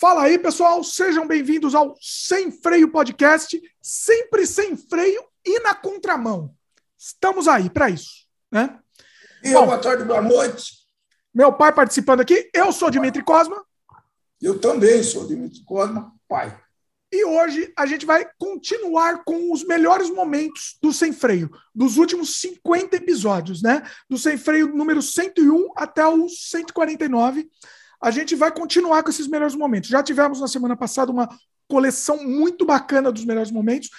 Fala aí, pessoal, sejam bem-vindos ao Sem Freio Podcast, sempre sem freio e na contramão. Estamos aí para isso, né? E Bom, boa tarde, boa noite. Meu pai participando aqui, eu sou Dimitri Cosma. Eu também sou Dimitri Cosma, pai. E hoje a gente vai continuar com os melhores momentos do Sem Freio, dos últimos 50 episódios, né? Do Sem Freio número 101 até o 149 a gente vai continuar com esses melhores momentos. Já tivemos na semana passada uma coleção muito bacana dos melhores momentos,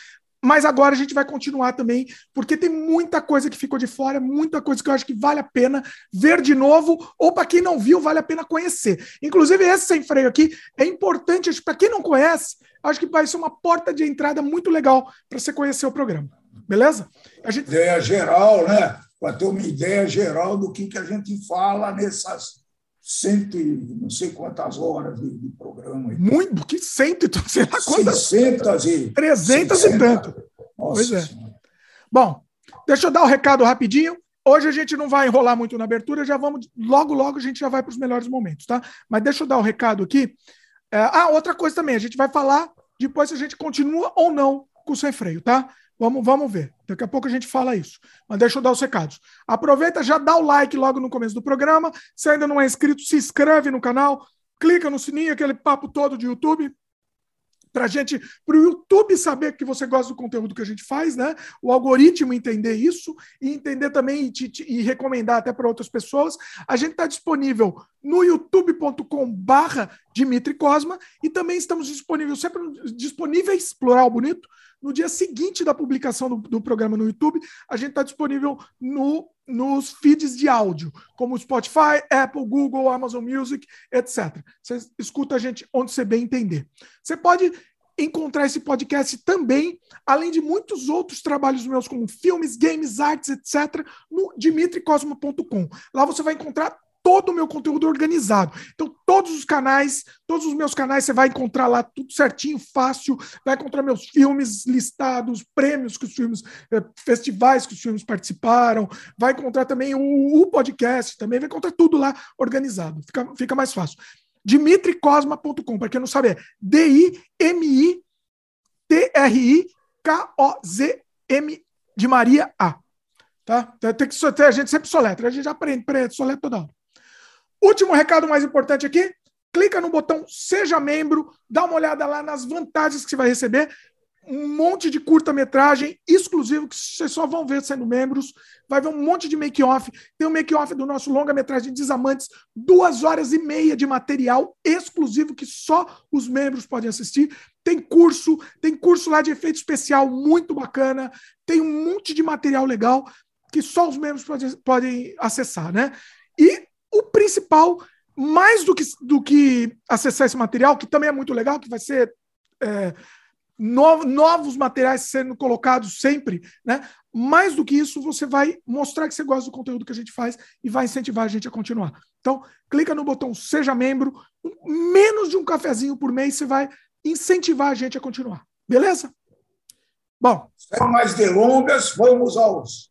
mas agora a gente vai continuar também, porque tem muita coisa que ficou de fora, muita coisa que eu acho que vale a pena ver de novo, ou para quem não viu, vale a pena conhecer. Inclusive, esse sem freio aqui é importante, para quem não conhece, acho que vai ser uma porta de entrada muito legal para você conhecer o programa. Beleza? A gente... Ideia geral, né? Para ter uma ideia geral do que, que a gente fala nessas cento e não sei quantas horas de, de programa. Muito, que cento, sei lá quantas. 600 e... 300 e tanto. Nossa pois é. Senhora. Bom, deixa eu dar o um recado rapidinho. Hoje a gente não vai enrolar muito na abertura, já vamos, logo, logo a gente já vai para os melhores momentos, tá? Mas deixa eu dar o um recado aqui. É, ah, outra coisa também, a gente vai falar depois se a gente continua ou não com o sem freio, tá? Vamos, vamos ver. Daqui a pouco a gente fala isso. Mas deixa eu dar os recados. Aproveita, já dá o like logo no começo do programa. Se ainda não é inscrito, se inscreve no canal, clica no sininho, aquele papo todo de YouTube para gente, para o YouTube saber que você gosta do conteúdo que a gente faz, né? O algoritmo entender isso e entender também e, te, e recomendar até para outras pessoas. A gente está disponível no youtube.com/barra Dimitri Cosma e também estamos disponíveis sempre disponíveis, plural bonito, no dia seguinte da publicação do, do programa no YouTube, a gente está disponível no, nos feeds de áudio, como Spotify, Apple, Google, Amazon Music, etc. Você escuta a gente onde você bem entender. Você pode encontrar esse podcast também, além de muitos outros trabalhos meus, como filmes, games, artes, etc., no dimitricosmo.com. Lá você vai encontrar todo o meu conteúdo organizado. Então, todos os canais, todos os meus canais, você vai encontrar lá tudo certinho, fácil. Vai encontrar meus filmes listados, prêmios que os filmes, eh, festivais que os filmes participaram. Vai encontrar também o, o podcast, também vai encontrar tudo lá organizado. Fica, fica mais fácil. DimitriCosma.com, para quem não sabe, é D-I-M-I-T-R-I-K-O-Z-M de Maria A. Tá? Tem que, a gente sempre soletra, a gente aprende, aprende soletra toda hora. Último recado mais importante aqui. Clica no botão Seja Membro, dá uma olhada lá nas vantagens que você vai receber. Um monte de curta-metragem exclusivo que vocês só vão ver sendo membros. Vai ver um monte de make-off. Tem o um make-off do nosso longa-metragem Desamantes, duas horas e meia de material exclusivo que só os membros podem assistir. Tem curso, tem curso lá de efeito especial muito bacana. Tem um monte de material legal que só os membros podem, podem acessar, né? E o principal, mais do que, do que acessar esse material, que também é muito legal, que vai ser é, no, novos materiais sendo colocados sempre, né? Mais do que isso, você vai mostrar que você gosta do conteúdo que a gente faz e vai incentivar a gente a continuar. Então, clica no botão Seja Membro, menos de um cafezinho por mês, você vai incentivar a gente a continuar. Beleza? Bom. Sem mais delongas, vamos aos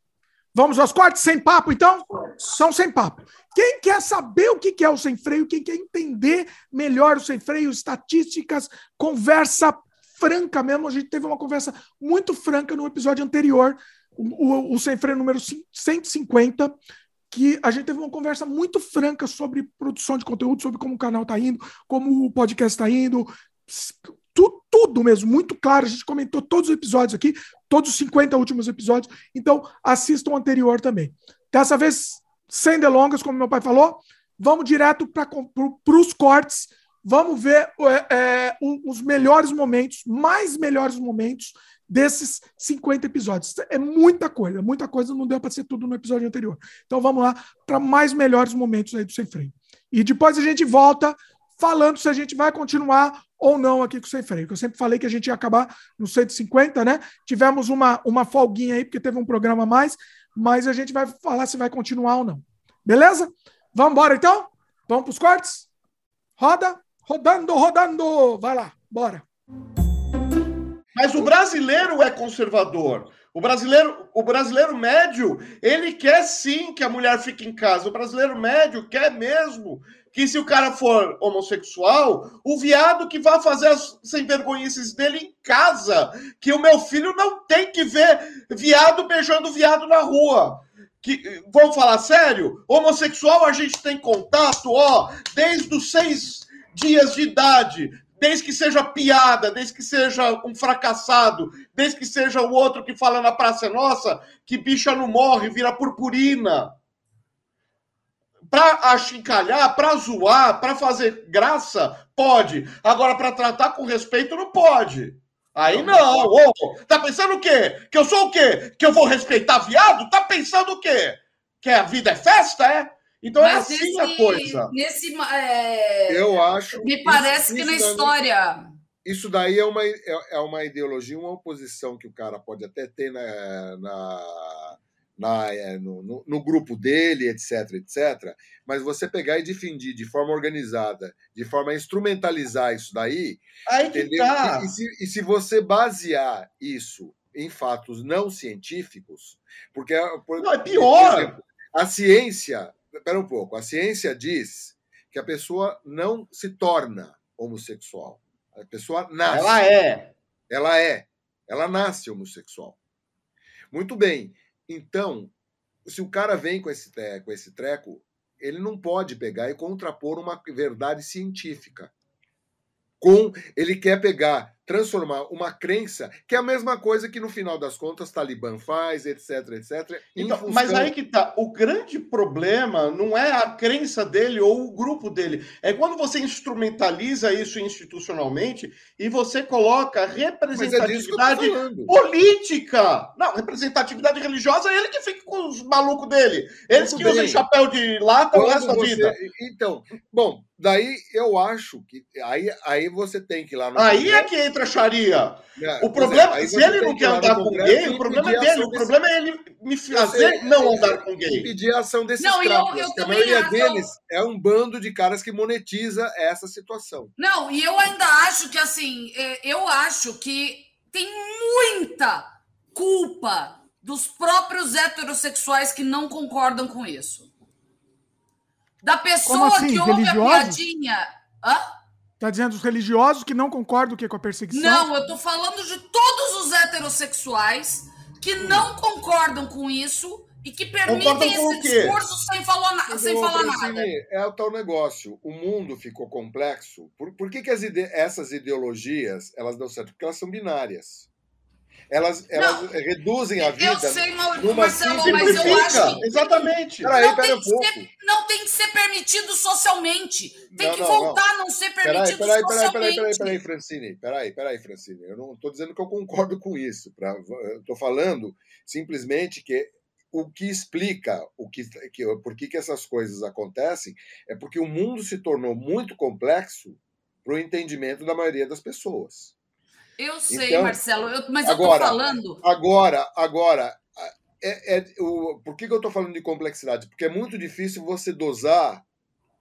Vamos aos cortes sem papo, então? São sem papo. Quem quer saber o que é o sem freio, quem quer entender melhor o sem freio, estatísticas, conversa franca mesmo, a gente teve uma conversa muito franca no episódio anterior, o, o, o sem freio número 150, que a gente teve uma conversa muito franca sobre produção de conteúdo, sobre como o canal está indo, como o podcast está indo, tudo, tudo mesmo, muito claro. A gente comentou todos os episódios aqui, todos os 50 últimos episódios. Então, assistam o anterior também. Dessa vez, sem delongas, como meu pai falou, vamos direto para os cortes. Vamos ver é, é, os melhores momentos, mais melhores momentos desses 50 episódios. É muita coisa, muita coisa, não deu para ser tudo no episódio anterior. Então vamos lá para mais melhores momentos aí do Sem Freio. E depois a gente volta falando se a gente vai continuar ou não aqui com o Sem Freio. Eu sempre falei que a gente ia acabar no 150, né? Tivemos uma, uma folguinha aí, porque teve um programa a mais, mas a gente vai falar se vai continuar ou não. Beleza? Vamos embora então? Vamos para os cortes? Roda, rodando, rodando. Vai lá, bora. Mas o brasileiro é conservador. O brasileiro, o brasileiro médio, ele quer sim que a mulher fique em casa. O brasileiro médio quer mesmo que se o cara for homossexual, o viado que vai fazer as sem vergonhices dele em casa, que o meu filho não tem que ver viado beijando viado na rua. Que, vamos falar sério? Homossexual a gente tem contato, ó, desde os seis dias de idade, desde que seja piada, desde que seja um fracassado, desde que seja o outro que fala na Praça Nossa que bicha não morre, vira purpurina para achincalhar, para zoar, para fazer graça, pode. Agora, para tratar com respeito, não pode. Aí não. Ô, tá pensando o quê? Que eu sou o quê? Que eu vou respeitar viado? Tá pensando o quê? Que a vida é festa, é? Então é Mas é assim a coisa. Nesse, é... Eu acho. Me parece isso, que na história. Isso daí é uma, é, é uma ideologia, uma oposição que o cara pode até ter na, na na, é, no, no, no, grupo dele, etc, etc. Mas você pegar e defender de forma organizada, de forma a instrumentalizar isso daí, Aí entendeu? Tá. E, e, se, e se você basear isso em fatos não científicos, porque por, não, é pior. Exemplo, a ciência, espera um pouco, a ciência diz que a pessoa não se torna homossexual. A pessoa nasce. Ela é. Ela é. Ela nasce homossexual. Muito bem. Então, se o cara vem com esse, com esse treco, ele não pode pegar e contrapor uma verdade científica. Com ele quer pegar transformar uma crença, que é a mesma coisa que no final das contas Talibã faz, etc, etc. Então, função... Mas aí que tá, o grande problema não é a crença dele ou o grupo dele, é quando você instrumentaliza isso institucionalmente e você coloca é representatividade é política. Não, representatividade religiosa é ele que fica com os malucos dele. Eles Muito que bem. usam chapéu de lata o resto da vida. Então, bom, daí eu acho que aí, aí você tem que ir lá no Aí é que entra trecharia. É, o problema, é, se ele não quer andar com gay, o problema é dele. O problema é ele me fazer não andar com gay. Impedir a ação desses não. Eu, a maioria acho... deles é um bando de caras que monetiza essa situação. Não, e eu ainda acho que, assim, é, eu acho que tem muita culpa dos próprios heterossexuais que não concordam com isso. Da pessoa assim? que ouve a piadinha. Hã? Está dizendo os religiosos que não concordam que com a perseguição? Não, eu estou falando de todos os heterossexuais que não concordam com isso e que permitem esse discurso sem falar, sem falar nada. É o tal negócio. O mundo ficou complexo. Por, por que, que ide essas ideologias elas dão certo? Porque elas são binárias elas, elas reduzem a vida. Eu sei, Marcelo, mas eu acho que. Exatamente. Peraí, peraí um pouco. Ser, não tem que ser permitido socialmente. Tem não, que não, voltar não. a não ser permitido peraí, peraí, socialmente. Peraí, peraí, peraí, Francine. Peraí, peraí, Francine. Eu não estou dizendo que eu concordo com isso. Pra, estou falando simplesmente que o que explica o que, que, por que, que essas coisas acontecem é porque o mundo se tornou muito complexo para o entendimento da maioria das pessoas. Eu sei, então, Marcelo, eu, mas agora, eu estou falando. Agora, agora, é, é, o, por que, que eu estou falando de complexidade? Porque é muito difícil você dosar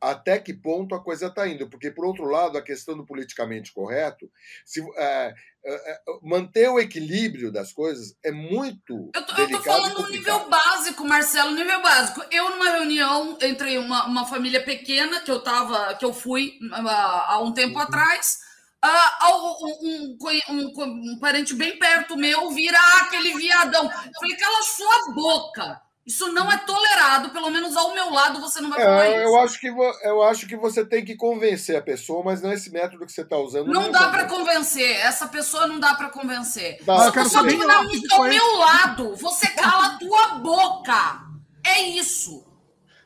até que ponto a coisa está indo. Porque, por outro lado, a questão do politicamente correto, se, é, é, é manter o equilíbrio das coisas é muito. Eu estou falando no nível básico, Marcelo, nível básico. Eu, numa reunião entre uma, uma família pequena que eu tava, que eu fui há, há um tempo uhum. atrás ah, um, um, um, um, parente bem perto meu vira aquele viadão. Eu falei, cala sua boca. Isso não é tolerado, pelo menos ao meu lado você não vai falar é, isso. Eu acho, que, eu acho que você tem que convencer a pessoa, mas não é esse método que você está usando. Não, não dá para convencer. Essa pessoa não dá para convencer. Dá. A pessoa estiver ao meu lado, você cala a tua boca. É isso.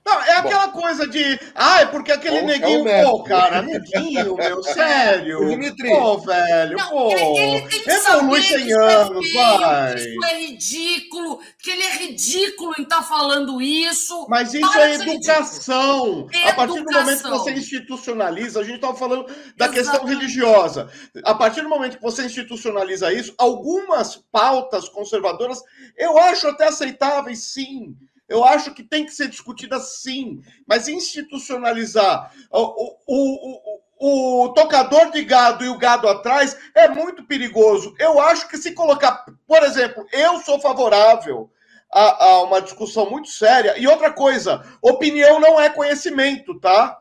Não, é aquela Bom. coisa de. Ah, é porque aquele Bom, neguinho. É pô, cara, neguinho, meu, sério. Dimitri. Pô, velho, não, pô. Ele, ele tem que Evolui 100 anos, vai. Isso é ridículo, que ele é ridículo em estar tá falando isso. Mas isso é educação. É a partir educação. do momento que você institucionaliza, a gente estava falando da Exatamente. questão religiosa. A partir do momento que você institucionaliza isso, algumas pautas conservadoras eu acho até aceitáveis, sim. Eu acho que tem que ser discutida sim, mas institucionalizar o, o, o, o tocador de gado e o gado atrás é muito perigoso. Eu acho que se colocar, por exemplo, eu sou favorável a, a, uma discussão muito séria. E outra coisa, opinião não é conhecimento, tá?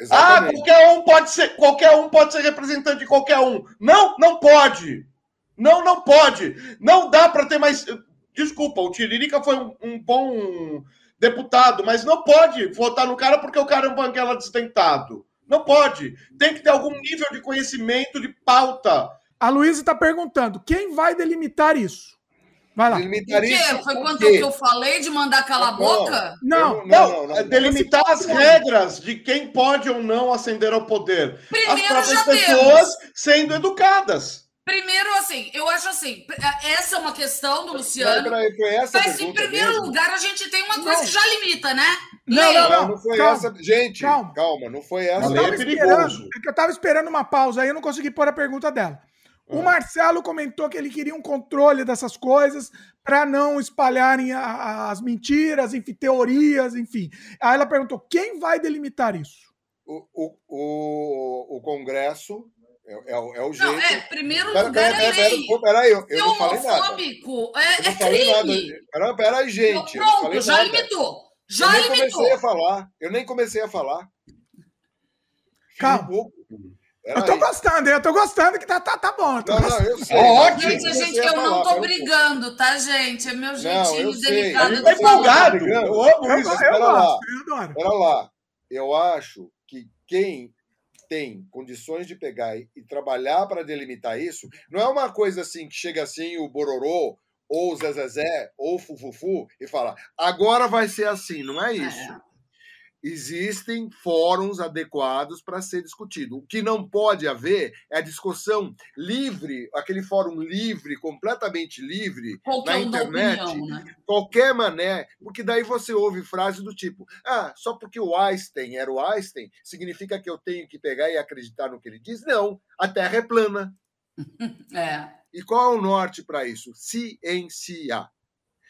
Exatamente. Ah, qualquer um pode ser, qualquer um pode ser representante de qualquer um. Não, não pode. Não, não pode. Não dá para ter mais. Desculpa, o Tiririca foi um, um, bom deputado, mas não pode votar no cara porque o cara é um banguela desdentado. Não pode. Tem que ter algum nível de conhecimento, de pauta. A Luísa está perguntando: quem vai delimitar isso? Vai lá. Delimitar isso. Foi quanto que eu falei de mandar calar a boca? Não, não, não, não, delimitar as regras de quem pode ou não ascender ao poder. Primeiro, as próprias pessoas temos. sendo educadas. Primeiro, assim, eu acho assim, essa é uma questão do Luciano. mas, em primeiro mesmo. lugar, a gente tem uma coisa não. que já limita, né? Não, não, não, não, foi calma, essa. Gente, calma. calma, não foi essa. Eu é perigoso. É que eu tava esperando uma pausa aí, eu não consegui pôr a pergunta dela. O ah. Marcelo comentou que ele queria um controle dessas coisas para não espalharem as mentiras, enfim, teorias, enfim. Aí ela perguntou: quem vai delimitar isso? O, o, o, o Congresso é, é, é o jeito. Não, é, primeiro pera, lugar pera, é pera, lei. Pera, peraí, eu, eu não falei nada. É, é crime. Peraí, peraí, gente. Pronto, já nada. limitou. Já eu nem limitou. comecei a falar. Eu nem comecei a falar. Calma. eu tô gostando, eu tô gostando que tá, tá, tá bom. Não, não, eu sei. Ótimo. Gente, gente, eu não tô brigando, tá, gente? É meu jeitinho não, delicado. Ele tá empolgado. Eu amo isso. Espera lá. Espera lá. Eu acho que quem tem condições de pegar e, e trabalhar para delimitar isso, não é uma coisa assim que chega assim o Bororô ou o Zezé ou o Fufufu e fala agora vai ser assim. Não é isso. É existem fóruns adequados para ser discutido. O que não pode haver é a discussão livre, aquele fórum livre, completamente livre qualquer na internet, opinião, né? qualquer mané, porque daí você ouve frases do tipo: "Ah, só porque o Einstein era o Einstein, significa que eu tenho que pegar e acreditar no que ele diz?" Não, a Terra é plana. é. E qual é o norte para isso? Ciência.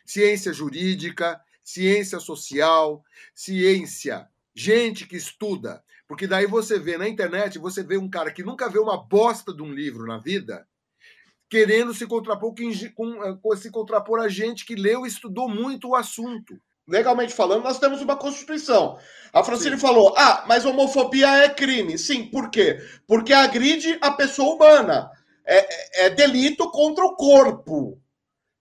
Ciência jurídica, ciência social, ciência, gente que estuda. Porque daí você vê na internet, você vê um cara que nunca vê uma bosta de um livro na vida, querendo se contrapor, com, se contrapor a gente que leu e estudou muito o assunto. Legalmente falando, nós temos uma Constituição. A Francine Sim. falou: ah, mas homofobia é crime. Sim, por quê? Porque agride a pessoa humana. É, é, é delito contra o corpo.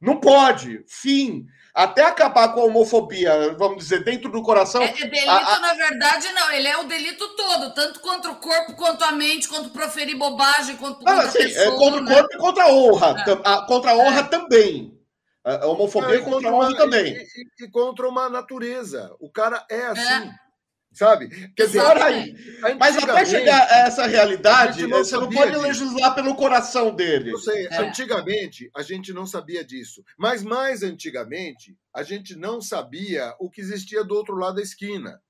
Não pode. Fim até acabar com a homofobia, vamos dizer, dentro do coração. É, é delito, a, a... na verdade, não. Ele é o delito todo, tanto contra o corpo, quanto a mente, quanto proferir bobagem, quanto contra ah, sim, pessoa, é contra né? o corpo e contra a honra. É. A, contra a honra é. também. A homofobia é, contra a honra uma, também. E, e, e, contra uma natureza. O cara é assim. É sabe? Quer dizer, aí, mas até chegar a essa realidade, não você não pode disso. legislar pelo coração dele. Eu sei, é. antigamente a gente não sabia disso, mas mais antigamente a gente não sabia o que existia do outro lado da esquina.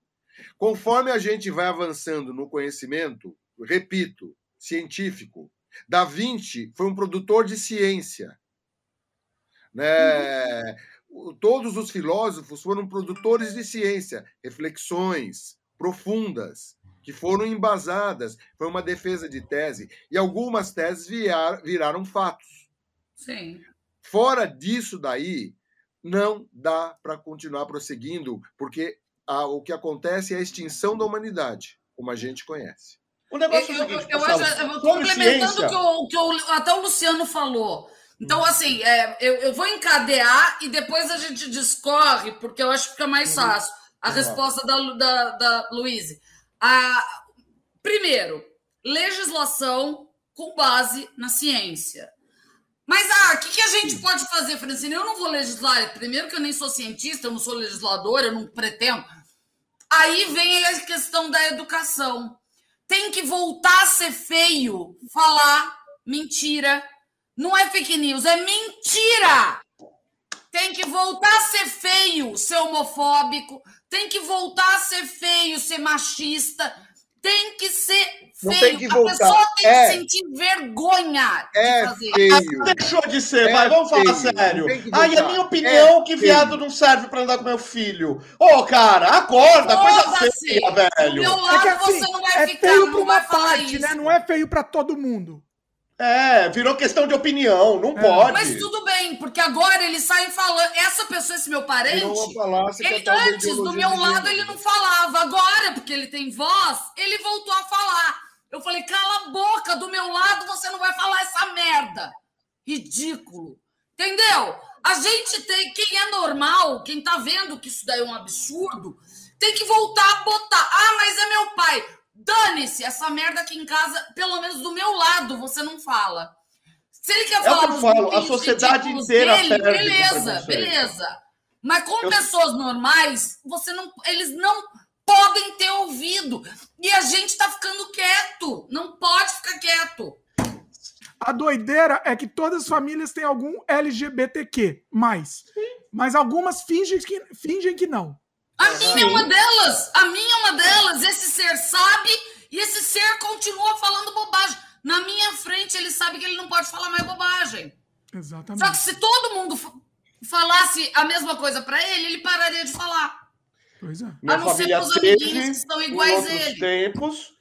Conforme a gente vai avançando no conhecimento, repito, científico, Da Vinci foi um produtor de ciência, né? Uhum todos os filósofos foram produtores de ciência, reflexões profundas, que foram embasadas. Foi uma defesa de tese. E algumas teses virar, viraram fatos. Sim. Fora disso daí, não dá para continuar prosseguindo, porque a, o que acontece é a extinção da humanidade, como a gente conhece. O negócio eu, é o seguinte, eu, eu acho, complementando o que, o que o, até o Luciano falou, então, assim, é, eu, eu vou encadear e depois a gente discorre, porque eu acho que fica mais uhum. fácil a resposta da, da, da Luíse. Primeiro, legislação com base na ciência. Mas, ah, o que, que a gente pode fazer, Francine? Eu não vou legislar. Primeiro que eu nem sou cientista, eu não sou legisladora, eu não pretendo. Aí vem a questão da educação. Tem que voltar a ser feio falar mentira, não é fake news, é mentira! Tem que voltar a ser feio, ser homofóbico, tem que voltar a ser feio, ser machista, tem que ser Não feio. tem que a pessoa tem É. que sentir vergonha É de fazer. feio. Deixou de ser, É vai, vamos falar feio, sério. tem que Aí a minha opinião É que viado feio. não serve pra andar com meu filho. Ô, cara, acorda, coisa Foda-se. feia, Do velho. meu É lado que assim, você não vai é ficar, feio para uma falar parte, isso. né? Não é feio para todo mundo. É, virou questão de opinião, não pode. Mas tudo bem, porque agora eles saem falando. Essa pessoa, esse meu parente, ele é antes do meu lado ele não falava. Agora, porque ele tem voz, ele voltou a falar. Eu falei, cala a boca, do meu lado você não vai falar essa merda. Ridículo. Entendeu? A gente tem, quem é normal, quem tá vendo que isso daí é um absurdo, tem que voltar a botar. Ah, mas é meu pai. Dane-se, essa merda aqui em casa, pelo menos do meu lado, você não fala. Se ele quer É o falar eu dos falo, a sociedade inteira dele, beleza, beleza. Mas com Eu- pessoas normais, você não, eles não podem ter ouvido. E a gente tá ficando quieto. Não pode ficar quieto. A doideira é que todas as famílias têm algum LGBTQ, mais. Mas algumas fingem que, fingem que não. A minha é uma delas. A minha é uma delas. Esse ser sabe e esse ser continua falando bobagem. Na minha frente, ele sabe que ele não pode falar mais bobagem. Só que Exatamente. se todo mundo fa- falasse a mesma coisa pra ele, ele pararia de falar. Pois é. Minha A não ser pros amiguinhos que em iguais a ele. tempos.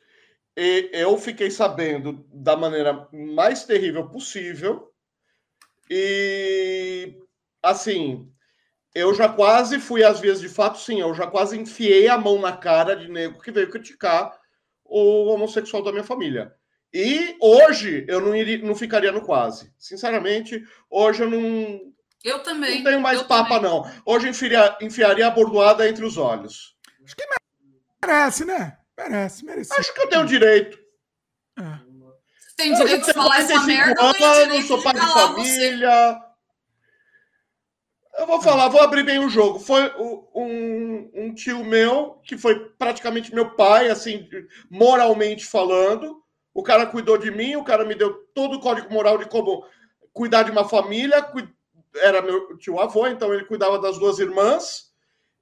E eu fiquei sabendo da maneira mais terrível possível. E assim, eu já quase fui às vias de fato, sim, eu já quase enfiei a mão na cara de nego que veio criticar o homossexual da minha família. E hoje eu não, iria, não ficaria no quase. Sinceramente, hoje eu não, Eu também. não tenho mais papa, também. não. Hoje eu enfiaria, enfiaria a bordoada entre os olhos. Merece, né? Merece, merece. Acho que eu tenho direito. É. Tem Eu direito de falar essa 45 merda, anos, direito sou de pai de calar você. Eu vou falar, vou abrir bem o jogo. Foi um, um tio meu, que foi praticamente meu pai, assim, moralmente falando. O cara cuidou de mim, o cara me deu todo o código moral de como cuidar de uma família. Era meu tio avô, então ele cuidava das duas irmãs.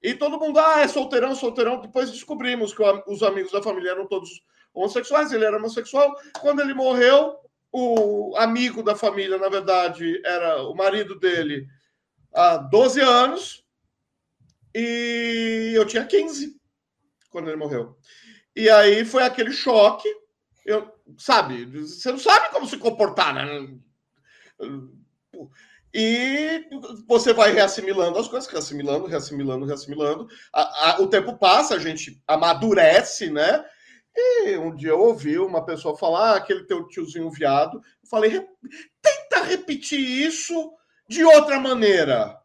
E todo mundo, ah, é solteirão, solteirão. Depois descobrimos que os amigos da família eram todos homossexuais, ele era homossexual. Quando ele morreu, o amigo da família, na verdade, era o marido dele há 12 anos e eu tinha 15 quando ele morreu. E aí foi aquele choque. Eu, sabe, você não sabe como se comportar, né? E você vai reassimilando as coisas, reassimilando, reassimilando, reassimilando. A- a- o tempo passa, a gente amadurece, né? E um dia eu ouvi uma pessoa falar, ah, aquele teu tiozinho viado. Eu falei, "Re- tenta repetir isso de outra maneira.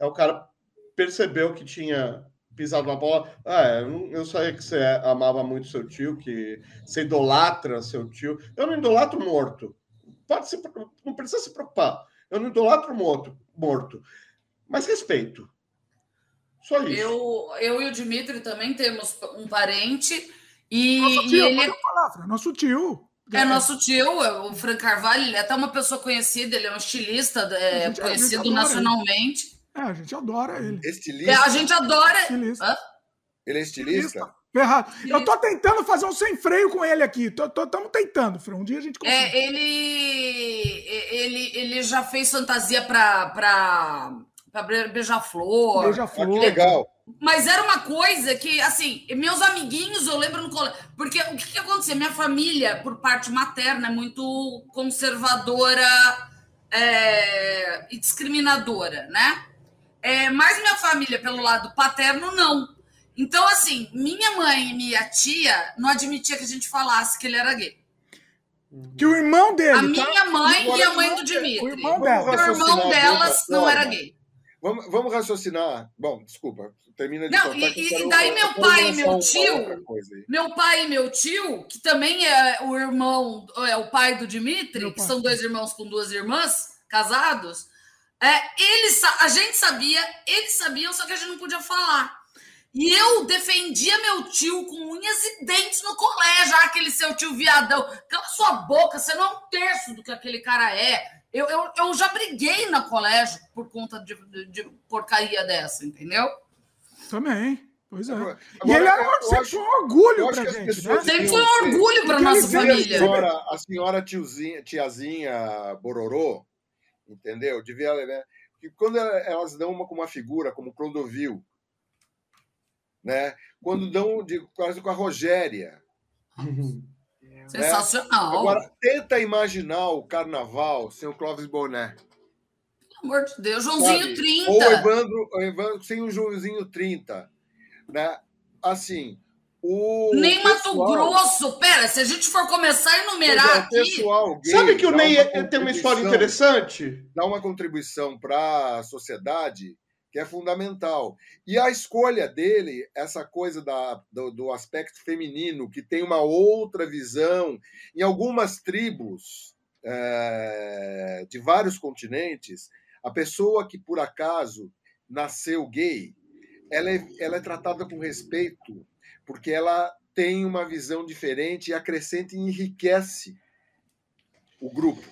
Aí o cara percebeu que tinha pisado na bola. Ah, é, eu, sabia que você amava muito seu tio, que você idolatra seu tio. Eu não idolatro morto. Pode se, não precisa se preocupar. Eu não idolatro morto, morto. Mas respeito. Só isso. Eu, eu e o Dimitri também temos um parente e, Nosso e tio, ele pode falar, Fran, nosso tio. É nosso tio, é o Fran Carvalho, ele é até uma pessoa conhecida, ele é um estilista é, gente- conhecido nacionalmente. É, a gente adora ele. É, Estilista? a gente adora. Estilista. Hã? Ele é estilista? Ferrado. Eu tô tentando fazer um sem freio com ele aqui. Estamos tentando, Fran. Um dia a gente consegue. É, ele, ele, ele já fez fantasia para pra, pra beija-flor. Ah, Beija-flor. que legal. Mas era uma coisa que, assim, meus amiguinhos, eu lembro no colégio. Porque o que, que acontecia? Minha família, por parte materna, é muito conservadora é, e discriminadora, né? É, mas minha família, pelo lado paterno, não. Então, assim, minha mãe e minha tia não admitia que a gente falasse que ele era gay. Que o irmão dele. A tá? minha mãe Agora, e a mãe irmão do Dimitri. O irmão O dela. Irmão delas não era gay. Vamos, vamos raciocinar. Bom, desculpa. Termina de Não, contar e- e daí eu meu pai e meu tio-. Meu pai e meu tio, que também é o irmão, é o pai do Dimitri, Meu que pai. são dois irmãos com duas irmãs, casados, é, eles, a gente sabia, eles sabiam, só que a gente não podia falar. E eu defendia meu tio com unhas e dentes no colégio. Ah, aquele seu tio viadão. Cala sua boca, você não é um terço do que aquele cara é. Eu, eu, eu já briguei no colégio por conta de, de- de porcaria dessa, entendeu? Também. Pois é. Agora, e ele era um, sempre acho, um orgulho pra gente, né? Sempre foi um orgulho pra nossa família. A senhora, a senhora tiozinha, tiazinha Bororô, entendeu? Devia né? que quando elas dão uma com uma figura como Clodovil, né? Quando dão de, quase com a Rogéria. Sensacional. Né? Agora, tenta imaginar o carnaval sem o Clóvis Boné. Pelo amor de Deus, Joãozinho Sabe? 30. Ou Evandro, Evandro sem o Joãozinho 30. Né? Assim, o Nem pessoal... Mato Grosso. Pera, se a gente for começar a enumerar aqui. Pessoal, gay, Sabe que o Ney uma tem uma história interessante? Dá uma contribuição para a sociedade que é fundamental. E a escolha dele, essa coisa da, do, do, aspecto feminino, que tem uma outra visão, em algumas tribos é, de vários continentes, a pessoa que por acaso nasceu gay, ela é, ela é tratada com respeito, porque ela tem uma visão diferente e acrescenta e enriquece o grupo.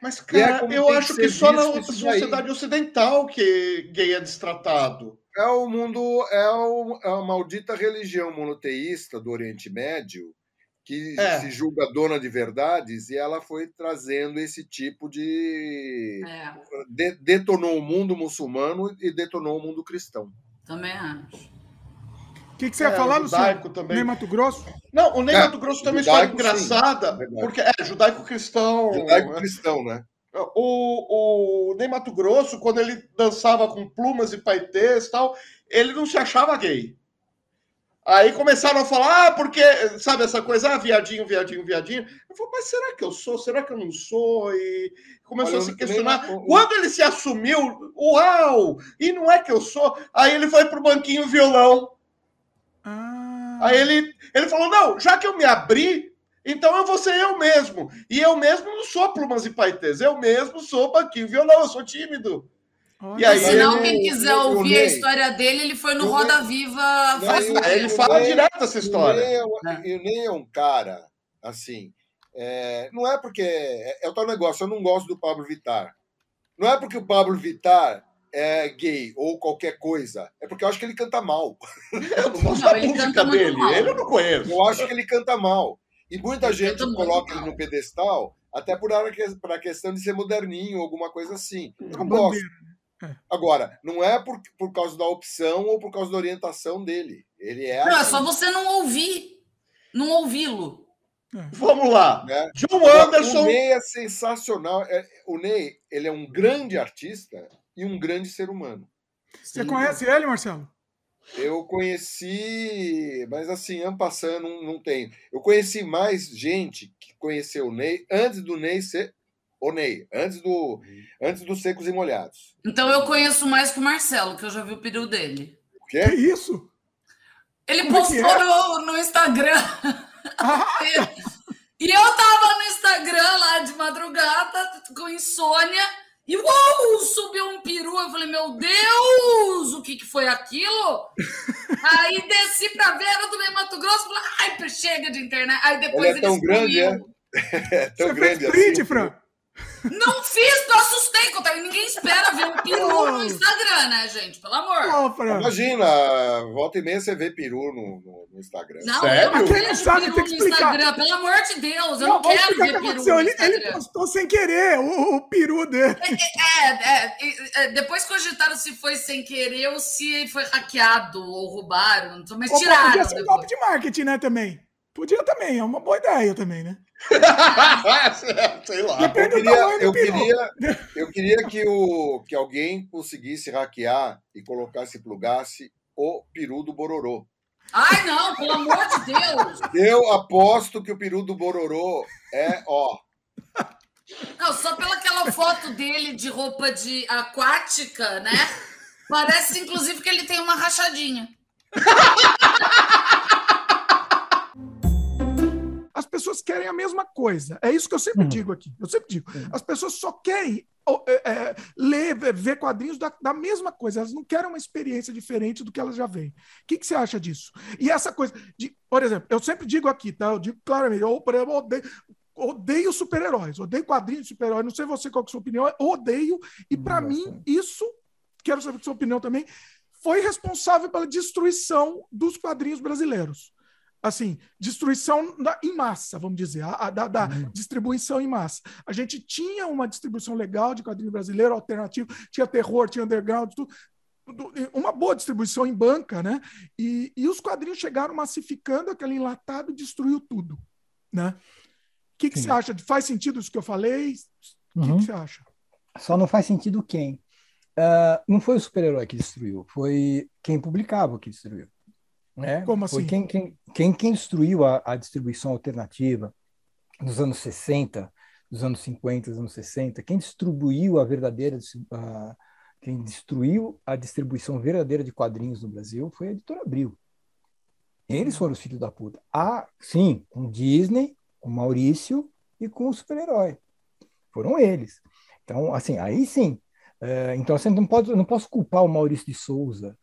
Mas, é cara, é eu acho que só na sociedade aí. ocidental que gay é destratado. É o mundo, é, o, é a maldita religião monoteísta do Oriente Médio que é. se julga dona de verdades e ela foi trazendo esse tipo de... É. de. detonou o mundo muçulmano e detonou o mundo cristão. Também acho. O que, que você ia é, falar, Luciano? Também. Ney Mato Grosso? Não, o Ney é, Mato Grosso tem uma história engraçada, sim, porque é judaico-cristão. Judaico-cristão, né? O, o Ney Mato Grosso, quando ele dançava com plumas e paetês e tal, ele não se achava gay. Aí começaram a falar, ah, porque, sabe, essa coisa, ah, viadinho, viadinho, viadinho. Eu falei, mas será que eu sou? Será que eu não sou? E começou Olha, a se questionar. Quando ele se assumiu, uau! E não é que eu sou? Aí ele foi pro banquinho violão. Ah. Aí ele, ele falou: não, já que eu me abri, então eu vou ser eu mesmo. E eu mesmo não sou plumas e paetês, eu mesmo sou banquinho violão, eu sou tímido. Olha. E aí, Senão, quem quiser ouvir a história dele, ele foi no Roda Viva. ele fala direto essa história. E o Ney é um cara, assim, é, não é porque. É, é o tal negócio, eu não gosto do Pablo Vittar. Não é porque o Pablo Vittar é gay ou qualquer coisa, é porque eu acho que ele canta mal. Eu não gosto não, da música dele, mal. ele eu não conheço. Eu acho que ele canta mal. E muita ele gente coloca ele no pedestal até por a questão de ser moderninho, alguma coisa assim. Eu não gosto. É. Agora, não é por, por causa da opção ou por causa da orientação dele. Ele é. Não, assim. é só você não ouvir, não ouvi-lo. É. Vamos lá. Né? John Anderson. O Ney é sensacional. É, o Ney, ele é um grande artista e um grande ser humano. Você Sim. conhece ele, Marcelo? Eu conheci, mas assim, ano passando não, não tenho. Eu conheci mais gente que conheceu o Ney antes do Ney ser o Ney, antes do, antes dos secos e molhados. Então eu conheço mais que o Marcelo, que eu já vi o peru dele. O? Que isso? Ele Como é postou é? no, no Instagram. Ah. e eu tava no Instagram lá de madrugada, com insônia, e uou, subiu um peru. Eu falei, meu Deus, o que, que foi aquilo? Aí desci pra ver, era do meio Mato Grosso, falei, ai, chega de internet. Aí depois ele é tão grande, é? é tão Você grande fez print, assim. Fran? Não fiz, não assustei. Ninguém espera ver um peru no Instagram, né, gente? Pelo amor. Oh, Imagina, volta e meia você vê peru no, no, no Instagram. Não, Sério? eu não vejo sabe, peru tem que no Instagram, pelo amor de Deus. Eu não, não quero ver peru no ele, ele, postou sem querer o, o peru dele. É, é, é, é, depois cogitaram se foi sem querer ou se foi hackeado ou roubaram. Mas ou tiraram. Podia ser um golpe de marketing, né, também. Podia também, é uma boa ideia também, né? Sei lá. Eu queria, eu, queria, eu queria que, o, que alguém conseguisse hackear e colocasse, plugasse o peru do Bororô. Ai, não, pelo amor de Deus! Eu aposto que o peru do Bororô é, ó. Não, só pela aquela foto dele de roupa de aquática, né? Parece, inclusive, que ele tem uma rachadinha. As pessoas querem a mesma coisa. É isso que eu sempre uhum. digo aqui. Eu sempre digo. Uhum. As pessoas só querem é, é, ler, ver quadrinhos da, da, mesma coisa. Elas não querem uma experiência diferente do que elas já veem. O que, que você acha disso? E essa coisa de, por exemplo, eu sempre digo aqui, tá? Eu digo claramente, eu, por exemplo, odeio, odeio super-heróis, odeio quadrinhos de super-heróis. Não sei você qual é a sua opinião, odeio. E para mim, isso, quero saber a sua opinião também, foi responsável pela destruição dos quadrinhos brasileiros. Assim, destruição em massa, vamos dizer, a, a da, da uhum. distribuição em massa. A gente tinha uma distribuição legal de quadrinho brasileiro, alternativo, tinha terror, tinha underground, tudo, uma boa distribuição em banca, né? E, e os quadrinhos chegaram massificando aquele enlatado e destruiu tudo, né? O que, que você acha? Faz sentido isso que eu falei? O que, uhum. que você acha? Só não faz sentido quem? Uh, não foi o super-herói que destruiu, foi quem publicava que destruiu. Né? Como assim? Foi quem, quem, quem, quem destruiu a, a, distribuição alternativa nos anos 60, dos anos 50, dos anos 60, quem distribuiu a verdadeira, a, quem destruiu a distribuição verdadeira de quadrinhos no Brasil foi a editora Abril. Eles foram os filhos da puta. Ah, sim, com Disney, com Maurício e com o super-herói. Foram eles. Então, assim, aí sim, é, então, assim, não, pode, não posso culpar o Maurício de Souza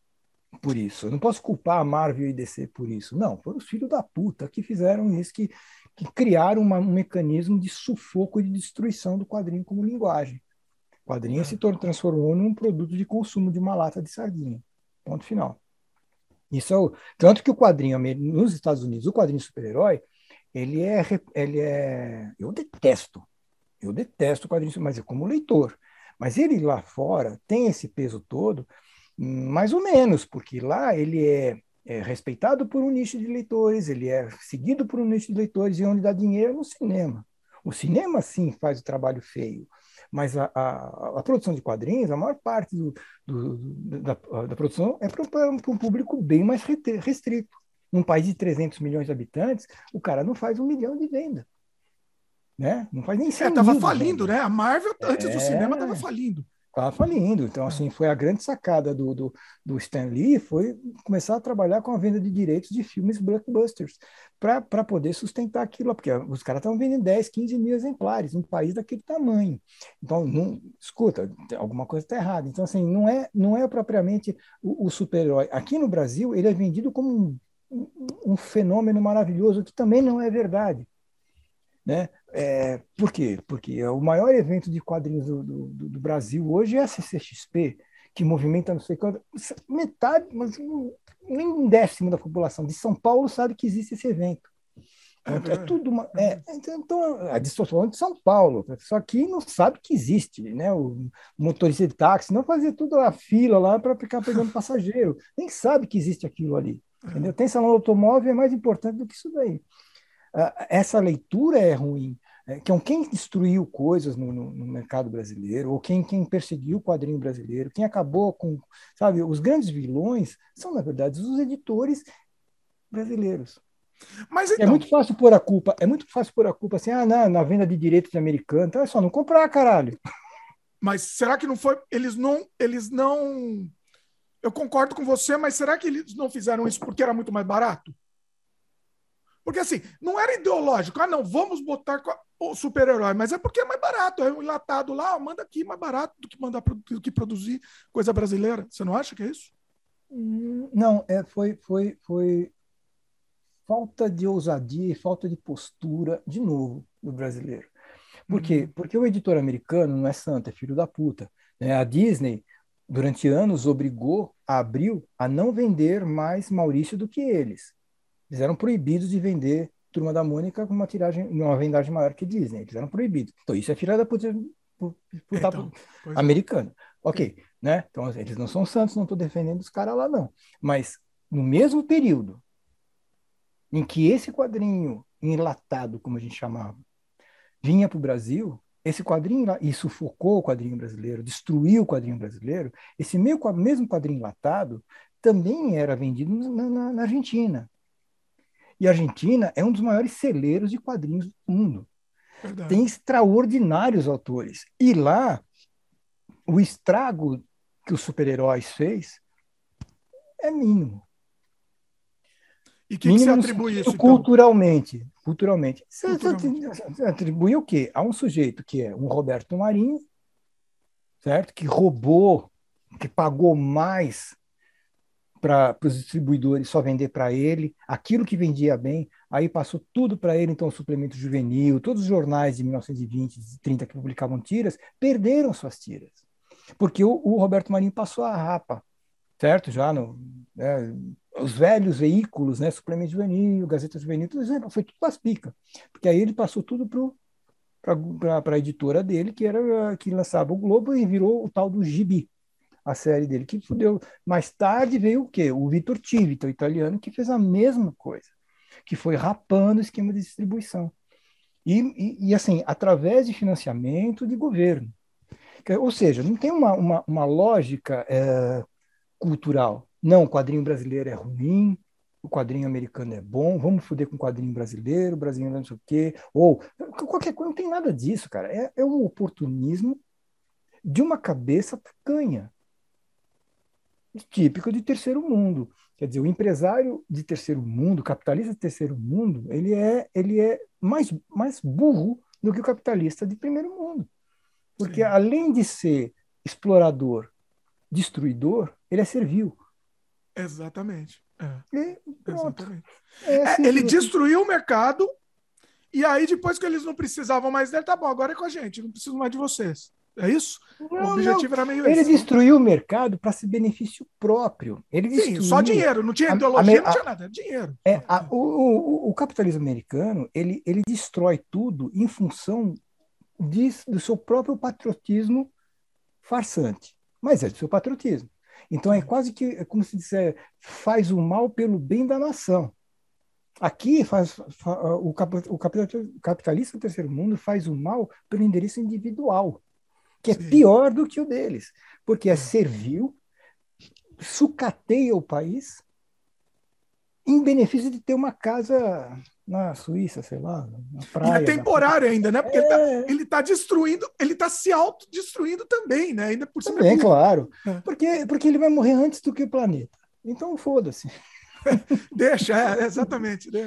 por isso. Eu não posso culpar a Marvel e DC por isso. Não, foram os filhos da puta que fizeram isso, que, que criaram uma, um mecanismo de sufoco e de destruição do quadrinho como linguagem. O quadrinho é. se transformou num produto de consumo de uma lata de sardinha. Ponto final. Isso é o, tanto que o quadrinho nos Estados Unidos, o quadrinho super-herói, ele é, ele é, eu detesto, eu detesto o quadrinho, mas é como leitor. Mas ele lá fora tem esse peso todo, mais ou menos, porque lá ele é, é, respeitado por um nicho de leitores, ele é seguido por um nicho de leitores, e onde dá dinheiro é no cinema. O cinema, sim, faz o trabalho feio, mas a, a, a produção de quadrinhos, a maior parte do, do, da, da, produção é para um público bem mais restrito. Num país de 300 milhões de habitantes, o cara não faz um milhão de venda. Né? Não faz nem sentido. É, tava falindo, né? A Marvel, antes é... do cinema, tava falindo. Tava falindo. Então, assim, foi a grande sacada do, do, do Stan Lee, foi começar a trabalhar com a venda de direitos de filmes blockbusters, para poder sustentar aquilo, porque os caras estavam vendendo 10, 15 mil exemplares, num país daquele tamanho. Então, não, escuta, alguma coisa está errada. Então, assim, não é, não é propriamente o, o super-herói. Aqui no Brasil, ele é vendido como um, um fenômeno maravilhoso, que também não é verdade. Né? É, por quê? Porque o maior evento de quadrinhos do, do, do, Brasil hoje é a CCXP, que movimenta não sei quanto, metade, mas nem um décimo da população de São Paulo sabe que existe esse evento. É, é, é tudo uma. É, então, então a distorção de São Paulo, só que não sabe que existe, né? O motorista de táxi não fazia tudo a fila lá para ficar pegando passageiro, nem sabe que existe aquilo ali. Entendeu? Tem salão automóvel é mais importante do que isso daí essa leitura é ruim. Que é quem destruiu coisas no, no, no, mercado brasileiro, ou quem, quem perseguiu o quadrinho brasileiro, quem acabou com. Sabe, os grandes vilões são, na verdade, os editores brasileiros. Mas é então... É muito fácil pôr a culpa, é muito fácil pôr a culpa assim, ah, na, na venda de direitos americanos, então é só não comprar, caralho. Mas será que não foi. Eles não. Eles não. Eu concordo com você, mas será que eles não fizeram isso porque era muito mais barato? Porque assim, não era ideológico. Ah, não, vamos botar o super-herói, mas é porque é mais barato. É um enlatado lá, manda aqui mais barato do que mandar do que produzir coisa brasileira. Você não acha que é isso? Hum, não, é, foi, foi, foi falta de ousadia e falta de postura, de novo, do brasileiro. Por quê? Uhum. Porque o editor americano não é santo, é filho da puta. Né? A Disney, durante anos, obrigou a Abril a não vender mais Maurício do que eles. Eles eram proibidos de vender Turma da Mônica com uma tiragem, uma vendagem maior que Disney. Eles eram proibidos. Então, isso é filha da puta, puta então, é. americana. Ok, né? Então, eles não são santos, não estou defendendo os caras lá, não. Mas, no mesmo período em que esse quadrinho enlatado, como a gente chamava, vinha para o Brasil, esse quadrinho e sufocou o quadrinho brasileiro, destruiu o quadrinho brasileiro, esse mesmo quadrinho enlatado também era vendido na, na, na Argentina. E a Argentina é um dos maiores celeiros de quadrinhos do mundo. Verdade. Tem extraordinários autores. E lá, o estrago que os super-heróis fez é mínimo. E que, que você atribui isso? Culturalmente. Então? Culturalmente. Você, culturalmente. Você atribui o quê? A um sujeito que é um Roberto Marinho, certo? Que roubou, que pagou mais para os distribuidores só vender para ele aquilo que vendia bem, aí passou tudo para ele, então o suplemento juvenil, todos os jornais de 1920 e 30 que publicavam tiras, perderam suas tiras, porque o, o Roberto Marinho passou a rapa certo? Já no, né, os velhos veículos, né, Suplemento Juvenil, Gazeta Juvenil, tudo isso foi tudo para pica. Porque aí ele passou tudo para a editora dele, que era que lançava o Globo e virou o tal do Gibi, a série dele, que fudeu. Mais tarde veio o quê? O Vitor Tivita, o italiano, que fez a mesma coisa, que foi rapando o esquema de distribuição. E, e, e assim, através de financiamento de governo. Ou seja, não tem uma, uma, uma lógica é, cultural. Não, o quadrinho brasileiro é ruim, o quadrinho americano é bom, vamos foder com o quadrinho brasileiro, brasileiro não sei o quê, ou qualquer coisa, não tem nada disso, cara. É, é um oportunismo de uma cabeça canha, típico de terceiro mundo. Quer dizer, o empresário de terceiro mundo, capitalista de terceiro mundo, ele é, ele é mais, mais burro do que o capitalista de primeiro mundo. Porque Sim. além de ser explorador, destruidor, ele é servil. Exatamente. É. Exatamente. É assim é, ele destruiu o mercado e aí depois que eles não precisavam mais dele, tá bom, agora é com a gente, não preciso mais de vocês. É isso? Não, o objetivo não. era meio Ele esse, destruiu o mercado para se benefício próprio. Ele Sim, só dinheiro, não tinha ideologia, a, a, não tinha nada, dinheiro. É, a, o, o, o, capitalismo americano, ele, ele destrói tudo em função de, do seu próprio patriotismo farsante. Mas é do seu patriotismo. Então é quase que, é como se disser, faz o mal pelo bem da nação. Aqui faz, faz o, o capitalista do terceiro mundo faz o mal pelo endereço individual que é pior do que o deles, porque é servil, sucateia o país em benefício de ter uma casa na Suíça, sei lá, na praia. E é temporário ainda, né? Porque é... ele está tá destruindo, ele está se autodestruindo também, né? Ainda por cima. Também, claro. É. Porque, porque ele vai morrer antes do que o planeta. Então, foda-se. deixa, é, exatamente. Né?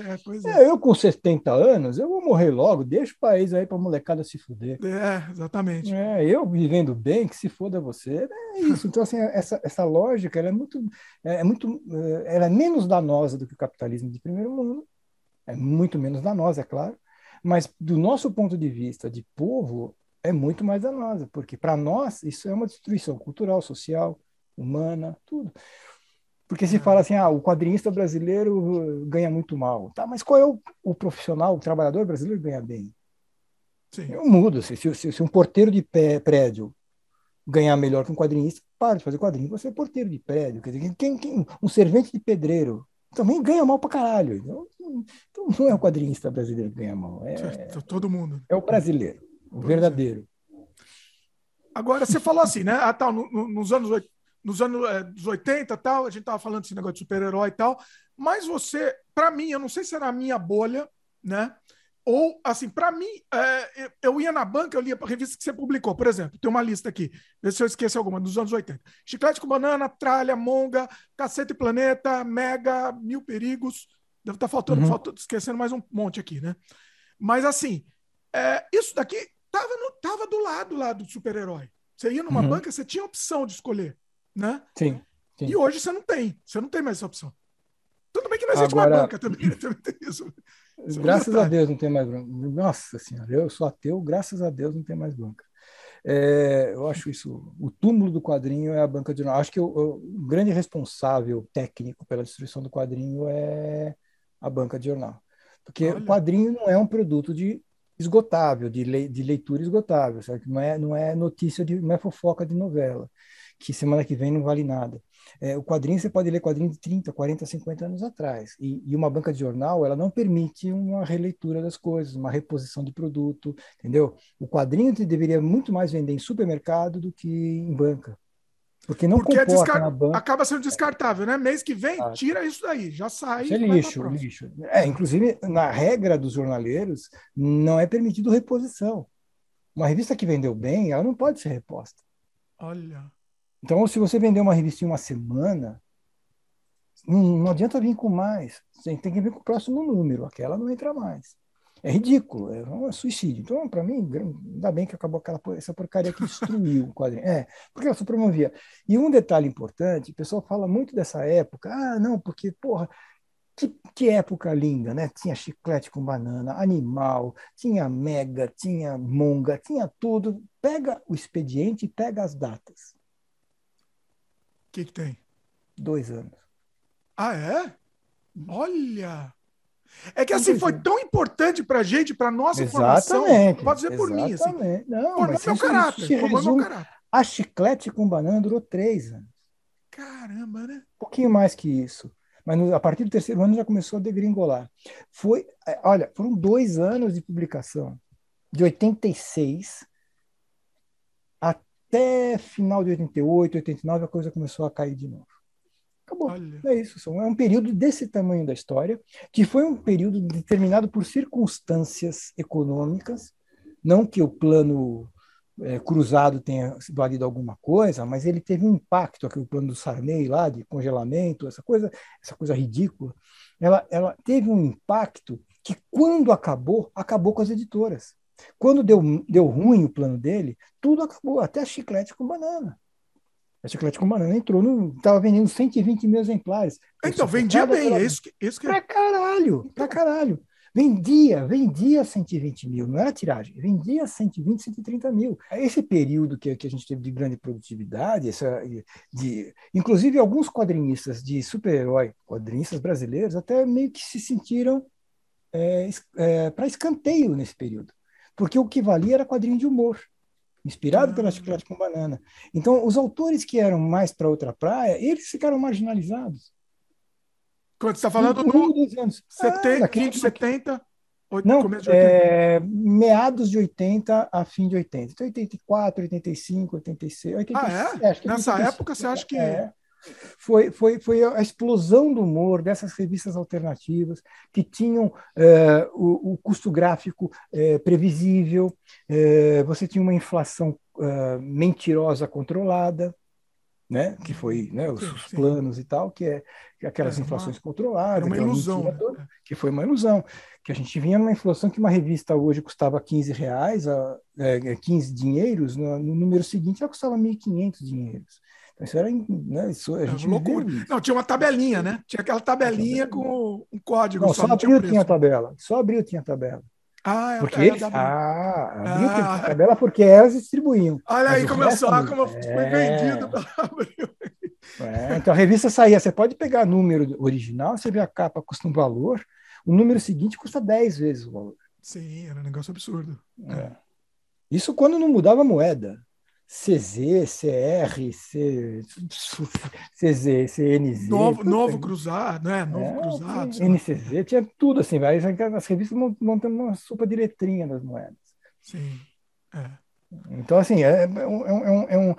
É, é, eu com 70 anos, eu vou morrer logo, deixa o país aí para a molecada se fuder. É, exatamente. É, eu vivendo bem, que se foda você, é isso. Então, assim, essa, essa lógica ela é muito, é, é muito, é, ela é menos danosa do que o capitalismo de primeiro mundo, é muito menos danosa, é claro, mas do nosso ponto de vista de povo, é muito mais danosa, porque para nós isso é uma destruição cultural, social, humana, tudo. Porque se fala assim, ah, o quadrinista brasileiro ganha muito mal. Tá, mas qual é o, o profissional, o trabalhador brasileiro ganha bem? Sim. Eu mudo. Se, se, se, um porteiro de pé, prédio ganhar melhor que um quadrinista, para de fazer quadrinho, você é porteiro de prédio. Quer dizer, quem, quem, um servente de pedreiro também ganha mal pra caralho. Então, então não é o quadrinista brasileiro que ganha mal. É, Todo mundo. É o brasileiro, o verdadeiro. Agora, você falou assim, né? Ah, tá, no, no, nos anos nos anos é, 80 tal, a gente tava falando desse negócio de super-herói e tal, mas você, para mim, eu não sei se era a minha bolha, né? Ou, assim, para mim, é, eu ia na banca, eu lia a revista que você publicou, por exemplo, tem uma lista aqui, vê se eu esqueço alguma, dos anos 80. Chiclete com banana, tralha, monga, cacete planeta, mega, mil perigos. Deve estar tá faltando, uhum. faltando, esquecendo mais um monte aqui, né? Mas, assim, é, isso daqui tava, no, tava do lado lá do super-herói. Você ia numa uhum. banca, você tinha opção de escolher né? Sim, sim. E hoje você não tem, você não tem mais essa opção. Tudo bem que não existe Agora, uma banca também, também tem isso. isso graças a Deus não tem mais banca. Nossa senhora, eu sou ateu, graças a Deus não tem mais banca. É, eu acho isso. O túmulo do quadrinho é a banca de jornal. Acho que o, o, grande responsável técnico pela destruição do quadrinho é a banca de jornal. Porque Olha. o quadrinho não é um produto de esgotável, de, le, de leitura esgotável, certo? Não é, não é notícia de, não é fofoca de novela que semana que vem não vale nada. É, o quadrinho, você pode ler quadrinho de 30, 40, 50 anos atrás. E, e, uma banca de jornal, ela não permite uma releitura das coisas, uma reposição de produto, entendeu? O quadrinho deveria muito mais vender em supermercado do que em banca. Porque não Porque é descar... na banca. acaba sendo descartável, né? Mês que vem, ah, tira isso daí, já sai. Isso é lixo, lixo. É, inclusive, na regra dos jornaleiros, não é permitido reposição. Uma revista que vendeu bem, ela não pode ser reposta. Olha. Então, se você vender uma revista em uma semana, não, adianta vir com mais. Você tem que vir com o próximo número. Aquela não entra mais. É ridículo, é um suicídio. Então, para mim, ainda bem que acabou aquela, essa porcaria que destruiu o quadrinho. É, porque ela só promovia. E um detalhe importante, o pessoal fala muito dessa época. Ah, não, porque, porra, que, que, época linda, né? Tinha chiclete com banana, animal, tinha mega, tinha monga, tinha tudo. Pega o expediente e pega as datas que, que tem? Dois anos. Ah, é? Olha! É que assim foi tão importante para a gente, para nossa exatamente, formação. Pode dizer por mim, assim. Não, formou mas meu isso, caráter. isso formou meu resume- caráter. A chiclete com banana durou três anos. Caramba, né? Um pouquinho mais que isso. Mas no- a partir do terceiro ano já começou a degringolar. Foi, é, olha, foram dois anos de publicação. De 86 até final de 88, 89, a coisa começou a cair de novo. Acabou. Olha. É isso. É um período desse tamanho da história, que foi um período determinado por circunstâncias econômicas, não que o plano eh, cruzado tenha valido alguma coisa, mas ele teve um impacto, aquele plano do Sarney lá, de congelamento, essa coisa, essa coisa ridícula, ela, ela teve um impacto que, quando acabou, acabou com as editoras. Quando deu, deu ruim o plano dele, tudo acabou, até chiclete com banana. A chiclete com banana entrou. Estava vendendo 120 mil exemplares. Então, Foi vendia bem, é isso que, isso que Pra caralho, pra caralho. Vendia, vendia 120 mil, não era tiragem, vendia 120, 130 mil. Esse período que, que a gente teve de grande produtividade, essa, de, inclusive alguns quadrinistas de super-herói, quadrinistas brasileiros, até meio que se sentiram para escanteio nesse período. Porque o que valia era quadrinho de humor, inspirado pela Ah. chiclete com banana. Então, os autores que eram mais para outra praia, eles ficaram marginalizados. Quando você está falando um, do dois anos. 70, Ah, naquele- fim de 70, oito- Não, começo de 80. é, meados de 80 a fim de 80. Então, 84, 85, 86. 86 Ah, é? acho que Nessa 85, época, você acha que- É. Foi, foi, foi a explosão do humor dessas revistas alternativas que tinham é, o, o custo gráfico é, previsível, é, você tinha uma inflação é, mentirosa controlada, né? que foi né, os, Sim, os sim. planos e tal, que é que é aquelas É, uma- inflações controladas. Era uma aquela ilusão. mentira né? que foi uma ilusão, que a gente vinha numa inflação que uma revista hoje custava 15 reais, a, é, 15 dinheiros, no, no número seguinte ela custava 1.500 dinheiros. Isso era, né, isso, a gente loucura. Não, tinha uma tabelinha, né? Tinha aquela tabelinha com um código Não, só, só não tinha tinha tabela, só abril tinha tabela. Ah, é, Porque eles, da- ah, abril Ah. tinha tabela porque elas distribuíam. Olha aí, começou, resto, como foi é. vendido pela Abril. É, então a revista saía, você pode pegar número original, você vê a capa custa um valor, o número seguinte custa 10 vezes o valor. Sim, era um negócio absurdo. É. Isso quando não mudava a moeda. CZ, CR, C, CZ, CNZ. Novo, novo tem. cruzado, né? Novo É, cruzado. tinha NCZ, tinha tudo assim, vai, as revistas mon- montam uma sopa de letrinha das moedas. Sim. É. Então, assim, é, é um, é um- é um,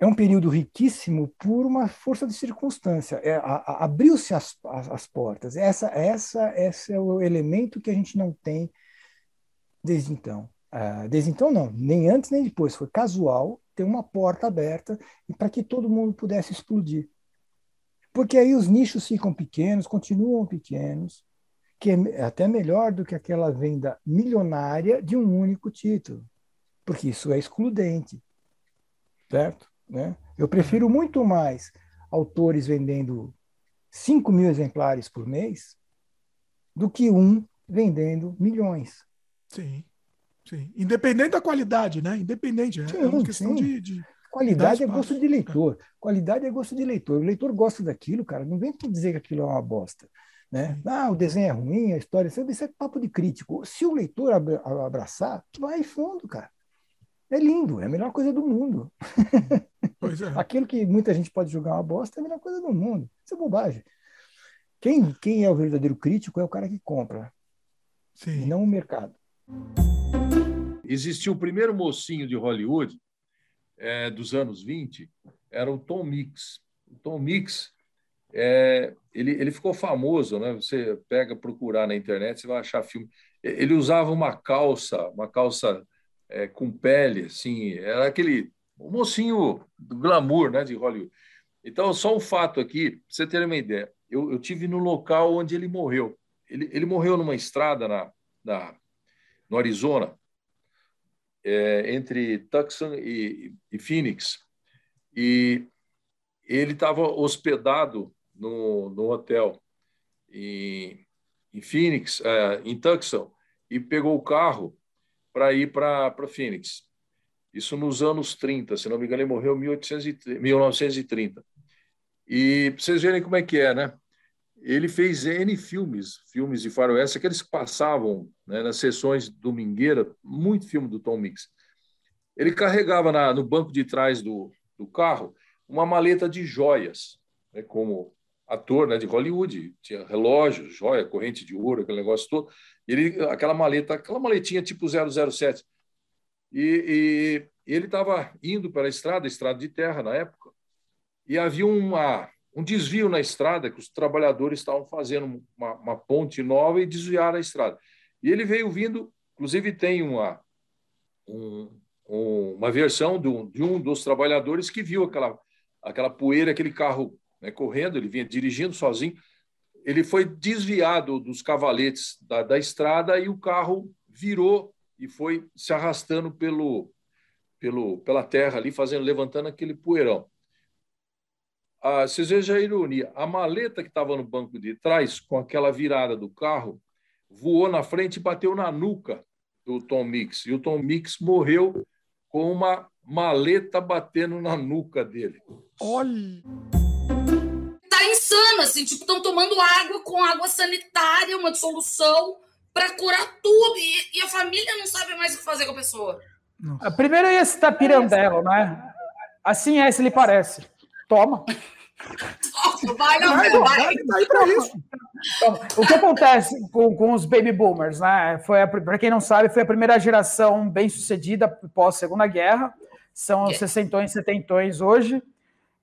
é um período riquíssimo por uma força de circunstância. É, Abriu-se as, as, as portas. Essa, essa, esse é o elemento que a gente não tem desde então. Ah, desde então, não, nem antes nem depois. Foi casual ter uma porta aberta e para que todo mundo pudesse explodir. Porque aí os nichos ficam pequenos, continuam pequenos, que é até melhor do que aquela venda milionária de um único título porque isso é excludente, certo? Né? Eu prefiro muito mais autores vendendo 5 mil exemplares por mês do que um vendendo milhões. Sim. Sim. Independente da qualidade, né? Independente. É, é Sim, uma questão sim. de, de- Qualidade é gosto de leitor. Qualidade é gosto de leitor. O leitor gosta daquilo, cara. Não vem dizer que aquilo é uma bosta. Né? Sim. Ah, o desenho é ruim, a história. Isso é papo de crítico. Se o leitor abra- abraçar, vai fundo, cara. É lindo, é a melhor coisa do mundo. Pois é. Aquilo que muita gente pode julgar uma bosta é a melhor coisa do mundo. Isso é bobagem. Quem, quem é o verdadeiro crítico é o cara que compra, e Sim. não o mercado. Existiu o primeiro mocinho de Hollywood é, dos anos 20, era o Tom Mix. O Tom Mix, é, ele, ele ficou famoso, né? Você pega, procurar na internet, você vai achar filme. Ele usava uma calça, uma calça é, com pele, assim, era aquele mocinho do glamour, né, de Hollywood. Então, só um fato aqui, para você ter uma ideia, eu, eu tive no local onde ele morreu. Ele, ele morreu numa estrada na, na, no Arizona, é, entre Tucson e, e Phoenix. E ele estava hospedado no, no hotel em, em Phoenix, é, em Tucson, e pegou o carro para ir para Phoenix. Isso nos anos 30, se não me engano, ele morreu em 1830, 1930. E pra vocês verem como é que é, né? Ele fez N filmes, filmes de faroeste, aqueles que passavam né, nas sessões domingueira, muito filme do Tom Mix. Ele carregava na, no banco de trás do, do carro uma maleta de joias, né, como ator né, de Hollywood, tinha relógio, joia, corrente de ouro, aquele negócio todo. Ele, aquela maleta, aquela maletinha tipo 007. E, e ele estava indo para a estrada, estrada de terra na época, e havia uma, um desvio na estrada que os trabalhadores estavam fazendo uma, uma ponte nova e desviaram a estrada. E ele veio vindo, inclusive tem uma, um, um, uma versão de um, de um dos trabalhadores que viu aquela, aquela poeira, aquele carro né, correndo, ele vinha dirigindo sozinho, ele foi desviado dos cavaletes da, da estrada e o carro virou e foi se arrastando pelo, pelo, pela terra ali, fazendo, levantando aquele poeirão ah, vocês vejam a ironia, a maleta que estava no banco de trás, com aquela virada do carro, voou na frente e bateu na nuca do Tom Mix. E o Tom Mix morreu com uma maleta batendo na nuca dele. Olha! Tá insano, assim, tipo, estão tomando água com água sanitária, uma solução para curar tudo. E, e, a família não sabe mais o que fazer com a pessoa. Nossa. Primeiro ia citar Pirandello, né? Assim é, se lhe parece. Toma. Vai, não, vai, vai. Tá para isso. Então, o que acontece com, com os baby boomers, né? Foi para quem não sabe, foi a primeira geração bem sucedida pós Segunda Guerra. São os sessentões, setentões hoje.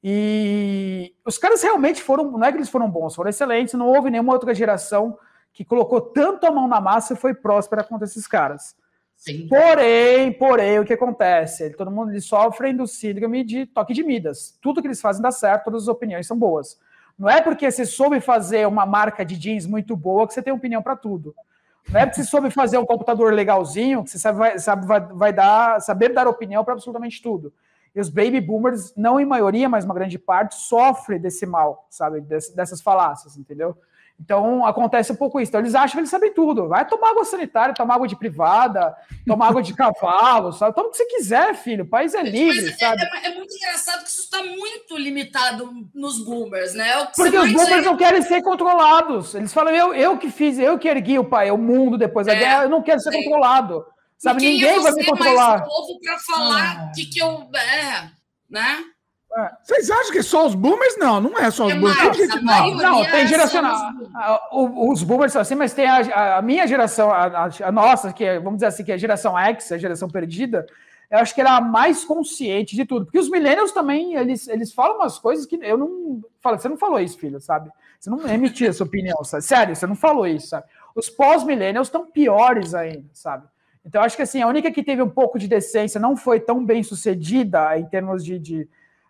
E os caras realmente foram, não é que eles foram bons, foram excelentes. Não houve nenhuma outra geração que colocou tanto a mão na massa e foi próspera quanto esses caras. Sim. Porém, porém, o que acontece? Todo mundo eles sofrem do síndrome de toque de Midas. Tudo que eles fazem dá certo, todas as opiniões são boas. Não é porque você soube fazer uma marca de jeans muito boa que você tem opinião para tudo. Não é porque você soube fazer um computador legalzinho que você sabe, vai, sabe, vai, vai dar, saber dar opinião para absolutamente tudo. E os baby boomers, não em maioria, mas uma grande parte, sofrem desse mal, sabe? dessas falácias, entendeu? Então acontece um pouco isso. Então eles acham que eles sabem tudo. Vai tomar água sanitária, tomar água de privada, tomar água de cavalo, sabe? Toma o que você quiser, filho. O país é livre, é, sabe? É, é, muito engraçado que isso está muito limitado nos boomers, né? É Porque os boomers não querem ser controlados. Eles falam, eu, eu que fiz, eu que ergui o pai, o mundo depois da é, guerra, eu não quero ser sim. controlado. Sabe? Ninguém vai me controlar. Mais novo para falar ah. que, que eu. É, né? É. Vocês acham que só os boomers? Não, não é só os é boomers. não, não, tem geracional. Os boomers são assim, mas tem a, a minha geração, a, a, nossa, que é, vamos dizer assim, que é a geração X, a geração perdida, eu acho que era a mais consciente de tudo. Porque os millennials também, eles, eles falam umas coisas que eu não. Falo, você não falou isso, filho, sabe? Você não emitiu essa opinião, sabe? Sério, você não falou isso, sabe? Os pós-millennials estão piores ainda, sabe? Então, acho que assim, a única que teve um pouco de decência não foi tão bem sucedida em termos de, de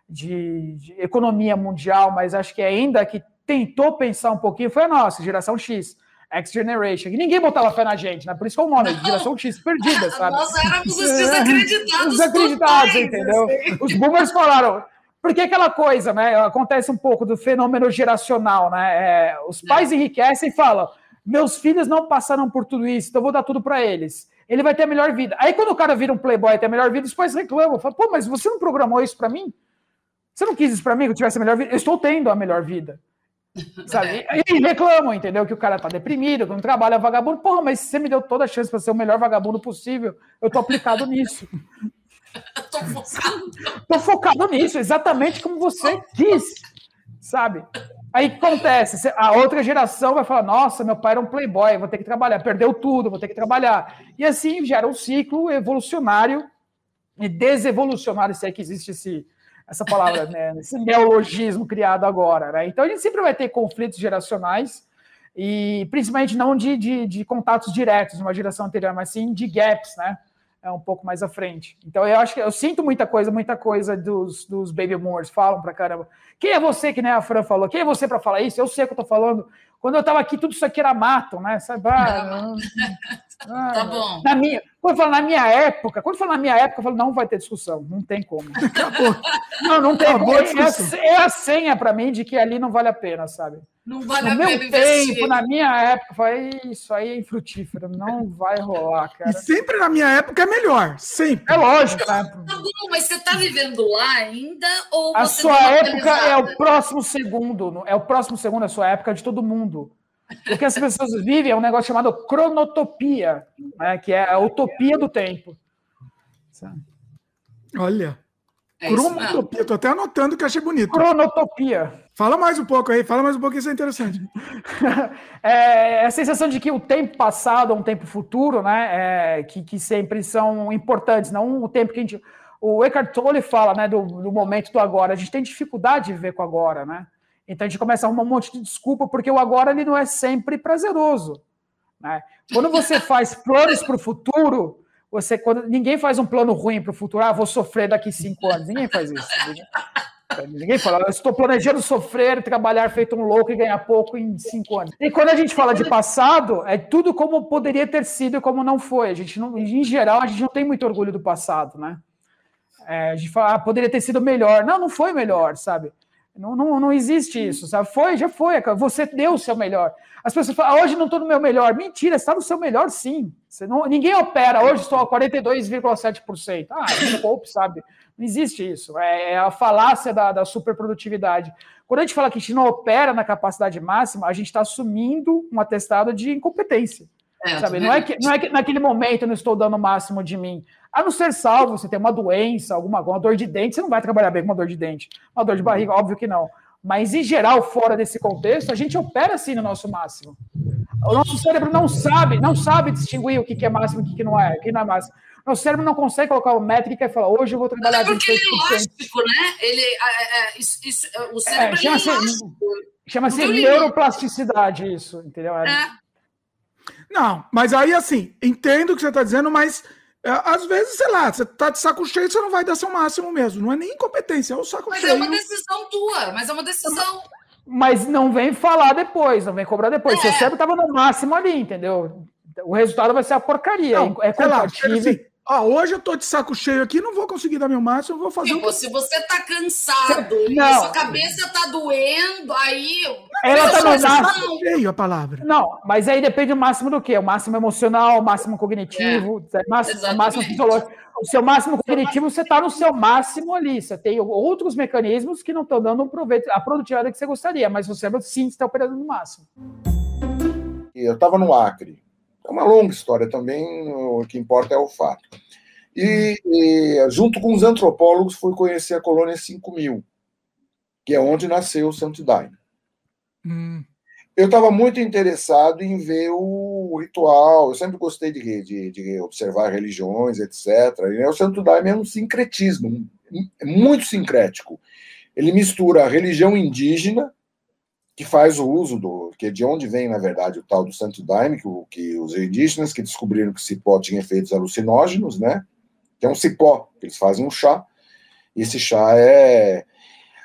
de, de, economia mundial, mas acho que ainda que tentou pensar um pouquinho foi a nossa, geração X. X Generation, que ninguém botava fé na gente, né? Por isso que é o nome, Não. geração X perdida, sabe? Nós éramos os desacreditados. Os desacreditados, entendeu? Assim. Os boomers falaram. Porque aquela coisa, né? Acontece um pouco do fenômeno geracional, né? É, os pais é. enriquecem e falam: meus filhos não passaram por tudo isso, então vou dar tudo para eles. Ele vai ter a melhor vida. Aí quando o cara vira um playboy e tem a melhor vida, os pais reclamam. Falam, pô, mas você não programou isso para mim? Você não quis isso para mim, que eu tivesse a melhor vida? Eu estou tendo a melhor vida. Sabe? E reclamam, entendeu? Que o cara tá deprimido, que não trabalha vagabundo. Porra, mas você me deu toda a chance para ser o melhor vagabundo possível. Eu tô aplicado nisso. tô focado. tô focado nisso, exatamente como você quis. Sabe? Aí acontece, a outra geração vai falar: nossa, meu pai era um playboy, vou ter que trabalhar, perdeu tudo, vou ter que trabalhar. E assim gera um ciclo evolucionário e desevolucionário, se é que existe esse, essa palavra, né, esse neologismo criado agora. Né? Então a gente sempre vai ter conflitos geracionais, e principalmente não de, de, de contatos diretos de uma geração anterior, mas sim de gaps, né? É um pouco mais à frente. Então eu acho que eu sinto muita coisa, muita coisa dos, dos baby boomers falam pra caramba. Quem é você, que nem a Fran falou? Quem é você para falar isso? Eu sei o que eu tô falando. Quando eu tava aqui, tudo isso aqui era mato, né? Sabe? Ah, ah, tá bom. Na minha, quando eu falo na minha época, quando eu falo na minha época, eu falo, não vai ter discussão, não tem como. Acabou. Não, não tem como. É, é, a senha para mim de que ali não vale a pena, sabe? Não vale no a meu pena investir. tempo, na minha época, foi isso aí é infrutífero. Não vai rolar, E cara. sempre na minha época é melhor. Sempre. É lógico, né? Tá bom, mas você tá vivendo lá ainda? Ou A você sua uma época é o próximo segundo. É o próximo segundo, a sua época de todo mundo. O que as pessoas vivem é um negócio chamado cronotopia, né? que é a utopia do tempo. Olha. É. Cromotopia. Tô até anotando que achei bonito. Cronotopia. Fala mais um pouco aí. Fala mais um pouco, isso é interessante. É a sensação de que o tempo passado é um tempo futuro, né? é, que, que sempre são importantes, não o tempo que a gente. O Eckhart Tolle fala né, do, do momento do agora. A gente tem dificuldade de viver com o agora, né? Então a gente começa a arrumar um monte de desculpa, porque o agora ele não é sempre prazeroso. Né? Quando você faz planos para o futuro, você quando ninguém faz um plano ruim para o futuro, ah, vou sofrer daqui cinco anos. Ninguém faz isso. Ninguém, fala, eu estou planejando sofrer, trabalhar feito um louco e ganhar pouco em cinco anos. E quando a gente fala de passado, é tudo como poderia ter sido e como não foi. A gente não, em geral, a gente não tem muito orgulho do passado, né? É, a gente fala, ah, poderia ter sido melhor. Não, não foi melhor, sabe? Não, não, não existe isso, sabe? Foi, já foi. Você deu o seu melhor. As pessoas falam, ah, hoje não estou no meu melhor. Mentira, está no seu melhor sim. Você não, ninguém opera, hoje estou a 42,7%. Ah, poupe, sabe? Não existe isso. É, é a falácia da, da superprodutividade. Quando a gente fala que a gente não opera na capacidade máxima, a gente está assumindo um atestado de incompetência. É, Sabe? tá Não é, que, não é que naquele momento eu não estou dando o máximo de mim. A não ser salvo, você tem uma doença, alguma, alguma dor de dente, você não vai trabalhar bem com uma dor de dente. Uma dor de barriga, óbvio que não. Mas, em geral, fora desse contexto, a gente opera assim no nosso máximo. O nosso cérebro não sabe, não sabe distinguir o que que é máximo e o que que não é, o que não é máximo. Nosso cérebro não consegue colocar uma métrica e falar, hoje eu vou trabalhar É porque ele 28%. é elástico, né? Ele, é, é, isso, isso, é, o cérebro é, chama-se- elástico. Chama-se neuroplasticidade isso, entendeu? É- É. Não, mas aí assim, entendo o que você está dizendo, mas é, às vezes, sei lá, você tá de saco cheio, você não vai dar seu máximo mesmo. Não é nem incompetência, é o saco Mas é cheio. uma decisão tua, mas é uma decisão. Mas não vem falar depois, não vem cobrar depois. É. Seu cérebro estava no máximo ali, entendeu? O resultado vai ser a porcaria. Não, é sei lá, compatível. assim, ó, hoje eu tô de saco cheio aqui, não vou conseguir dar meu máximo, eu vou fazer um Tipo, se você tá cansado e Não. sua cabeça tá doendo, aí. Ela tá no máximo. cheio a palavra. Não, mas aí depende do máximo do quê? O máximo emocional, o máximo cognitivo, o máximo, o máximo fisiológico. O seu máximo cognitivo, você está no seu máximo ali. Você tem outros mecanismos que não estão dando um proveito, a produtividade que você gostaria, mas você sim está operando no máximo. E eu estava no Acre. É uma longa história também, o que importa é o fato. E, e, junto com os antropólogos, fui conhecer a colônia 5000, que é onde nasceu o Santo Daime. Hum, Eu estava muito interessado em ver o ritual, eu sempre gostei de, de, de observar religiões, etc. E o Santo Daime é um sincretismo, é muito sincrético. Ele mistura a religião indígena, que faz o uso do. que é de onde vem, na verdade, o tal do Santo Daime, que, que os indígenas que descobriram que o cipó tinha efeitos alucinógenos, né? Que é um cipó, que eles fazem um chá. E esse chá é.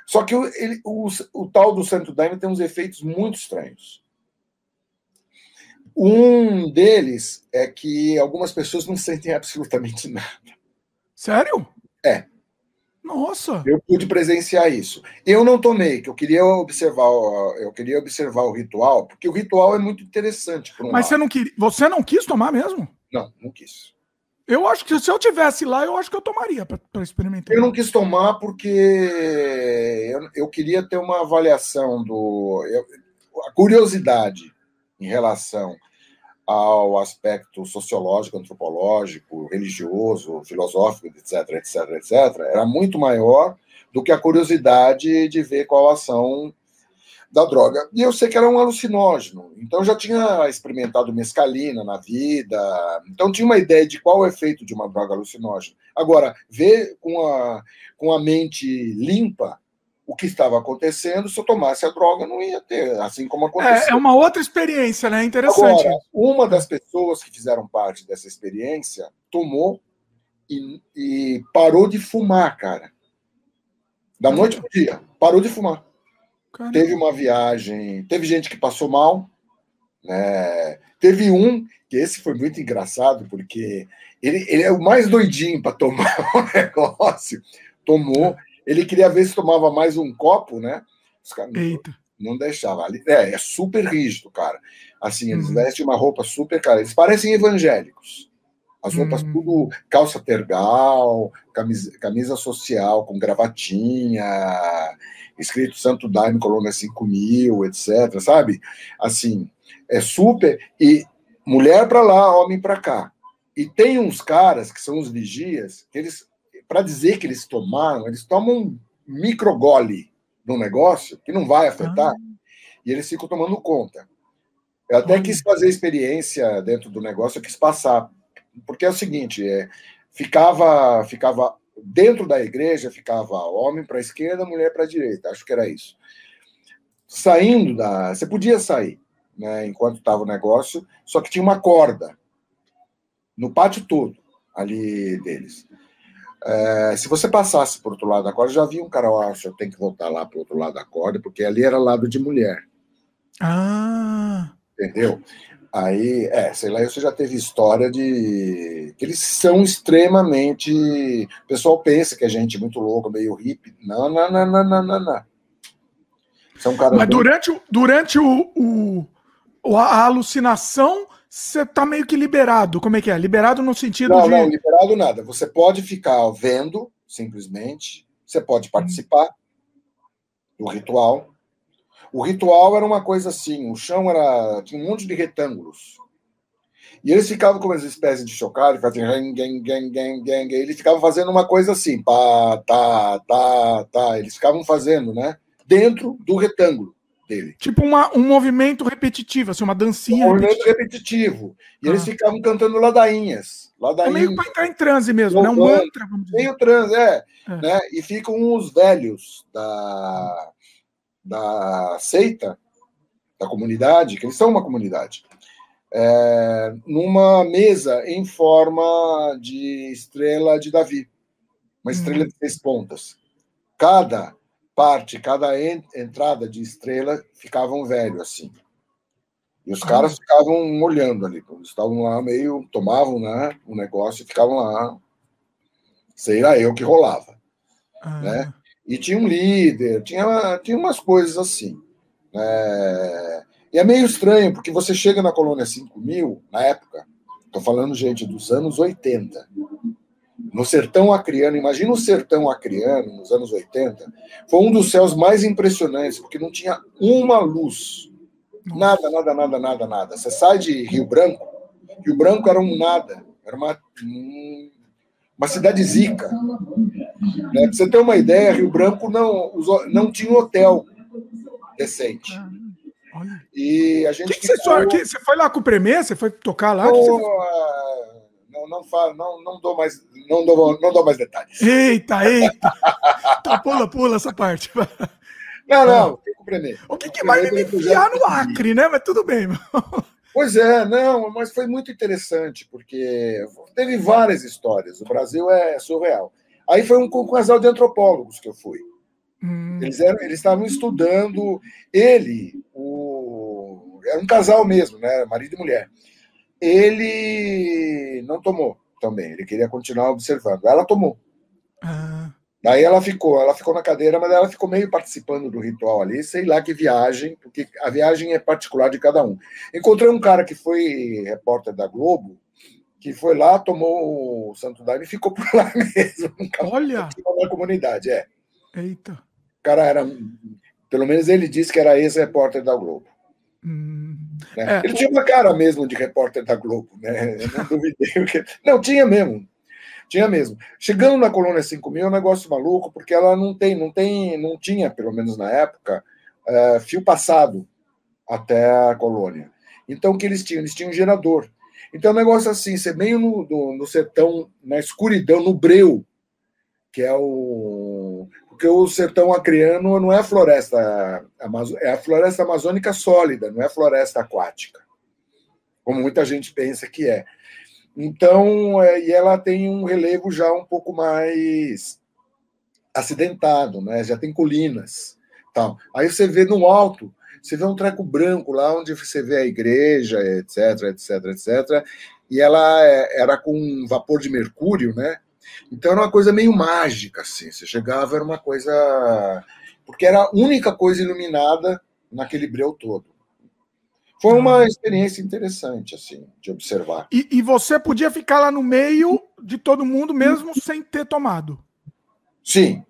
Só que o, ele- o, o tal do Santo Daime tem uns efeitos muito estranhos. Um deles é que algumas pessoas não sentem absolutamente nada. sério? É. Nossa. Eu pude presenciar isso. Eu não tomei, que eu queria observar, eu queria observar o ritual, porque o ritual é muito interessante. Um Mas você não, queria, você não quis tomar mesmo? não, não quis. Eu acho que se eu tivesse lá, eu acho que eu tomaria para experimentar. Eu não quis tomar porque eu, eu queria ter uma avaliação do. eu- a curiosidade em relação ao aspecto sociológico, antropológico, religioso, filosófico, etc, etc, etc, era muito maior do que a curiosidade de ver qual a ação da droga. E eu sei que era um alucinógeno, então já tinha experimentado mescalina na vida, então tinha uma ideia de qual é o efeito de uma droga alucinógena. Agora, ver com a, com a mente limpa o que estava acontecendo, se eu tomasse a droga, não ia ter, assim como aconteceu. É, é uma outra experiência, né? Interessante. Agora, uma das pessoas que fizeram parte dessa experiência tomou e, e parou de fumar, cara. Da noite pro dia, parou de fumar. Cara, Teve uma viagem, teve gente que passou mal, né? Teve um, que esse foi muito engraçado, porque ele, ele é o mais doidinho para tomar o negócio. Tomou, ele queria ver se tomava mais um copo, né? Os caras, Eita. Não deixava. É, é super rígido, cara. Assim, eles Uhum. vestem uma roupa super, cara. Eles parecem evangélicos. As roupas Uhum. tudo calça tergal, camisa, camisa social com gravatinha, escrito Santo Daime, Colônia 5000, etc, sabe? Assim, é super e mulher para lá, homem para cá. E tem uns caras que são os vigias, que eles para dizer que eles tomaram, eles tomam um microgole no negócio que não vai afetar, e eles ficam tomando conta. Eu até Olha. quis fazer experiência dentro do negócio, eu quis passar, porque é o seguinte, é, ficava, ficava dentro da igreja, ficava homem para a esquerda, mulher para a direita, acho que era isso. Saindo da, você podia sair, né, enquanto estava o negócio, só que tinha uma corda no pátio todo ali deles. É, se você passasse por outro lado da corda, já havia um cara, acho, eu tenho que voltar lá para o outro lado da corda, porque ali era lado de mulher, Ah, entendeu? Aí, é, sei lá, você já teve história de que eles são extremamente. O pessoal pensa que é gente muito louca, meio hippie. Não, não, não, não, não, não, não. São caras. mas durante, durante o- o- a alucinação, você tá meio que liberado. Como é que é? Liberado no sentido Não, de. não, liberado nada. Você pode ficar vendo, simplesmente. Você pode participar do ritual. O ritual era uma coisa assim: o chão era tinha um monte de retângulos. E eles ficavam com umas espécies de chocalho, faziam gang, gang, gang, gang, gang. Eles ficavam fazendo uma coisa assim, pá, tá, tá, tá. Eles ficavam fazendo, né? Dentro do retângulo dele. Tipo uma- um movimento repetitivo, assim, uma dancinha. Um movimento repetitivo. E eles Ah. ficavam cantando ladainhas. É Ladainhas. meio para entrar em transe mesmo, né? Um mantra, vamos dizer. Meio trans, é, É. Né? E ficam os velhos da, da seita, da comunidade, que eles são uma comunidade, é, numa mesa em forma de estrela de Davi, uma estrela de seis pontas. Cada parte, cada en- entrada de estrela ficava um velho assim. E os caras ficavam olhando ali, eles estavam lá meio, tomavam né, o negócio e ficavam lá sei lá eu que rolava. Ah, né? E tinha um líder, tinha, tinha umas coisas assim. né? E é meio estranho, porque você chega na colônia 5000, na época, estou falando, gente, dos anos 80, no sertão acriano, imagina o sertão acriano, nos anos 80, foi um dos céus mais impressionantes, porque não tinha uma luz. Nada, nada, nada, nada, nada. Você sai de Rio Branco, Rio Branco era um nada, era uma, um- uma cidade zica. Né? Pra você ter uma ideia, Rio Branco não, não tinha hotel decente. olha. E a gente. que, que você, ficou- só, que, você foi lá com o Premier? Você foi tocar lá? O que você- ah, não, não, falo, não, não dou mais, não dou, não dou mais detalhes. Eita, eita! tá, pula, pula essa parte. Não, não, tem que prender. O que, que vai me enfiar no Acre, né? Mas tudo bem. Pois é, não, mas foi muito interessante, porque teve várias histórias. O Brasil é surreal. Aí foi um, um casal de antropólogos que eu fui. Hum, Eles eram, eles estavam estudando. Ele, o, era um casal mesmo, né? Marido e mulher. Ele não tomou também. Ele queria continuar observando. Ela tomou. ah, Daí ela ficou, ela ficou na cadeira, mas ela ficou meio participando do ritual ali, sei lá que viagem, porque a viagem é particular de cada um. Encontrei um cara que foi repórter da Globo, que foi lá, tomou o Santo Daime e ficou por lá mesmo, olha! ficou na comunidade, é. Eita. O cara era, pelo menos ele disse que era ex-repórter da Globo. Hum, né? É, ele tinha uma cara mesmo de repórter da Globo, né? Eu não duvidei. que- Não, tinha mesmo. Tinha mesmo. Chegando na colônia 5000 é um negócio maluco, porque ela não tem, não tem, não tinha, pelo menos na época, eh, fio passado até a colônia. Então, o que eles tinham? Eles tinham um gerador. Então, é um negócio assim, você meio no, no, no sertão, na escuridão, no breu, que é o. Porque o sertão acriano não é floresta é a floresta amazônica sólida, não é floresta aquática, como muita gente pensa que é. Então, é, e ela tem um relevo já um pouco mais acidentado, né? Já tem colinas, tal. Aí você vê no alto, você vê um treco branco lá onde você vê a igreja, etc, etc, etc. E ela é- era com vapor de mercúrio, né? Então era uma coisa meio mágica, assim. Você chegava, era uma coisa. Porque era a única coisa iluminada naquele breu todo. Foi uma experiência interessante, assim, de observar. E, e você podia ficar lá no meio de todo mundo, mesmo sem ter tomado. Sim.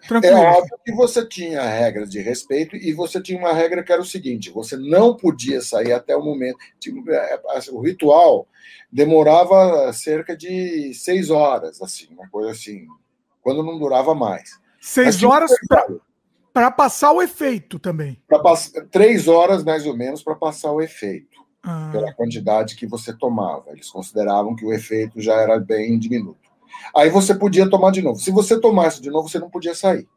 Tranquilo. É óbvio que você tinha regras de respeito e você tinha uma regra que era o seguinte: você não podia sair até o momento. Tipo, é, O ritual demorava cerca de seis horas, assim, uma coisa assim, quando não durava mais. Seis horas para passar o efeito também. Três horas, mais ou menos, para passar o efeito, Ah, pela quantidade que você tomava. Eles consideravam que o efeito já era bem diminuto. Aí você podia tomar de novo. Se você tomasse de novo, você não podia sair.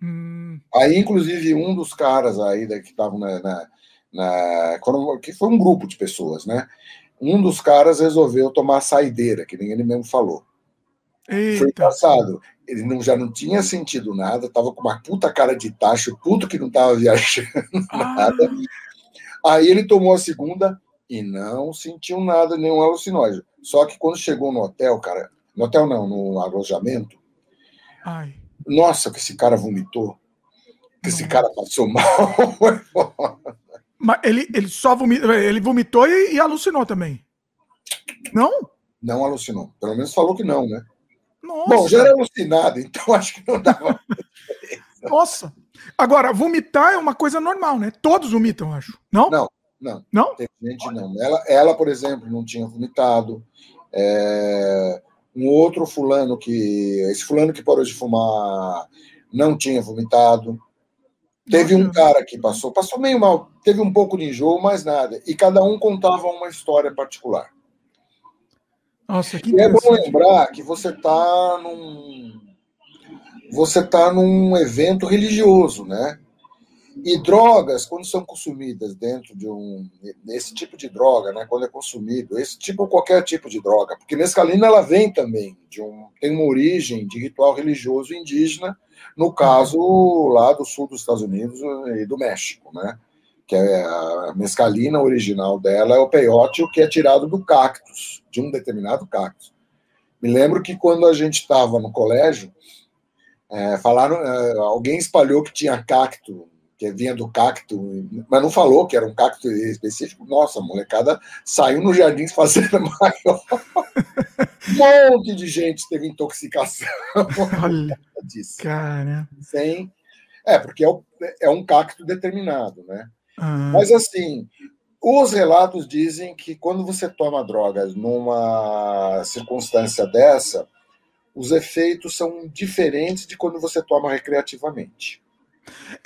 hum, Aí, inclusive, um dos caras aí que estavam na, na- na- que foi um grupo de pessoas, né? Um dos caras resolveu tomar saideira, que nem ele mesmo falou. Foi eita. engraçado. Ele não, já não tinha sentido nada, tava com uma puta cara de tacho, puto que não tava viajando Ah, nada. Aí ele tomou a segunda e não sentiu nada, nenhum alucinógeno. Só que quando chegou no hotel, cara, no hotel não, no alojamento, ai. nossa, que esse cara vomitou, que esse cara passou mal. Mas ele, ele só vomitou, ele vomitou e, e alucinou também. Não? não alucinou. Pelo menos falou que não, né? Nossa. Bom, já era alucinado, então acho que não dava. Nossa. Agora, vomitar é uma coisa normal, né? Todos vomitam, acho. Não? Não, não. Não? Tem gente não. Ela, ela, por exemplo, não tinha vomitado. É, um outro fulano que. Esse fulano que parou de fumar não tinha vomitado. Teve um cara que passou, passou meio mal, teve um pouco de enjoo, mas nada. E cada um contava uma história particular. Nossa, que E é bom lembrar que você está num você está num evento religioso, né? E drogas, quando são consumidas dentro de um esse tipo de droga, né? Quando é consumido, esse tipo qualquer tipo de droga, porque mescalina ela vem também de um tem uma origem de ritual religioso indígena, no caso lá do sul dos Estados Unidos e do México, né? Que é a mescalina original dela é o peiote, o que é tirado do cactus, de um determinado cactus. Me lembro que quando a gente estava no colégio, é, falaram, é, alguém espalhou que tinha cacto, que vinha do cacto, mas não falou que era um cacto específico. Nossa, a molecada saiu nos jardins fazendo maior. um monte de gente teve intoxicação Olha, disso. cara. Sem... É, porque é, o- é um cacto determinado, né? Ah, Mas assim, os relatos dizem que quando você toma drogas numa circunstância dessa, os efeitos são diferentes de quando você toma recreativamente.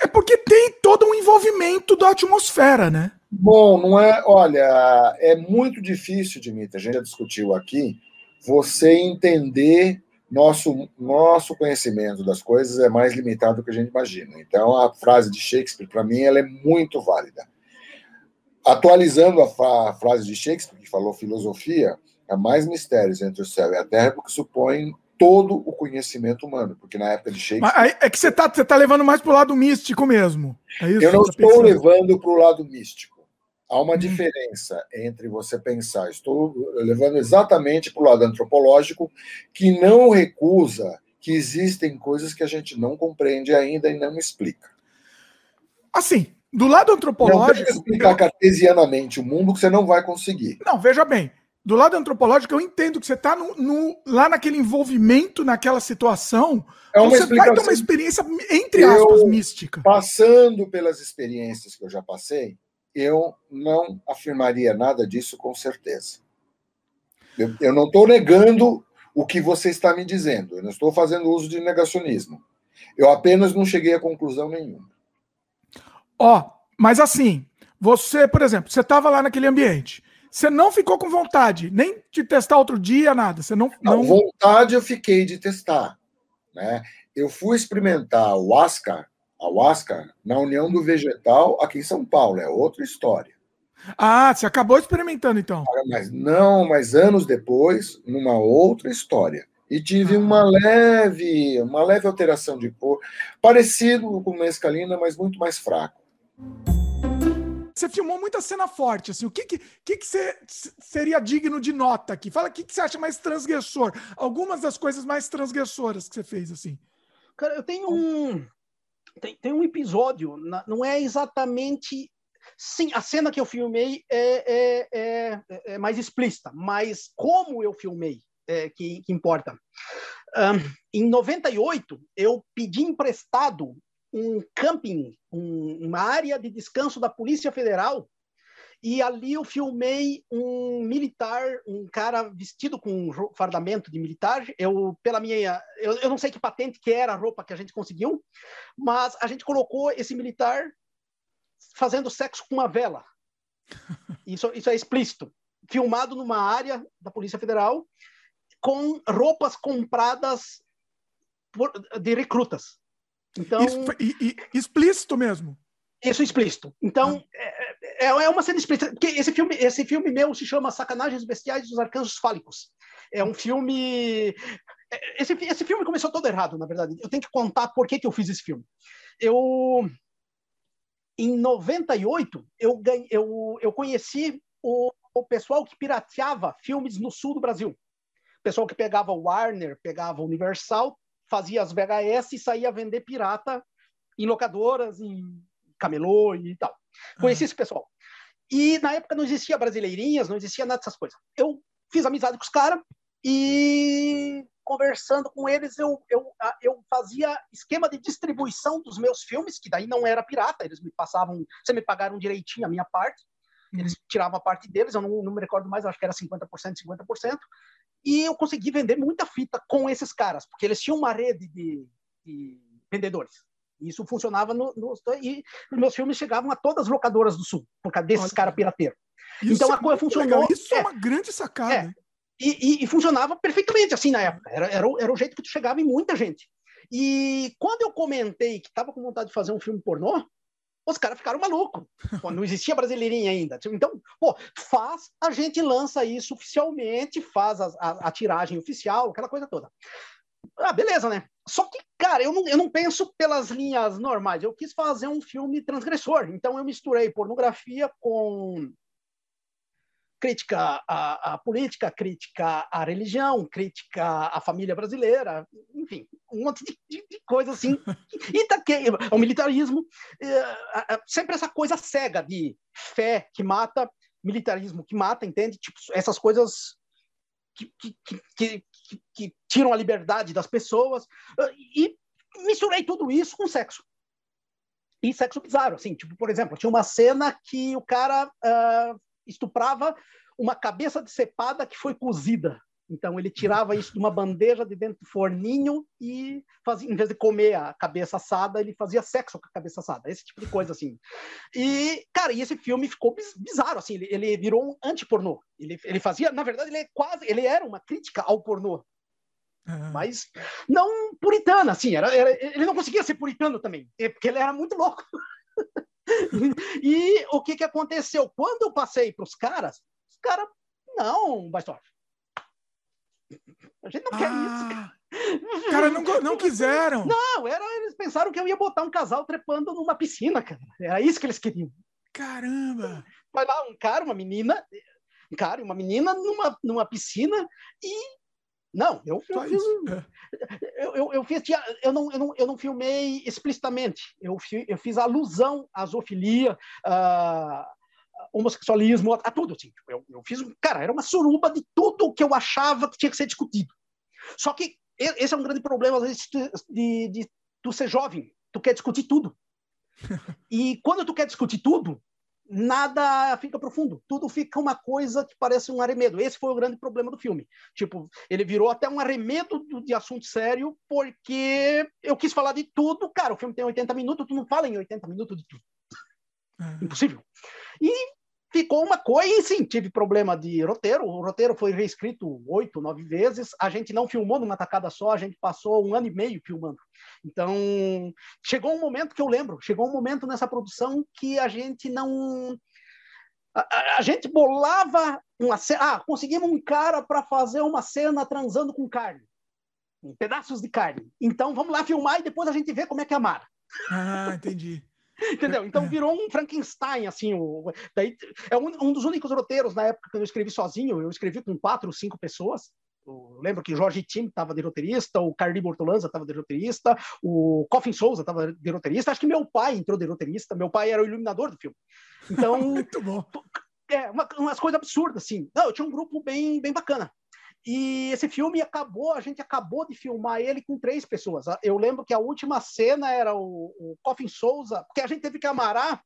É porque tem todo um envolvimento da atmosfera, né? Bom, não é. Olha, é muito difícil, Dimitri, a gente já discutiu aqui, você entender. Nosso, nosso conhecimento das coisas é mais limitado do que a gente imagina. Então, a frase de Shakespeare, para mim, ela é muito válida. Atualizando a, a frase de Shakespeare, que falou filosofia, há mais mistérios entre o céu e a terra porque supõem todo o conhecimento humano. Porque na época de Mas Shakespeare. aí é que você tá, você tá levando mais pro lado místico mesmo. É Eu não tá estou pensando? levando para o lado místico. Há uma Hum. diferença entre você pensar, estou levando exatamente para o lado antropológico, que não recusa que existem coisas que a gente não compreende ainda e não explica. Assim, do lado Não antropológico. tem que explicar cartesianamente o mundo que você não vai conseguir. Não, veja bem. Do lado antropológico, eu entendo que você está no, no- lá naquele envolvimento, naquela situação. É uma você vai ter uma experiência, entre Eu- aspas, mística. Passando pelas experiências que eu já passei, eu não afirmaria nada disso com certeza. Eu, eu não estou negando o que você está me dizendo, eu não estou fazendo uso de negacionismo. Eu apenas não cheguei a conclusão nenhuma. Ó, mas assim, você, por exemplo, você estava lá naquele ambiente. Você não ficou com vontade, nem de testar outro dia, nada. Você não. Não, não... vontade eu fiquei de testar. Né? Eu fui experimentar o Ascar, a Ascar, na União do Vegetal, aqui em São Paulo. É outra história. Ah, você acabou experimentando então. Mas não, mas anos depois, numa outra história. E tive Ah. uma leve, uma leve alteração de cor, parecido com mescalina, mas muito mais fraco. Você filmou muita cena forte, assim. O que que, que, que você, seria digno de nota aqui? Fala o que, que você acha mais transgressor. Algumas das coisas mais transgressoras que você fez, assim. Cara, eu tenho um. tem, tem um episódio, não é exatamente. Sim, a cena que eu filmei é, é, é, é mais explícita, mas como eu filmei é que, que importa. Um, em 98, eu pedi emprestado um camping, um, uma área de descanso da Polícia Federal e ali eu filmei um militar, um cara vestido com um fardamento de militar. Eu, pela minha, eu, eu não sei que patente que era a roupa que a gente conseguiu, mas a gente colocou esse militar fazendo sexo com uma vela. Isso, isso é explícito. Filmado numa área da Polícia Federal com roupas compradas por, de recrutas. Então, e, e, explícito mesmo. Isso explícito. Então, ah. é, é, é, uma cena explícita. Porque esse filme, esse filme meu se chama Sacanagens Bestiais dos Arcanjos Fálicos. É um filme. É, esse, esse filme começou todo errado, na verdade. Eu tenho que contar por que, que eu fiz esse filme. Eu. Em 98, eu, ganhei, eu, eu conheci o, o pessoal que pirateava filmes no sul do Brasil. O pessoal que pegava Warner, pegava Universal, fazia as VHS e saía vender pirata em locadoras, em camelô e tal. Conheci uhum. esse pessoal. E na época não existia brasileirinhas, não existia nada dessas coisas. Eu fiz amizade com os caras e conversando com eles eu, eu, eu fazia esquema de distribuição dos meus filmes, que daí não era pirata, eles me passavam, você me pagaram direitinho a minha parte, eles uhum. tiravam a parte deles, eu não, não me recordo mais, acho que era 50%, 50%, e eu consegui vender muita fita com esses caras, porque eles tinham uma rede de, de vendedores. Isso funcionava no, no, e os meus filmes chegavam a todas as locadoras do sul, por causa desses caras pirateiros. Então a é coisa funcionou. Legal. Isso é, é, uma grande sacada. É, e, e, e, funcionava perfeitamente assim na época. Era, era, o, era o jeito que tu chegava em muita gente. E quando eu comentei que estava com vontade de fazer um filme pornô, os caras ficaram malucos. não existia brasileirinha ainda. Então, pô, faz, a gente lança isso oficialmente, faz a, a, a tiragem oficial, aquela coisa toda. Ah, beleza, né? Só que, cara, eu não, eu não penso pelas linhas normais. Eu quis fazer um filme transgressor. Então, eu misturei pornografia com crítica à, à, política, crítica à religião, crítica à família brasileira, enfim, um monte de, de, de coisa assim. E daqui, o militarismo, é, sempre essa coisa cega de fé que mata, militarismo que mata, entende? Tipo, essas coisas que, que, que, que, tiram a liberdade das pessoas. E misturei tudo isso com sexo. E sexo bizarro, assim, tipo, por exemplo, tinha uma cena que o cara uh, estuprava uma cabeça de cepada que foi cozida. Então ele tirava isso de uma bandeja de dentro do forninho e fazia, em vez de comer a cabeça assada, ele fazia sexo com a cabeça assada, esse tipo de coisa assim. E cara, e esse filme ficou bizarro assim, ele, ele virou um anti-pornô. Ele, ele fazia, na verdade, ele é quase, ele era uma crítica ao pornô. Uhum. Mas não puritana, assim, era, era, ele não conseguia ser puritano também, porque ele era muito louco. e o que, que aconteceu? Quando eu passei para os caras, os caras, não, Bastor, a gente não ah, quer isso. Cara, não, não quiseram. Não, era, eles pensaram que eu ia botar um casal trepando numa piscina, cara. Era isso que eles queriam. Caramba! Vai lá, um cara, uma menina, um cara e uma menina numa, numa piscina e não, eu, eu fiz, eu, eu, eu, fiz, eu não, eu não, eu não filmei explicitamente. Eu, eu fiz alusão à zoofilia, a homossexualismo, a tudo. Assim. Eu, eu fiz, cara, era uma suruba de tudo que eu achava que tinha que ser discutido. Só que esse é um grande problema, às vezes, de, de, de tu ser jovem. Tu quer discutir tudo. E quando tu quer discutir tudo, nada fica profundo. Tudo fica uma coisa que parece um arremedo. Esse foi o grande problema do filme. Tipo, ele virou até um arremedo de assunto sério, porque eu quis falar de tudo. Cara, o filme tem 80 minutos, tu não fala em 80 minutos de tudo. Uhum. Impossível. E ficou uma coisa, e sim, tive problema de roteiro. O roteiro foi reescrito oito, nove vezes. A gente não filmou numa tacada só, a gente passou um ano e meio filmando. Então, chegou um momento que eu lembro, chegou um momento nessa produção que a gente não. A, a gente bolava uma cena. Ah, conseguimos um cara para fazer uma cena transando com carne. Pedaços de carne. Então, vamos lá filmar e depois a gente vê como é que é a Mara. Ah, entendi. Entendeu? Então virou um Frankenstein, assim. O, daí, é um, um, dos únicos roteiros na época que eu escrevi sozinho. Eu escrevi com quatro, cinco pessoas. Eu lembro que Jorge Tim estava de roteirista, o Carli Bortolanza estava de roteirista, o Coffin Souza estava de roteirista, acho que meu pai entrou de roteirista, meu pai era o iluminador do filme. Então, Muito bom. é, uma, umas coisas absurdas, assim. Não, eu tinha um grupo bem, bem bacana. E esse filme acabou, a gente acabou de filmar ele com três pessoas. Eu lembro que a última cena era o, o Coffin Souza, porque a gente teve que amarar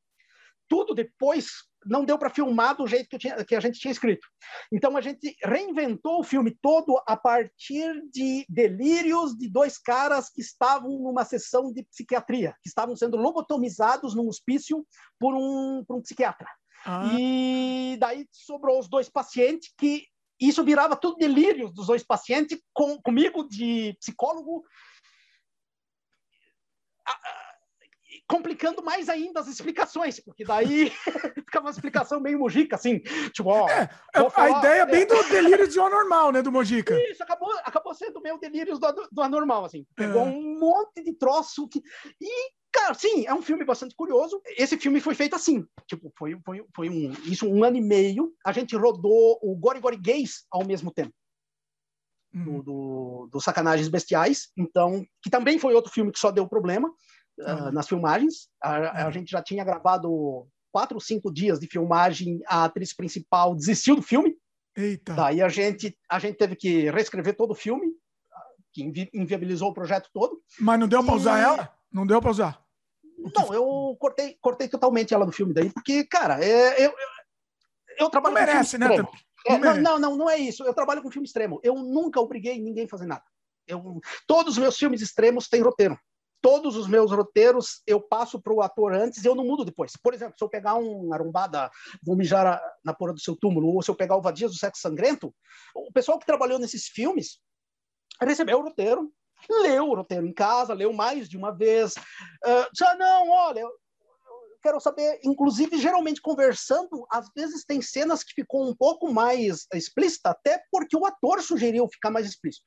tudo depois, não deu para filmar do jeito que, tinha, que, a gente tinha escrito. Então a gente reinventou o filme todo a partir de delírios de dois caras que estavam numa sessão de psiquiatria, que estavam sendo lobotomizados num hospício por um, por um psiquiatra. Ah. E daí sobrou os dois pacientes que isso virava tudo delírio dos dois pacientes, com, comigo de psicólogo, complicando mais ainda as explicações, porque daí fica uma explicação meio mojica, assim, tipo, ó... É, a falar, ideia é bem do delírio do anormal, né, do mojica. Isso, acabou, acabou sendo meio delírio do, do anormal, assim. Pegou é. um monte de troço que... E Cara, sim, é um filme bastante curioso. Esse filme foi feito assim, tipo, foi, foi, foi um, isso um ano e meio. A gente rodou o Gori Gori Gays ao mesmo tempo. Hum. Do, do, do, Sacanagens Bestiais, então, que também foi outro filme que só deu problema uh, nas filmagens. A, a, gente já tinha gravado quatro ou cinco dias de filmagem, a atriz principal desistiu do filme. Eita. Daí a gente, a gente teve que reescrever todo o filme, que invi inviabilizou o projeto todo. Mas não deu para usar ela? Não deu para usar? Não, eu cortei, cortei totalmente ela do filme daí, porque, cara, é, eu, eu, eu trabalho não merece, né? Não, é, não, não, não, não é isso. Eu trabalho com filme extremo. Eu nunca obriguei ninguém a fazer nada. Eu, todos os meus filmes extremos têm roteiro. Todos os meus roteiros eu passo para o ator antes e eu não mudo depois. Por exemplo, se eu pegar um arumbada, vou mijar na porra do seu túmulo, ou se eu pegar o Vadias do Sexo Sangrento, o pessoal que trabalhou nesses filmes recebeu o roteiro, leu o roteiro em casa, leu mais de uma vez. Uh, já não, olha, eu, eu quero saber, inclusive, geralmente conversando, às vezes tem cenas que ficou um pouco mais explícita, até porque o ator sugeriu ficar mais explícito.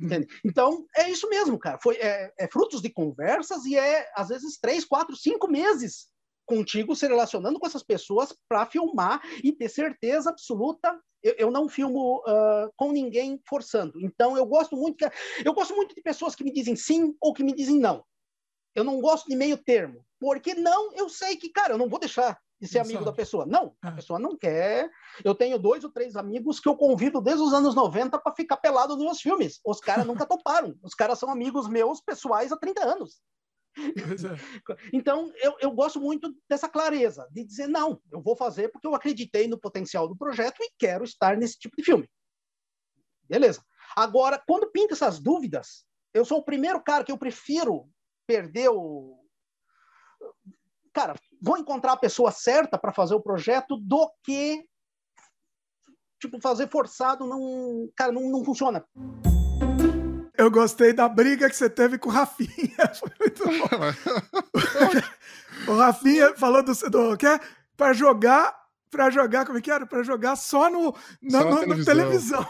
Hum. Entende? Então, é isso mesmo, cara. Foi, é, é, frutos de conversas e é, às vezes, três, quatro, cinco meses contigo se relacionando com essas pessoas para filmar e ter certeza absoluta eu, eu não filmo uh, com ninguém forçando. Então eu gosto muito que, eu gosto muito de pessoas que me dizem sim ou que me dizem não. Eu não gosto de meio termo, porque não, eu sei que cara, eu não vou deixar de ser amigo da pessoa. Não, a é. pessoa não quer. Eu tenho dois ou três amigos que eu convido desde os anos 90 para ficar pelado nos meus filmes. Os caras nunca toparam. Os caras são amigos meus pessoais há 30 anos. É. Então, eu, eu gosto muito dessa clareza, de dizer, não, eu vou fazer porque eu acreditei no potencial do projeto e quero estar nesse tipo de filme. Beleza. Agora, quando pinta essas dúvidas, eu sou o primeiro cara que eu prefiro perder o. Cara, vou encontrar a pessoa certa para fazer o projeto do que tipo fazer forçado não, cara, não, não funciona. Eu gostei da briga que você teve com o Rafinha. Foi muito bom. o Rafinha falou do, do que é para jogar, para jogar, como é que era? Para jogar só no na, só no, televisão. televisão.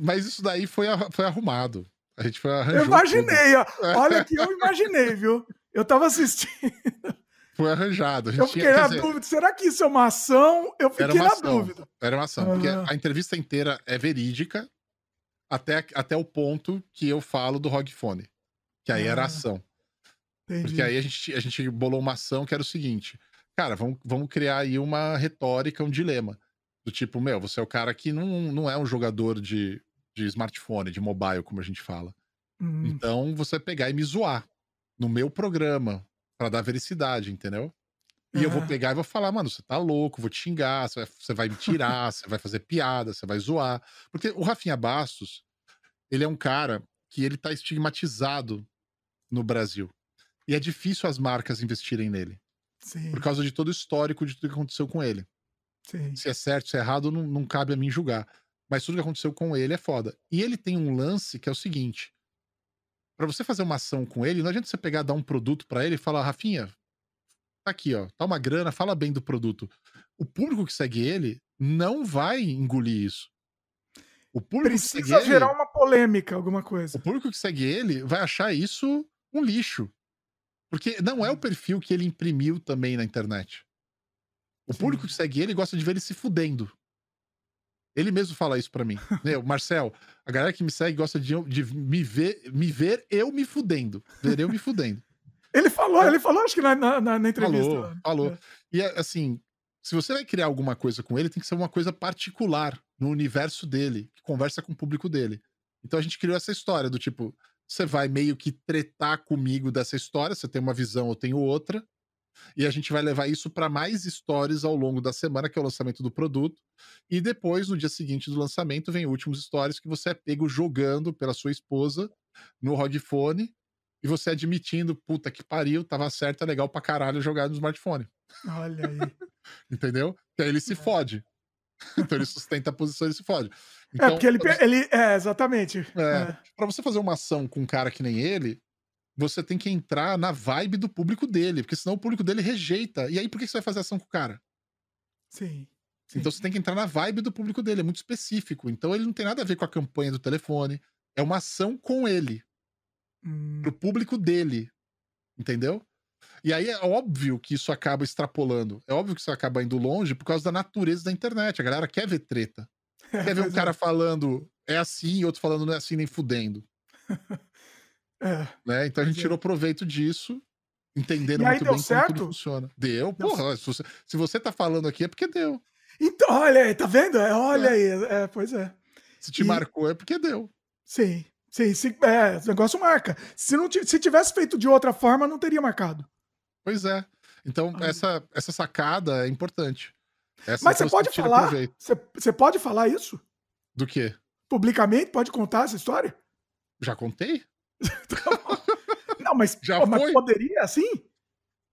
Mas isso daí foi, foi arrumado. A gente foi arranjou. Eu imaginei, ó. Olha que eu imaginei, viu? Eu tava assistindo. Foi arranjado. eu fiquei tinha, na dizer, dúvida. Será que isso é uma ação? Eu fiquei na ação, dúvida. Era uma ação. Uhum. Porque a entrevista inteira é verídica até, até o ponto que eu falo do Rogfone. Que aí ah, era ação. Entendi. Porque aí a gente, a gente bolou uma ação que era o seguinte: cara, vamos, vamos criar aí uma retórica, um dilema. Do tipo, meu, você é o cara que não, não é um jogador de, de smartphone, de mobile, como a gente fala. Hum. Então você vai pegar e me zoar no meu programa para dar vericidade, entendeu? E eu vou pegar e vou falar, mano, você tá louco, vou te xingar, você vai, você vai me tirar, você vai fazer piada, você vai zoar. Porque o Rafinha Bastos, ele é um cara que ele tá estigmatizado no Brasil. E é difícil as marcas investirem nele. Sim. Por causa de todo o histórico de tudo que aconteceu com ele. Sim. Se é certo, se é errado, não, não cabe a mim julgar. Mas tudo que aconteceu com ele é foda. E ele tem um lance que é o seguinte: para você fazer uma ação com ele, não adianta você pegar, dar um produto para ele e falar, Rafinha, tá aqui, ó, tá uma grana, fala bem do produto. O público que segue ele não vai engolir isso. O público Precisa gerar ele, uma polêmica, alguma coisa. O público que segue ele vai achar isso um lixo. Porque não é o perfil que ele imprimiu também na internet. O Sim. público que segue ele gosta de ver ele se fudendo. Ele mesmo fala isso pra mim. Meu, Marcel, a galera que me segue gosta de, de me, ver, me ver eu me fudendo. Ver eu me fudendo. Ele falou, ele falou, acho que na, na, na entrevista. Falou, falou. É. E assim, se você vai criar alguma coisa com ele, tem que ser uma coisa particular no universo dele, que conversa com o público dele. Então a gente criou essa história do tipo, você vai meio que tretar comigo dessa história, você tem uma visão, eu tenho outra, e a gente vai levar isso para mais stories ao longo da semana, que é o lançamento do produto. E depois, no dia seguinte do lançamento, vem últimos stories que você é pego jogando pela sua esposa no Rodfone e você admitindo, puta que pariu, tava certo, é legal pra caralho jogar no smartphone. Olha aí. Entendeu? Que aí ele se é. fode. Então ele sustenta a posição e se fode. É, então, é, porque ele, ele. É, exatamente. É, é. Pra você fazer uma ação com um cara que nem ele, você tem que entrar na vibe do público dele, porque senão o público dele rejeita. E aí, por que você vai fazer ação com o cara? Sim. sim. Então você tem que entrar na vibe do público dele, é muito específico. Então ele não tem nada a ver com a campanha do telefone. É uma ação com ele. Hum. Pro público dele. Entendeu? E aí é óbvio que isso acaba extrapolando. É óbvio que isso acaba indo longe por causa da natureza da internet. A galera quer ver treta. Quer ver um cara é. falando é assim e outro falando não é assim nem fudendo. É. Né? Então a gente tirou proveito disso, entendendo muito bem certo? como tudo funciona. Deu, deu porra. Se você, se você tá falando aqui é porque deu. Então, olha aí, tá vendo? É, olha é. aí, é, pois é. Se te e... marcou é porque deu. Sim, sim, sim é, o negócio marca. Se, não se tivesse feito de outra forma, não teria marcado. Pois é. Então, essa, essa sacada é importante. Essa Mas você pode falar. Você, você pode falar isso? Do quê? Publicamente? Pode contar essa história? Já contei? Não, mas, já pô, mas poderia assim?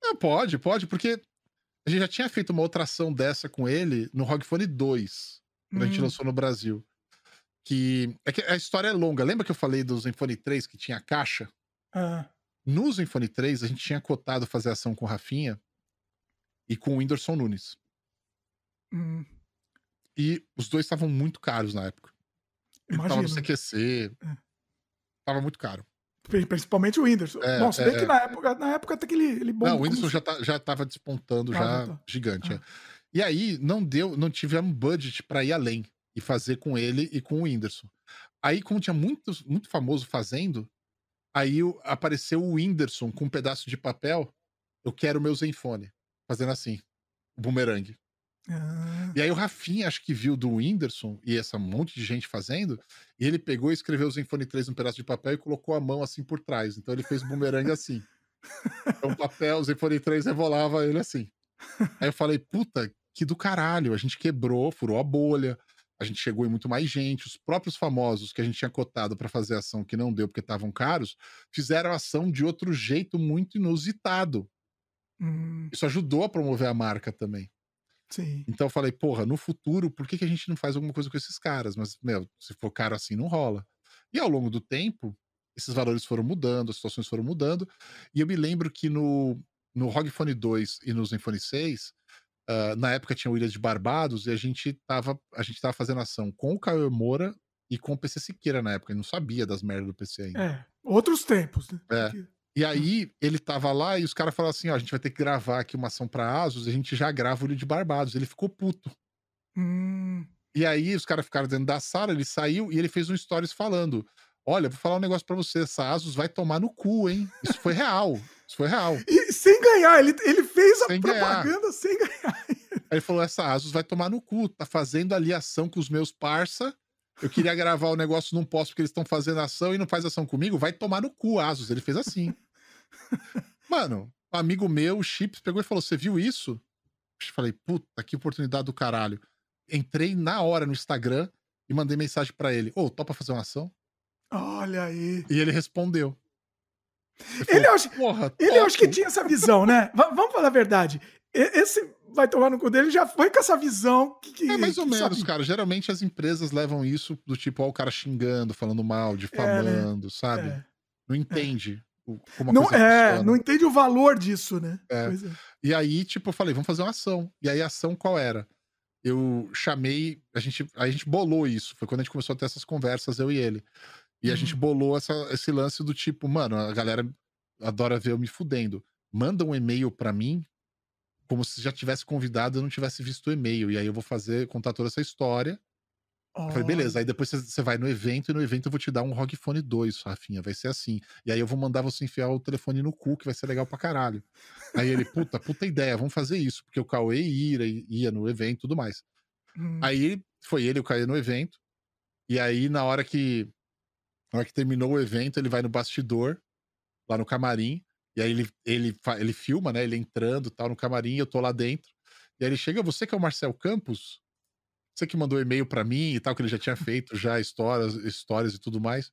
Não, pode, pode, porque a gente já tinha feito uma outra ação dessa com ele no Rockfone 2, quando hum. a gente hum. lançou no Brasil. Que, é que a história é longa. Lembra que eu falei do Zenfone 3 que tinha caixa? Ah. No Zenfone 3, a gente tinha cotado fazer ação com o Rafinha e com o Whindersson Nunes. Hum. E os dois estavam muito caros na época. Imagina. tava no CQC. É. Tava muito caro. Principalmente o Whindersson. É, Bom, se bem é, que na época, na época até que ele, ele Não, o Whindersson já, tá, já tava despontando, ah, já tá. gigante. Ah. É. E aí, não deu, não tivemos budget para ir além e fazer com ele e com o Whindersson. Aí, como tinha muito, muito famoso fazendo, aí apareceu o Whindersson com um pedaço de papel. Eu quero meu Zenfone. Fazendo assim, o bumerangue. Ah. E aí o Rafinha, acho que viu do Whindersson e essa monte de gente fazendo, e ele pegou e escreveu o Zenfone 3 num pedaço de papel e colocou a mão assim por trás. Então ele fez o bumerangue assim. Então o papel, o Zenfone 3 revolava ele assim. Aí eu falei, puta, que do caralho. A gente quebrou, furou a bolha, a gente chegou em muito mais gente. Os próprios famosos que a gente tinha cotado para fazer ação que não deu porque estavam caros, fizeram ação de outro jeito muito inusitado. Hum. Isso ajudou a promover a marca também. Sim. Então eu falei, porra, no futuro, por que, que a gente não faz alguma coisa com esses caras? Mas, meu, se for caro assim, não rola. E ao longo do tempo, esses valores foram mudando, as situações foram mudando. E eu me lembro que no, no ROG Phone 2 e no Zenfone 6, uh, na época tinha o Ilha de Barbados e a gente tava, a gente tava fazendo ação com o Caio Moura e com o PC Siqueira na época. Eu não sabia das merdas do PC ainda. É, outros tempos, né? É. E aí ele tava lá e os caras falaram assim: ó, a gente vai ter que gravar aqui uma ação pra Asus, a gente já grava o Ilho de Barbados. Ele ficou puto. Hum. E aí os caras ficaram dentro da sala, ele saiu e ele fez um stories falando: Olha, vou falar um negócio pra você, essa Asus vai tomar no cu, hein? Isso foi real. Isso foi real. E sem ganhar, ele, ele fez a sem propaganda ganhar. sem ganhar. Aí ele falou: essa Asus vai tomar no cu, tá fazendo ali ação com os meus parça eu queria gravar o negócio, não posso porque eles estão fazendo ação e não faz ação comigo. Vai tomar no cu, Asus. Ele fez assim. Mano, um amigo meu, o Chips, pegou e falou: Você viu isso? Eu falei, puta, que oportunidade do caralho. Entrei na hora no Instagram e mandei mensagem para ele: Ô, oh, topa fazer uma ação? Olha aí. E ele respondeu. Ele, acho, Porra, ele acho que tinha essa visão, né? vamos falar a verdade. Esse vai tomar no cu dele já foi com essa visão que. é mais ou menos, sabe? cara. Geralmente as empresas levam isso do tipo, ó, o cara xingando, falando mal, difamando, é, né? sabe? É. Não entende. É. Como não, é, não entende o valor disso, né? É. é. E aí, tipo, eu falei, vamos fazer uma ação. E aí a ação qual era? Eu chamei, a gente, a gente bolou isso. Foi quando a gente começou a ter essas conversas, eu e ele. E a gente uhum. bolou essa, esse lance do tipo, mano, a galera adora ver eu me fudendo. Manda um e-mail para mim como se já tivesse convidado e não tivesse visto o e-mail. E aí eu vou fazer, contar toda essa história. Eu falei, beleza, aí depois você vai no evento e no evento eu vou te dar um ROG Phone 2, Rafinha, vai ser assim. E aí eu vou mandar você enfiar o telefone no cu, que vai ser legal pra caralho. Aí ele, puta, puta ideia, vamos fazer isso, porque o Cauê ia, ia no evento e tudo mais. Hum. Aí foi ele o Cauê no evento, e aí na hora que na hora que terminou o evento, ele vai no bastidor, lá no camarim, e aí ele, ele, ele filma, né, ele entrando tal no camarim, eu tô lá dentro, e aí ele chega, você que é o Marcel Campos? Você que mandou e-mail para mim e tal, que ele já tinha feito já histórias, histórias e tudo mais.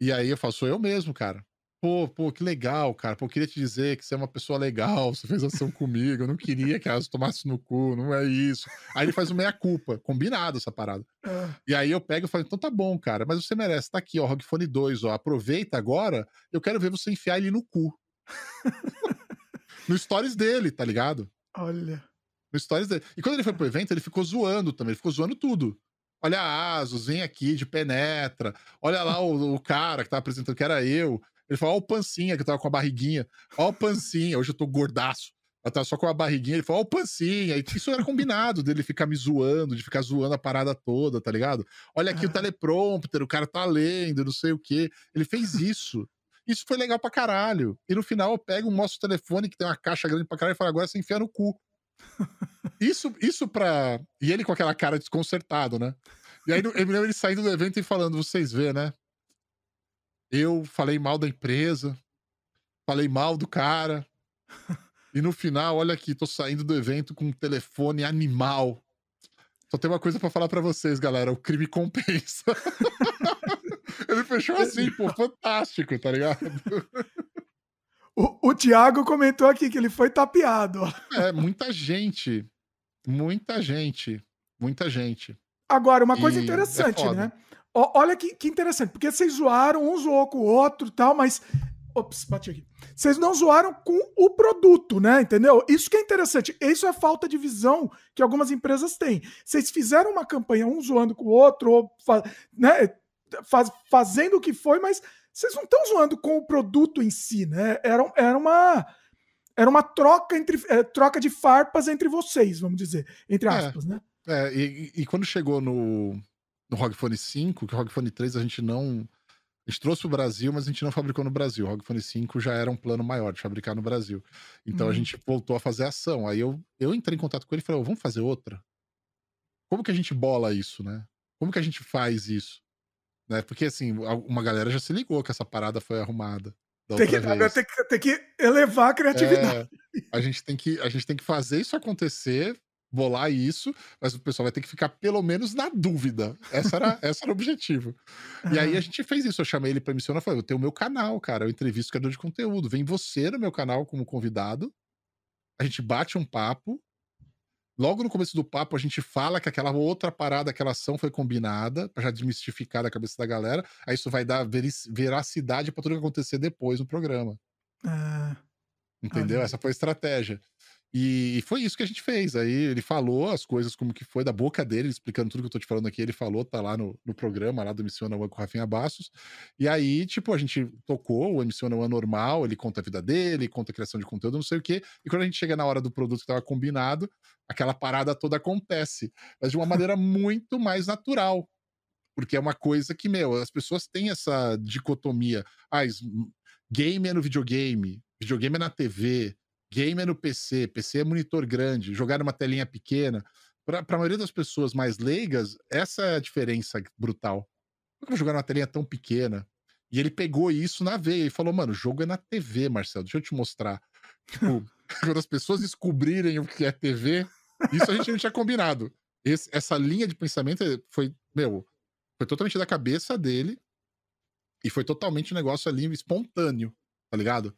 E aí eu falo, sou eu mesmo, cara. Pô, pô, que legal, cara. Pô, queria te dizer que você é uma pessoa legal, você fez ação comigo, eu não queria que elas tomassem no cu, não é isso. Aí ele faz o meia-culpa, combinado essa parada. É. E aí eu pego e falo, então tá bom, cara, mas você merece, tá aqui, ó, ROG Phone 2, ó, aproveita agora, eu quero ver você enfiar ele no cu. no stories dele, tá ligado? Olha no stories dele. E quando ele foi pro evento, ele ficou zoando também, ele ficou zoando tudo. Olha a Asus, vem aqui de penetra. Olha lá o, o cara que tava apresentando, que era eu. Ele falou, ó o pancinha, que tava com a barriguinha. Ó o pancinha, hoje eu tô gordaço. Eu tava só com a barriguinha, ele falou, ó o pancinha. E isso era combinado dele ficar me zoando, de ficar zoando a parada toda, tá ligado? Olha aqui o teleprompter, o cara tá lendo, não sei o quê. Ele fez isso. Isso foi legal pra caralho. E no final eu pego, mostro o telefone que tem uma caixa grande pra caralho e falo, agora você enfia no cu. Isso, isso pra. E ele com aquela cara desconcertado, né? E aí eu me lembro ele saindo do evento e falando: vocês vê, né? Eu falei mal da empresa, falei mal do cara. E no final, olha aqui, tô saindo do evento com um telefone animal. Só tem uma coisa para falar para vocês, galera: o crime compensa. ele fechou assim, pô, fantástico, tá ligado? O, o Thiago comentou aqui que ele foi tapeado. É, muita gente. Muita gente. Muita gente. Agora, uma coisa e interessante, é né? Olha que, que interessante, porque vocês zoaram, um zoou com o outro tal, mas. Ops, bati aqui. Vocês não zoaram com o produto, né? Entendeu? Isso que é interessante. Isso é falta de visão que algumas empresas têm. Vocês fizeram uma campanha, um zoando com o outro, ou, né? Faz, fazendo o que foi, mas vocês não estão zoando com o produto em si, né? Era, era uma era uma troca entre é, troca de farpas entre vocês, vamos dizer, entre é. aspas, é, né? É, e, e, quando chegou no, no ROG Phone 5, que o ROG Phone 3 a gente não. A gente trouxe o Brasil, mas a gente não fabricou no Brasil. O ROG Phone 5 já era um plano maior de fabricar no Brasil. Então a uhum. gente voltou a fazer ação. Aí eu, eu entrei em contato com ele e falei: vamos fazer outra? Como que a gente bola isso, né? Como que a gente faz isso? Né? Porque, assim, uma galera já se ligou que essa parada foi arrumada. Tem que, tem, que, tem que, elevar a criatividade. É, a, gente tem que, a gente tem que fazer isso acontecer, bolar isso, mas o pessoal vai ter que ficar pelo menos na dúvida. Essa era, essa era o objetivo. E aí a gente fez isso. Eu chamei ele pra missionar e falei: eu tenho o meu canal, cara. Eu entrevisto criador de conteúdo. Vem você no meu canal como convidado. A gente bate um papo Logo no começo do papo, a gente fala que aquela outra parada, aquela ação foi combinada, para já desmistificar da cabeça da galera. Aí isso vai dar veracidade para tudo que acontecer depois no programa. Ah, Entendeu? Essa foi a estratégia. E foi isso que a gente fez. Aí ele falou as coisas como que foi da boca dele, explicando tudo que eu tô te falando aqui. Ele falou, tá lá no, no programa lá do Missiona One com o Rafinha Bassos. E aí, tipo, a gente tocou o Missiona One normal, ele conta a vida dele, conta a criação de conteúdo, não sei o quê. E quando a gente chega na hora do produto que tava combinado, aquela parada toda acontece. Mas de uma maneira muito mais natural. Porque é uma coisa que, meu, as pessoas têm essa dicotomia. Ah, game é no videogame, videogame é na TV Game é no PC, PC é monitor grande, jogar numa telinha pequena. Para a maioria das pessoas mais leigas, essa é a diferença brutal. Por que eu vou jogar numa telinha tão pequena? E ele pegou isso na veia e falou: mano, o jogo é na TV, Marcelo, deixa eu te mostrar. Tipo, quando as pessoas descobrirem o que é TV, isso a gente não tinha combinado. Esse, essa linha de pensamento foi, meu, foi totalmente da cabeça dele e foi totalmente um negócio ali espontâneo, tá ligado?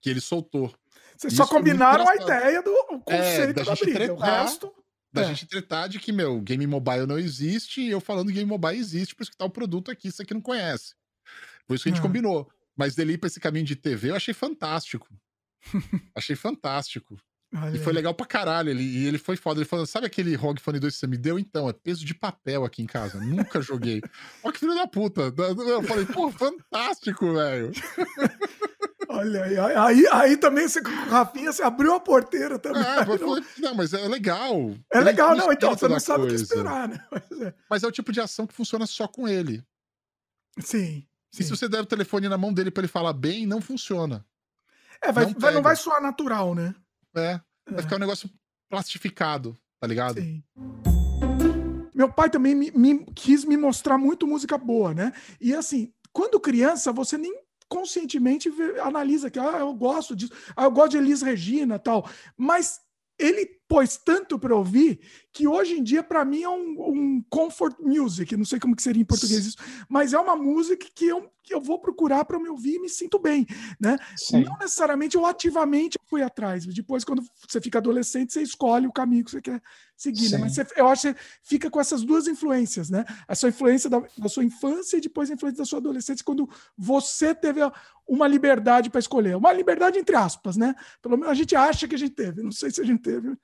Que ele soltou. Vocês só combinaram a ideia do o é, conceito é, da, da briga. Tretar, o resto. Da é. gente tretar de que, meu, game mobile não existe, e eu falando game mobile existe, por isso que tá o produto aqui, você que não conhece. Por isso que a gente ah. combinou. Mas dele pra esse caminho de TV, eu achei fantástico. achei fantástico. Olha. E foi legal pra caralho. Ele, e ele foi foda. Ele falou: sabe aquele ROG Phone 2 que você me deu? Então, é peso de papel aqui em casa. Nunca joguei. Olha que filho da puta. Eu falei, pô, fantástico, velho. Olha aí, aí, aí também você Rafinha, você abriu a porteira também. É, não... não, mas é legal. É legal, não, então você não sabe coisa. o que esperar, né? Mas é. mas é o tipo de ação que funciona só com ele. Sim. E se você der o telefone na mão dele para ele falar bem, não funciona. É, vai, não, vai, não vai soar natural, né? É, vai é. ficar um negócio plastificado, tá ligado? Sim. Meu pai também me, me, quis me mostrar muito música boa, né? E assim, quando criança, você nem conscientemente analisa que ah, eu gosto disso, ah, eu gosto de Elis Regina tal, mas ele pôs tanto para ouvir que hoje em dia para mim é um, um, comfort music, não sei como que seria em português isso, mas é uma música que eu, que eu vou procurar para me ouvir e me sinto bem, né? Sim. Não necessariamente eu ativamente fui atrás. Depois quando você fica adolescente, você escolhe o caminho que você quer seguir, né? Mas você, eu acho que você fica com essas duas influências, né? A sua influência da, da sua infância e depois a influência da sua adolescência quando você teve uma liberdade para escolher, uma liberdade entre aspas, né? Pelo menos a gente acha que a gente teve, não sei se a gente teve.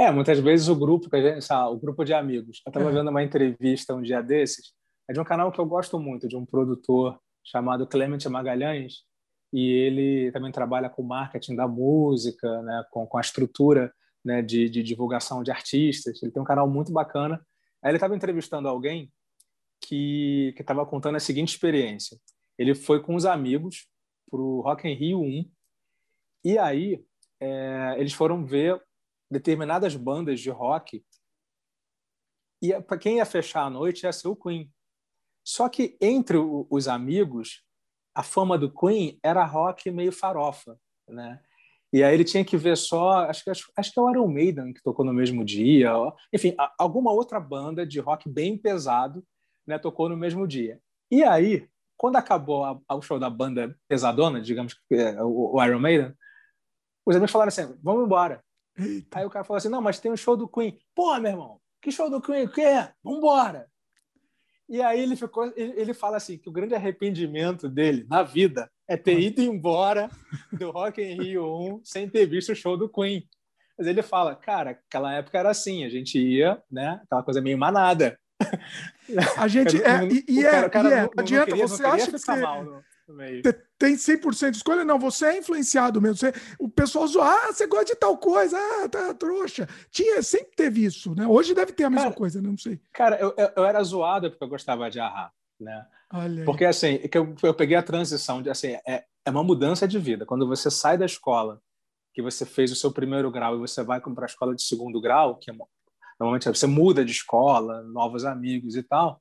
É, muitas vezes o grupo, o grupo de amigos. Eu estava é. vendo uma entrevista um dia desses, é de um canal que eu gosto muito, de um produtor chamado Clemente Magalhães, e ele também trabalha com marketing da música, né, com, com a estrutura né, de, de divulgação de artistas. Ele tem um canal muito bacana. Aí ele estava entrevistando alguém que estava contando a seguinte experiência. Ele foi com os amigos para o Rock in Rio 1, e aí é, eles foram ver determinadas bandas de rock e para quem ia fechar a noite ia ser o Queen. Só que entre o, os amigos, a fama do Queen era rock meio farofa, né? E aí ele tinha que ver só, acho que acho, acho que é o Iron Maiden que tocou no mesmo dia, enfim, a, alguma outra banda de rock bem pesado, né, tocou no mesmo dia. E aí, quando acabou a, o show da banda pesadona, digamos que é, o, o Iron Maiden, os amigos falaram assim: "Vamos embora". Eita. Aí o cara falou assim: não, mas tem um show do Queen. Pô, meu irmão, que show do Queen? O que é? Vambora! E aí ele ficou, ele, fala assim que o grande arrependimento dele na vida é ter ido embora do Rock in Rio 1 sem ter visto o show do Queen. Mas ele fala, cara, aquela época era assim, a gente ia, né, aquela coisa meio manada. A gente é, e, é, cara, e é, não, adianta, queria, você acha que mal meio. tem 100% de escolha? Não, você é influenciado mesmo. Você, o pessoal zoa, ah, você gosta de tal coisa, ah, tá trouxa. Tinha, sempre teve isso, né? Hoje deve ter a mesma cara, coisa, né? não sei. Cara, eu, eu, eu, era zoado porque eu gostava de arrar, né? porque assim, que eu, eu peguei a transição de assim, é, é uma mudança de vida. Quando você sai da escola, que você fez o seu primeiro grau e você vai para a escola de segundo grau, que é, normalmente você muda de escola, novos amigos e tal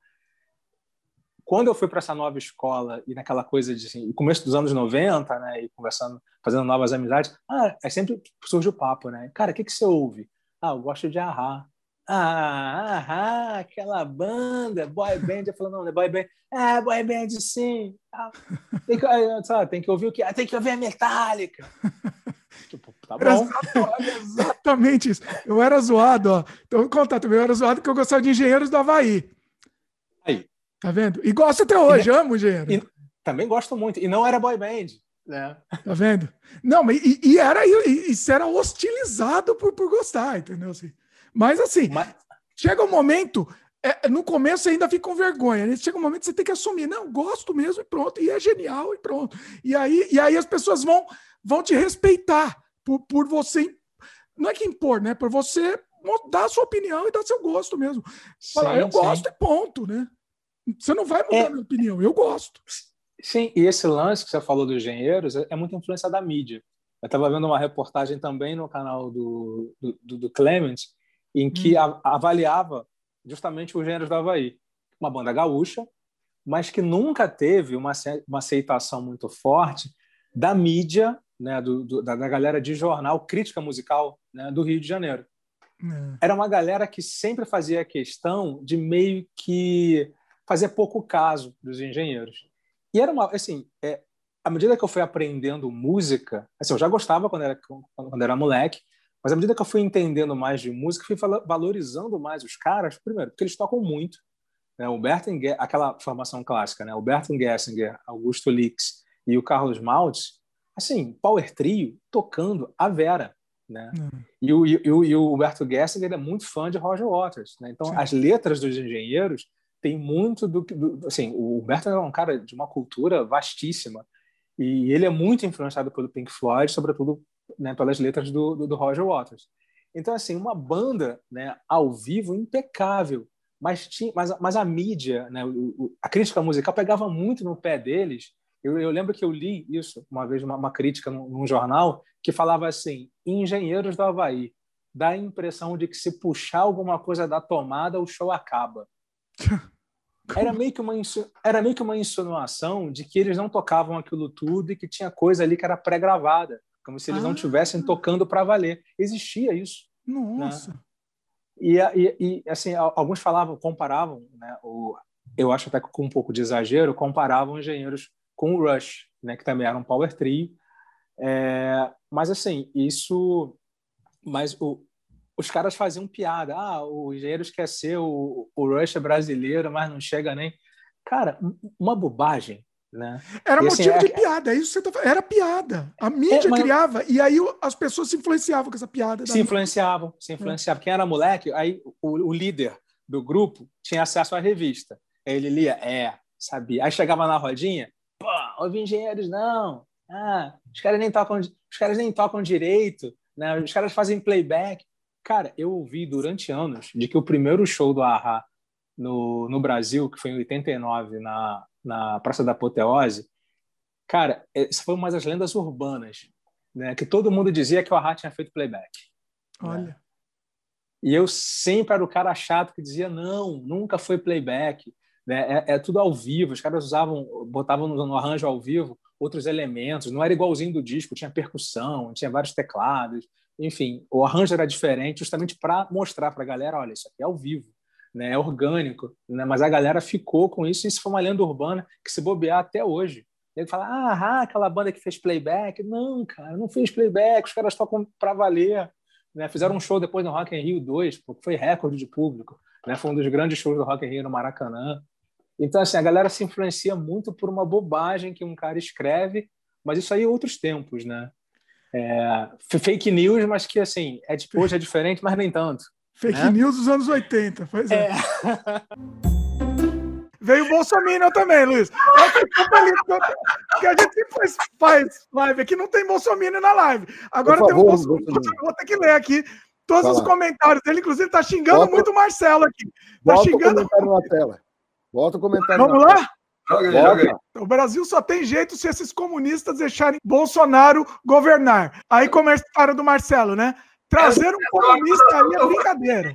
quando eu fui para essa nova escola e naquela coisa de assim, começo dos anos 90, né, e conversando, fazendo novas amizades, ah, é sempre surge o papo, né? Cara, o que que você ouve? Ah, eu gosto de Ahá. Ah, Ahá, aquela banda, boy band. Eu falo, não, não é boy band. É, boy band sim. Ah, tem, que, sabe, tem que ouvir o quê? Ah, tem que ouvir a Metallica. Tipo, tá bom. Exatamente isso. Eu era zoado, ó. Então, também. Eu era zoado porque eu gostava de engenheiros do Havaí. Tá vendo? E gosto até hoje, e, amo engenheiro. E, também gosto muito. E não era boy band. Né? Tá vendo? Não, e, e era e, isso era hostilizado por, por gostar, entendeu? Assim, mas assim, mas... chega um momento. É, no começo ainda fica com vergonha. Né? Chega um momento que você tem que assumir. Não, gosto mesmo e pronto. E é genial e pronto. E aí, e aí as pessoas vão, vão te respeitar por, por você. Não é que impor, né? Por você dar a sua opinião e dar seu gosto mesmo. Falar, eu sim. gosto e ponto, né? Você não vai mudar é, minha opinião, eu gosto. Sim, e esse lance que você falou dos engenheiros é, é muita influência da mídia. Eu estava vendo uma reportagem também no canal do, do, do Clement, em que hum. a, avaliava justamente os engenheiros do Havaí. Uma banda gaúcha, mas que nunca teve uma, uma aceitação muito forte da mídia, né, do, do, da, da, galera de jornal, crítica musical né, do Rio de Janeiro. É. Era uma galera que sempre fazia questão de meio que fazia pouco caso dos engenheiros. E era uma, assim, é, à medida que eu fui aprendendo música, assim, eu já gostava quando era, quando era moleque, mas à medida que eu fui entendendo mais de música, fui valorizando mais os caras, primeiro, porque eles tocam muito. Né? O Bertin, aquela formação clássica, né? o Bertin Gessinger, Augusto Lix e o Carlos Maltz, assim, power trio tocando a Vera. Né? Hum. E, o, e, o, e o Humberto Gessinger é muito fã de Roger Waters. Né? Então, Sim. as letras dos engenheiros tem muito do que. Assim, o Humberto é um cara de uma cultura vastíssima. E ele é muito influenciado pelo Pink Floyd, sobretudo né, pelas letras do, do, do, Roger Waters. Então, assim, uma banda né, ao vivo impecável, mas, tinha, mas, mas a mídia, né, o, a crítica musical pegava muito no pé deles. Eu, eu lembro que eu li isso uma vez, uma, uma crítica num, num jornal, que falava assim: engenheiros do Havaí, dá a impressão de que se puxar alguma coisa da tomada, o show acaba. Era meio, que uma, era meio que uma insinuação de que eles não tocavam aquilo tudo e que tinha coisa ali que era pré-gravada, como se eles ah. não estivessem tocando para valer. Existia isso. Nossa. Né? E, e, e, assim, alguns falavam, comparavam, né, o, eu acho até com um pouco de exagero, comparavam engenheiros com o Rush, né, que também era um power trio. É, mas assim, isso, mas o, os caras faziam piada. Ah, o engenheiro quer ser o, o Rush é brasileiro, mas não chega nem. Cara, uma bobagem. Né? Era e, motivo assim, de é... piada, é isso que você tá falando. Era piada. A mídia é, mas... criava, e aí as pessoas se influenciavam com essa piada. Se influenciavam, se influenciavam. Quem era moleque, aí o, o, líder do grupo tinha acesso à revista. Aí ele lia, é, sabia. Aí chegava na rodinha, pô, ouvi engenheiros, não. Ah, os caras nem tocam, os caras nem tocam direito, né? Os caras fazem playback. Cara, eu ouvi durante anos de que o primeiro show do Ahá no, no Brasil, que foi em 89, na, na Praça da Apoteose, cara, isso foi uma das lendas urbanas, né? Que todo mundo dizia que o Ahá tinha feito playback. Né? Olha. Né? E eu sempre era o cara chato que dizia, não, nunca foi playback. Né? É, é tudo ao vivo, os caras usavam, botavam no arranjo ao vivo outros elementos, não era igualzinho do disco, tinha percussão, tinha vários teclados, enfim, o arranjo era diferente justamente para mostrar para a galera, olha, isso aqui é ao vivo, né? é orgânico, né? mas a galera ficou com isso, e isso foi uma lenda urbana que se bobear até hoje. Ele fala, ah, aquela banda que fez playback. Não, cara, não fez playback, os caras tocam para valer. Né? Fizeram um show depois no Rock in Rio 2, porque foi recorde de público. Né? Foi um dos grandes shows do Rock in Rio no Maracanã. Então, assim, a galera se influencia muito por uma bobagem que um cara escreve, mas isso aí é outros tempos, né? É, fake news, mas que assim, é tipo, hoje é diferente, mas nem tanto. Fake né? news dos anos 80, pois é. é. Veio o Bolsonaro também, Luiz. Porque a gente sempre faz, faz live aqui, não tem Bolsonaro na live. Agora tem o Bolsonaro. Vou ter que ler aqui todos os comentários dele, inclusive tá xingando Bota, muito o Marcelo aqui. Tá xingando. O comentário na tela. Bota o comentário. Vamos lá? Tela. Joga aí, joga aí. O Brasil só tem jeito se esses comunistas deixarem Bolsonaro governar. Aí comentário do Marcelo, né? Trazer um comunista aí é brincadeira.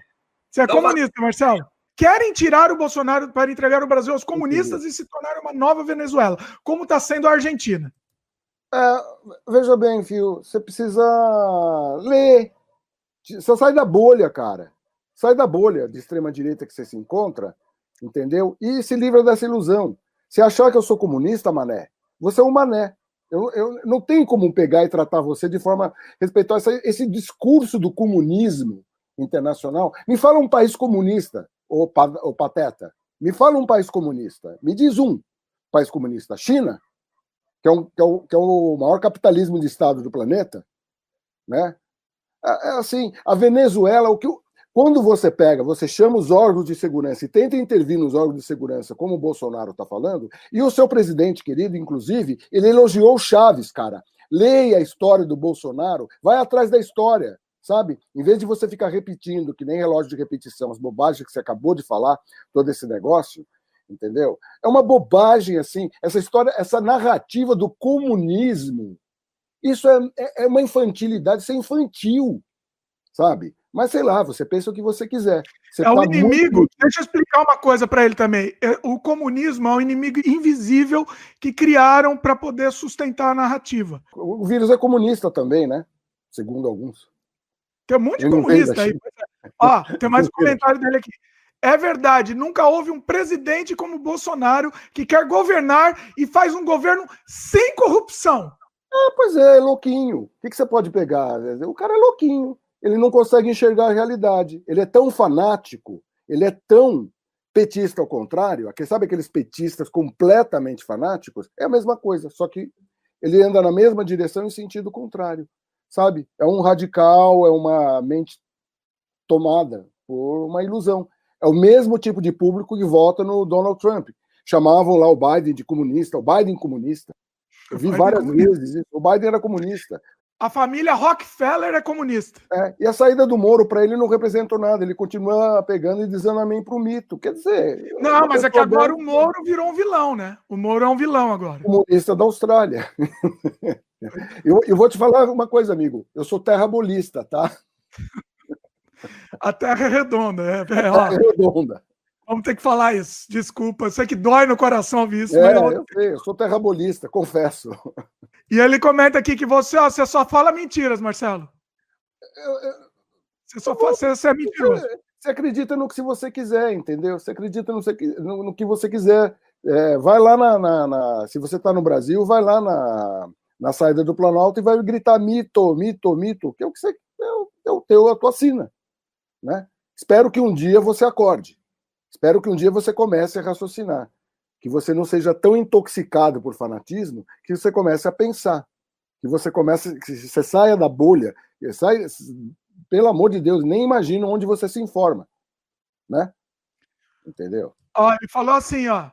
Você é comunista, Marcelo? Querem tirar o Bolsonaro para entregar o Brasil aos comunistas e se tornar uma nova Venezuela, como está sendo a Argentina. É, veja bem, Fio, você precisa ler. Você sai da bolha, cara. Sai da bolha de extrema-direita que você se encontra, entendeu? E se livra dessa ilusão. Se achar que eu sou comunista, mané, você é um mané. Eu, eu não tenho como pegar e tratar você de forma respeitosa. Esse discurso do comunismo internacional. Me fala um país comunista, ô, ô pateta. Me fala um país comunista. Me diz um país comunista. China, que é, um, que é, o, que é o maior capitalismo de Estado do planeta. Né? É, é assim, a Venezuela, o que, quando você pega, você chama os órgãos de segurança e tenta intervir nos órgãos de segurança, como o Bolsonaro está falando, e o seu presidente querido, inclusive, ele elogiou Chaves, cara. Leia a história do Bolsonaro, vai atrás da história, sabe? Em vez de você ficar repetindo, que nem relógio de repetição, as bobagens que você acabou de falar, todo esse negócio, entendeu? É uma bobagem, assim, essa história, essa narrativa do comunismo. Isso é, é, é uma infantilidade, isso é infantil, sabe? Mas sei lá, você pensa o que você quiser. Você é tá o inimigo. Muito... Deixa eu explicar uma coisa para ele também. É, o comunismo é um inimigo invisível que criaram para poder sustentar a narrativa. O vírus é comunista também, né? Segundo alguns. Tem um monte de comunista aí. Ó, tem mais um comentário dele aqui. É verdade, nunca houve um presidente como Bolsonaro que quer governar e faz um governo sem corrupção. Ah, pois é, é louquinho. O que, que você pode pegar? O cara é louquinho ele não consegue enxergar a realidade. Ele é tão fanático, ele é tão petista ao contrário, sabe aqueles petistas completamente fanáticos? É a mesma coisa, só que ele anda na mesma direção em sentido contrário, sabe? É um radical, é uma mente tomada por uma ilusão. É o mesmo tipo de público que vota no Donald Trump. Chamavam lá o Biden de comunista, o Biden comunista. Eu vi várias vezes isso. O Biden era comunista. A família Rockefeller é comunista. É, e a saída do Moro para ele não representou nada. Ele continua pegando e dizendo amém para o mito. Quer dizer. Não, mas é que agora o Moro virou um vilão, né? O Moro é um vilão agora. Comunista da Austrália. eu, eu vou te falar uma coisa, amigo. Eu sou terrabolista, tá? A Terra é redonda. É, é, a terra é redonda. Vamos ter que falar isso. Desculpa, eu sei que dói no coração ouvir isso. É, mas eu... sei, eu sou terrabolista, confesso. E ele comenta aqui que você, ó, você só fala mentiras, Marcelo. Eu, eu... Você só fala, você, você é mentiroso. Você acredita no que você quiser, entendeu? Você acredita no, no, no que você quiser. É, vai lá na, na, na Se você está no Brasil, vai lá na, na saída do Planalto e vai gritar mito, mito, mito, que é o que você. É o, é o teu, a tua sina. Né? Espero que um dia você acorde. Espero que um dia você comece a raciocinar, que você não seja tão intoxicado por fanatismo que você comece a pensar, que você comece, que você saia da bolha, sai, pelo amor de Deus, nem imagina onde você se informa, né? Entendeu? Ó, ele falou assim, ó,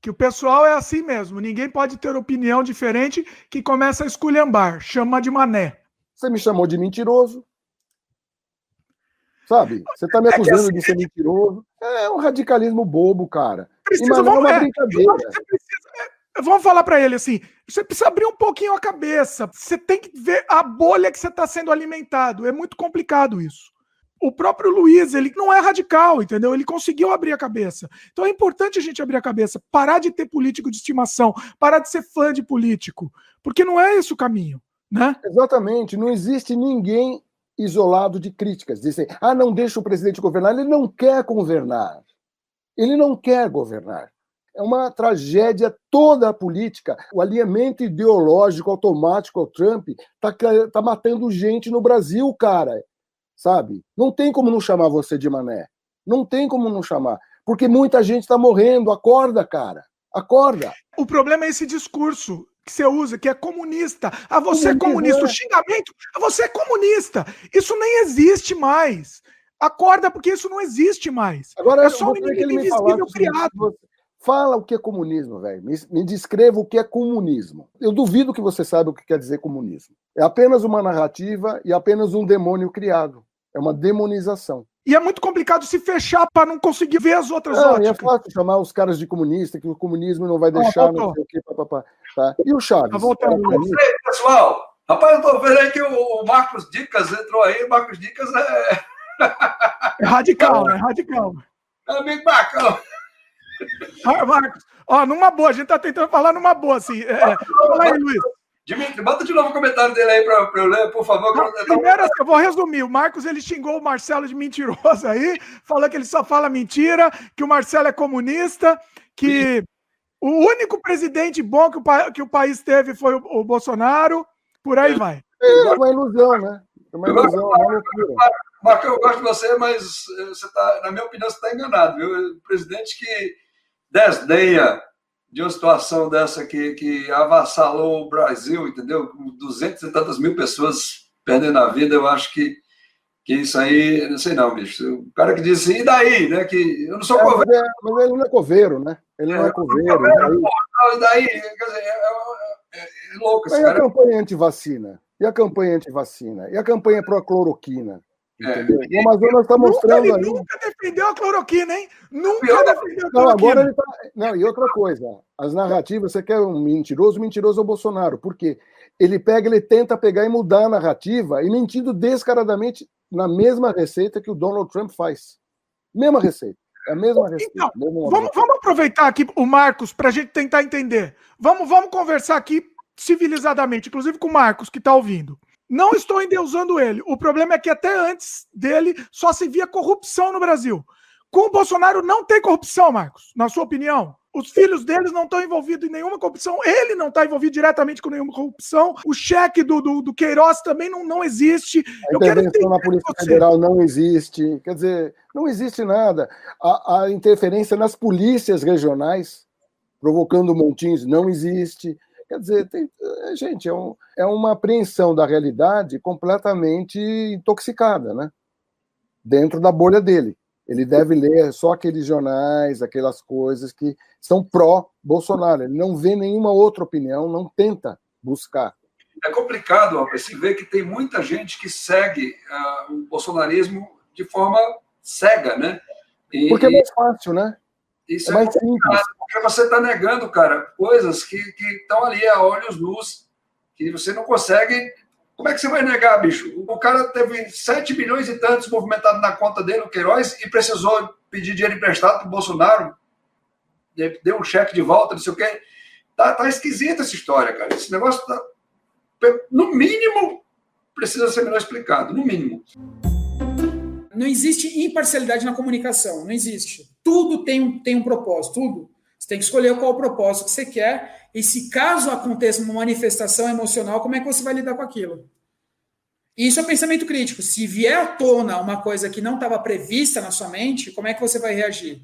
que o pessoal é assim mesmo, ninguém pode ter opinião diferente que começa a esculhambar, chama de mané. Você me chamou de mentiroso, Sabe? Você está me é acusando é assim, de ser mentiroso. É um radicalismo bobo, cara. Precisa, vamos, é uma brincadeira. Precisa, é, vamos falar para ele assim: você precisa abrir um pouquinho a cabeça. Você tem que ver a bolha que você está sendo alimentado. É muito complicado isso. O próprio Luiz, ele não é radical, entendeu? Ele conseguiu abrir a cabeça. Então é importante a gente abrir a cabeça, parar de ter político de estimação, parar de ser fã de político, porque não é esse o caminho, né? Exatamente. Não existe ninguém isolado de críticas. Dizem, ah, não deixa o presidente governar. Ele não quer governar. Ele não quer governar. É uma tragédia toda a política. O alinhamento ideológico automático ao Trump está tá matando gente no Brasil, cara. Sabe? Não tem como não chamar você de mané. Não tem como não chamar. Porque muita gente está morrendo. Acorda, cara. Acorda. O problema é esse discurso que você usa, que é comunista. Ah, você é comunista. O xingamento, ah, você é comunista. Isso nem existe mais. Acorda, porque isso não existe mais. Agora, é só um inimigo invisível criado. Fala o que é comunismo, velho. Me, me, descreva o que é comunismo. Eu duvido que você saiba o que quer dizer comunismo. É apenas uma narrativa e apenas um demônio criado. É uma demonização. E é muito complicado se fechar para não conseguir ver as outras não, óticas. É fácil chamar os caras de comunista, que o comunismo não vai deixar, ah, não sei o quê, papapá. Tá? E o Chaves? Tá voltando. Aí, pessoal, rapaz, eu tô vendo aí que o Marcos Dicas entrou aí. O Marcos Dicas é. é radical, né? Radical. É amigo Marcão. Marcos, ó, numa boa, a gente tá tentando falar numa boa, assim. É, fala aí, Luiz. Dimitri, bota de novo o comentário dele aí para eu ler, por favor. Não, primeiro, assim, eu vou resumir. O Marcos ele xingou o Marcelo de mentiroso aí, falou que ele só fala mentira, que o Marcelo é comunista, que o único presidente bom que o, que o país teve foi o, o Bolsonaro, por aí vai. É uma ilusão, né? É uma ilusão, é uma loucura. Marco, eu gosto de você, mas eh, você tá, na minha opinião, você está enganado. Viu? O presidente que desdenha de uma situação dessa que, que avassalou o Brasil, entendeu? Com 200 e tantas mil pessoas perdendo a vida, eu acho que, que isso aí, não sei não, bicho. O cara que disse, e daí, né? Que eu não sou é, coveiro. Mas, é, mas, ele não é coveiro, né? Ele não é, é coveiro. coveiro daí... e daí, quer dizer, é, é, é louco esse mas cara. E a campanha anti-vacina? E a campanha anti-vacina? E a campanha pró-cloroquina? É. O Amazonas está mostrando nunca, ele nunca defendeu a cloroquina, hein? Nunca defendeu a cloroquina. Não, agora ele tá... Não, e outra coisa, as narrativas, você quer um mentiroso, mentiroso é o Bolsonaro. Por quê? Ele pega, ele tenta pegar e mudar a narrativa e mentindo descaradamente na mesma receita que o Donald Trump faz. Mesma receita. É a mesma receita. Então, vamos, vamos aproveitar aqui o Marcos para a gente tentar entender. Vamos, vamos conversar aqui civilizadamente, inclusive com o Marcos, que está ouvindo. Não estou endeusando ele. O problema é que até antes dele só se via corrupção no Brasil. Com o Bolsonaro não tem corrupção, Marcos, na sua opinião? Os filhos deles não estão envolvidos em nenhuma corrupção. Ele não está envolvido diretamente com nenhuma corrupção. O cheque do, do, do Queiroz também não, não existe. A intervenção na Polícia Federal não existe. Quer dizer, não existe nada. A, a interferência nas polícias regionais, provocando montins, não existe. Quer dizer, tem, é, gente, é, um, é uma apreensão da realidade completamente intoxicada, né? Dentro da bolha dele. Ele deve ler só aqueles jornais, aquelas coisas que são pró-Bolsonaro. Ele não vê nenhuma outra opinião, não tenta buscar. É complicado, Albert, se ver que tem muita gente que segue uh, o bolsonarismo de forma cega, né? E, porque é mais fácil, né? Isso é, é mais simples. Porque você está negando, cara, coisas que estão ali a olhos nus, que você não consegue. Como é que você vai negar, bicho? O cara teve 7 milhões e tantos movimentados na conta dele, o Queiroz, e precisou pedir dinheiro emprestado para o Bolsonaro. Deu um cheque de volta, não sei o quê. Tá, tá esquisita essa história, cara. Esse negócio tá. No mínimo, precisa ser melhor explicado, no mínimo. Não existe imparcialidade na comunicação, não existe. Tudo tem tem um propósito, tudo. Você tem que escolher qual o propósito que você quer, e se caso aconteça uma manifestação emocional, como é que você vai lidar com aquilo? Isso é pensamento crítico. Se vier à tona uma coisa que não estava prevista na sua mente, como é que você vai reagir?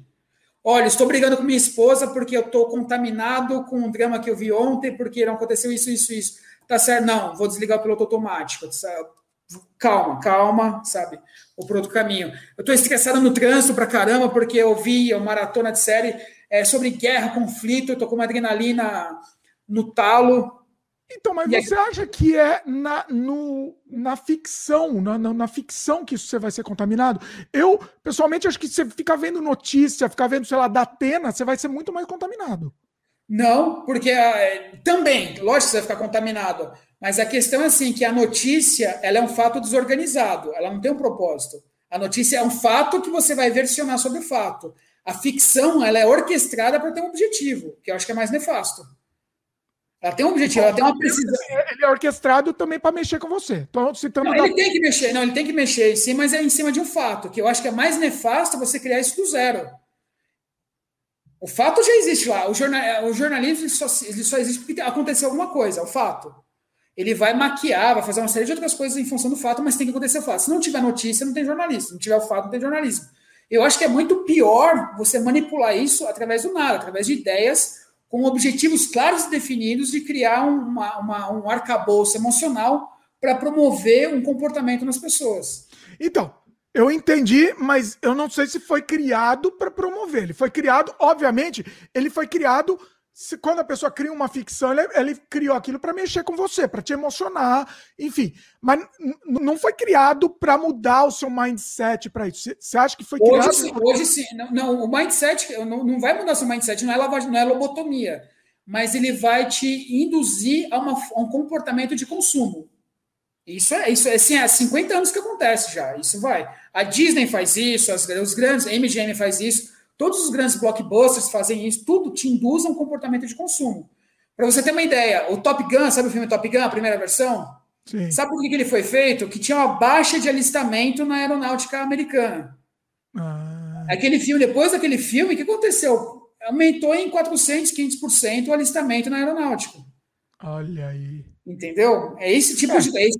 Olha, estou brigando com minha esposa porque eu estou contaminado com um drama que eu vi ontem, porque não aconteceu isso, isso, isso. Tá certo? Não, vou desligar o piloto automático calma, calma, sabe? O por outro caminho. Eu estou estressado no trânsito pra caramba, porque eu vi uma maratona de série é, sobre guerra, conflito, eu tô com uma adrenalina no talo. Então, mas e você aí... acha que é na, no, na ficção, na, na, na, ficção que isso você vai ser contaminado? Eu, pessoalmente, acho que você ficar vendo notícia, ficar vendo, sei lá, da Atena, você vai ser muito mais contaminado. Não, porque é, também, lógico que você vai ficar contaminado. Mas a questão é assim, que a notícia ela é um fato desorganizado, ela não tem um propósito. A notícia é um fato que você vai versionar sobre o fato. A ficção ela é orquestrada para ter um objetivo, que eu acho que é mais nefasto. Ela tem um objetivo, ela tem uma precisão. Ele é orquestrado também para mexer com você. Então, citando não, da... Ele tem que mexer, não, ele tem que mexer, sim, mas é em cima de um fato, que eu acho que é mais nefasto você criar isso do zero. O fato já existe lá. O, jornal, o jornalismo ele só, ele só existe porque aconteceu alguma coisa, o fato ele vai maquiar, vai fazer uma série de outras coisas em função do fato, mas tem que acontecer o fato. Se não tiver notícia, não tem jornalismo. Se não tiver o fato, não tem jornalismo. Eu acho que é muito pior você manipular isso através do nada, através de ideias com objetivos claros e definidos de criar uma, uma, um arcabouço emocional para promover um comportamento nas pessoas. Então, eu entendi, mas eu não sei se foi criado para promover. Ele foi criado, obviamente, ele foi criado se, quando a pessoa cria uma ficção, ele, ele criou aquilo para mexer com você, para te emocionar, enfim. Mas não foi criado para mudar o seu mindset para isso. Você acha que foi hoje criado? Sim, hoje sim. Não, não, o mindset não, não vai mudar o seu mindset, não é lavagem, não é lobotomia. Mas ele vai te induzir a, uma, a um comportamento de consumo. Isso é, isso é assim, há 50 anos que acontece já. Isso vai. A Disney faz isso, as, os grandes, a MGM faz isso. Todos os grandes blockbusters fazem isso, tudo te induz a um comportamento de consumo. Para você ter uma ideia, o Top Gun, sabe o filme Top Gun, a primeira versão? Sim. Sabe por que ele foi feito? Que tinha uma baixa de alistamento na aeronáutica americana. Ah. Aquele filme, depois daquele filme, o que aconteceu? Aumentou em 400, 500% o alistamento na aeronáutica. Olha aí. Entendeu? É esse tipo é. de. É esse,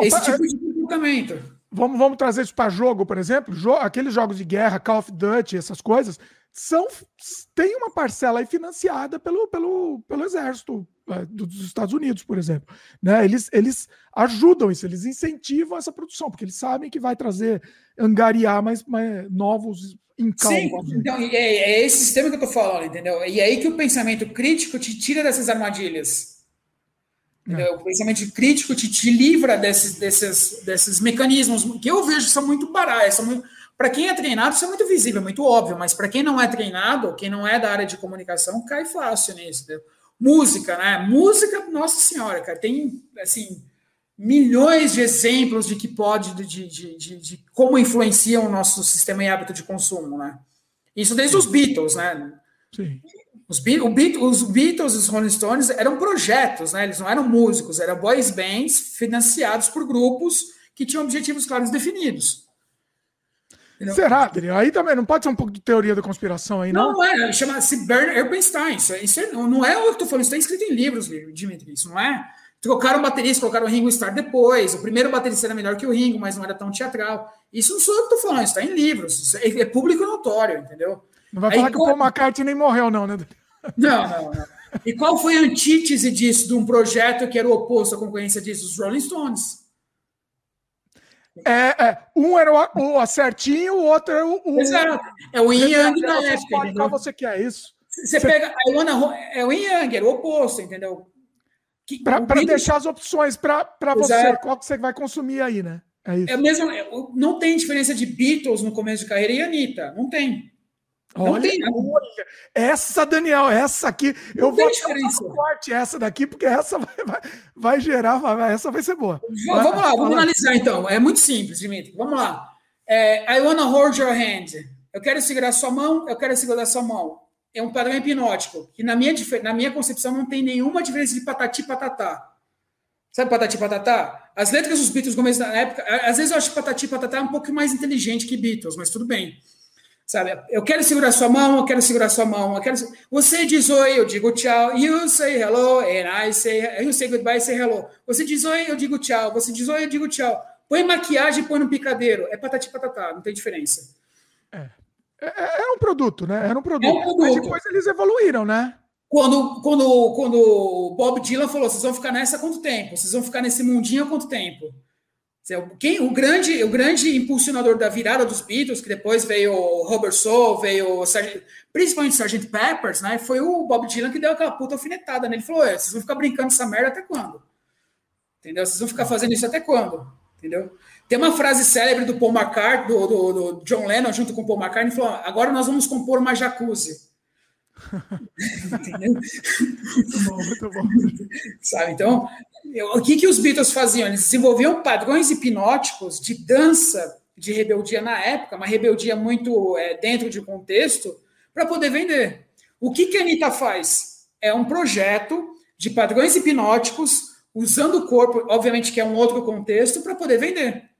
é esse tipo de comportamento. Vamos, vamos trazer isso para jogo, por exemplo. Jo aqueles jogos de guerra, Call of Duty, essas coisas, são tem uma parcela aí financiada pelo, pelo, pelo exército é, dos Estados Unidos, por exemplo. Né? Eles, eles ajudam isso, eles incentivam essa produção, porque eles sabem que vai trazer, angariar mais, mais novos Sim, então, é, é esse sistema que eu estou falando, entendeu? E é aí que o pensamento crítico te tira dessas armadilhas. É. O pensamento crítico te, te livra desses, desses, desses mecanismos que eu vejo que são muito baratos. Para quem é treinado, isso é muito visível, muito óbvio, mas para quem não é treinado, quem não é da área de comunicação, cai fácil nisso. Entendeu? Música, né? Música, nossa senhora, cara, tem assim milhões de exemplos de que pode, de, de, de, de como influencia o nosso sistema e hábito de consumo, né? Isso desde os Beatles, né? Sim. Os, os Beatles e os Rolling Stones eram projetos, né? Eles não eram músicos, eram boys bands financiados por grupos que tinham objetivos claros definidos. Entendeu? Será, Adriano? Aí também não pode ser um pouco de teoria da conspiração aí, não? Não, é. Chama-se Bernard Erbinstein. Isso, isso é, não é o que eu tô falando, isso está escrito em livros, Dimitri. Isso não é. Trocaram o baterista, colocaram o Ringo Starr depois. O primeiro baterista era melhor que o Ringo, mas não era tão teatral. Isso não sou eu que estou falando, isso está em livros. É, é, público notório, entendeu? Não vai falar aí, que o Paul McCartney nem morreu, não, né? Não, não, não. E qual foi a antítese disso, de um projeto que era o oposto à concorrência disso? Os Rolling Stones. É, é, um era o, o certinho, o outro era o. o Exato. É o yin yang da Você época. qual você quer, é isso. Você pega. I wanna ho- é o yin yang, era o oposto, entendeu? Para deixar as opções para você, qual que você vai consumir aí, né? É isso. É mesmo, é, não tem diferença de Beatles no começo de carreira e Anitta. Não tem. Não Olha, tem. essa, Daniel, essa aqui, eu Não tem vou diferença. corte essa daqui, porque essa vai, vai, vai gerar, vai- essa vai ser boa. V- Vamos lá, vamos analisar então. É muito simples, Dimitri. Vamos lá. É, I wanna hold your hand. Eu quero segurar sua mão, eu quero segurar sua mão. É um padrão hipnótico, que na minha, na minha concepção não tem nenhuma diferença de patati e patatá. Sabe patati patatá? As letras dos Beatles, da época, às vezes eu acho que patati patatá é um pouco mais inteligente que Beatles, mas tudo bem. Sabe, eu quero segurar sua mão, eu quero segurar sua mão, eu quero. Você diz oi, eu digo tchau. You say hello, and I say. You say goodbye, say hello. Você diz oi, eu digo tchau. Você diz oi, eu digo tchau. Põe maquiagem e põe no picadeiro. É patati e patatá, não tem diferença. É, Era um produto, né? Era um produto. É um produto. Mas depois eles evoluíram, né? Quando, quando, quando o Bob Dylan falou, vocês vão ficar nessa quanto tempo? Vocês vão ficar nesse mundinho há quanto tempo? Quem, o, grande, o grande impulsionador da virada dos Beatles, que depois veio o Robert Soul, veio o Sgt. principalmente o Sgt. Peppers, né? Foi o Bob Dylan que deu aquela puta alfinetada nele. Ele falou: "Ué, vocês vão ficar brincando essa merda até quando? Entendeu? Vocês vão ficar fazendo isso até quando? Entendeu? Tem uma frase célebre do Paul McCartney, do, do, do John Lennon, junto com o Paul McCartney, falou: agora nós vamos compor uma jacuzzi. Muito bom, muito bom. Sabe? Então, o que, que os Beatles faziam? Eles desenvolviam padrões hipnóticos de dança de rebeldia na época, uma rebeldia muito é, dentro de contexto, para poder vender. O que, que a Anitta faz? É um projeto de padrões hipnóticos, usando o corpo, obviamente que é um outro contexto, para poder vender.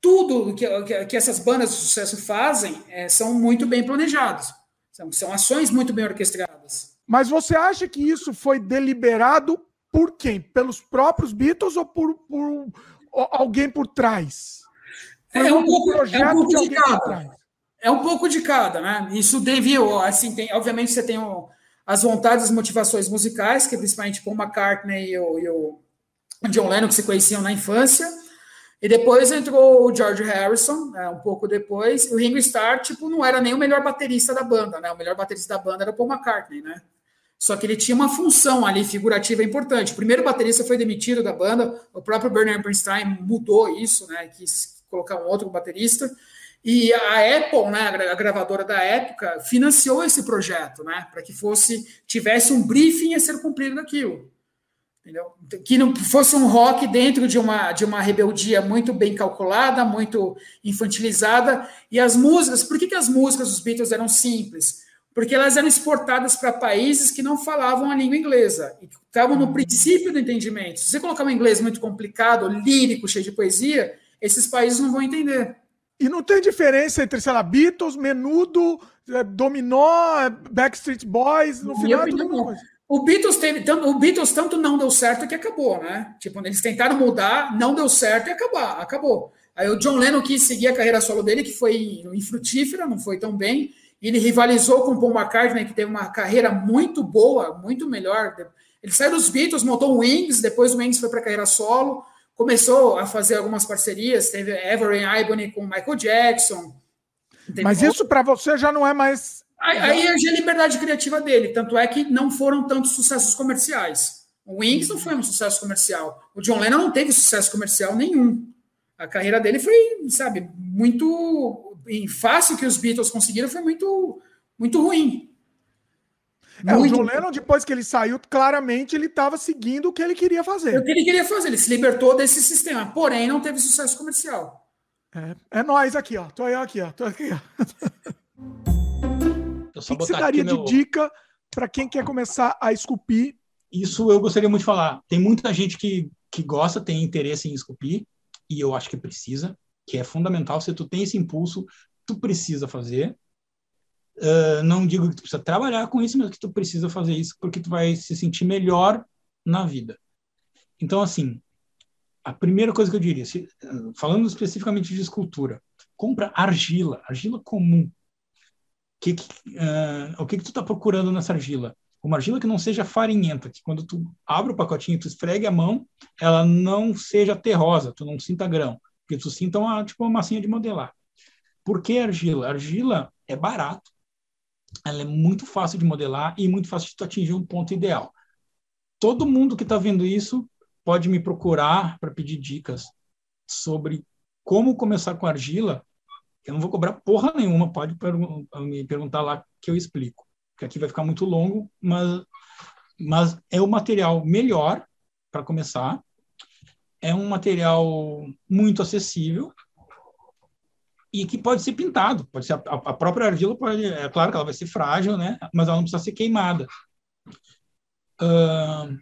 Tudo que, que, essas bandas de sucesso fazem é, são muito bem planejados. São, são ações muito bem orquestradas. Mas você acha que isso foi deliberado por quem? Pelos próprios Beatles ou por, por alguém por trás? Foi É um pouco, é um pouco de de cada. É um pouco de cada, né? Isso devido, assim, tem, obviamente você tem as vontades, as motivações musicais, que é principalmente Paul McCartney e o, e o John Lennon, que se conheciam na infância. E depois entrou o George Harrison, né, um pouco depois. E o Ringo Starr, tipo, não era nem o melhor baterista da banda, né? O melhor baterista da banda era o Paul McCartney, né? Só que ele tinha uma função ali figurativa importante. O primeiro baterista foi demitido da banda, o próprio Bernard Bernstein mudou isso, né? Quis colocar um outro baterista. E a Apple, né, a gra- a gravadora da época, financiou esse projeto, né, para que fosse tivesse um briefing a ser cumprido daquilo. Entendeu? Que não fosse um rock dentro de uma, de uma rebeldia muito bem calculada, muito infantilizada. E as músicas, por que, que as músicas dos Beatles eram simples? Porque elas eram exportadas para países que não falavam a língua inglesa e que estavam no princípio do entendimento. Se você colocar um inglês muito complicado, lírico, cheio de poesia, esses países não vão entender. E não tem diferença entre, sei lá, Beatles, Menudo, eh, Dominó, Backstreet Boys, no final é tudo coisa. O Beatles teve tanto, o Beatles tanto não deu certo que acabou, né? Tipo, eles tentaram mudar, não deu certo e acabar, acabou. Aí o John Lennon quis seguir a carreira solo dele, que foi infrutífera, não foi tão bem. Ele rivalizou com o Paul McCartney, que teve uma carreira muito boa, muito melhor. Ele saiu dos Beatles, montou o Wings, depois o Wings foi para a carreira solo, começou a fazer algumas parcerias, teve Everett Ibony com Michael Jackson. Mas isso para você já não é mais. Aí, aí é a liberdade criativa dele, tanto é que não foram tantos sucessos comerciais. O Wings não foi um sucesso comercial. O John Lennon não teve sucesso comercial nenhum. A carreira dele foi, sabe, muito em fácil que os Beatles conseguiram foi muito muito ruim. É, o Muito John Lennon, depois que ele saiu, claramente ele estava seguindo o que ele queria É o fazer. que ele queria fazer, ele se libertou desse sistema, porém não teve sucesso comercial. É, é nós aqui, ó. Tô eu aqui, ó. Tô aqui, ó. Eu O só que, que você daria de meu- dica para quem quer começar a esculpir? Isso eu gostaria muito de falar. Tem muita gente que, que gosta, tem interesse em esculpir, e eu acho que precisa, que é fundamental. Se tu tem esse impulso, tu precisa fazer. Ah, não digo que tu precisa trabalhar com isso, mas que tu precisa fazer isso porque tu vai se sentir melhor na vida. Então, assim, a primeira coisa que eu diria, se- falando especificamente de escultura, compra argila, argila comum. Que que, ah, o que, que tu está procurando nessa argila? Uma argila que não seja farinhenta, que quando tu abre o pacotinho, tu esfregue a mão, ela não seja terrosa, tu não sinta grão. Que tu sinta uma, tipo, uma massinha de modelar. Por que argila? Argila é barato, ela é muito fácil de modelar e muito fácil de tu atingir um ponto ideal. Todo mundo que está vendo isso pode me procurar para pedir dicas sobre como começar com argila. Eu não vou cobrar porra nenhuma, pode me perguntar lá que eu explico. Porque aqui vai ficar muito longo, mas, mas é o material melhor para começar. É um material muito acessível e que pode ser pintado. Pode ser a, a, própria argila pode, é claro que ela vai ser frágil, né? Mas ela não precisa ser queimada. Uh,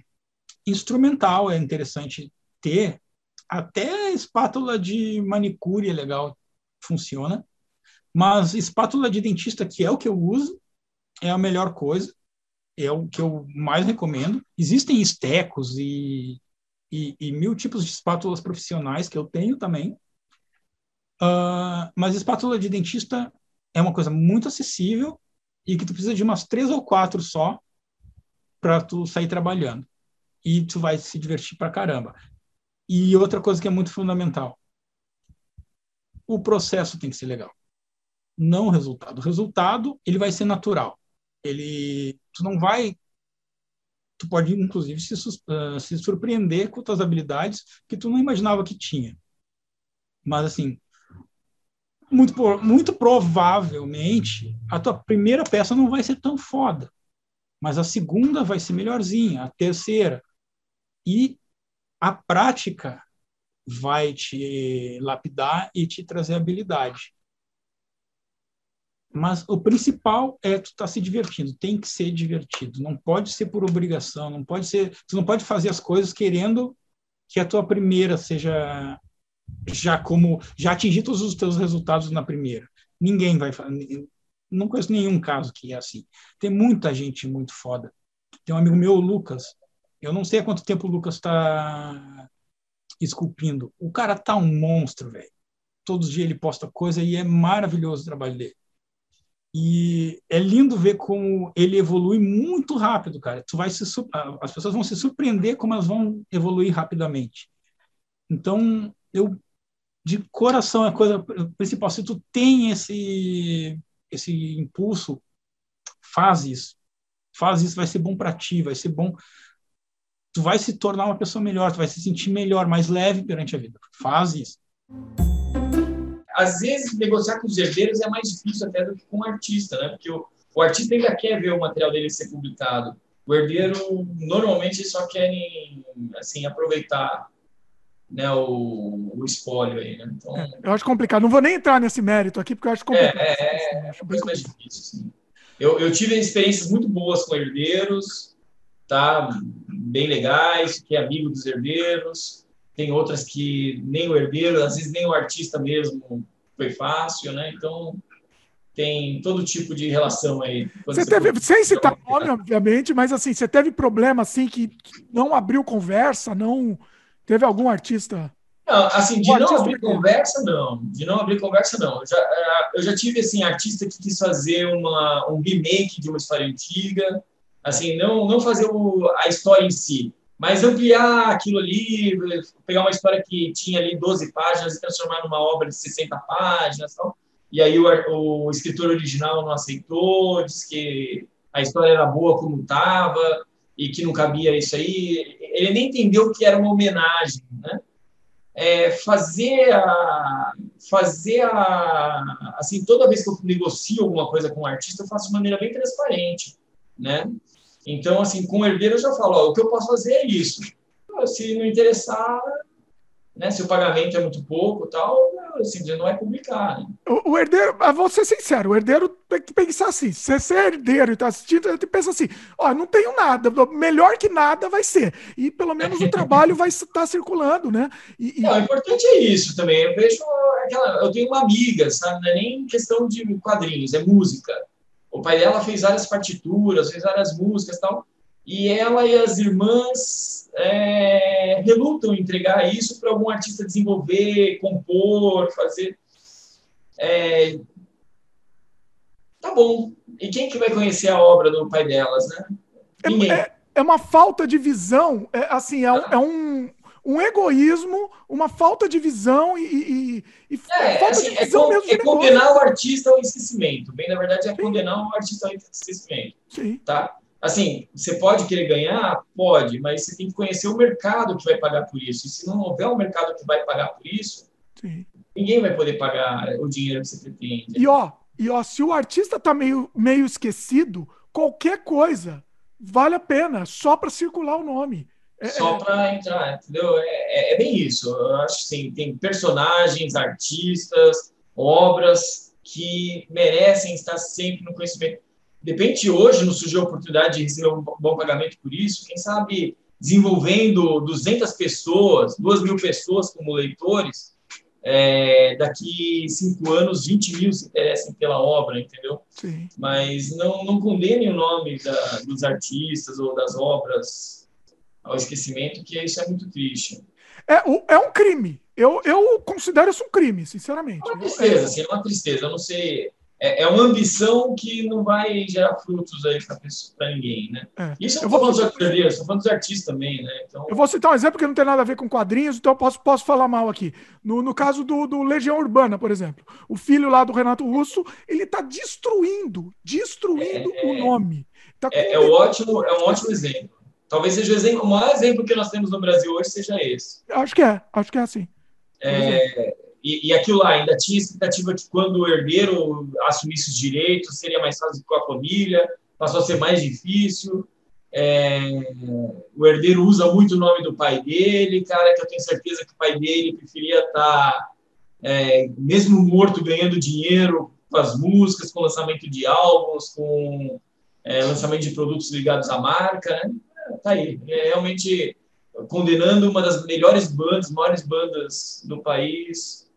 instrumental é interessante ter. Até espátula de manicure é legal, funciona. Mas espátula de dentista, que é o que eu uso, é a melhor coisa. É o que eu mais recomendo. Existem estecos e, e, e mil tipos de espátulas profissionais que eu tenho também Uh, mas espátula de dentista é uma coisa muito acessível e que tu precisa de umas três ou quatro só para tu sair trabalhando. E tu vai se divertir pra caramba. E outra coisa que é muito fundamental. O processo tem que ser legal. Não o resultado. O resultado, ele vai ser natural. Ele tu não vai tu pode inclusive se, uh, se surpreender com tuas habilidades que tu não imaginava que tinha. Mas assim, muito, muito provavelmente a tua primeira peça não vai ser tão foda, mas a segunda vai ser melhorzinha, a terceira. E a prática vai te lapidar e te trazer habilidade. Mas o principal é tu estar tá se divertindo, tem que ser divertido, não pode ser por obrigação, não pode ser, tu não pode fazer as coisas querendo que a tua primeira seja já como já atingir todos os teus resultados na primeira. Ninguém vai não conheço nenhum caso que é assim. Tem muita gente muito foda. Tem um amigo meu, o Lucas. Eu não sei há quanto tempo o Lucas está esculpindo. O cara tá um monstro, velho. Todos os dias ele posta coisa e é maravilhoso o trabalho dele. E é lindo ver como ele evolui muito rápido, cara. Tu vai se, as pessoas vão se surpreender como elas vão evoluir rapidamente. Então, eu de coração é a coisa principal. Se tu tem esse esse impulso, faz isso. Faz isso, vai ser bom para ti, vai ser bom. Tu vai se tornar uma pessoa melhor, tu vai se sentir melhor, mais leve perante a vida. Faz isso. Às vezes, negociar com os herdeiros é mais difícil até do que com o artista, né? Porque o, o artista ainda quer ver o material dele ser publicado. O herdeiro, normalmente, só querem assim, aproveitar né, o, o espólio aí, né? Então, é, eu acho complicado. Não vou nem entrar nesse mérito aqui, porque eu acho complicado. É, é, é coisa mais difícil, sim. Eu, eu tive experiências muito boas com herdeiros, tá? Bem legais, que é amigo dos herdeiros. Tem outras que nem o herdeiro, às vezes nem o artista mesmo foi fácil, né? Então, tem todo tipo de relação aí. Você, você teve, sem citar nome, obviamente, mas assim, você teve problema assim que, que não abriu conversa, não Teve algum artista? Não, assim, de não abrir conversa, não. De não abrir conversa, não. Eu já, é, eu já tive, assim, artista que quis fazer uma, um remake de uma história antiga, assim, não, não fazer o, a história em si, mas ampliar aquilo ali, pegar uma história que tinha ali 12 páginas e transformar numa obra de 60 páginas, tal. e aí o, o escritor original não aceitou, disse que a história era boa como estava, e que não cabia isso aí, ele nem entendeu que era uma homenagem, né? É, fazer a fazer a assim toda vez que eu negocio alguma coisa com um artista eu faço de maneira bem transparente né então assim com o herdeiro eu já falo ó, o que eu posso fazer é isso se não interessar né? Se o pagamento é muito pouco, tal, simplesmente não vai publicar. Né? O, o, herdeiro, vou ser sincero, o herdeiro tem que pensar assim: se você é herdeiro e está assistindo, ele pensa assim: ó, não tenho nada, melhor que nada vai ser. E pelo menos o trabalho vai estar tá circulando, né? E, e... Não, o importante é isso também. Eu vejo aquela. Eu tenho uma amiga, sabe? Não é nem questão de quadrinhos, é música. O pai dela fez várias partituras, fez várias músicas tal. E ela e as irmãs é, relutam em entregar isso para algum artista desenvolver, compor, fazer. É, tá bom. E quem que vai conhecer a obra do pai delas, né? É, Ninguém. É, é uma falta de visão. É, assim, é, um, é um um egoísmo, uma falta de visão e, e, e é, falta assim, de é, visão con mesmo. é condenar o artista ao esquecimento. Bem, na verdade, é Sim. condenar o artista ao esquecimento. Sim. Tá? Assim, você pode querer ganhar? Pode, mas você tem que conhecer o mercado que vai pagar por isso. E se não houver um mercado que vai pagar por isso, Sim. ninguém vai poder pagar o dinheiro que você pretende. E ó, e ó, se o artista tá meio, meio esquecido, qualquer coisa vale a pena, só para circular o nome. É, só para entrar, entendeu? É, é, bem isso. Eu acho que sim, tem personagens, artistas, obras que merecem estar sempre no conhecimento. De repente, hoje não surgiu a oportunidade de receber um bom pagamento por isso. Quem sabe desenvolvendo 200 pessoas, 2 mil pessoas como leitores, é, daqui cinco anos, 20 mil se interessem pela obra, entendeu? Sim. Mas não, não condenem o nome da, dos artistas ou das obras ao esquecimento, que isso é muito triste. É, é um crime. Eu, eu considero isso um crime, sinceramente. É uma tristeza, assim, é uma tristeza. Eu não sei é, é uma ambição que não vai gerar frutos aí para ninguém, né? É. Isso eu não estou falando dos artistas, estou falando dos artistas também, né? Então... Eu vou citar um exemplo que não tem nada a ver com quadrinhos, então eu posso, posso falar mal aqui. No, no caso do, do Legião Urbana, por exemplo, o filho lá do Renato Russo, ele está destruindo, destruindo é, o nome. Tá é, é, ótimo, é um ótimo exemplo. Talvez seja o, exemplo, o maior exemplo que nós temos no Brasil hoje seja esse. Acho que é, acho que é assim. É, e, e aquilo lá, ainda tinha expectativa que quando o herdeiro assumisse os direitos, seria mais fácil com a família, passou a ser mais difícil. É, o herdeiro usa muito o nome do pai dele, cara, que eu tenho certeza que o pai dele preferia estar, tá, é, mesmo morto, ganhando dinheiro com as músicas, com lançamento de álbuns, com é, lançamento de produtos ligados à marca, né? Tá aí. É realmente condenando uma das melhores bandas, maiores bandas do país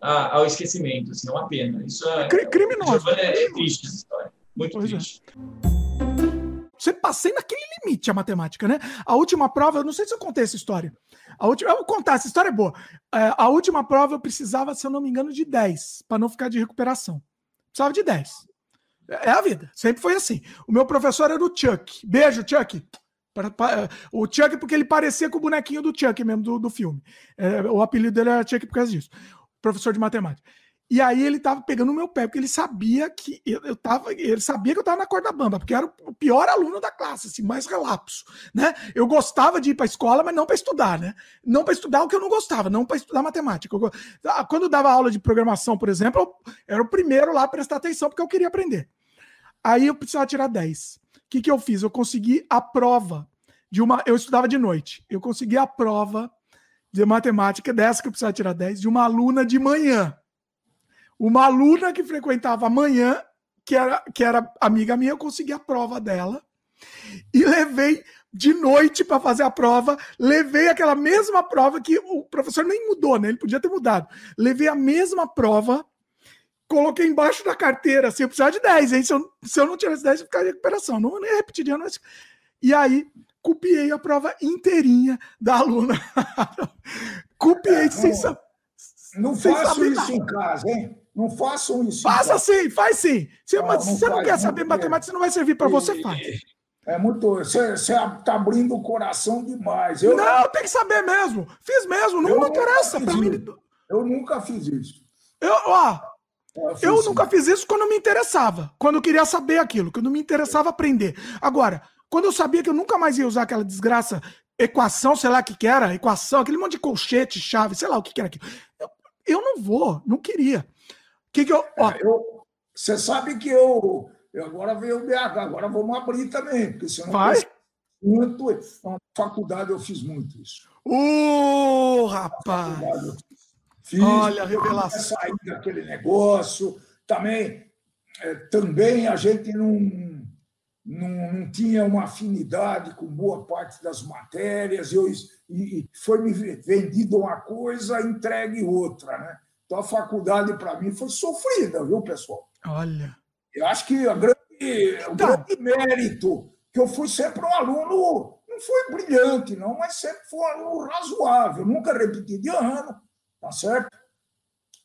a, ao esquecimento. Assim, é uma pena. Isso é, criminoso. É, é triste essa história. Muito pois é. triste. Você passei naquele limite a matemática, né? A última prova, eu não sei se eu contei essa história. A última, eu vou contar, essa história é boa. É, a última prova eu precisava, se eu não me engano, de 10, para não ficar de recuperação. Precisava de 10. É, é a vida, sempre foi assim. O meu professor era o Chuck. Beijo, Chuck. O Chuck, porque ele parecia com o bonequinho do Chuck mesmo, do, do filme. É, o apelido dele era Chuck por causa disso professor de matemática. E aí ele tava pegando o meu pé, porque ele sabia que eu, eu tava, ele sabia que eu tava na corda bamba, porque era o pior aluno da classe, assim, mais relapso, né? Eu gostava de ir para a escola, mas não para estudar, né? Não para estudar o que eu não gostava, não para estudar matemática. Eu, ah, quando eu dava aula de programação, por exemplo, eu era o primeiro lá a prestar atenção porque eu queria aprender. Aí eu precisava tirar 10. Que, que eu fiz? Eu consegui a prova de uma. Eu estudava de noite. Eu consegui a prova de matemática, dessa que eu precisava tirar 10, de uma aluna de manhã. Uma aluna que frequentava amanhã, que era, que era amiga minha, eu consegui a prova dela e levei de noite para fazer a prova. Levei aquela mesma prova que o professor nem mudou, né? Ele podia ter mudado. Levei a mesma prova, coloquei embaixo da carteira, assim, eu precisava de 10, hein? Se eu, se eu não tivesse 10, eu ficaria em recuperação. Não nem repetiria. Não... E aí, copiei a prova inteirinha da aluna. copiei é, sem saber. Não faço isso em casa, hein? Não façam isso. Faça sim, faz sim. Se não, você não, não quer saber matemática, você não vai servir para você, faz. É muito. Você está abrindo o coração demais. Eu, não, tem que saber mesmo. Fiz mesmo, não, não interessa para mim. Eu nunca fiz isso. Eu, ó, eu, eu nunca fiz isso quando me interessava, quando eu queria saber aquilo, quando me interessava aprender. Agora, quando eu sabia que eu nunca mais ia usar aquela desgraça, equação, sei lá o que, que era, equação, aquele monte de colchete, chave, sei lá o que, que era aquilo. Eu, eu não vou, não queria. O que, que eu. Ó, é, eu, você sabe que eu, eu agora veio o BH, agora vamos abrir também, porque senão. Vai? Muito, na faculdade eu fiz muito isso. Ô, uh, rapaz! Fiz, Olha revelação. Sair daquele negócio. Também, é, também a gente não não, não, tinha uma afinidade com boa parte das matérias, eu, e, foi me vendido uma coisa, entregue outra. Né? Então a faculdade, para mim, foi sofrida, viu, pessoal? Olha. Eu acho que a grande, o então. grande mérito, que eu fui sempre um aluno, não foi brilhante, não, mas sempre foi um aluno razoável, nunca repeti de ano, tá certo?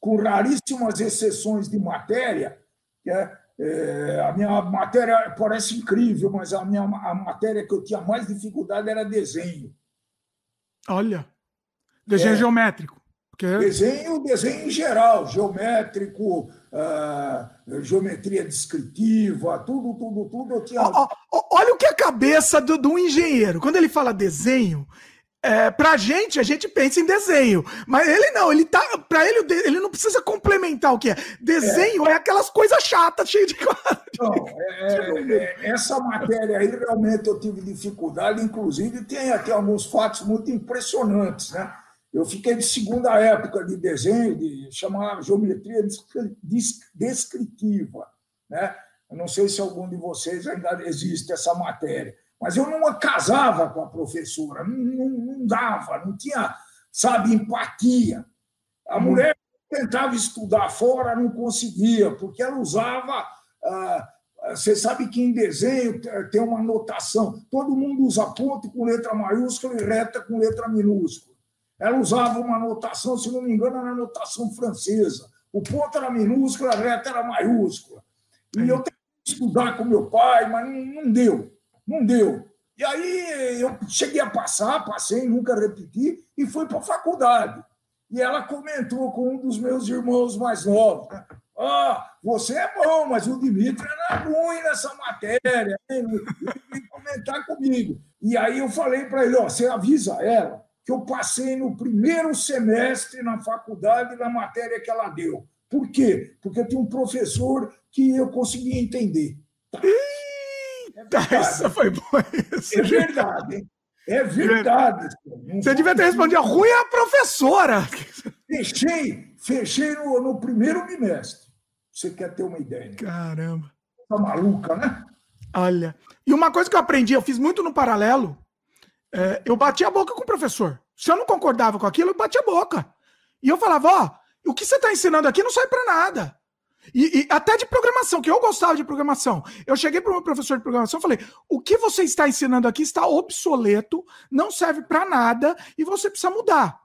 Com raríssimas exceções de matéria, que é é, a minha matéria parece incrível, mas a minha a matéria que eu tinha mais dificuldade era desenho. Olha. Desenho é, geométrico. Porque... Desenho, desenho em geral, geométrico, uh, geometria descritiva, tudo, tudo, tudo. Eu tinha... olha o que é a cabeça do, do engenheiro. Quando ele fala desenho, é, pra gente, a gente pensa em desenho. Mas ele não, ele tá. Pra ele, ele não precisa complementar o que é. Desenho é, é aquelas coisas chatas, cheias de quadros. Não, é, é, essa matéria aí realmente eu tive dificuldade, inclusive tem aqui alguns fatos muito impressionantes, né? Eu fiquei de segunda época de desenho, de chamar geometria descritiva, né? Eu não sei se algum de vocês ainda existe essa matéria. Mas eu não casava com a professora, não, não, não dava, não tinha, sabe, empatia. A hum. mulher tentava estudar fora, não conseguia, porque ela usava. Ah, você sabe que em desenho tem uma notação, todo mundo usa ponto com letra maiúscula e reta com letra minúscula. Ela usava uma notação, se não me engano, era notação francesa. O ponto era minúsculo, a reta era maiúscula. E eu tentei estudar com meu pai, mas não, não deu. Não deu. E aí eu cheguei a passar, passei, nunca repeti, e fui para a faculdade. E ela comentou com um dos meus irmãos mais novos. Ah, você é bom, mas o Dimitri era ruim nessa matéria. Ele veio comentar comigo. E aí eu falei para ele: ó, você avisa ela que eu passei no primeiro semestre na faculdade na matéria que ela deu. Por quê? Porque tinha um professor que eu conseguia entender. Tá? É Essa foi boa. Isso. É verdade. É verdade. Você devia ter respondido ruim a professora. Fechei, fechei no, no primeiro bimestre. Você quer ter uma ideia? Caramba. Tá maluca, né? Olha. E uma coisa que eu aprendi, eu fiz muito no paralelo, é, eu bati a boca com o professor. Se eu não concordava com aquilo, eu bati a boca. E eu falava, ó, o que você está ensinando aqui não sai para nada. E, e, até de programação, que eu gostava de programação. Eu cheguei para o meu professor de programação e falei: o que você está ensinando aqui está obsoleto, não serve para nada e você precisa mudar.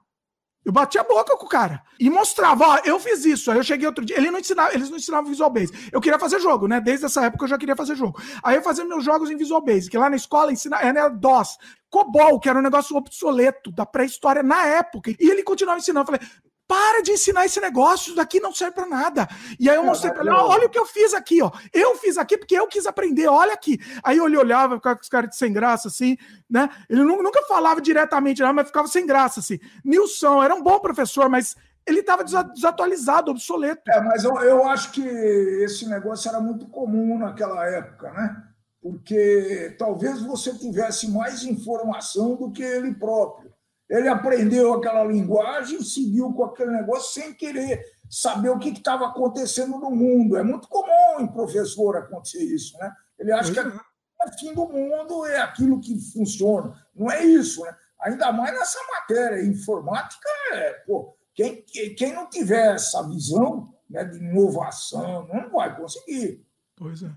Eu bati a boca com o cara e mostrava, ó, eu fiz isso. Aí eu cheguei outro dia, ele não ensinava, eles não ensinavam Visual Basic. Eu queria fazer jogo, né? Desde essa época eu já queria fazer jogo. Aí eu fazia meus jogos em Visual Basic, que lá na escola ensina, era DOS, COBOL, que era um negócio obsoleto da pré-história na época. E ele continuava ensinando. Eu falei, para de ensinar esse negócio, isso daqui não serve para nada. E aí eu mostrei para ele, olha o que eu fiz aqui, ó. Eu fiz aqui porque eu quis aprender, olha aqui. Aí ele olhava, ficava com os caras sem graça, assim, né? Ele nunca falava diretamente, mas ficava sem graça, assim. Nilson era um bom professor, mas ele estava desatualizado, obsoleto. É, mas eu, eu acho que esse negócio era muito comum naquela época, né? Porque talvez você tivesse mais informação do que ele próprio. Ele aprendeu aquela linguagem, seguiu com aquele negócio sem querer saber o que estava acontecendo no mundo. É muito comum em professor acontecer isso, né? Ele acha que é o fim do mundo é aquilo que funciona. Não é isso, né? Ainda mais nessa matéria. Informática é, pô, quem, quem não tiver essa visão né, de inovação não vai conseguir. Pois é.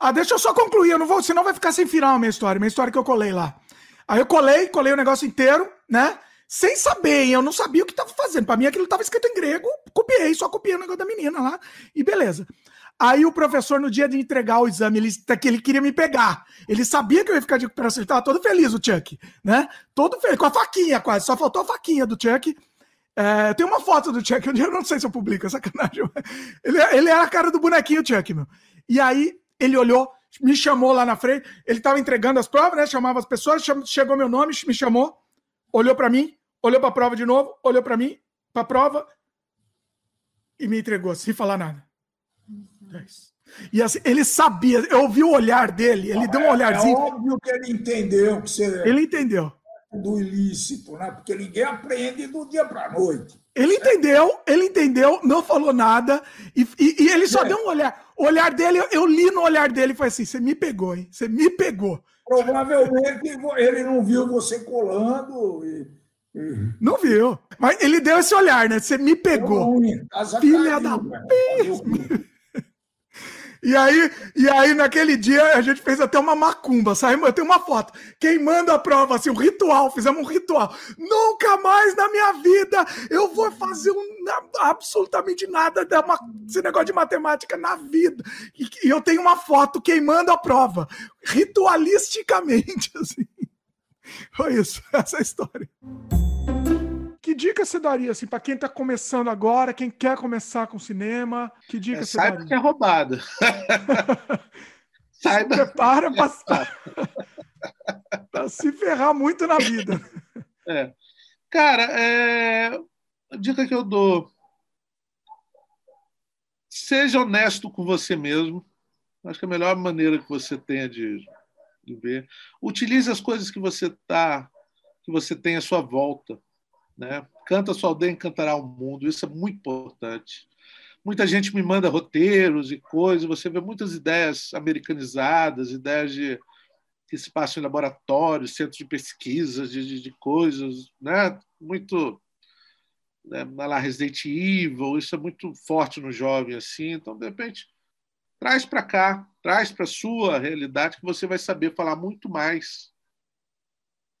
Ah, deixa eu só concluir, eu não vou, senão vai ficar sem final a minha história, minha história que eu colei lá. Aí eu colei, colei o negócio inteiro, né? Sem saber, eu não sabia o que estava fazendo. Para mim aquilo estava escrito em grego, copiei, só copiei o negócio da menina lá e beleza. Aí o professor, no dia de entregar o exame, ele, que ele queria me pegar. Ele sabia que eu ia ficar de recuperação, ele estava todo feliz, o Chuck, né? Todo feliz, com a faquinha quase, só faltou a faquinha do Chuck. É, tem uma foto do Chuck, eu não sei se eu publico, é sacanagem. Ele, ele era a cara do bonequinho Chuck, meu. E aí ele olhou, me chamou lá na frente, ele estava entregando as provas, né? Chamava as pessoas, chegou meu nome, me chamou, olhou para mim, olhou para a prova de novo, olhou para mim, para a prova e me entregou sem falar nada. É e assim, ele sabia, eu ouvi o olhar dele, ele Não, deu um é, olharzinho. É óbvio que ele entendeu que você. Ele entendeu. Do ilícito, né? Porque ninguém aprende do dia para a noite. Ele entendeu, ele entendeu, não falou nada, e, e, e ele só é. deu um olhar. O olhar dele, eu, li no olhar dele e foi assim: você me pegou, hein? Você me pegou. Provavelmente ele não viu você colando. E, e... Não viu. Mas ele deu esse olhar, né? Você me pegou. Filha da. E aí, e aí, naquele dia, a gente fez até uma macumba, sabe? Eu tenho uma foto. Queimando a prova, assim, um ritual, fizemos um ritual. Nunca mais na minha vida eu vou fazer um, absolutamente nada desse negócio de matemática na vida. E, e eu tenho uma foto queimando a prova, ritualisticamente, assim. Foi isso, essa é a história. Que dica você daria assim, para quem está começando agora, quem quer começar com cinema? Que dica é, você saiba daria? que é roubado. saiba. Se prepara para se ferrar muito na vida. É. Cara, é... a dica que eu dou: seja honesto com você mesmo. Acho que é a melhor maneira que você tenha de, de ver. Utilize as coisas que você tá, que você tem à sua volta. Né? Canta sua aldeia, encantará o mundo. Isso é muito importante. Muita gente me manda roteiros e coisas. Você vê muitas ideias americanizadas, ideias de que se passam em laboratórios, centros de pesquisa, de, de, de coisas, né? Muito né, lá Resident Evil, isso é muito forte no jovem assim. Então, de repente, traz para cá, traz para sua realidade que você vai saber falar muito mais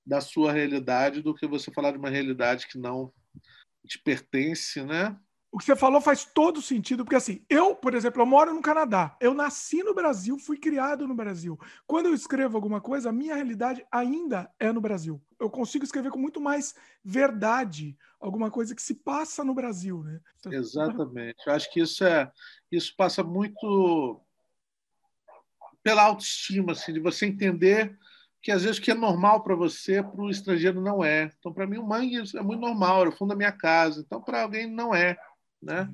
da sua realidade do que você falar de uma realidade que não te pertence, né? O que você falou faz todo sentido, porque assim, eu, por exemplo, eu moro no Canadá, eu nasci no Brasil, fui criado no Brasil. Quando eu escrevo alguma coisa, a minha realidade ainda é no Brasil. Eu consigo escrever com muito mais verdade alguma coisa que se passa no Brasil, né? Então, Exatamente. Eu acho que isso é isso passa muito pela autoestima, assim, de você entender que às vezes o que é normal para você, para o estrangeiro não é. Então, para mim, o mangue é muito normal, era o fundo da minha casa. Então, para alguém não é. Né?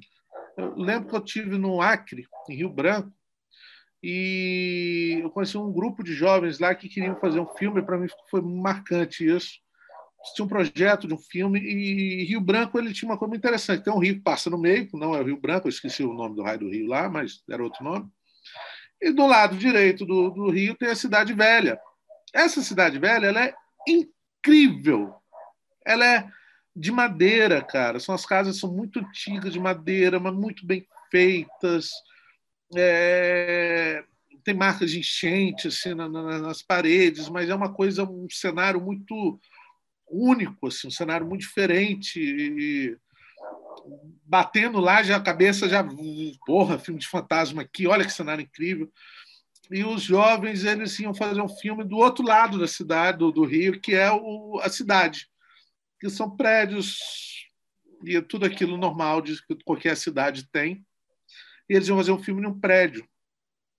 Eu lembro que eu tive no Acre, em Rio Branco, e eu conheci um grupo de jovens lá que queriam fazer um filme. Para mim foi marcante isso. Tinha um projeto de um filme e Rio Branco ele tinha uma coisa interessante. Tem um rio que passa no meio, não é o Rio Branco, eu esqueci o nome do raio do rio lá, mas era outro nome. E do lado direito do, do rio tem a Cidade Velha, essa cidade velha ela é incrível. Ela é de madeira, cara. São as casas são muito antigas de madeira, mas muito bem feitas. É... Tem marcas de enchente assim na, na, nas paredes, mas é uma coisa, um cenário muito único, assim, um cenário muito diferente. E batendo lá, já a cabeça já, porra, filme de fantasma aqui, olha que cenário incrível e os jovens eles iam fazer um filme do outro lado da cidade, do, do Rio, que é o, a cidade, que são prédios e tudo aquilo normal de que qualquer cidade tem. E eles iam fazer um filme num prédio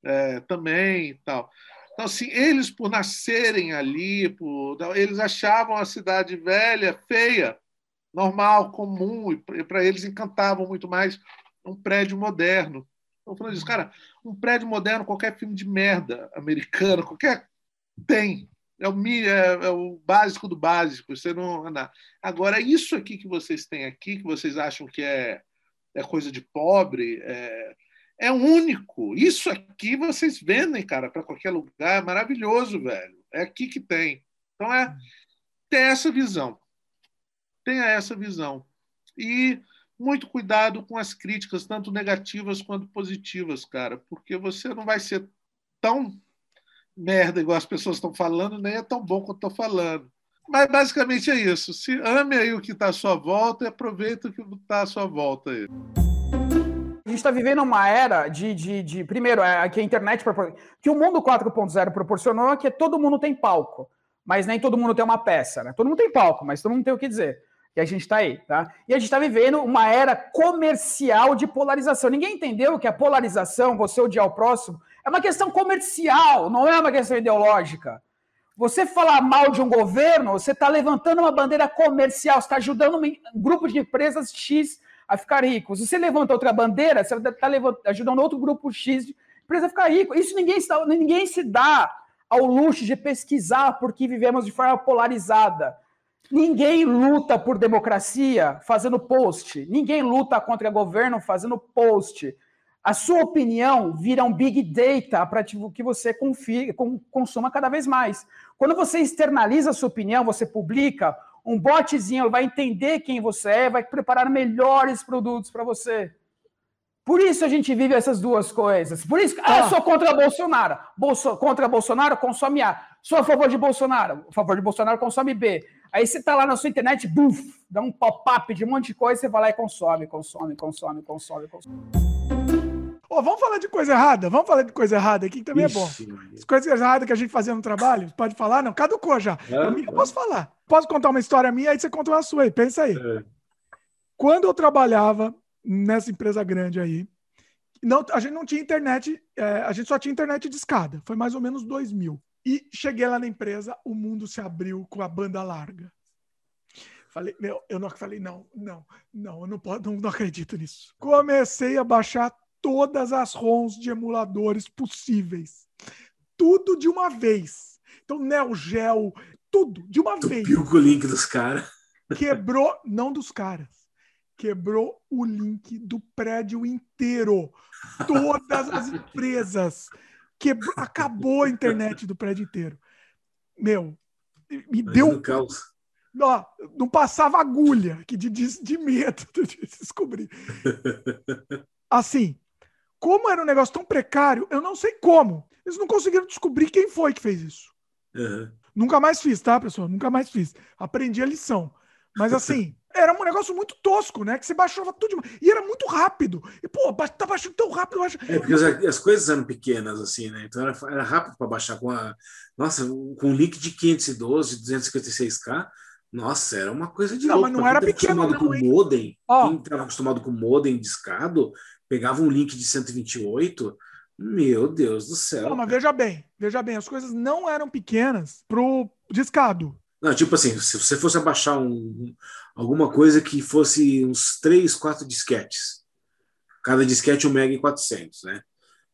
é, também e tal. Então, assim, eles, por nascerem ali, por, eles achavam a cidade velha feia, normal, comum, e para eles encantavam muito mais um prédio moderno. Estou falando disso, cara. Um prédio moderno, qualquer filme de merda americano, qualquer. Tem. É o, é, é o básico do básico. Você não. Agora, isso aqui que vocês têm aqui, que vocês acham que é, é coisa de pobre, é, é único. Isso aqui vocês vendem, cara, para qualquer lugar. É maravilhoso, velho. É aqui que tem. Então, é ter essa visão. Tenha essa visão. E muito cuidado com as críticas, tanto negativas quanto positivas, cara, porque você não vai ser tão merda igual as pessoas estão falando, nem é tão bom quanto estão falando. Mas basicamente é isso. Se ame aí o que está à sua volta e aproveita o que está à sua volta aí. A gente está vivendo uma era de, de, de primeiro, é, que a internet que o mundo 4.0 proporcionou é que todo mundo tem palco, mas nem todo mundo tem uma peça, né? Todo mundo tem palco, mas todo mundo tem o que dizer que a gente está aí, tá? E a gente está vivendo uma era comercial de polarização. Ninguém entendeu que a polarização, você odiar o próximo, é uma questão comercial, não é uma questão ideológica. Você falar mal de um governo, você está levantando uma bandeira comercial, está ajudando um grupo de empresas X a ficar ricos. Se você levanta outra bandeira, você está ajudando outro grupo X de empresa a ficar rico. Isso ninguém, ninguém se dá ao luxo de pesquisar porque vivemos de forma polarizada. Ninguém luta por democracia fazendo post. Ninguém luta contra o governo fazendo post. A sua opinião vira um big data para que você confie, consuma cada vez mais. Quando você externaliza a sua opinião, você publica, um botzinho vai entender quem você é, vai preparar melhores produtos para você. Por isso a gente vive essas duas coisas. Por isso, ah, eu sou contra Bolsonaro. Bolso, contra Bolsonaro, consome A. Sou a favor de Bolsonaro. A favor de Bolsonaro, consome B. Aí você tá lá na sua internet, buf, dá um pop-up de um monte de coisa, você vai lá e consome, consome, consome, consome, consome. Oh, vamos falar de coisa errada? Vamos falar de coisa errada aqui, que também Ixi, é bom. As coisas erradas que a gente fazia no trabalho, pode falar? Não, caducou já. É, eu, eu posso falar. Posso contar uma história minha, aí você conta uma sua aí, pensa aí. É. Quando eu trabalhava nessa empresa grande aí, não, a gente não tinha internet, é, a gente só tinha internet de escada. Foi mais ou menos 2000. E cheguei lá na empresa, o mundo se abriu com a banda larga. Falei, meu, eu não falei, não, não, não, eu não, posso, não, não acredito nisso. Comecei a baixar todas as ROMs de emuladores possíveis. Tudo de uma vez. Então, Neo Geo, tudo, de uma vez. Viu o link dos caras. Quebrou, não dos caras. Quebrou o link do prédio inteiro. Todas as empresas. Quebrou, acabou a internet do prédio inteiro. Meu, me Mas deu. Caos não, não passava agulha que de, de, de medo de descobrir. Assim, como era um negócio tão precário, eu não sei como. Eles não conseguiram descobrir quem foi que fez isso. Uhum. Nunca mais fiz, tá, pessoal? Nunca mais fiz. Aprendi a lição. Mas assim, era um negócio muito tosco, né? Que você baixava tudo demais. E era muito rápido. E, pô, tá baixando tão rápido. Baixo... É, porque as, as, coisas eram pequenas, assim, né? Então era, era rápido para baixar com a. Nossa, com um link de 512, 256K, nossa, era uma coisa de não, louco. Mas não era pequeno, acostumado não, com modem, oh. quem estava acostumado com modem discado, pegava um link de 128, meu Deus do céu. Não, mas veja bem, veja bem, as coisas não eram pequenas pro discado. Não, tipo assim, se você fosse abaixar um, alguma coisa que fosse uns 3, 4 disquetes, cada disquete 1 mega e 400, né?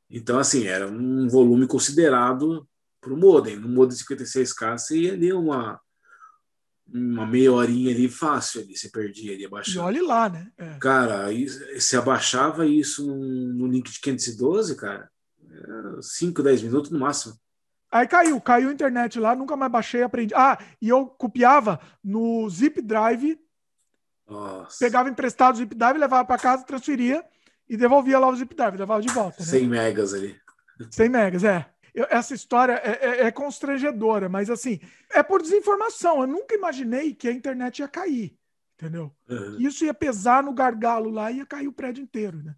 Então, assim, era um volume considerado para o modem. No modem 56K, você ia ali uma uma meia horinha ali fácil ali, você perdia ali abaixando. E olhe lá, né? É. Cara, você abaixava isso no, no link de 512, cara, 5, 10 minutos no máximo. Aí caiu, caiu a internet lá, nunca mais baixei, aprendi. Ah, e eu copiava no Zip Drive, Nossa. pegava emprestado o Zip Drive, levava para casa, transferia e devolvia lá o Zip Drive, levava de volta. Né? 100 megas ali. 100 megas, é eu, essa história é, é, é, constrangedora, mas assim, é por desinformação. Eu nunca imaginei que a internet ia cair, entendeu? Uhum. Isso ia pesar no gargalo lá e ia cair o prédio inteiro, né?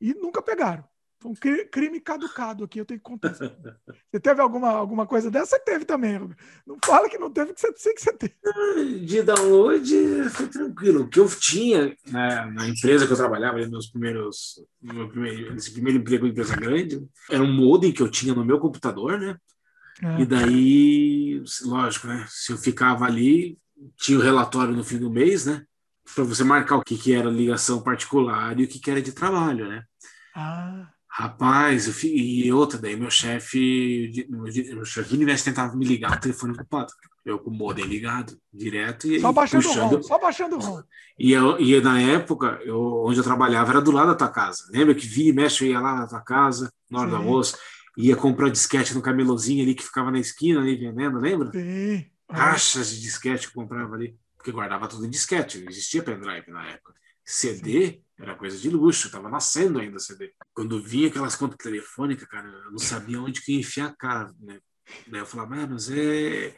E nunca pegaram. Foi um crime caducado aqui, eu tenho que contar. Você teve alguma, alguma coisa dessa? teve também. Não fala que não teve, que você sei que você teve. De download foi tranquilo. O que eu tinha né, na empresa que eu trabalhava, meus primeiros, meu primeiro, esse primeiro emprego em empresa grande, era um modem que eu tinha no meu computador, né? É. E daí, lógico, né? Se eu ficava ali, tinha o relatório no fim do mês, né? Para você marcar o que, que era ligação particular e o que, que era de trabalho, né? Ah. Rapaz, eu, e outra, daí meu chefe, meu chefe universo tentava me ligar o telefone ocupado. Eu com o modem ligado, direto. E só baixando puxando. o ROM, só baixando o ROM. E, eu, e na época, eu, onde eu trabalhava, era do lado da tua casa. Lembra que via e mexe, eu ia lá na tua casa, na hora Sim. do almoço, ia comprar disquete no camelozinho ali que ficava na esquina ali vendendo, lembra? Sim. Caixas de disquete que eu comprava ali, porque guardava tudo em disquete, não existia pendrive na época. CD, Sim. Era coisa de luxo, tava nascendo ainda CD. Quando vinha aquelas contas telefônicas, cara, eu não sabia onde que ia enfiar a cara, né? Daí eu falava, ah, mas é.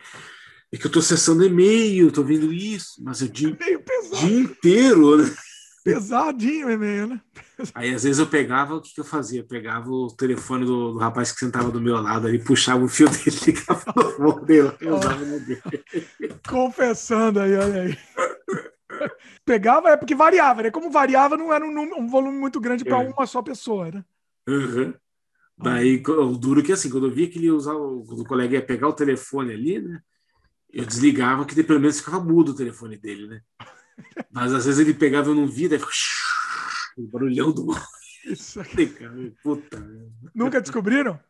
É que eu tô acessando e-mail, tô vendo isso, mas o dia, dia inteiro, né? Pesadinho o e-mail, né? Aí às vezes eu pegava, o que, que eu fazia? Eu pegava o telefone do, do, rapaz que sentava do meu lado ali, puxava o fio dele, ligava no modelo, eu usava no dele. Confessando aí, olha aí. Pegava, é porque variava, né? Como variava, não era um, um volume muito grande para é. uma só pessoa, né? Uhum. Daí, o duro que assim, quando eu via que ele usava, o colega ia pegar o telefone ali, né? Eu desligava, que pelo menos ficava mudo o telefone dele, né? Mas às vezes ele pegava e eu não via, daí ficava o barulhão do Isso aqui. Puta. Nunca descobriram?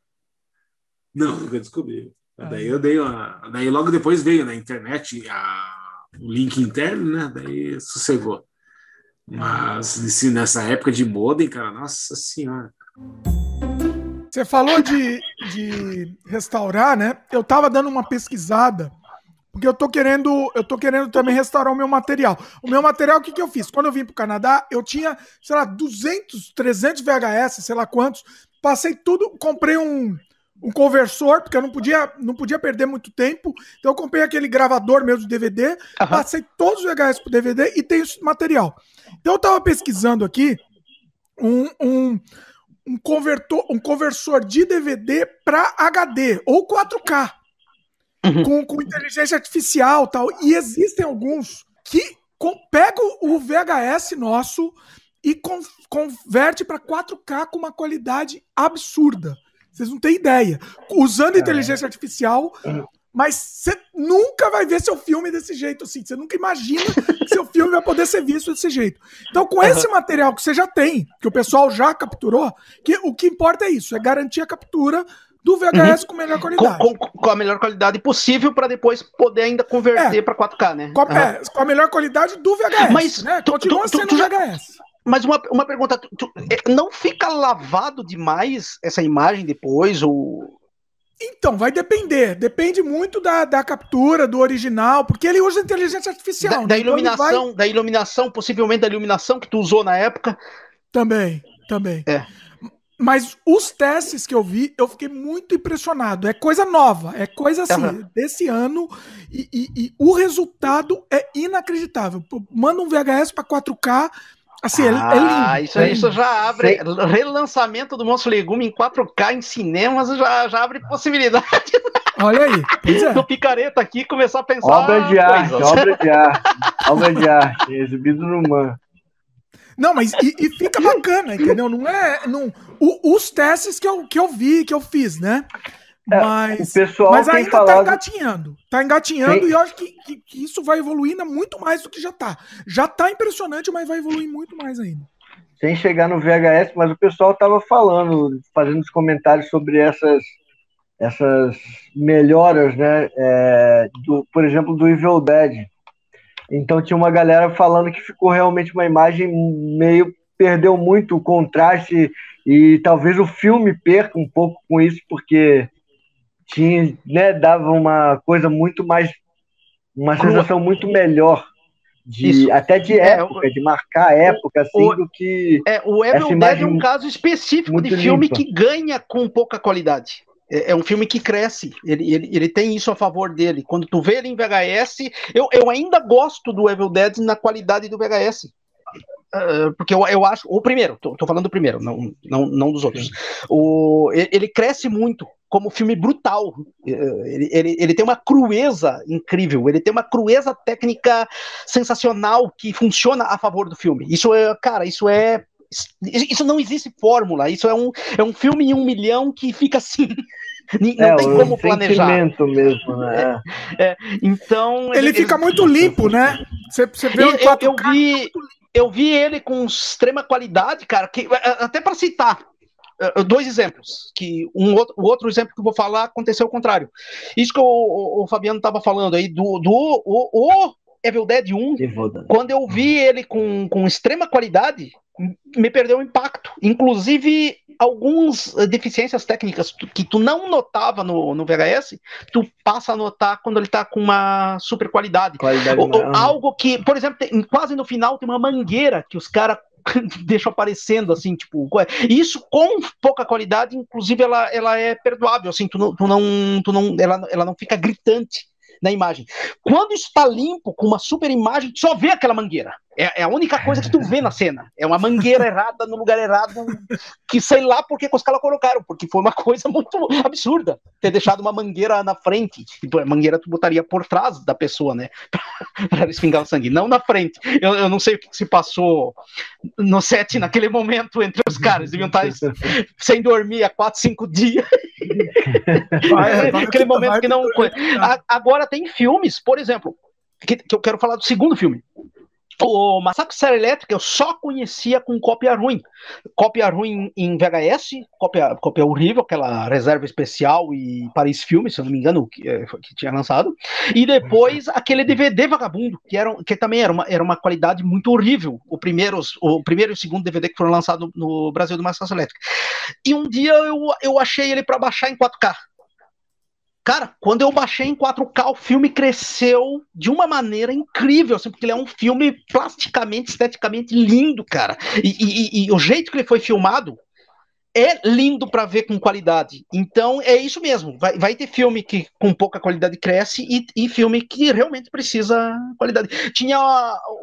Não, nunca descobriram. Ah, daí eu dei uma. Daí logo depois veio na internet a o link interno, né? Daí sossegou. Mas nessa época de modem, cara, nossa senhora. Você falou de, de restaurar, né? Eu tava dando uma pesquisada, porque eu tô querendo, eu tô querendo também restaurar o meu material. O meu material, o que, que eu fiz? Quando eu vim pro Canadá, eu tinha, sei lá, 200, 300 VHS, sei lá quantos. Passei tudo, comprei um, um conversor, porque eu não podia, não podia perder muito tempo. Então eu comprei aquele gravador mesmo de DVD, uhum. passei todos os VHS pro DVD e tenho esse material. Então eu tava pesquisando aqui um, um, um convertor, um conversor de DVD para HD ou 4K. Uhum. Com, com inteligência artificial tal. E existem alguns que com, pegam o VHS nosso e con, converte para 4K com uma qualidade absurda. Vocês não têm ideia. Usando inteligência artificial, mas você nunca vai ver seu filme desse jeito assim. Você nunca imagina que seu filme vai poder ser visto desse jeito. Então, com esse material que você já tem, que o pessoal já capturou, que o que importa é isso, é garantir a captura do VHS uhum. com melhor qualidade. Com, com, com, a melhor qualidade possível para depois poder ainda converter é, para 4K, né? Com, uhum. é, com, a melhor qualidade do VHS. Mas né? tu, continua tu, sendo tu, VHS. Mas uma, uma pergunta, é, não fica lavado demais essa imagem depois? Ou então, vai depender. Depende muito da, da captura, do original, porque ele usa inteligência artificial. Da, né? da então iluminação, vai... da iluminação, possivelmente da iluminação que tu usou na época. Também, também. É. Mas os testes que eu vi, eu fiquei muito impressionado. É coisa nova, é coisa assim, uhum. desse ano, e, e, e, o resultado é inacreditável. Manda um VHS para 4K, Assim, é, é ah, é lindo. Isso, é isso já abre. Relançamento do Monstro Legume em 4K em cinemas já, já abre possibilidade. Olha aí. É. Do picareta aqui começar a pensar. Obra de arte, obra de arte. obra de arte, exibido no MAN. Não, mas e, e, fica bacana, entendeu? Não é. Não, o, os testes que eu, que eu vi, que eu fiz, né? É, mas, o pessoal mas ainda tá falado... tá engatinhando. Tá engatinhando Sim. e eu acho que, que, que, isso vai evoluir muito mais do que já tá. Já tá impressionante, mas vai evoluir muito mais ainda. Sem chegar no VHS, mas o pessoal tava falando, fazendo os comentários sobre essas, essas melhoras, né? É, do, por exemplo, do Evil Dead. Então tinha uma galera falando que ficou realmente uma imagem meio. perdeu muito o contraste e talvez o filme perca um pouco com isso, porque tinha, né, dava uma coisa muito mais, uma sensação muito melhor de Isso. até de é, época, de marcar a época, assim, o, do que. É, o Evil Dead é um caso específico de filme limpa. que ganha com pouca qualidade. É, é, um filme que cresce, ele, ele, ele tem isso a favor dele. Quando tu vê ele em VHS, eu, eu ainda gosto do Evil Dead na qualidade do VHS. Uh, porque eu, eu acho, o primeiro, tô, tô, falando do primeiro, não, não, não dos outros. O, ele cresce muito como filme brutal. Ele, ele, ele tem uma crueza incrível, ele tem uma crueza técnica sensacional que funciona a favor do filme. Isso é, cara, isso é. Isso não existe fórmula, isso é um, é um filme em um milhão que fica assim. Não é, tem como planejar. mesmo, né? É, é, então. Ele, ele fica ele... muito limpo, né? Você, você vê eu, eu, eu vi, eu vi ele com extrema qualidade, cara, que, até para citar, eh, dois exemplos, que um outro, o outro exemplo que eu vou falar aconteceu ao contrário. Isso que o, o, o Fabiano estava falando aí, do, do o, o Evil Dead 1, quando eu vi ele com, com extrema qualidade, me perdeu o impacto. Inclusive, algumas deficiências técnicas que tu não notava no, no VHS, tu passa a notar quando ele está com uma super qualidade. qualidade ou, ou, algo que, por exemplo, tem, quase no final tem uma mangueira que os caras deixa aparecendo, assim, tipo, isso com pouca qualidade, inclusive ela, ela é perdoável, assim, tu não, tu não, tu não, ela, ela não fica gritante na imagem. Quando está limpo, com uma super imagem, tu só vê aquela mangueira. É, é, a única coisa que tu vê na cena. É uma mangueira errada no lugar errado, que sei lá por que os caras colocaram, porque foi uma coisa muito absurda ter deixado uma mangueira na frente. Tipo, a mangueira tu botaria por trás da pessoa, né? para espingar o sangue, não na frente. Eu, eu não sei o que se passou no set naquele momento entre os caras. Deviam estar sem dormir há 4, 5 dias. Vai, vai, Aquele momento vai, que não. Agora tem filmes, por exemplo, que, que eu quero falar do segundo filme o Massacre Serra Elétrica eu só conhecia com cópia ruim. Cópia ruim em VHS, cópia, cópia horrível, aquela reserva especial e Paris Filme, se eu não me engano, que, eh, que tinha lançado. E depois aquele DVD vagabundo, que, era, que também era uma, era uma qualidade muito horrível. O primeiro, o primeiro e o segundo DVD que foram lançados no Brasil do Massacre Elétrica. E um dia eu, eu achei ele para baixar em 4K. Cara, quando eu baixei em 4K, o filme cresceu de uma maneira incrível, assim, porque ele é um filme plasticamente, esteticamente lindo, cara. E, e, e o jeito que ele foi filmado é lindo para ver com qualidade. Então é isso mesmo. Vai, vai ter filme que com pouca qualidade cresce e, e filme que realmente precisa qualidade. Tinha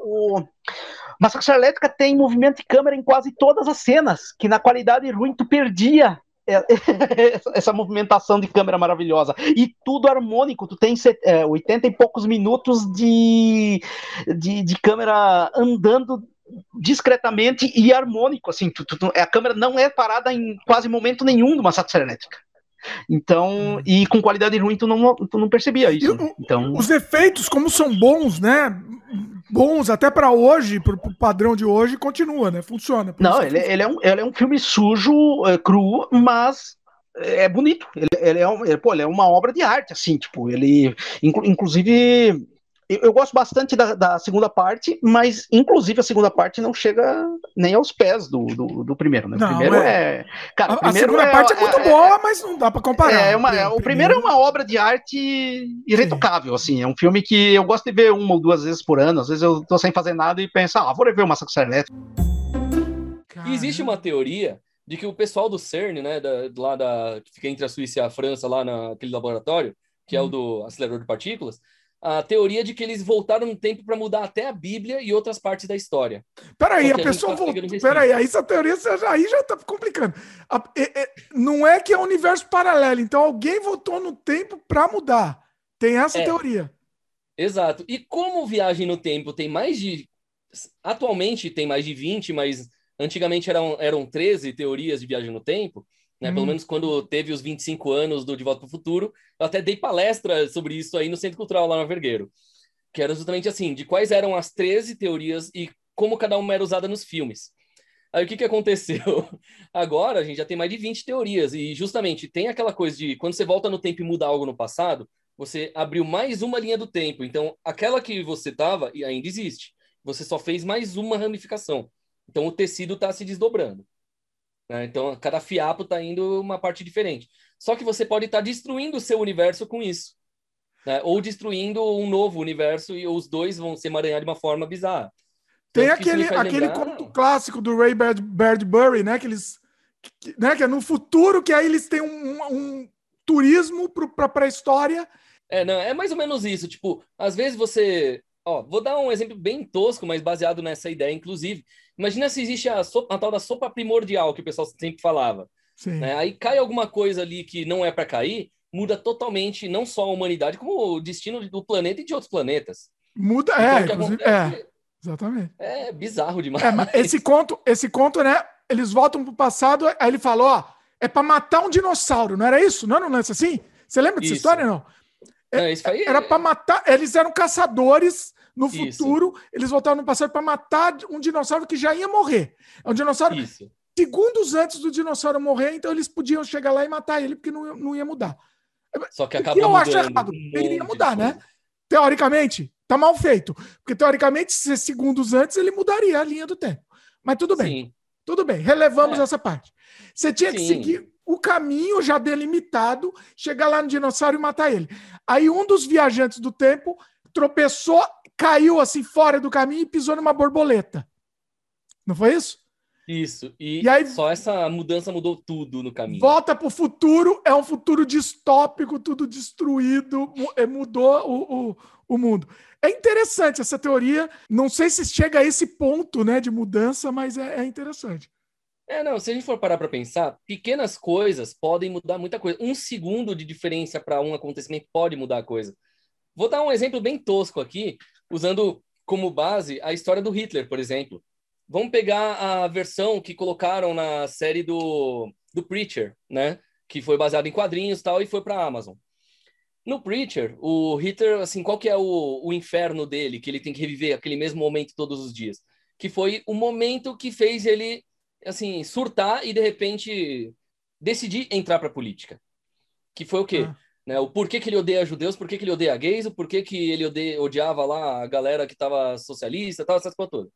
o Massacre Elétrica tem movimento de câmera em quase todas as cenas, que na qualidade ruim tu perdia essa movimentação de câmera maravilhosa. E tudo harmônico, tu tem é, 80 e poucos minutos de, de, de câmera andando discretamente e harmônico, assim, tu, tu, a câmera não é parada em quase momento nenhum de uma Satisfyer elétrica. Então, hum. e com qualidade ruim tu não, tu não percebia isso. Então... Os efeitos, como são bons, né? Bons até para hoje, para o padrão de hoje, continua, né? Funciona. Não, ele, ele, é um, ele é um filme sujo, é, cru, mas é bonito. Ele, ele é, um, ele, pô, ele é uma obra de arte, assim, tipo, ele. Inclusive, eu gosto bastante da, da, segunda parte, mas inclusive a segunda parte não chega nem aos pés do, do, do primeiro, né? O primeiro é. é... Cara, a, a segunda é, parte é muito é, boa, mas não dá para comparar. É uma, o, o primeiro é uma obra de arte irretocável, Sim. assim. É um filme que eu gosto de ver uma ou duas vezes por ano. Às vezes eu tô sem fazer nada e penso, ah, vou ver o Massacre Elétrico. E existe uma teoria de que o pessoal do CERN, né, da, lá da, que fica entre a Suíça e a França, lá naquele laboratório, que hum. é o hum. do acelerador de partículas, a teoria de que eles voltaram no tempo para mudar até a Bíblia e outras partes da história. Peraí, a, a pessoa tá voltou. Peraí, aí essa teoria já, aí já tá complicando. A, é, é, não é que é um universo paralelo, então alguém voltou no tempo para mudar. Tem essa é, teoria. Exato. E como viagem no tempo tem mais de. Atualmente tem mais de 20, mas antigamente eram, eram 13 teorias de viagem no tempo né? Hum. Pelo menos quando teve os 25 anos do De Volta para o Futuro, eu até dei palestra sobre isso aí no Centro Cultural lá no Vergueiro, que era justamente assim, de quais eram as 13 teorias e como cada uma era usada nos filmes. Aí o que, que aconteceu? Agora a gente já tem mais de 20 teorias, e justamente tem aquela coisa de quando você volta no tempo e muda algo no passado, você abriu mais uma linha do tempo. Então, aquela que você estava ainda existe. Você só fez mais uma ramificação. Então, o tecido está se desdobrando. Né? Então, cada fiapo está indo uma parte diferente. Só que você pode estar tá destruindo o seu universo com isso. Né? Ou destruindo um novo universo e os dois vão se emaranhar de uma forma bizarra. Tem aquele, aquele lembrar... conto clássico do Ray Bradbury, né? Que, eles, que, né? que é no futuro que aí eles têm um, um turismo para a pré-história. É, não, é mais ou menos isso. Tipo, às vezes você Ó, vou dar um exemplo bem tosco, mas baseado nessa ideia, inclusive. Imagina se existe a, sopa, a tal da sopa primordial que o pessoal sempre falava. Né? Aí cai alguma coisa ali que não é para cair, muda totalmente não só a humanidade, como o destino do planeta e de outros planetas. Muda, então, é, inclusive, é, exatamente. É bizarro demais. É, esse conto, esse conto, né? Eles voltam pro passado, aí ele falou, ó, é para matar um dinossauro, não era isso? Não era um lance assim? Você lembra dessa isso. história, não? Não, isso aí era é... para matar. Eles eram caçadores no futuro. Isso. Eles voltaram no passado para matar um dinossauro que já ia morrer. É um dinossauro. Isso. Segundos antes do dinossauro morrer, então eles podiam chegar lá e matar ele, porque não, não ia mudar. Só que acabou. eu acho errado. Ele ia mudar, né? Teoricamente, tá mal feito. Porque teoricamente, se segundos antes, ele mudaria a linha do tempo. Mas tudo bem. Sim. Tudo bem, relevamos é. essa parte. Você tinha Sim. que seguir o caminho já delimitado, chegar lá no dinossauro e matar ele. Aí um dos viajantes do tempo tropeçou, caiu assim fora do caminho e pisou numa borboleta. Não foi isso? Isso. E, e aí, só essa mudança mudou tudo no caminho. Volta para o futuro, é um futuro distópico, tudo destruído, é, mudou o, o, o mundo. É interessante essa teoria. Não sei se chega a esse ponto né, de mudança, mas é, é interessante. É, não, se a gente for parar para pensar, pequenas coisas podem mudar muita coisa. Um segundo de diferença para um acontecimento pode mudar a coisa. Vou dar um exemplo bem tosco aqui, usando como base a história do Hitler, por exemplo. Vamos pegar a versão que colocaram na série do, do Preacher, né? Que foi baseado em quadrinhos tal, e foi para a Amazon. No Preacher, o Hitler, assim, qual que é o, o inferno dele, que ele tem que reviver aquele mesmo momento todos os dias? Que foi o momento que fez ele assim, surtar e de repente decidir entrar para a política. Que foi o quê? Ah. Né, o porquê que ele odeia judeus, por que ele odeia gays, o porquê que ele odeia, odiava lá a galera que estava socialista, tal, essas coisas todas.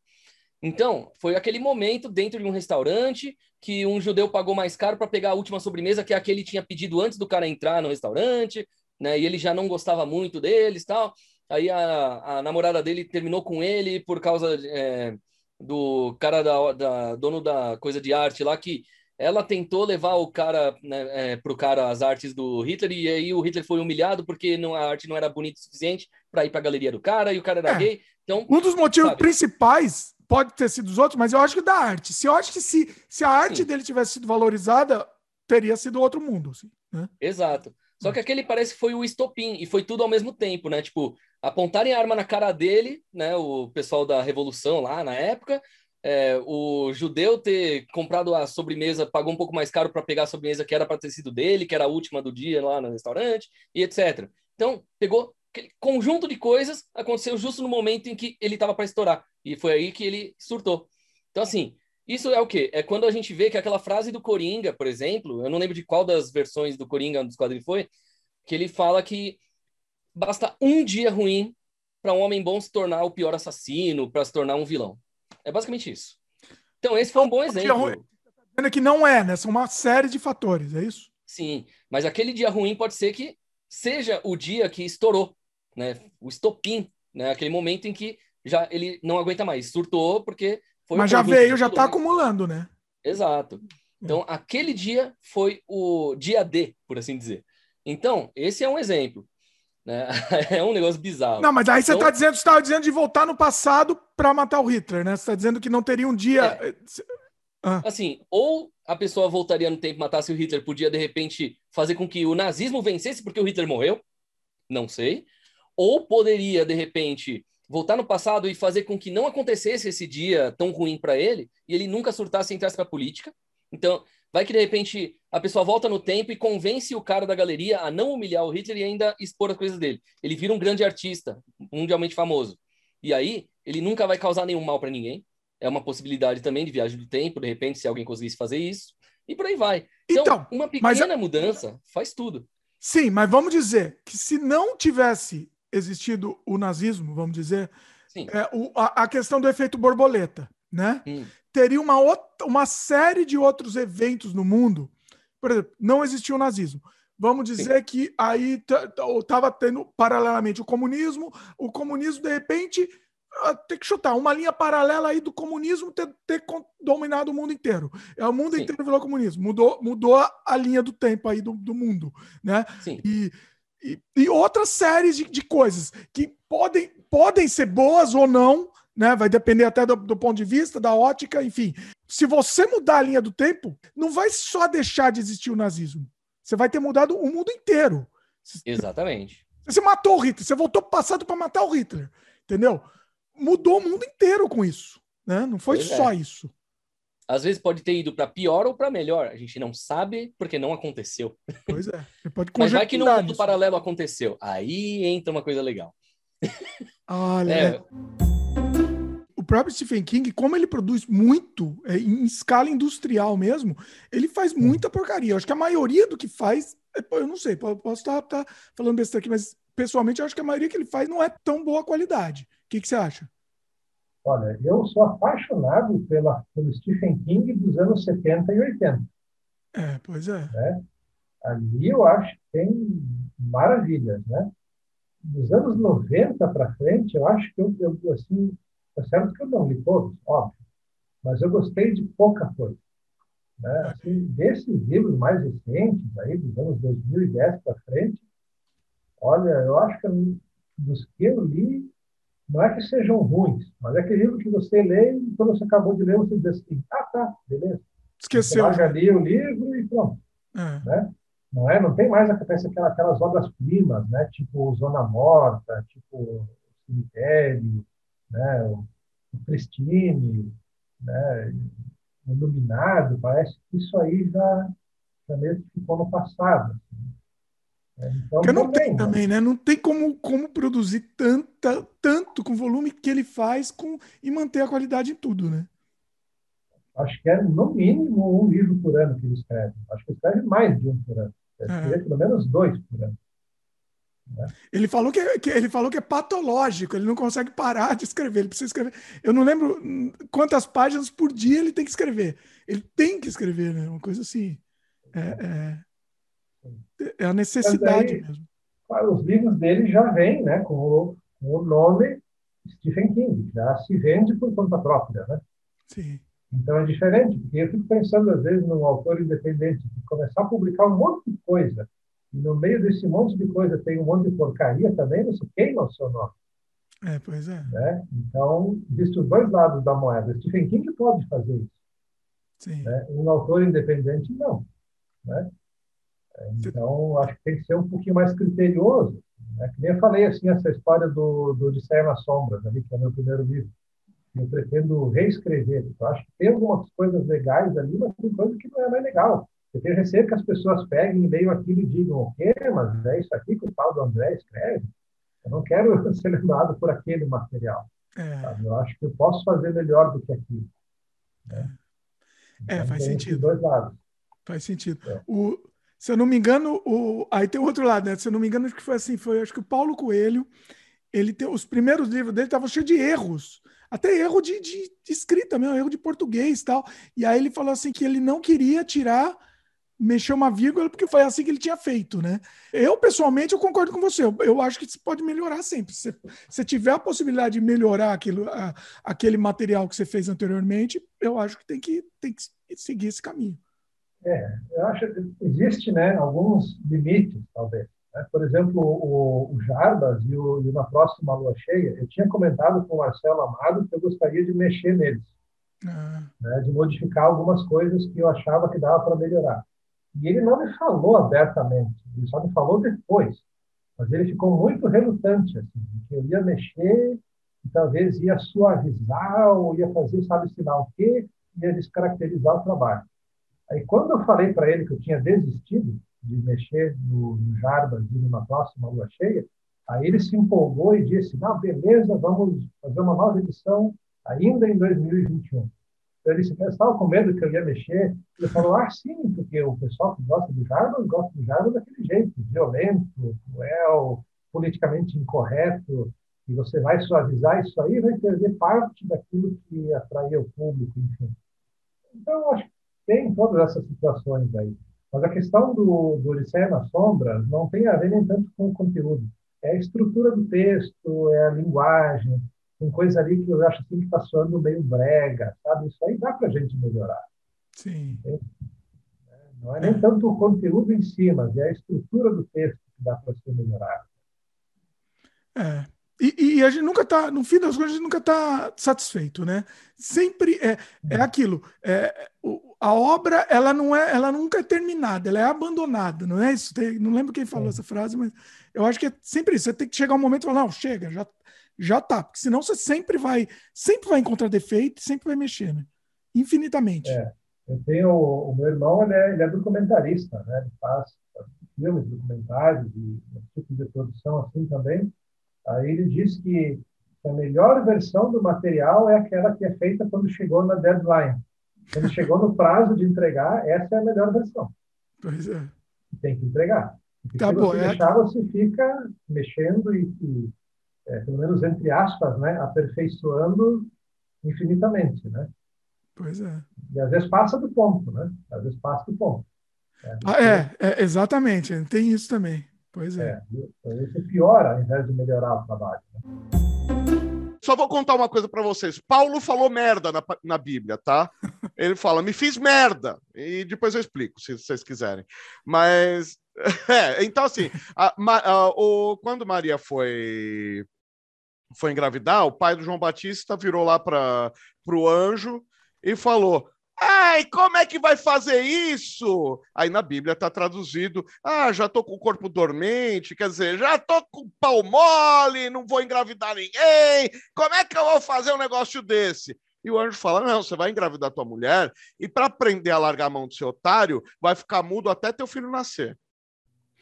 Então, foi aquele momento dentro de um restaurante que um judeu pagou mais caro para pegar a última sobremesa, que é a que ele tinha pedido antes do cara entrar no restaurante, né? E ele já não gostava muito deles tal. Aí a, a namorada dele terminou com ele por causa é, do cara da, da, dono da coisa de arte lá que ela tentou levar o cara né, é, pro cara as artes do Hitler e aí o Hitler foi humilhado porque não, a arte não era bonita o suficiente para ir para a galeria do cara e o cara era é. gay. Então, um dos motivos sabe? principais pode ter sido dos outros, mas eu acho que da arte. Se eu acho que se, se a arte Sim. dele tivesse sido valorizada, teria sido outro mundo. Assim, né? Exato. Só que aquele parece que foi o estopim, e foi tudo ao mesmo tempo, né? Tipo, apontarem a arma na cara dele, né? O pessoal da Revolução lá na época, é, o judeu ter comprado a sobremesa, pagou um pouco mais caro para pegar a sobremesa que era para ter sido dele, que era a última do dia lá no restaurante, e etc. Então, pegou aquele conjunto de coisas, aconteceu justo no momento em que ele estava para estourar, e foi aí que ele surtou. Então, assim, isso é o quê? É quando a gente vê que aquela frase do Coringa, por exemplo, eu não lembro de qual das versões do Coringa dos quadrinhos foi, que ele fala que basta um dia ruim para um homem bom se tornar o pior assassino, para se tornar um vilão. É basicamente isso. Então, esse foi um bom exemplo. Dizendo que não é, né? São uma série de fatores, é isso? Sim, mas aquele dia ruim pode ser que seja o dia que estourou, né? O estopim, né? Aquele momento em que já ele não aguenta mais, surtou porque foi Mas já veio, já está acumulando, né? Exato. Então, é. aquele dia foi o dia D, por assim dizer. Então, esse é um exemplo. Né? É um negócio bizarro. Não, mas aí você está então, dizendo, você dizendo de voltar no passado para matar o Hitler, né? Você está dizendo que não teria um dia. É. Ah. Assim, ou a pessoa voltaria no tempo, matasse o Hitler, podia de repente fazer com que o nazismo vencesse porque o Hitler morreu, não sei. Ou poderia de repente voltar no passado e fazer com que não acontecesse esse dia tão ruim para ele e ele nunca surtasse e entrasse para política. Então, Vai que de repente a pessoa volta no tempo e convence o cara da galeria a não humilhar o Hitler e ainda expor as coisas dele. Ele vira um grande artista, mundialmente famoso. E aí, ele nunca vai causar nenhum mal para ninguém. É uma possibilidade também de viagem do tempo, de repente, se alguém conseguisse fazer isso. E por aí vai. Então, então uma pequena mudança faz tudo. Sim, mas vamos dizer que se não tivesse existido o nazismo, vamos dizer, é, o, a, a, questão do efeito borboleta, né? Hum teria uma, outra, uma série de outros eventos no mundo. Por exemplo, não existia o nazismo. Vamos dizer Sim. que aí estava tendo paralelamente o comunismo, o comunismo, de repente, ah, tem que chutar uma linha paralela aí do comunismo ter, ter dominado o mundo inteiro. É o mundo Sim. inteiro virou comunismo. Mudou, mudou a, a, linha do tempo aí do, do mundo, né? Sim. E, e, e outras séries de, de coisas que podem, podem ser boas ou não, né? Vai depender até do, do, ponto de vista, da ótica, enfim. Se você mudar a linha do tempo, não vai só deixar de existir o nazismo. Você vai ter mudado o mundo inteiro. Exatamente. Você matou o Hitler, você voltou para o passado para matar o Hitler, entendeu? Mudou o mundo inteiro com isso, né? Não foi pois só é. isso. Às vezes pode ter ido para pior ou para melhor. A gente não sabe porque não aconteceu. Pois é. Mas vai que no mundo isso. paralelo aconteceu. Aí entra uma coisa legal. Olha. É próprio Stephen King, como ele produz muito, é, em escala industrial mesmo, ele faz hum. muita porcaria. Eu acho que a maioria do que faz, é, eu não sei, posso estar, estar falando besteira aqui, mas pessoalmente eu acho que a maioria que ele faz não é tão boa qualidade. O que, que você acha? Olha, eu sou apaixonado pela, pelo Stephen King dos anos 70 e 80. É, pois é. Né? Ali eu acho que tem maravilhas, né? Dos anos 90 para frente, eu acho que eu, eu assim, Tá certo que eu não li todos, óbvio, mas eu gostei de pouca coisa. Né? Assim, desses livros mais recentes, aí, dos anos 2010 para frente, olha, eu acho que dos que eu li, não é que sejam ruins, mas é aquele livro que você lê e quando você acabou de ler, você diz assim, ah, tá, beleza. Esqueceu. Você já li o livro e pronto. É. Né? Não, é, não tem mais acontece aquelas, aquelas obras-primas, né? tipo Zona Morta, tipo Cemitério, né? o, o Christine, né? o Iluminado, parece que isso aí já, já meio que ficou no passado. Assim. É, então, Porque não tem também, né? Não tem como, como produzir tanta, tanto com o volume que ele faz com, e manter a qualidade em tudo, né? Acho que é no mínimo um livro por ano que ele escreve. Acho que ele escreve mais de um por ano. Ele é. pelo menos dois por ano. Ele falou que, é, que, ele falou que é patológico, ele não consegue parar de escrever, ele precisa escrever. Eu não lembro quantas páginas por dia ele tem que escrever. Ele tem que escrever, né? Uma coisa assim. É, é, é a necessidade aí, mesmo. Os livros dele já vêm né, com, o, com o nome Stephen King, já se vende por conta própria, né? Sim. Então é diferente, porque eu fico pensando às vezes num autor independente que começar a publicar um monte de coisa e no meio desse monte de coisa tem um monte de porcaria também, você queima o seu nome. É, pois é. Né? Então, existem os dois lados da moeda. Stephen King pode fazer isso. Sim. Né? Um autor independente, não. Né? Então, acho que tem que ser um pouquinho mais criterioso. Né? Que nem eu falei, assim, essa história do, do Odisseia nas Sombras, ali, que é o meu primeiro livro. Eu pretendo reescrever. Eu acho que tem algumas coisas legais ali, mas tem coisa que não é mais legal. Eu tenho receio que as pessoas peguem e leiam aquilo e digam, o quê? Mas é isso aqui que o tal do André escreve? Eu não quero ser lembrado por aquele material. É. Eu acho que eu posso fazer melhor do que aquilo. Né? É, então, faz sentido. Dois lados. Faz sentido. É. O, se eu não me engano, o, aí tem o outro lado, né? Se eu não me engano, acho que foi assim, foi acho que o Paulo Coelho, ele tem os primeiros livros dele estavam cheios de erros, até erro de, de, de escrita mesmo, erro de português e tal. E aí ele falou assim que ele não queria tirar mexer uma vírgula, porque foi assim que ele tinha feito, né? Eu, pessoalmente, eu concordo com você. Eu, eu acho que você pode melhorar sempre. Se você tiver a possibilidade de melhorar aquilo, a, aquele material que você fez anteriormente, eu acho que tem que, tem que seguir esse caminho. É, eu acho que existe, né, alguns limites, talvez. Né? Por exemplo, o, o Jarbas e, o, e na próxima lua cheia, eu tinha comentado com o Marcelo Amado que eu gostaria de mexer neles. Ah. Né, de modificar algumas coisas que eu achava que dava para melhorar. E ele não me falou abertamente, ele só me falou depois. Mas ele ficou muito relutante, assim, que eu ia mexer, e talvez ia suavizar, ou ia fazer, sabe-se lá o quê, ia descaracterizar o trabalho. Aí, quando eu falei para ele que eu tinha desistido de mexer no, no Jarbas e numa próxima lua cheia, aí ele se empolgou e disse: Não, beleza, vamos fazer uma nova edição ainda em 2021. Ele disse, estava com medo que eu ia mexer. Ele falou, ah, sim, porque o pessoal que gosta do Jardim gosta do Jardim daquele jeito, violento, cruel, politicamente incorreto, e você vai suavizar isso aí, vai perder parte daquilo que atraía o público, enfim. Então, acho que tem todas essas situações aí. Mas a questão do, do Odisseia na Sombra não tem a ver nem tanto com o conteúdo. É a estrutura do texto, é a linguagem, tem coisa ali que eu acho assim que está soando meio brega, sabe? Isso aí dá para a gente melhorar. Sim. Não é nem tanto o conteúdo em si, mas é a estrutura do texto que dá para ser melhorado. É. E, e, a gente nunca está, no fim das contas, a gente nunca está satisfeito, né? Sempre é, é aquilo. É, a obra, ela não é, ela nunca é terminada, ela é abandonada, não é isso? Tem, não lembro quem falou é. essa frase, mas eu acho que é sempre isso. Você tem que chegar um momento e falar, não, chega, já, já tá. Porque senão você sempre vai, sempre vai encontrar defeito, sempre vai mexer, né? Infinitamente. É. Eu tenho o meu irmão, ele é, ele é documentarista, né? Ele faz filmes, documentários e tipos de produção assim também. Aí ele diz que a melhor versão do material é aquela que é feita quando chegou na deadline. Quando chegou no prazo de entregar, essa é a melhor versão. Pois é. Tem que entregar. Porque tá se bom, você é... deixar, você fica mexendo e, e é, pelo menos entre aspas, né, aperfeiçoando infinitamente, né? Pois é. E às vezes passa do ponto, né? Às vezes passa do ponto. É, ah, é, é exatamente, tem isso também. Pois é. é você piora ao invés de melhorar o trabalho. Né? Só vou contar uma coisa para vocês. Paulo falou merda na, na Bíblia, tá? Ele fala, me fiz merda. E depois eu explico, se vocês quiserem. Mas, é, então assim, a, a, o, quando Maria foi foi engravidar, o pai do João Batista virou lá para o anjo e falou: Ai, como é que vai fazer isso? Aí na Bíblia está traduzido: Ah, já estou com o corpo dormente, quer dizer, já estou com o pau mole, não vou engravidar ninguém. Como é que eu vou fazer um negócio desse? E o anjo fala: Não, você vai engravidar tua mulher e para aprender a largar a mão do seu otário, vai ficar mudo até teu filho nascer.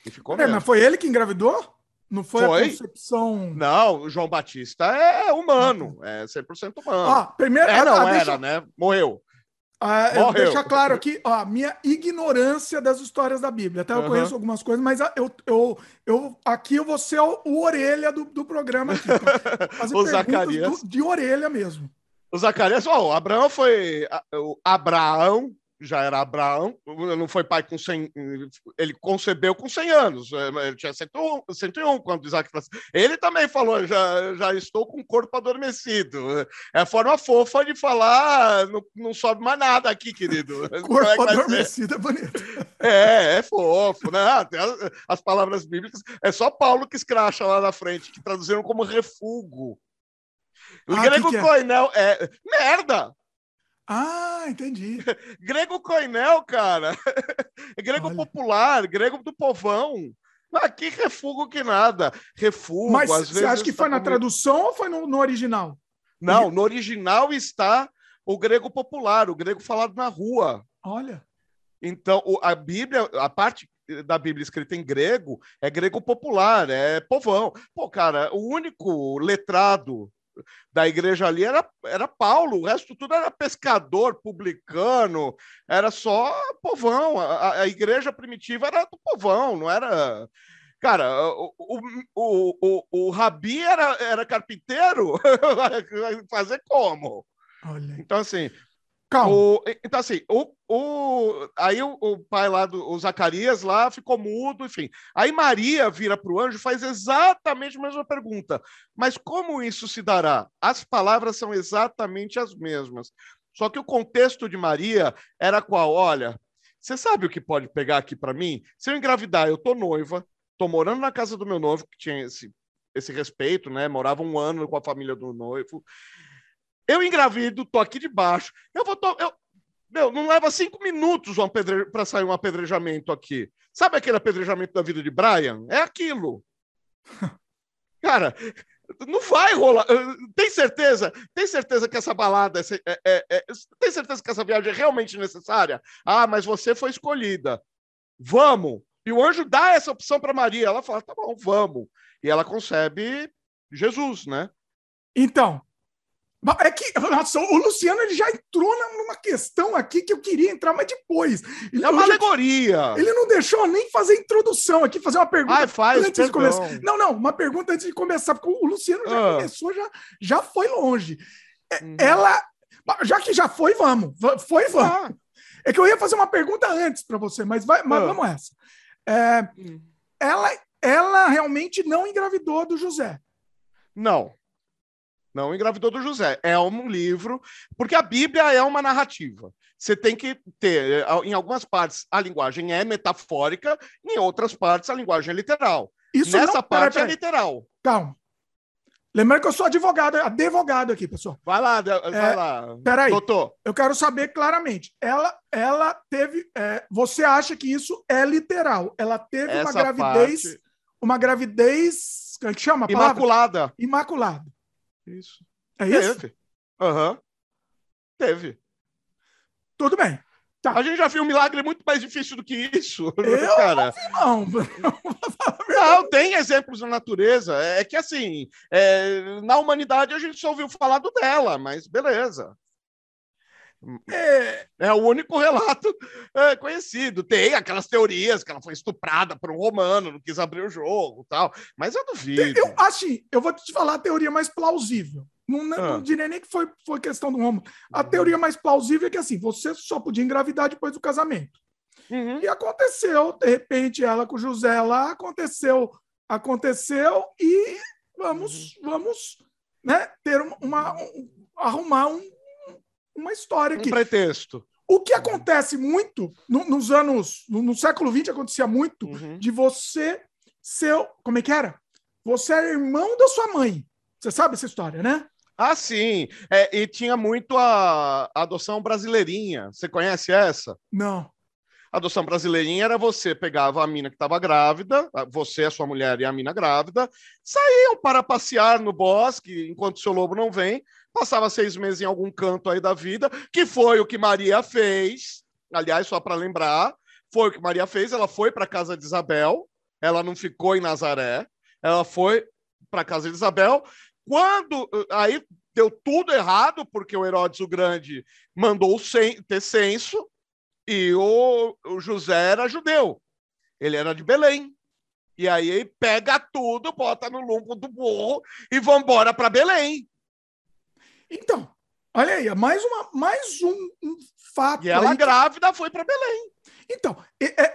E ficou é, mas foi ele que engravidou? Não foi, foi, a concepção. Não, o João Batista é humano, é 100% humano. Ah, primeiro. É, não, ah, era, deixa... né? Morreu. Ah, eu deixar claro aqui, ó, minha ignorância das histórias da Bíblia. Até eu uhum. conheço algumas coisas, mas eu, eu, eu, aqui eu vou ser o, o orelha do, do programa aqui. Tá? Fazer o Zacarias. Do, de orelha mesmo. O Zacarias, ó, o Abraão foi. O Abraão já era Abraão, não foi pai com 100, ele concebeu com 100 anos, é, ele tinha 101, 101 quando Isaac nasceu. Ele também falou, já, já estou com o corpo adormecido. É a forma fofa de falar, não, não sobe mais nada aqui, querido. Corpo é adormecido é bonito. É, é fofo, né? As, as, palavras bíblicas, é só Paulo que escracha lá na frente, que traduziram como refugo. Ah, grego que que é? coinel é merda. Ah, entendi. grego coinel, cara. grego Olha. popular, grego do povão. Aqui refugo que nada. Refugo, Mas você acha que foi na tradução ou foi no, no original? Não, no original está o grego popular, o grego falado na rua. Olha. Então, a Bíblia, a parte da Bíblia escrita em grego é grego popular, é povão. Pô, cara, o único letrado da igreja ali era, era Paulo, o resto tudo era pescador, publicano, era só povão. A, a igreja primitiva era do povão, não era. Cara, o, o, o, o, o Rabi era, era carpinteiro, fazer como? Olha. Então, assim, Calma. O, então, assim, o, o, aí o, o, pai lá, do, o Zacarias lá, ficou mudo, enfim. Aí Maria vira para o anjo faz exatamente a mesma pergunta. Mas como isso se dará? As palavras são exatamente as mesmas. Só que o contexto de Maria era qual? Olha, você sabe o que pode pegar aqui para mim? Se eu engravidar, eu tô noiva, tô morando na casa do meu noivo, que tinha esse, esse respeito, né? Morava um ano com a família do noivo. Eu engravido, tô aqui debaixo. Eu vou. To... Eu... Meu, não leva cinco minutos um apedre... para sair um apedrejamento aqui. Sabe aquele apedrejamento da vida de Brian? É aquilo. Cara, não vai rolar. Tem certeza? Tem certeza que essa balada é, é, é, tem certeza que essa viagem é realmente necessária? Ah, mas você foi escolhida. Vamos. E o anjo dá essa opção para Maria. Ela fala: tá bom, vamos. E ela concebe Jesus, né? Então, é que, nossa, o Luciano ele já entrou numa questão aqui que eu queria entrar, mas depois. Ele, é uma alegoria. Ele não deixou nem fazer introdução aqui, fazer uma pergunta. Ai, faz, antes de começar. Não, não, uma pergunta antes de começar, porque o Luciano já ah. começou, já, já foi longe. Uhum. Ela, já que já foi, vamos. Foi, vamos. Ah. É que eu ia fazer uma pergunta antes para você, mas, vai, mas ah. vamos essa. É, hum. ela, ela realmente não engravidou do José. Não. Não engravidou do José. É um livro, porque a Bíblia é uma narrativa. Você tem que ter, em algumas partes, a linguagem é metafórica, em outras partes, a linguagem é literal. Isso Nessa não... parte pera, pera. é literal. Calma. Lembrando que eu sou advogado, advogado aqui, pessoal. Vai lá, vai é, lá. Peraí. Doutor. Eu quero saber claramente. Ela, ela teve. É, você acha que isso é literal? Ela teve Essa uma gravidez. Parte... Uma gravidez. Como é que chama? Imaculada. Imaculada. Isso. É isso? Teve. Aham. Uhum. Teve. Tudo bem. Tá. A gente já viu um milagre muito mais difícil do que isso, eu cara. Não, vi, não. não, tem exemplos na natureza. É que assim, é, na humanidade a gente só ouviu falar do dela, mas beleza. É, é o único relato é, conhecido. Tem aquelas teorias que ela foi estuprada por um romano, não quis abrir o jogo tal. Mas eu duvido. Eu, assim, eu vou te falar a teoria mais plausível. Não, ah. não diria nem que foi, foi questão do romano. A uhum. teoria mais plausível é que assim, você só podia engravidar depois do casamento. Uhum. E aconteceu, de repente, ela com o José lá, aconteceu, aconteceu, e vamos, uhum. vamos né, ter uma, uma um, arrumar um uma história aqui. Um pretexto. O que acontece muito no, nos anos, no, no, século XX, acontecia muito uhum. de você ser. Como é que era? Você era irmão da sua mãe. Você sabe essa história, né? Ah, sim. É, e tinha muito a, a adoção brasileirinha. Você conhece essa? Não. A adoção brasileirinha era você pegava a mina que estava grávida, você, a sua mulher e a mina grávida, saíam para passear no bosque enquanto seu lobo não vem, passava seis meses em algum canto aí da vida, que foi o que Maria fez. Aliás, só para lembrar, foi o que Maria fez. Ela foi para casa de Isabel, ela não ficou em Nazaré, ela foi para casa de Isabel. Quando aí deu tudo errado, porque o Herodes o Grande mandou ter censo e o, José era judeu. Ele era de Belém. E aí pega tudo, bota no lombo do burro e vambora para Belém. Então, olha aí, mais, uma, mais um, um fato. E ela grávida foi para Belém. Então,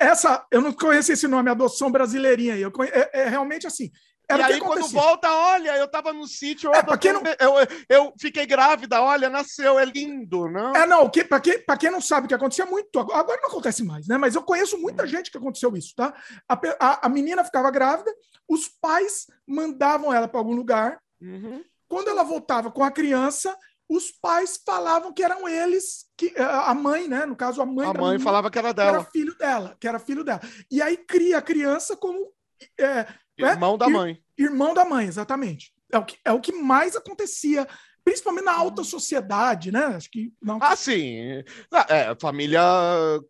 essa, eu não conheço esse nome, adoção brasileirinha aí. Eu conheço, é, é realmente assim. Era e aí, quando volta, olha, eu tava no sítio, é, eu, não... eu, eu, fiquei grávida, olha, nasceu, é lindo, não? É, não, que, pra, quem, pra quem não sabe que acontecia muito, agora não acontece mais, né? Mas eu conheço muita uhum. gente que aconteceu isso, tá? A, a, a menina ficava grávida, os pais mandavam ela para algum lugar, uhum quando ela voltava com a criança, os pais falavam que eram eles, que a mãe, né? No caso, a mãe. A mãe falava que era dela. Que era filho dela, que era filho dela. E aí cria a criança como é, irmão né? da mãe. Irmão da mãe, exatamente. É o que, é o que mais acontecia principalmente na alta sociedade, né? Acho que não. Ah, sim. É, família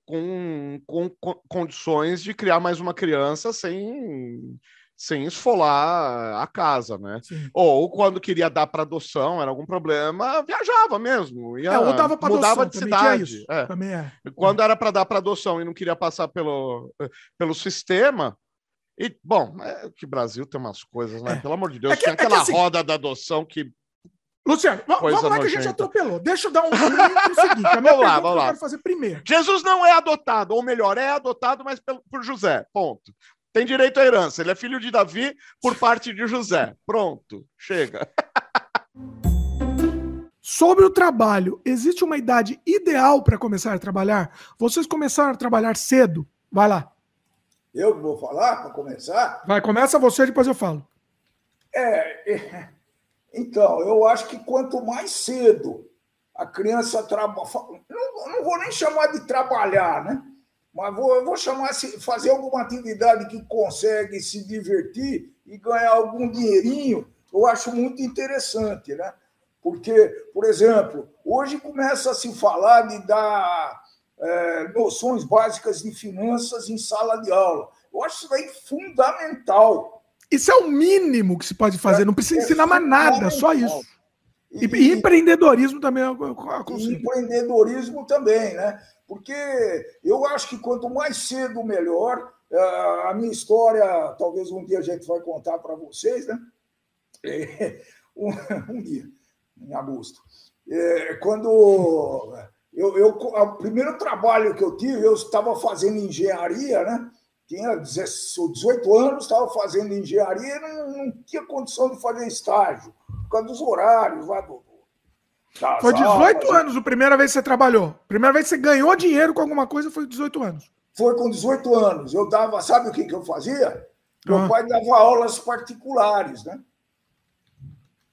com, com, com, condições de criar mais uma criança sem sem esfolar a casa, né? Sim. Ou quando queria dar para adoção, era algum problema, viajava mesmo. Ia, é, ou dava para mudava adoção, de cidade. É. Também é. Quando era para dar para adoção e não queria passar pelo, pelo sistema, e, bom, é que Brasil tem umas coisas, né? É. Pelo amor de Deus, é que, tem é aquela assim, roda da adoção que. Luciano, vamos lá nojenta. que a gente atropelou. Deixa eu dar um, seguinte. A minha vamos lá, vamos lá. eu quero fazer primeiro. Jesus não é adotado, ou melhor, é adotado, mas por José. Ponto tem direito à herança. Ele é filho de Davi por parte de José. Pronto, chega. Sobre o trabalho, existe uma idade ideal para começar a trabalhar? Vocês começaram a trabalhar cedo? Vai lá. Eu vou falar para começar? Vai, começa você, depois eu falo. É, é, então, eu acho que quanto mais cedo a criança trabalha. Não, não vou nem chamar de trabalhar, né? Mas vou, vou chamar fazer alguma atividade que consegue se divertir e ganhar algum dinheirinho, eu acho muito interessante, né? Porque, por exemplo, hoje começa a se falar de dar é, noções básicas de finanças em sala de aula. Eu acho isso aí fundamental. Isso é o mínimo que se pode fazer, não precisa é ensinar mais nada, só isso. E, e, empreendedorismo também. Eu, eu empreendedorismo também, né? Porque eu acho que quanto mais cedo, melhor. É, a minha história, talvez um dia a gente vai contar para vocês, né? É, um, um, dia, em agosto. É, quando eu, eu, o primeiro trabalho que eu tive, eu estava fazendo engenharia, né? Tinha 18 anos, estava fazendo engenharia e não, não tinha condição de fazer estágio, por causa dos horários lá do, Tá, foi 18 anos a primeira vez que você trabalhou. Primeira vez que você ganhou dinheiro com alguma coisa foi 18 anos. Foi com 18 anos. Eu dava, sabe o que, que eu fazia? Meu ah. pai dava aulas particulares, né?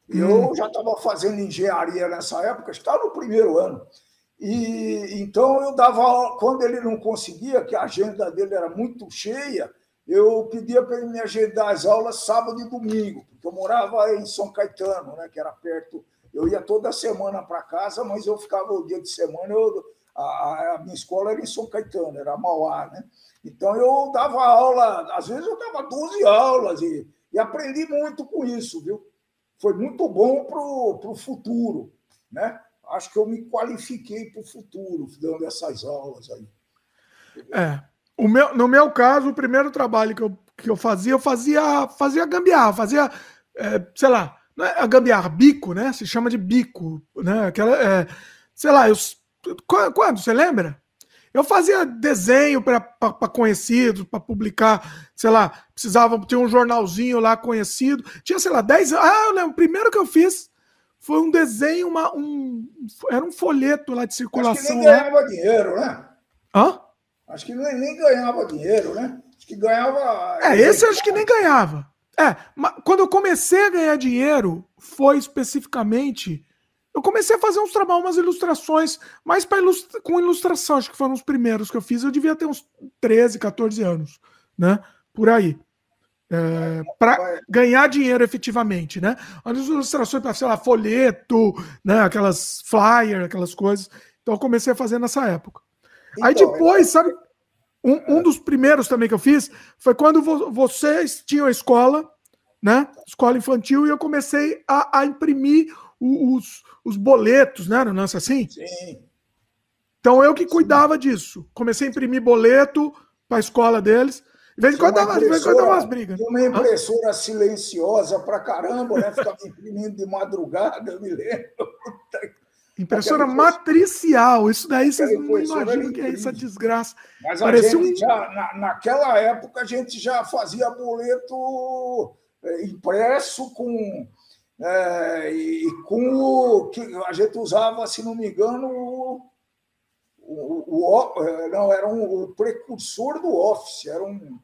Eu hum. já estava fazendo engenharia nessa época, estava no primeiro ano. E então eu dava aula, quando ele não conseguia, que a agenda dele era muito cheia, eu pedia para ele me agendar as aulas sábado e domingo, porque eu morava em São Caetano, né, que era perto eu ia toda semana para casa, mas eu ficava o dia de semana, eu, a, a, minha escola era em São Caetano, era Mauá, né? Então eu dava aula, às vezes eu dava 12 aulas e, e aprendi muito com isso, viu? Foi muito bom para o futuro, né? Acho que eu me qualifiquei para o futuro dando essas aulas aí. É. O meu, no meu caso, o primeiro trabalho que eu, que eu fazia, eu fazia, fazia gambiarra, fazia, é, sei lá, a gambiarra, bico, né? Se chama de bico, né? Aquela, é, sei lá, eu, quando, você lembra? Eu fazia desenho para conhecidos, para publicar, sei lá, precisava ter um jornalzinho lá conhecido. Tinha, sei lá, 10 anos. Ah, eu lembro, o primeiro que eu fiz foi um desenho, uma, um, era um folheto lá de circulação. Acho que nem ganhava lá. dinheiro, né? Hã? Acho que nem, nem ganhava dinheiro, né? Acho que ganhava. É, esse acho que nem ganhava. É, quando eu comecei a ganhar dinheiro, foi especificamente. Eu comecei a fazer uns trabalhos, umas ilustrações, mais para ilustra com ilustração, acho que foram os primeiros que eu fiz. Eu devia ter uns 13, 14 anos, né? Por aí. É, para ganhar dinheiro efetivamente, né? As ilustrações para, sei lá, folheto, né? Aquelas flyers, aquelas coisas. Então eu comecei a fazer nessa época. Então, Aí depois, sabe, um, um dos primeiros também que eu fiz foi quando vo vocês tinham a escola, né? Escola infantil, e eu comecei a, a imprimir os, os boletos, né? Não lance assim? Sim. Então eu que cuidava Sim. disso. Comecei a imprimir boleto para a escola deles. De vez em quando dava, umas brigas. Uma impressora silenciosa pra caramba, né? Ficava imprimindo de madrugada, eu me lembro. Impressora matricial, isso daí vocês não imaginam que é essa desgraça. Mas um... já, na, naquela época, a gente já fazia boleto é, impresso com. É, e com o que a gente usava, se não me engano, o, o, o é, não, era um, o precursor do Office, era um,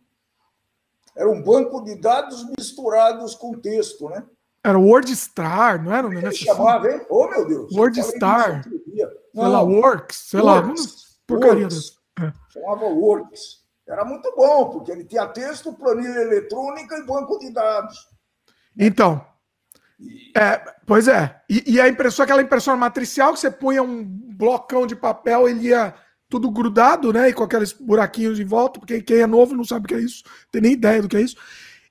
era um banco de dados misturados com texto, né? Era Word Star, não era? Não era chamava, hein? Oh, meu Deus. Word Star. Sei lá, Works, sei Works. lá. Porcaria. Works. É. Chamava Works. Era muito bom, porque ele tinha texto, planilha eletrônica e banco de dados. Então, é, pois é. E, e, a impressora, aquela impressora matricial que você punha um blocão de papel, ele ia tudo grudado, né? E com aqueles buraquinhos em volta, porque quem é novo não sabe o que é isso, tem nem ideia do que é isso.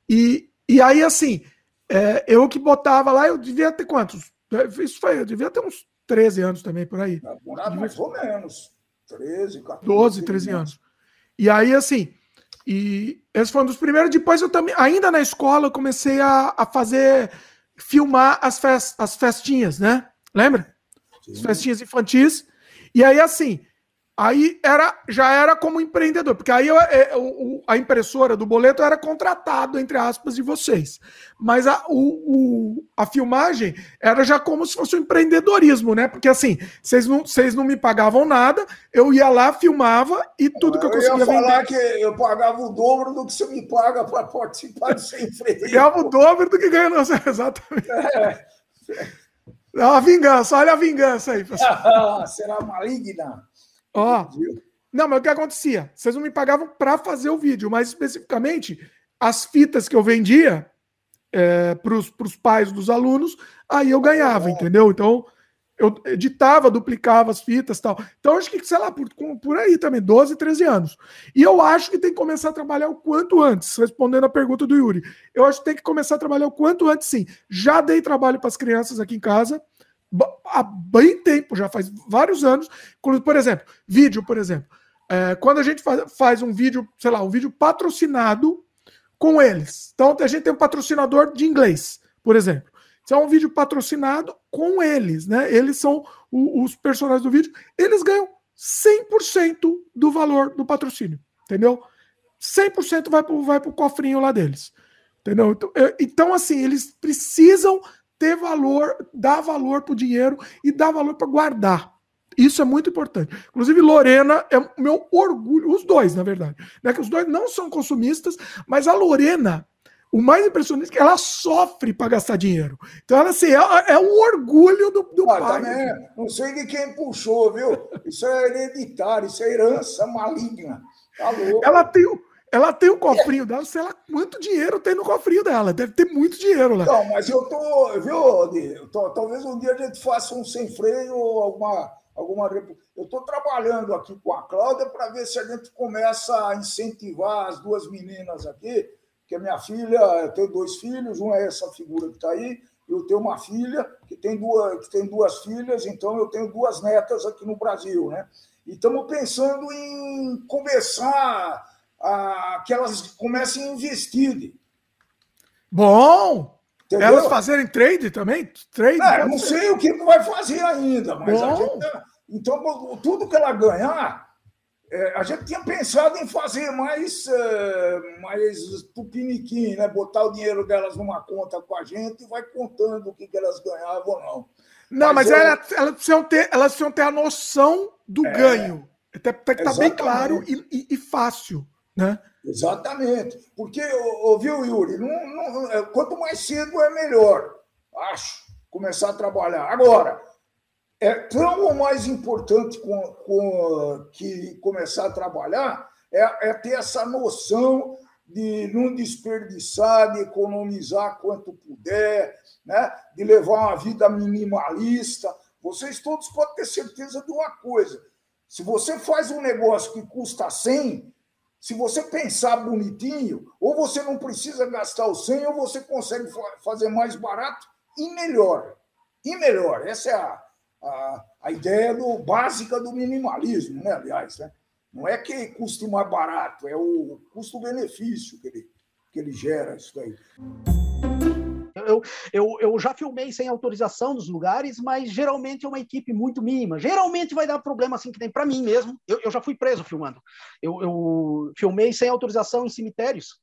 E, e aí, assim, é, eu que botava lá, eu devia ter quantos? Isso foi, eu devia ter uns 13 anos também, por aí. mais ou menos. 13, 14. 12, 13 anos. E aí, assim, e esse foi um dos primeiros. Depois eu também, ainda na escola, eu comecei a, a fazer, filmar as, fest, as festinhas, né? Lembra? Sim. As festinhas infantis. E aí, assim, Aí era, já era como empreendedor, porque aí eu, é, o, a impressora do boleto era contratado, entre aspas, de vocês. Mas a, o, o, a filmagem era já como se fosse um empreendedorismo, né? Porque assim, vocês não, vocês não me pagavam nada, eu ia lá, filmava e tudo que eu conseguia vender. Eu ia falar vender. que eu pagava o dobro do que você me paga para participar do seu empreendedor. Ganhava o dobro do que ganha, não, exatamente. É. É uma vingança, olha a vingança aí, pessoal. Será maligna. Ó, não, mas o que acontecia? Vocês não me pagavam para fazer o vídeo, mas especificamente as fitas que eu vendia é, para os pais dos alunos, aí eu ganhava, entendeu? Então eu editava, duplicava as fitas tal. Então acho que, sei lá, por, por aí também, 12, 13 anos. E eu acho que tem que começar a trabalhar o quanto antes, respondendo a pergunta do Yuri. Eu acho que tem que começar a trabalhar o quanto antes, sim. Já dei trabalho para as crianças aqui em casa, há bem tempo, já faz vários anos. Por exemplo, vídeo, por exemplo. É, quando a gente faz, faz um vídeo, sei lá, um vídeo patrocinado com eles. Então, a gente tem um patrocinador de inglês, por exemplo. Isso é um vídeo patrocinado com eles, né? Eles são o, os personagens do vídeo. Eles ganham 100% do valor do patrocínio, entendeu? 100% vai para vai o cofrinho lá deles. Entendeu? Então, então, assim, eles precisam ter valor, dar valor para o dinheiro e dar valor para guardar. Isso é muito importante. Inclusive, Lorena é o meu orgulho, os dois, na verdade. Né? Que os dois não são consumistas, mas a Lorena, o mais impressionante é que ela sofre para gastar dinheiro. Então, ela assim, é, é um orgulho do, do ah, pai. Também, não sei de quem puxou, viu? Isso é hereditário, isso é herança maligna. Tá ela tem o ela tem o um cofrinho dela, sei lá quanto dinheiro tem no cofrinho dela. Deve ter muito dinheiro lá. Não, mas eu tô, viu, tô, talvez um dia a gente faça um sem freio ou alguma. alguma eu estou trabalhando aqui com a Cláudia para ver se a gente começa a incentivar as duas meninas aqui, que a minha filha, eu tenho dois filhos, uma é essa figura que está aí, eu tenho uma filha que tem duas, que tem duas filhas, então eu tenho duas netas aqui no Brasil, né? E estamos pensando em começar a, que elas comecem a investir. Bom! Entendeu? Elas fazerem trade também? Trade, é, não ser. sei o que vai fazer ainda, mas gente, então tudo que ela ganhar, é, a gente tinha pensado em fazer mais, é, mais tupiniquim, né? Botar o dinheiro delas numa conta com a gente e vai contando o que, que elas ganhavam ou não. Não, mas, mas eu... elas, elas, precisam ter, elas precisam ter a noção do é, ganho. Tem que estar tá bem claro e, e, e fácil. Né? Exatamente. Porque, ouviu, Yuri? Não, não, é, quanto mais cedo é melhor, acho, começar a trabalhar. Agora, é tão ou mais importante com, com, que começar a trabalhar é, é ter essa noção de não desperdiçar, de economizar quanto puder, né? de levar uma vida minimalista. Vocês todos podem ter certeza de uma coisa: se você faz um negócio que custa 100, se você pensar bonitinho, ou você não precisa gastar o 100, ou você consegue fazer mais barato e melhor. E melhor. Essa é a, a, a ideia do, básica do minimalismo, né? aliás. Né? Não é que custe mais barato, é o custo-benefício que ele, que ele gera isso aí. Eu, eu, eu já filmei sem autorização nos lugares, mas geralmente é uma equipe muito mínima. Geralmente vai dar problema assim que tem para mim mesmo. Eu, eu já fui preso filmando. Eu, eu filmei sem autorização em cemitérios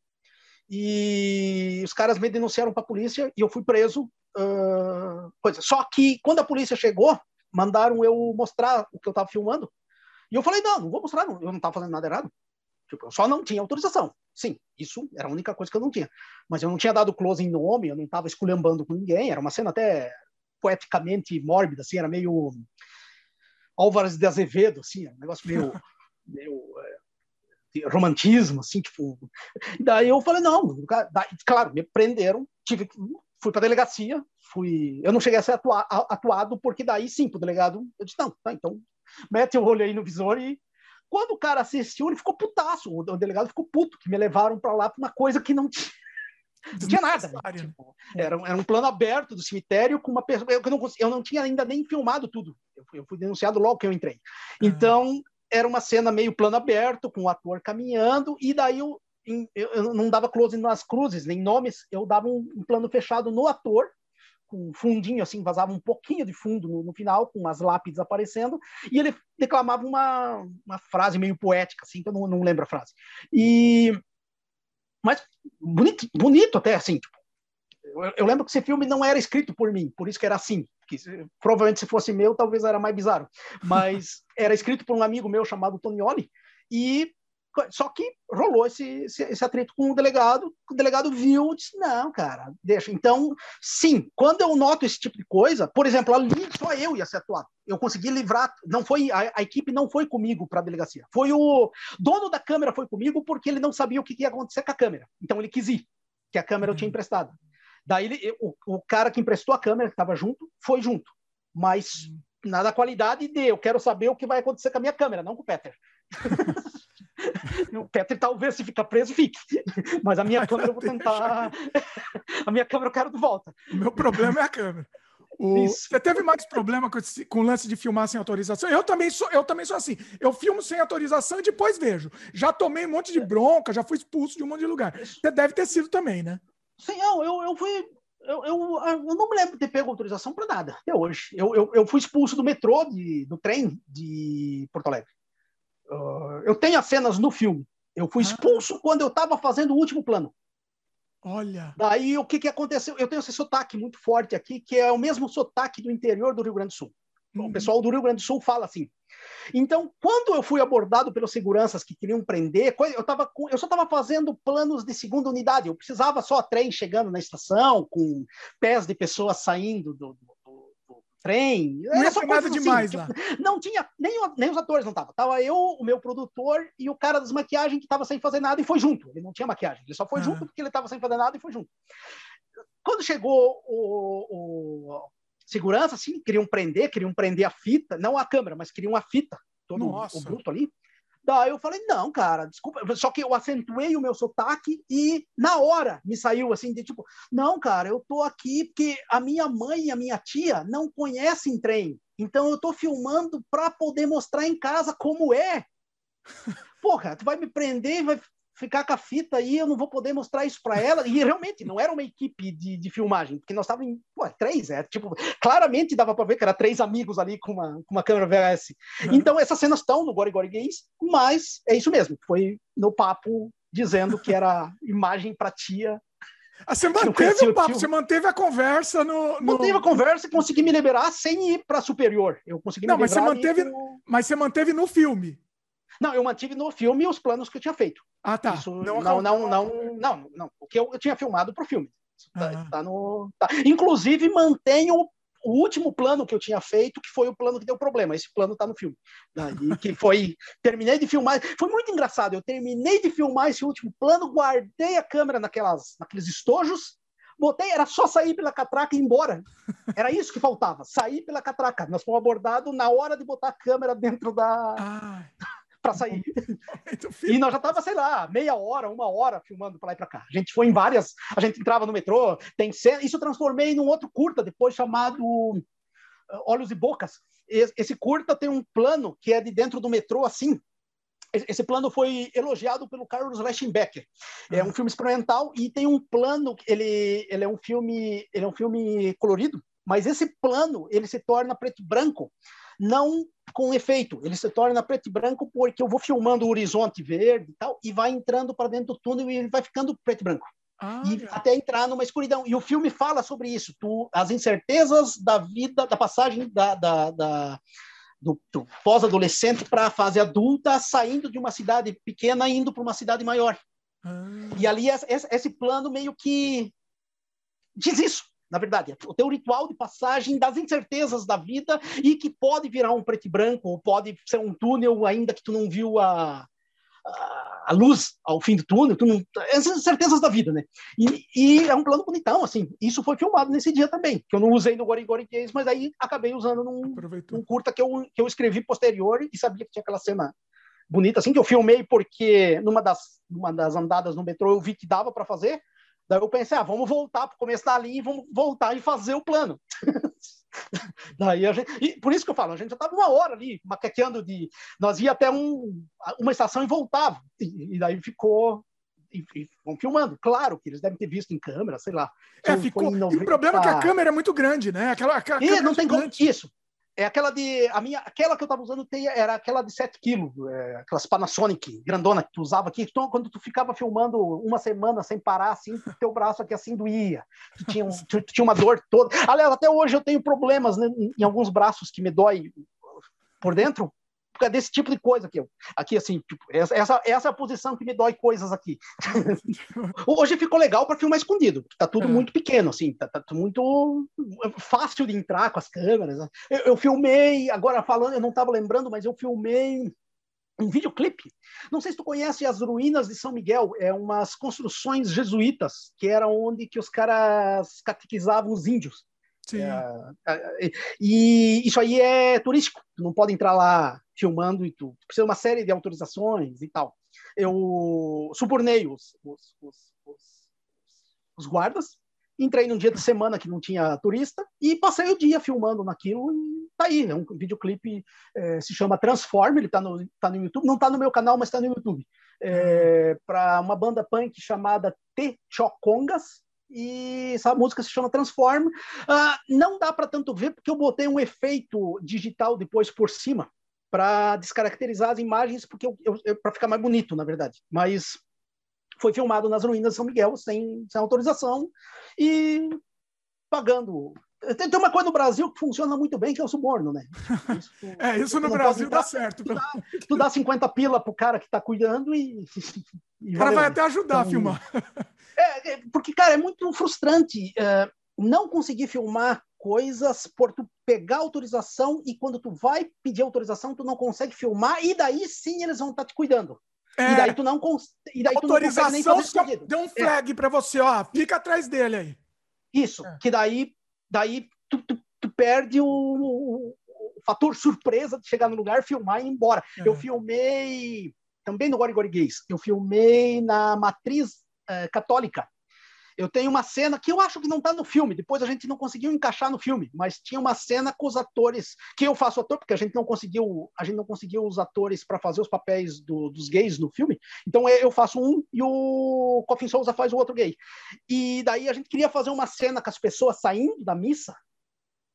e os caras me denunciaram para a polícia e eu fui preso. Uh, coisa. Só que quando a polícia chegou, mandaram eu mostrar o que eu estava filmando. E eu falei, não, não vou mostrar, não, eu não estava fazendo nada errado. Tipo, eu só não tinha autorização. Sim, isso era a única coisa que eu não tinha. Mas eu não tinha dado close em nome, eu não estava esculhambando com ninguém. Era uma cena até poeticamente mórbida, assim, era meio Álvares de Azevedo, assim, um negócio meio, meio é, romantismo, assim, tipo. Daí eu falei, não, daí, claro, me prenderam, tive fui para a delegacia, fui, eu não cheguei a ser atua, atuado porque daí sim, o delegado, eu disse não, tá, então mete o olho aí no visor e quando o cara assistiu, ele ficou putaço, o delegado ficou puto que me levaram para lá para uma coisa que não tinha não tinha nada. Né? Tipo, era, era, um plano aberto do cemitério com uma pessoa. Eu não, eu não tinha ainda nem filmado tudo. Eu fui, eu fui denunciado logo que eu entrei. Então, era uma cena meio plano aberto, com o ator caminhando, e daí eu, eu, eu não dava close nas cruzes, nem nomes, eu dava um, um, plano fechado no ator, com fundinho, assim, vazava um pouquinho de fundo no, no final, com umas lápides aparecendo, e ele declamava uma, uma frase meio poética, assim, que eu não, não lembro a frase. E mas bonito, bonito até, assim. Tipo, eu, eu, lembro que esse filme não era escrito por mim, por isso que era assim. Que, provavelmente se fosse meu, talvez era mais bizarro. Mas era escrito por um amigo meu chamado Tonioli, e só que rolou esse, esse, esse, atrito com o delegado, o delegado viu e disse, não, cara, deixa. Então, sim, quando eu noto esse tipo de coisa, por exemplo, ali só eu ia ser atuado. Eu consegui livrar, não foi a, a equipe não foi comigo para a delegacia. Foi o dono da câmera foi comigo porque ele não sabia o que ia acontecer com a câmera. Então ele quis ir, que a câmera eu tinha uhum. emprestado. Daí ele, o, o cara que emprestou a câmera que estava junto, foi junto. Mas uhum. nada qualidade de eu quero saber o que vai acontecer com a minha câmera, não com o Peter. o Petri talvez se ficar preso, fique. Mas a minha câmera eu vou tentar. a minha câmera eu quero de volta. O meu problema é a câmera. O... Você teve mais problema com, esse, com o lance de filmar sem autorização? Eu também, sou, eu também sou assim. Eu filmo sem autorização e depois vejo. Já tomei um monte de bronca, já fui expulso de um monte de lugar. Você deve ter sido também, né? Sim, eu, eu, eu fui. Eu, eu, eu não me lembro de ter pego autorização para nada, até hoje. Eu, eu, eu fui expulso do metrô, de, do trem de Porto Alegre. Uh, eu tenho as cenas no filme. Eu fui ah. expulso ah. quando eu estava fazendo o último plano. Olha. Daí o que, que aconteceu? Eu tenho esse sotaque muito forte aqui, que é o mesmo sotaque do interior do Rio Grande do Sul. Uhum. O pessoal do Rio Grande do Sul fala assim. Então, quando eu fui abordado pelos seguranças que queriam prender, eu, tava eu só estava fazendo planos de segunda unidade. Eu precisava só trem chegando na estação, com pés de pessoas saindo do, do trem. Não era só nada assim, demais tipo, lá. Não tinha, nem, nem os atores não estavam. Tava eu, o meu produtor e o cara das maquiagens que estava sem fazer nada e foi junto. Ele não tinha maquiagem, ele só foi ah. junto porque ele estava sem fazer nada e foi junto. Quando chegou o, o segurança, assim, queriam prender, queriam prender a fita, não a câmera, mas queriam a fita, todo Nossa. o bruto ali. Daí eu falei, não, cara, desculpa. Só que eu acentuei o meu sotaque e na hora me saiu assim, de tipo, não, cara, eu tô aqui porque a minha mãe e a minha tia não conhecem trem. Então eu tô filmando para poder mostrar em casa como é. Porra, tu vai me prender, vai ficar com a fita aí, eu não vou poder mostrar isso para ela. E realmente não era uma equipe de, de filmagem, porque nós estávamos em três, é tipo, claramente dava para ver que era três amigos ali com uma, com uma câmera VHS. Uhum. Então essas cenas estão no Gore Gore Gays, mas é isso mesmo, foi no papo dizendo que era imagem para tia ah, você manteve o papo, você manteve a conversa no, no... Manteve a conversa e consegui me liberar sem ir para superior. Eu consegui Não, me mas você manteve, mas você manteve no filme. Não, eu mantive no filme os planos que eu tinha feito. Ah, tá. Isso, não, não, não, não, não, não, O que eu, eu tinha filmado para o filme. Tá, tá, no, tá. Inclusive, mantenho o último plano que eu tinha feito, que foi o plano que deu problema. Esse plano está no filme. Daí, que foi. Terminei de filmar. Foi muito engraçado. Eu terminei de filmar esse último plano, guardei a câmera naquelas, naqueles estojos, botei, era só sair pela catraca e ir embora. Era isso que faltava, sair pela catraca. Nós fomos abordados na hora de botar a câmera dentro da. Ah para sair. e nós já tava, sei lá, meia hora, uma hora filmando para lá e para cá. A gente foi em várias, a gente entrava no metrô, tem cena, isso eu transformei num outro curta depois chamado uh, Olhos e Bocas. Esse curta tem um plano que é de dentro do metrô assim. Esse plano foi elogiado pelo Carlos Leschenbecker. É um filme experimental e tem um plano, ele, ele é um filme, ele é um filme colorido, mas esse plano ele se torna preto e branco não com efeito, ele se torna preto e branco porque eu vou filmando o horizonte verde e tal, e vai entrando para dentro do túnel e vai ficando preto e branco. Ah, e é. até entrar numa escuridão. E o filme fala sobre isso, tu, as incertezas da vida, da passagem da, da, da do, do pós-adolescente para a fase adulta, saindo de uma cidade pequena indo para uma cidade maior. Ah. E ali esse, esse plano meio que diz isso, na verdade, o teu ritual de passagem das incertezas da vida e que pode virar um preto e branco, ou pode ser um túnel ainda que tu não viu a, a, luz ao fim do túnel, tu não, essas certezas da vida, né? E, e, é um plano bonitão, assim. Isso foi filmado nesse dia também, que eu não usei no Gori Gori Games, mas aí acabei usando num, num, curta que eu, que eu escrevi posterior e sabia que tinha aquela cena bonita, assim, que eu filmei porque numa das, numa das andadas no metrô eu vi que dava para fazer, Daí eu pensei, ah, vamos voltar para o começo da linha e vamos voltar e fazer o plano. Daí a gente, e por isso que eu falo, a gente já estava uma hora ali, maqueteando de. Nós ia até um, uma estação e voltava. E, e daí ficou. E, e vão filmando. Claro que eles devem ter visto em câmera, sei lá. É, ficou. 90... E o problema é que a câmera é muito grande, né? Aquela, aquela e não tem como. Isso. É aquela de. A minha, aquela que eu estava usando era aquela de 7 quilos, é, aquelas Panasonic grandona que tu usava aqui. Então, quando tu ficava filmando uma semana sem parar, assim, teu braço aqui assim doía. Tu tinha, um, tu, tu tinha uma dor toda. Aliás, até hoje eu tenho problemas né, em alguns braços que me dói por dentro, é desse tipo de coisa aqui. Aqui, assim, tipo, essa, essa, essa é a posição que me dói coisas aqui. Hoje ficou legal para filmar escondido. Tá tudo é. muito pequeno, assim, tá, tá, muito fácil de entrar com as câmeras. Né? Eu, eu filmei, agora falando, eu não estava lembrando, mas eu filmei um videoclipe. Não sei se tu conhece as ruínas de São Miguel, é umas construções jesuítas, que era onde que os caras catequizavam os índios. Sim. É, é, e isso aí é turístico, tu não pode entrar lá filmando e tudo. Precisa de uma série de autorizações e tal. Eu subornei os, os, os, os, guardas, entrei num dia de semana que não tinha turista e passei o dia filmando naquilo e tá aí. É um videoclipe, é, se chama Transform, ele tá no, tá no YouTube. Não tá no meu canal, mas tá no YouTube. É, para uma banda punk chamada T Chocongas, e essa música se chama Transform. Uh, não dá para tanto ver porque eu botei um efeito digital depois por cima para descaracterizar as imagens, porque para ficar mais bonito, na verdade. Mas foi filmado nas ruínas de São Miguel sem, sem autorização e pagando. Tem, tem uma coisa no Brasil que funciona muito bem, que é o suborno, né? Isso, é, isso no Brasil dá certo. Tu dá, tu dá 50 pila pro cara que está cuidando e. e o cara vai até ajudar então, a filmar. É, é, porque, cara, é muito frustrante uh, não conseguir filmar coisas por tu pegar autorização e quando tu vai pedir autorização, tu não consegue filmar e daí sim eles vão estar tá te cuidando. É, e daí tu não e daí autorização tu não nem fazer deu um flag é. para você, ó, fica atrás dele aí. Isso, é. que daí daí tu, tu, tu perde o, o, fator surpresa de chegar no lugar, filmar e ir embora. Eu é. filmei também no Gori Gays, eu filmei na matriz é, católica. Eu tenho uma cena que eu acho que não está no filme, depois a gente não conseguiu encaixar no filme, mas tinha uma cena com os atores, que eu faço ator, porque a gente não conseguiu, a gente não conseguiu os atores para fazer os papéis do, dos gays no filme. Então eu faço um e o Coffin Souza faz o outro gay. E daí a gente queria fazer uma cena com as pessoas saindo da missa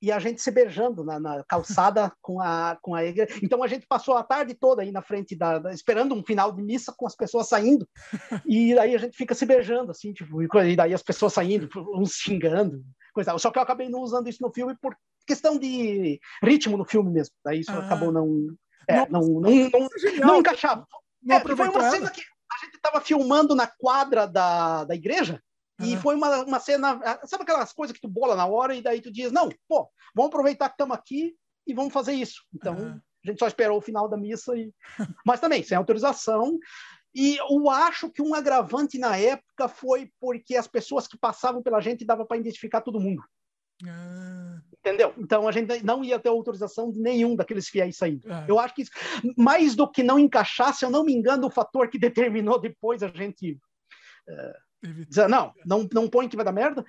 e a gente se beijando na, na, calçada com a, com a igreja. Então a gente passou a tarde toda aí na frente da, da, esperando um final de missa com as pessoas saindo. E daí a gente fica se beijando assim, tipo, e daí as pessoas saindo, uns xingando, coisa. Só que eu acabei não usando isso no filme por questão de ritmo no filme mesmo. Daí isso ah. acabou não é, não, não, não, não, não encaixava. Não é, foi uma cena que a gente estava filmando na quadra da, da igreja e foi uma, uma cena, ah, sabe aquelas coisas que tu bola na hora e daí tu diz, não, pô, vamos aproveitar que estamos aqui e vamos fazer isso. Então, uhum. a gente só esperou o final da missa, e... mas também sem autorização. E eu acho que um agravante na época foi porque as pessoas que passavam pela gente dava para identificar todo mundo. Ah. Entendeu? Então a gente não ia ter autorização de nenhum daqueles fiéis saindo. Ah. Eu acho que isso, mais do que não encaixar, se eu não me engano, o fator que determinou depois a gente. Uh, dizer, não, não, não põe que vai dar merda,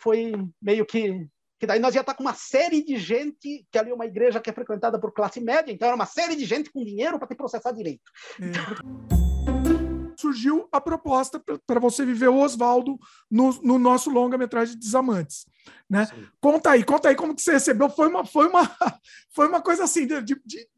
foi meio que que daí nós ia estar com uma série de gente, que ali é uma igreja que é frequentada por classe média, então era uma série de gente com dinheiro para te processar direito. É. Surgiu a proposta para você viver o Oswaldo no, no, nosso longa-metragem Desamantes. Né? Conta aí, conta aí como que você recebeu. Foi uma, foi uma, foi uma coisa assim, de, de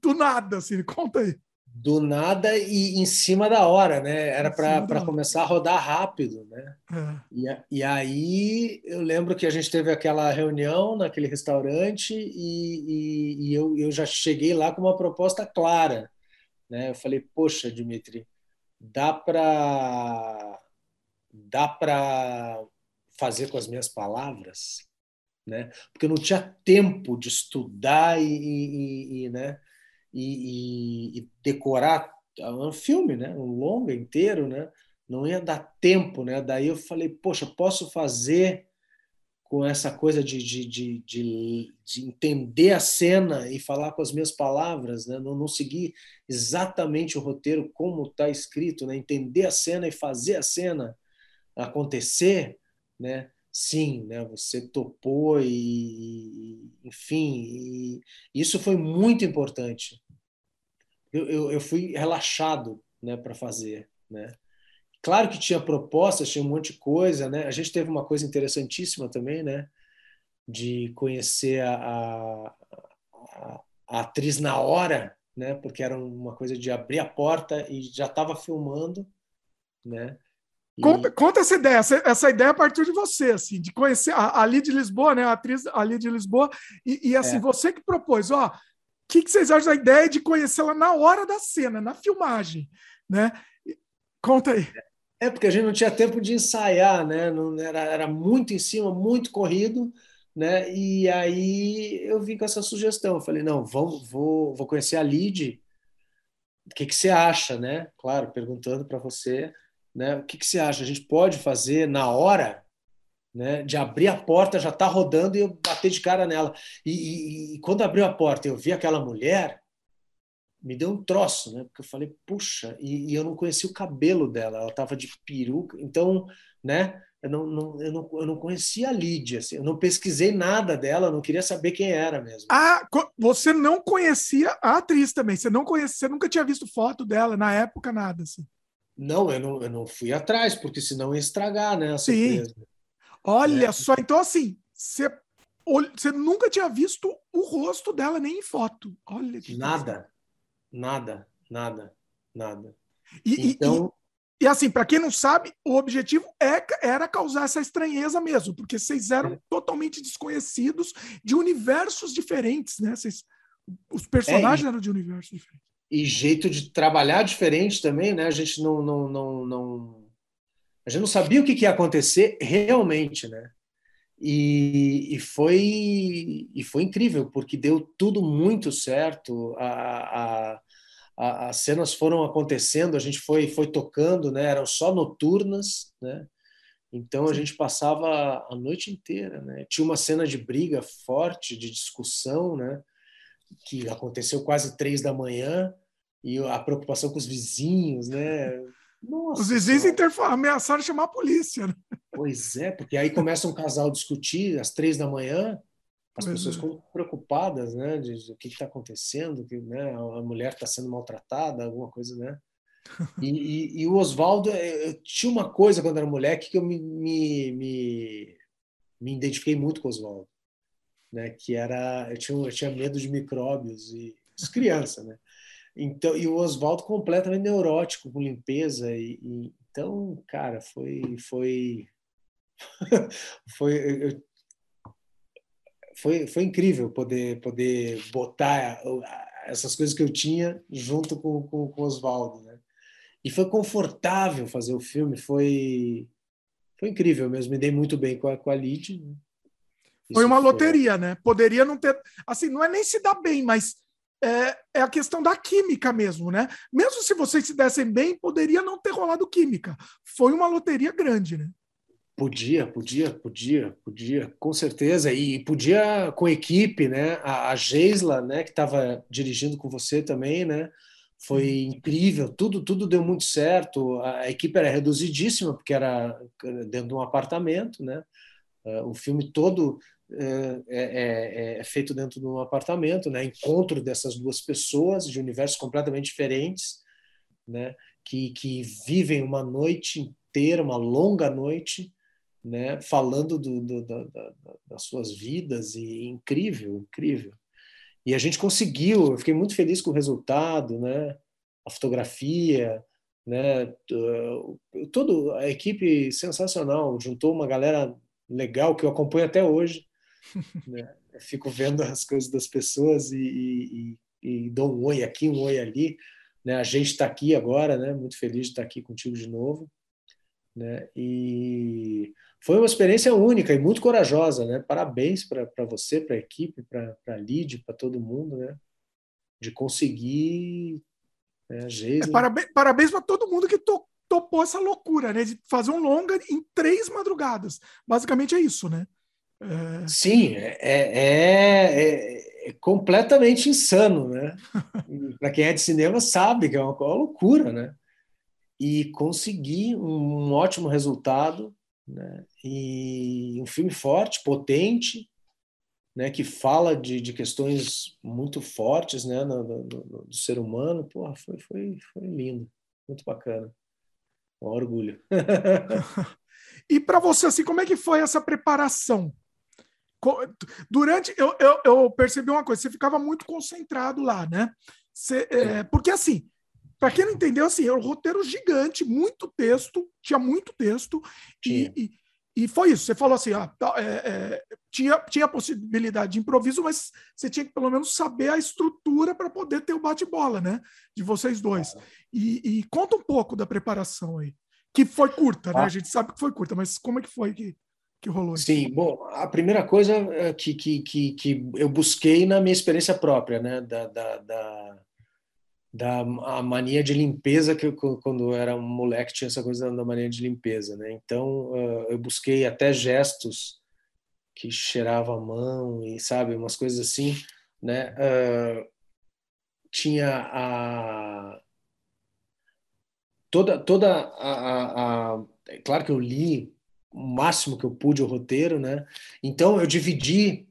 do nada, assim, conta aí. Do nada e em cima da hora, né? Era para começar a rodar rápido, né? É. E, e, aí eu lembro que a gente teve aquela reunião naquele restaurante e, e, e, eu, eu já cheguei lá com uma proposta clara, né? Eu falei, poxa, Dimitri, dá para dá para fazer com as minhas palavras, né? Porque eu não tinha tempo de estudar e, e né? E, e, decorar um filme, né? um longa inteiro, né? não ia dar tempo. Né? Daí eu falei, poxa, posso fazer com essa coisa de, de, de, de, de entender a cena e falar com as minhas palavras, né? não, não seguir exatamente o roteiro como está escrito, né? entender a cena e fazer a cena acontecer, né? Sim, né? Você topou e, enfim, e isso foi muito importante. Eu, eu, eu fui relaxado, né, para fazer, né? Claro que tinha propostas, tinha um monte de coisa, né? A gente teve uma coisa interessantíssima também, né? De conhecer a, a, a atriz na hora, né? Porque era uma coisa de abrir a porta e já estava filmando, né? Conta, conta, essa ideia, essa, essa, ideia a partir de você, assim, de conhecer a, a de Lisboa, né, a atriz Ali de Lisboa, e, e assim, é. você que propôs, ó, o que, que, vocês acham da ideia de conhecê-la na hora da cena, na filmagem, né? Conta aí. É, porque a gente não tinha tempo de ensaiar, né? Não, era, era muito em cima, muito corrido, né? E aí eu vim com essa sugestão, eu falei, não, vamos, vou, vou conhecer a Lid, o que, que você acha, né? Claro, perguntando para você, né? O que, que você acha? A gente pode fazer na hora né, de abrir a porta, já está rodando e eu bater de cara nela. E, e, e, quando abriu a porta eu vi aquela mulher, me deu um troço, né? Porque eu falei, puxa, e, e eu não conhecia o cabelo dela, ela estava de peruca, então, né? Eu não, não, eu, não, eu não conhecia a Lídia, assim, eu não pesquisei nada dela, não queria saber quem era mesmo. Ah, você não conhecia a atriz também, você não conhecia, você nunca tinha visto foto dela na época, nada assim. Não, eu não, eu não fui atrás, porque senão ia estragar, né? Sim. Olha é. só, então assim, você, você nunca tinha visto o rosto dela nem em foto. Olha que Nada, nada, nada, nada. E, então... E, e assim, para quem não sabe, o objetivo é, era causar essa estranheza mesmo, porque vocês eram é. totalmente desconhecidos de universos diferentes, né? Vocês, os personagens é, e... eram de universos diferentes e jeito de trabalhar diferente também, né? A gente não, não, não, não a gente não sabia o que, ia acontecer realmente, né? E, e, foi e foi incrível porque deu tudo muito certo. A, a, a, as cenas foram acontecendo, a gente foi foi tocando, né? Eram só noturnas, né? Então a gente passava a noite inteira, né? Tinha uma cena de briga forte, de discussão, né? Que aconteceu quase três da manhã e a preocupação com os vizinhos, né? Nossa, os vizinhos ameaçaram chamar a polícia. Né? Pois é, porque aí começa um casal a discutir às três da manhã, as pois pessoas é. ficam preocupadas, né? De, o que está acontecendo, que né, a mulher está sendo maltratada, alguma coisa, né? E, e, e o Oswaldo, é, eu tinha uma coisa quando era moleque que eu me, me, me, me identifiquei muito com o Oswaldo né? Que era eu tinha, eu tinha medo de micróbios e as crianças, né? Então e o Oswaldo completamente neurótico com limpeza e, e então cara foi foi foi eu, foi, foi incrível poder poder botar essas coisas que eu tinha junto com, com, com o Oswaldo, né? E foi confortável fazer o filme, foi foi incrível mesmo, me dei muito bem com a, com a Lid, né? Foi uma loteria, né? Poderia não ter. Assim, não é nem se dar bem, mas é, é, a questão da química mesmo, né? Mesmo se vocês se dessem bem, poderia não ter rolado química. Foi uma loteria grande, né? Podia, podia, podia, podia, com certeza. E podia com equipe, né? A, a Geisla, né, que estava dirigindo com você também, né? Foi incrível, tudo, tudo deu muito certo. A equipe era reduzidíssima, porque era dentro de um apartamento, né? O filme todo é, é, é, é, feito dentro de um apartamento, né? Encontro dessas duas pessoas de universos completamente diferentes, né? Que, que vivem uma noite inteira, uma longa noite, né? Falando do, do, da, da, das suas vidas e incrível, incrível. E a gente conseguiu. Eu fiquei muito feliz com o resultado, né? a fotografia, né? Todo a equipe sensacional, juntou uma galera legal que eu acompanho até hoje. Né? Fico vendo as coisas das pessoas e, e, e, dou um oi aqui, um oi ali. Né? A gente está aqui agora, né? Muito feliz de estar aqui contigo de novo, né? E foi uma experiência única e muito corajosa, né? Parabéns para você, para a equipe, para a Lid, para todo mundo, né? De conseguir é, é, parabéns parabéns para todo mundo que to, topou essa loucura, né? De fazer um longa em três madrugadas. Basicamente é isso, né? É... Sim, é, é, é, é completamente insano, né? para quem é de cinema sabe que é uma, uma loucura, né? E conseguir um ótimo resultado, né? E um filme forte, potente, né, que fala de, de questões muito fortes né, no, no, no, do ser humano. Porra, foi, foi, foi lindo, muito bacana. Um orgulho. e para você, assim, como é que foi essa preparação? Durante, eu, eu, eu, percebi uma coisa, você ficava muito concentrado lá, né? Você, é, porque assim, para quem não entendeu, assim, era um roteiro gigante, muito texto, tinha muito texto, e, e, e foi isso. Você falou assim: ah, tá, é, é, tinha, tinha possibilidade de improviso, mas você tinha que pelo menos saber a estrutura para poder ter o bate-bola, né? De vocês dois. E, e, conta um pouco da preparação aí. Que foi curta, né? Ah. A gente sabe que foi curta, mas como é que foi que, que rolou isso? Sim, bom, a primeira coisa é, que, que, que, que eu busquei na minha experiência própria, né? Da, da, da da a mania de limpeza que eu, quando eu era um moleque tinha essa coisa da mania de limpeza, né? Então uh, eu busquei até gestos que cheirava a mão e sabe umas coisas assim, né? Uh, tinha a toda toda a, a, a, é claro que eu li o máximo que eu pude o roteiro, né? Então eu dividi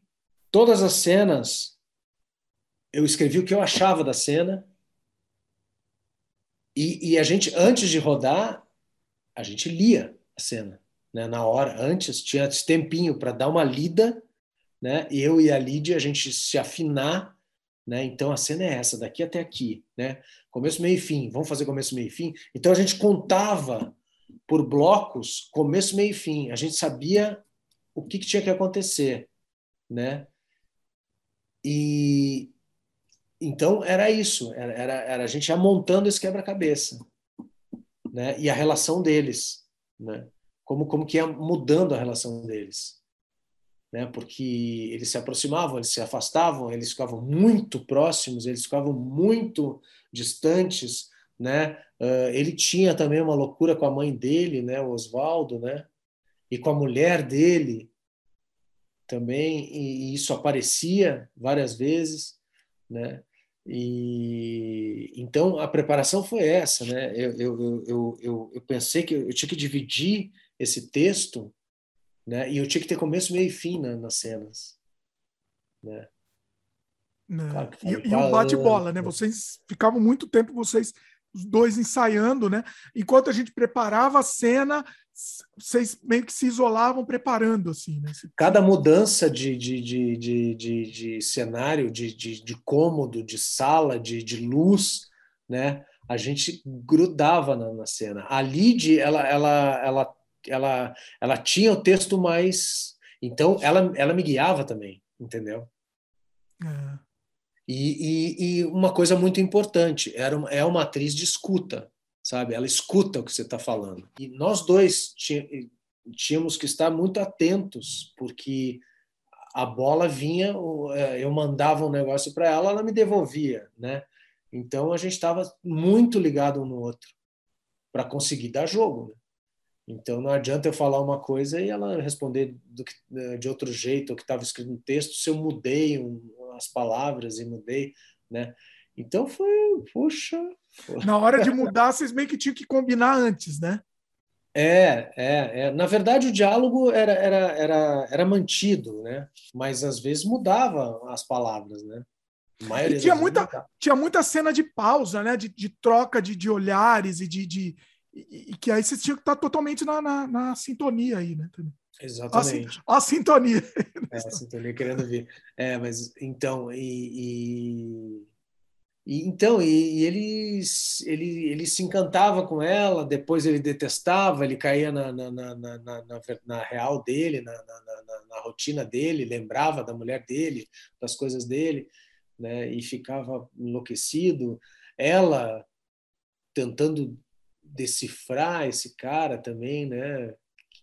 todas as cenas, eu escrevi o que eu achava da cena e, e, a gente, antes de rodar, a gente lia a cena. Né? Na hora, antes, tinha esse tempinho para dar uma lida, né? Eu e a Lídia, a gente se afinar, né? Então a cena é essa, daqui até aqui, né? Começo, meio e fim. Vamos fazer começo, meio e fim? Então a gente contava por blocos, começo, meio e fim. A gente sabia o que, que tinha que acontecer, né? E, então era isso, era, era, era a gente ia montando esse quebra-cabeça, né? E a relação deles, né? Como como que ia mudando a relação deles, né? Porque eles se aproximavam, eles se afastavam, eles ficavam muito próximos, eles ficavam muito distantes, né? Uh, ele tinha também uma loucura com a mãe dele, né? O Oswaldo, né? E com a mulher dele também, e isso aparecia várias vezes, né? E então a preparação foi essa, né? Eu, eu, eu, eu, eu pensei que eu tinha que dividir esse texto, né? E eu tinha que ter começo, meio e fim na, nas cenas, né? né? Claro e, e o bate-bola, né? Vocês ficavam muito tempo vocês os dois ensaiando, né? Enquanto a gente preparava a cena, vocês meio que se isolavam preparando, assim, né? Cada mudança de, de, de, de, de, de cenário, de, de, de cômodo, de sala, de, de luz, né? A gente grudava na, na cena. A Lid, ela, ela, ela, ela, ela tinha o texto mais... Então, ela, ela me guiava também, entendeu? É. E, e, e, uma coisa muito importante, era uma, é uma atriz de escuta sabe? Ela escuta o que você está falando. E nós dois tínhamos que estar muito atentos, porque a bola vinha, é, eu mandava um negócio para ela, ela me devolvia, né? Então a gente estava muito ligado um no outro para conseguir dar jogo. Né? Então não adianta eu falar uma coisa e ela responder que, de outro jeito, o que estava escrito no texto, se eu mudei um, as palavras e mudei, né? Então foi, puxa. Na hora de mudar, vocês meio que tinham que combinar antes, né? É, é, é. Na verdade, o diálogo era, era, era, era mantido, né? Mas às vezes mudava as palavras, né? E tinha muita, tinha muita cena de pausa, né? De, de troca de, de olhares e de, de e, e que aí vocês tinham que estar totalmente na, na, na sintonia aí, né? Exatamente. A, a sintonia. É, a sintonia querendo ver. É, mas então, e, e E, então, e, e ele, ele, ele se encantava com ela, depois ele detestava, ele caía na, na, na, na, na, real dele, na, na, rotina dele, lembrava da mulher dele, das coisas dele, né? e ficava enlouquecido. Ela tentando decifrar esse cara também, né? O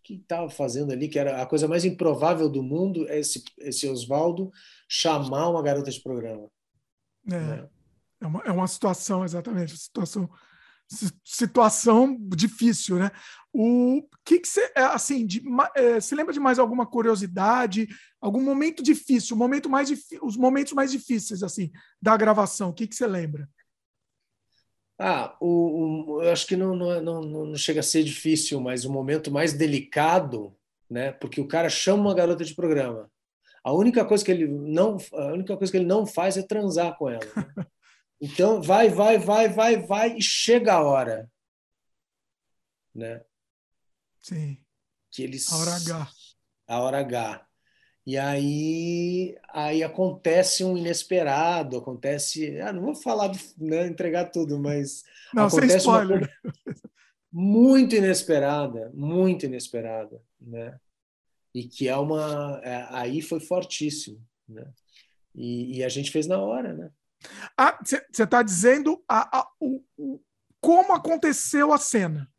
que estava fazendo ali? Que era a coisa mais improvável do mundo, é esse, esse Oswaldo chamar uma garota de programa. É. Né? É uma, é uma situação, exatamente, situação, situação difícil, né? O que que você, é, assim, de, é, você lembra de mais alguma curiosidade, algum momento difícil, momento mais os momentos mais difíceis, assim, da gravação, o que que você lembra? Ah, o, o, eu acho que não, não, não, não chega a ser difícil, mas o momento mais delicado, né? Porque o cara chama uma garota de programa. A única coisa que ele não, a única coisa que ele não faz é transar com ela. Né? Então, vai, vai, vai, vai, vai, e chega a hora. Né? Sim. Que eles, a hora H. A hora H. E aí, aí acontece um inesperado, acontece. Ah, não vou falar, né, entregar tudo, mas. Não, acontece sem spoiler. muito inesperada, muito inesperada, né? E que é uma. É, aí foi fortíssimo, né? E, e a gente fez na hora, né? Você ah, está dizendo a, a, o, o, como aconteceu a cena,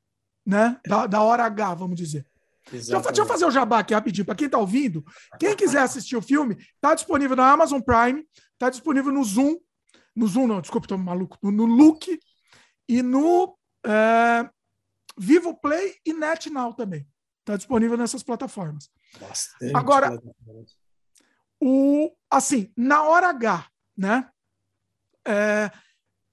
né? Da, da hora H, vamos dizer. Deixa eu, deixa eu, fazer o jabá aqui rapidinho. Para quem está ouvindo, quem quiser assistir o filme, está disponível na Amazon Prime, está disponível no Zoom. No Zoom, não, desculpa, estou maluco. No, no Look e no é, Vivo Play e NetNow também. Está disponível nessas plataformas. Bastante Agora, o, assim, na hora H, né? É,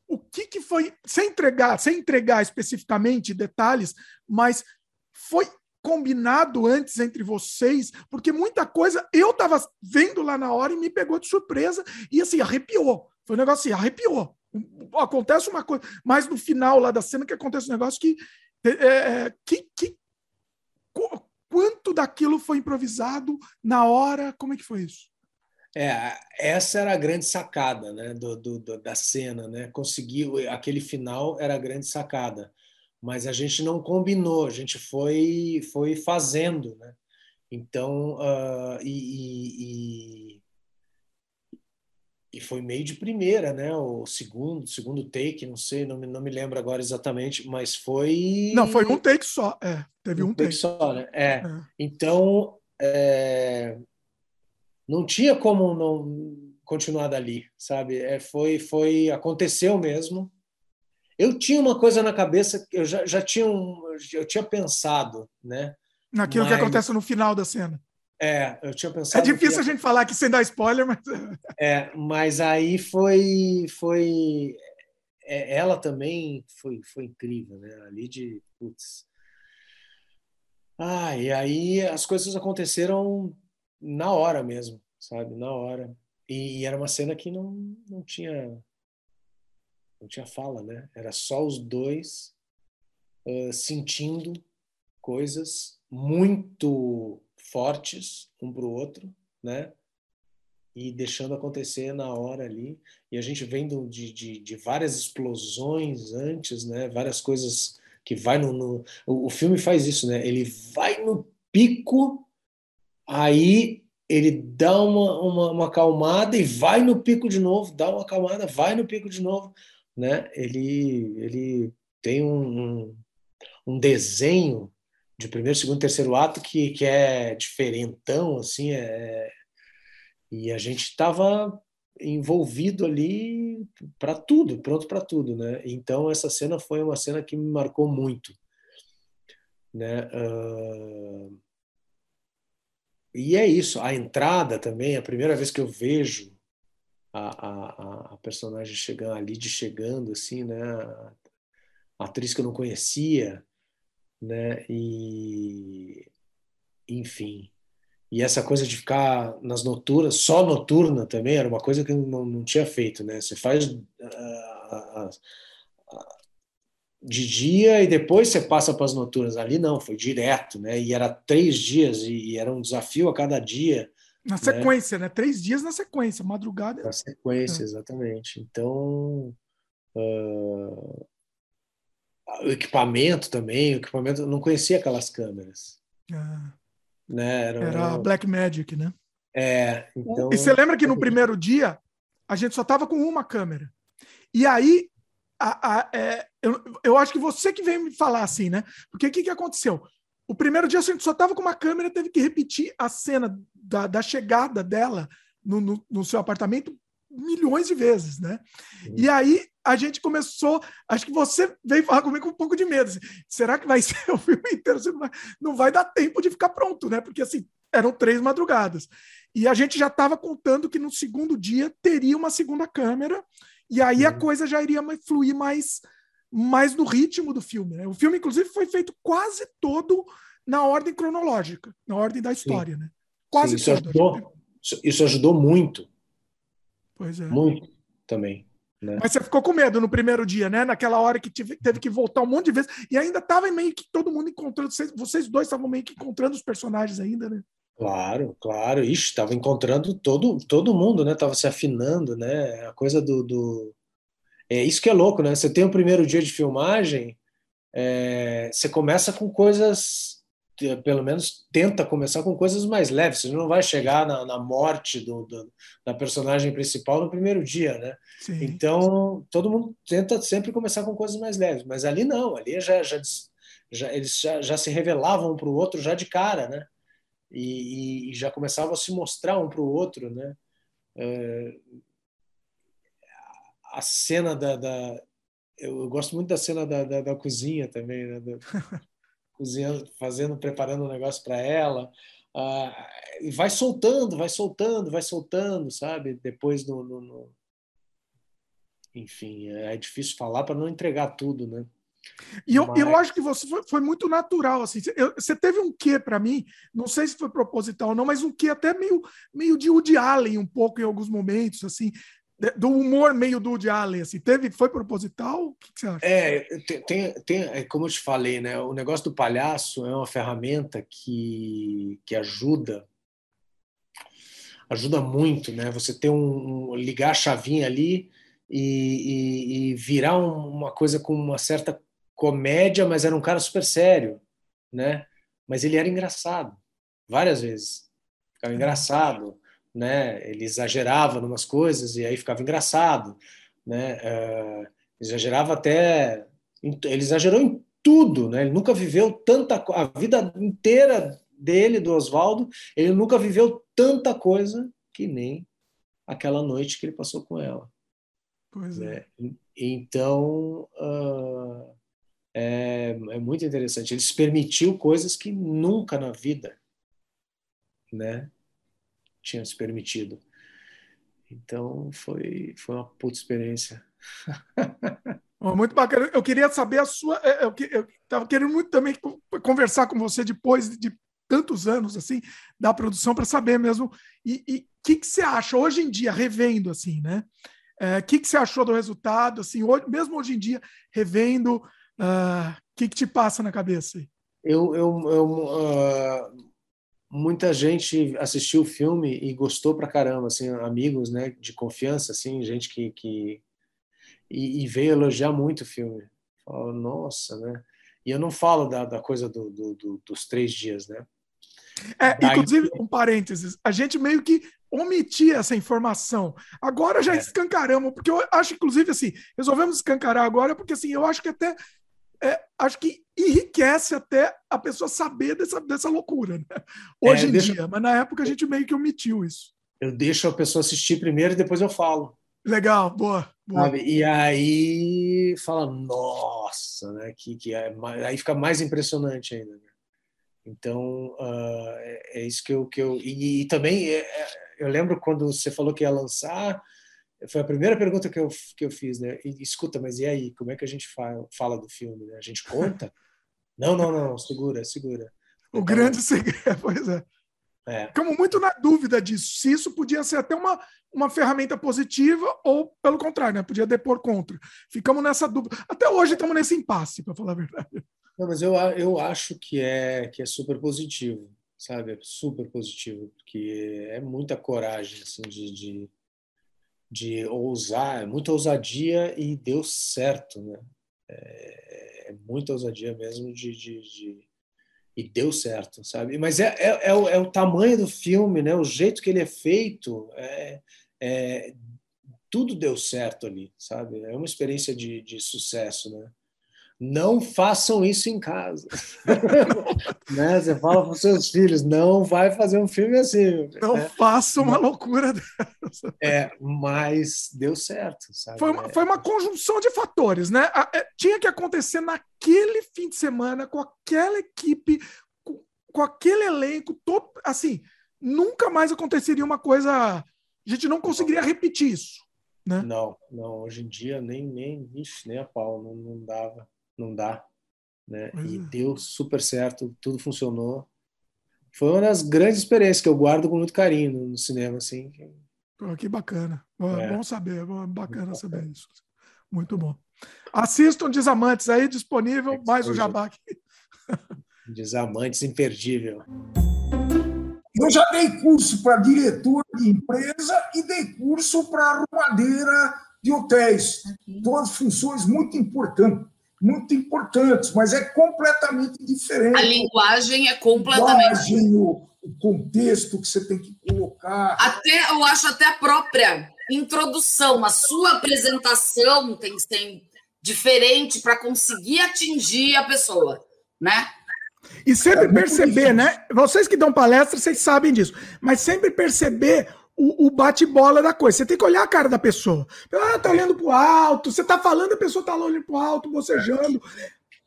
o que, que foi, sem entregar, sem entregar especificamente detalhes, mas foi combinado antes entre vocês, porque muita coisa eu estava vendo lá na hora e me pegou de surpresa e assim, arrepiou. Foi um negócio assim, arrepiou. Acontece uma coisa, mas no final lá da cena que acontece um negócio que. É, é que, que quanto daquilo foi improvisado na hora? Como é que foi isso? É, essa era a grande sacada né, do, do, do, da cena, né? Conseguir aquele final era a grande sacada, mas a gente não combinou, a gente foi foi fazendo, né? Então uh, e, e, e, foi meio de primeira, né? O segundo segundo take, não sei, não me, não me lembro agora exatamente, mas foi não foi um take só, é, teve um, um take. take só, né? É, é. então é, não tinha como não continuar dali, sabe? É, foi, foi, aconteceu mesmo. Eu tinha uma coisa na cabeça, eu já, já tinha, um, eu tinha pensado, né? Naquilo mas... que acontece no final da cena. É, eu tinha pensado. É difícil a gente falar aqui sem dar spoiler, mas. É, mas aí foi, foi, é, ela também foi, foi incrível, né? Ali de, putz. Ah, e aí as coisas aconteceram na hora mesmo, sabe? Na hora. E, e, era uma cena que não, não tinha não tinha fala, né? Era só os dois uh, sentindo coisas muito fortes um para o outro, né? E deixando acontecer na hora ali. E a gente vendo de, de, de várias explosões antes, né? Várias coisas que vai no, no o, o filme faz isso, né? Ele vai no pico, aí ele dá uma, uma, uma acalmada e vai no pico de novo, dá uma acalmada, vai no pico de novo, né? Ele, ele tem um, um desenho de primeiro, segundo, terceiro ato que, que é diferentão, assim, é... e a gente estava envolvido ali para tudo, pronto para tudo, né? Então essa cena foi uma cena que me marcou muito, né? Uh e é isso, a entrada também, a primeira vez que eu vejo a, a, a personagem chegando, a Lid chegando, assim, né? A, atriz que eu não conhecia, né? E, enfim. E essa coisa de ficar nas noturnas, só noturna também, era uma coisa que eu não, não tinha feito, né? Você faz uh, uh, de dia e depois você passa para as noturnas. Ali não, foi direto, né? E era três dias e era um desafio a cada dia. Na sequência, né? né? Três dias na sequência, madrugada. Na sequência, é. exatamente. Então, Uh, o equipamento também, o equipamento, eu não conhecia aquelas câmeras. Ah. Né? Era, Era a Black Magic, né? É, então... E você lembra que no primeiro dia a gente só tava com uma câmera. E aí, a, a, é, eu, eu acho que você que veio me falar assim, né? Porque o que, que aconteceu? O primeiro dia a gente só tava com uma câmera, teve que repetir a cena da, da chegada dela no, no, no seu apartamento milhões de vezes, né? Uhum. E aí a gente começou, acho que você veio falar comigo com um pouco de medo. Assim, será que vai ser o filme inteiro? Não vai, não vai dar tempo de ficar pronto, né? Porque assim, eram três madrugadas. E a gente já estava contando que no segundo dia teria uma segunda câmera, e aí uhum. a coisa já iria fluir mais, mais no ritmo do filme. Né? O filme, inclusive, foi feito quase todo na ordem cronológica, na ordem da história, Sim. né? Quase Sim, isso todo. Ajudou, isso ajudou muito. Pois é. Muito também. Né? Mas você ficou com medo no primeiro dia, né? Naquela hora que tive, teve que voltar um monte de vezes. E ainda estava meio que todo mundo encontrando. Vocês, vocês dois estavam meio que encontrando os personagens ainda, né? Claro, claro. Ixi, estava encontrando todo, todo mundo, né? Tava se afinando, né? A coisa do, do... É isso que é louco, né? Você tem o primeiro dia de filmagem, é... você começa com coisas pelo menos tenta começar com coisas mais leves. Você não vai chegar na, na morte do, do, da personagem principal no primeiro dia, né? Sim. Então todo mundo tenta sempre começar com coisas mais leves, mas ali não, ali já, já, já eles já, já se revelavam um para o outro já de cara, né? E, e, já começavam a se mostrar um para o outro, né? É, a cena da, da eu, gosto muito da cena da, da, da cozinha também, né? cozinhando, fazendo, preparando um negócio para ela. Uh, e vai soltando, vai soltando, vai soltando, sabe? Depois no, no, no... enfim, é difícil falar para não entregar tudo, né? E eu, Mas... eu acho que você foi, foi muito natural, assim. Eu, você teve um quê para mim, não sei se foi proposital ou não, mas um quê até meio, meio de Woody Allen um pouco em alguns momentos, assim, do humor meio do Woody Allen, assim, teve, foi proposital? O que, você acha? É, tem, tem, é como eu te falei, né, o negócio do palhaço é uma ferramenta que, que ajuda ajuda muito, né, você ter um, um ligar a chavinha ali e, e, e virar um, uma coisa com uma certa comédia, mas era um cara super sério, né, mas ele era engraçado, várias vezes, ficava engraçado, né? Ele exagerava em umas coisas e aí ficava engraçado, né? Uh, exagerava até, ele exagerou em tudo, né? Ele nunca viveu tanta a vida inteira dele do Oswaldo, ele nunca viveu tanta coisa que nem aquela noite que ele passou com ela. Pois né? é. Então uh, é, é muito interessante. Ele se permitiu coisas que nunca na vida, né? Tinha se permitido. Então foi, foi uma puta experiência. Muito bacana. Eu queria saber a sua. É, eu estava querendo muito também conversar com você depois de tantos anos assim da produção para saber mesmo. E o que, que você acha hoje em dia, revendo assim, né? O é, que, que você achou do resultado? Assim, hoje, mesmo hoje em dia, revendo, o uh, que, que te passa na cabeça? Eu, eu, eu uh, muita gente assistiu o filme e gostou pra caramba, assim, amigos, né, de confiança, assim, gente que, que e, e veio elogiar muito o filme. Falou, nossa, né? E eu não falo da, da coisa do, do, do, dos três dias, né? É, Daí... inclusive, um parênteses, a gente meio que omitia essa informação. Agora já é. escancaramos, porque eu acho, inclusive, assim, resolvemos escancarar agora, porque assim, eu acho que até é, acho que enriquece até a pessoa saber dessa, dessa loucura, né? Hoje é, em dia, mas na época a gente meio que omitiu isso. Eu deixo a pessoa assistir primeiro e depois eu falo. Legal, boa. boa. E aí fala, nossa, né? Que, que é, aí fica mais impressionante ainda. Né? Então uh, é, é, isso que eu. Que eu e, e também é, é, eu lembro quando você falou que ia lançar, foi a primeira pergunta que eu, que eu fiz, né? E, escuta, mas e aí? Como é que a gente fala, fala do filme? Né? A gente conta? não, não, não, segura, segura. O então, grande segredo, pois é. é. Ficamos muito na dúvida disso. Se isso podia ser até uma, uma ferramenta positiva ou, pelo contrário, né? podia depor contra. Ficamos nessa dúvida. Até hoje estamos nesse impasse, para falar a verdade. Não, mas eu, eu acho que é, que é super positivo, sabe? É super positivo, porque é muita coragem assim, de, de de ousar, é muita ousadia e deu certo, né? É, é muita ousadia mesmo de, de, de, e deu certo, sabe? Mas é, é, é, o, é, o, tamanho do filme, né? O jeito que ele é feito, é, é, tudo deu certo ali, sabe? É uma experiência de, de sucesso, né? Não façam isso em casa. né? Você fala para os seus filhos, não vai fazer um filme assim. Não né? faça uma loucura dessa. É, mas deu certo. Sabe? Foi, uma, foi uma conjunção de fatores, né? É, tinha que acontecer naquele fim de semana, com aquela equipe, com, com aquele elenco, todo, assim, nunca mais aconteceria uma coisa. A gente não conseguiria repetir isso. Né? Não, não, hoje em dia nem, nem, ixi, nem a pau, não, não dava não dá. Né? E é. deu super certo, tudo funcionou. Foi uma das grandes experiências que eu guardo com muito carinho no, cinema, assim. Pô, que bacana. É. Bom saber, bacana saber isso. Muito bom. Assistam Desamantes aí, disponível, é mais o jabá aqui. Desamantes imperdível. Eu já dei curso para diretor de empresa e dei curso para arrumadeira de hotéis. Todas funções muito importantes muito importantes, mas é completamente diferente. A linguagem é completamente. Linguagem, o, o contexto que você tem que colocar. Até, eu acho até a própria introdução, a sua apresentação tem que ser diferente para conseguir atingir a pessoa, né? E sempre é perceber, né? Vocês que dão palestra, vocês sabem disso, mas sempre perceber o, o bate-bola da coisa. Você tem que olhar a cara da pessoa. Ah, tá olhando pro alto, você tá falando, a pessoa tá olhando pro alto, bocejando.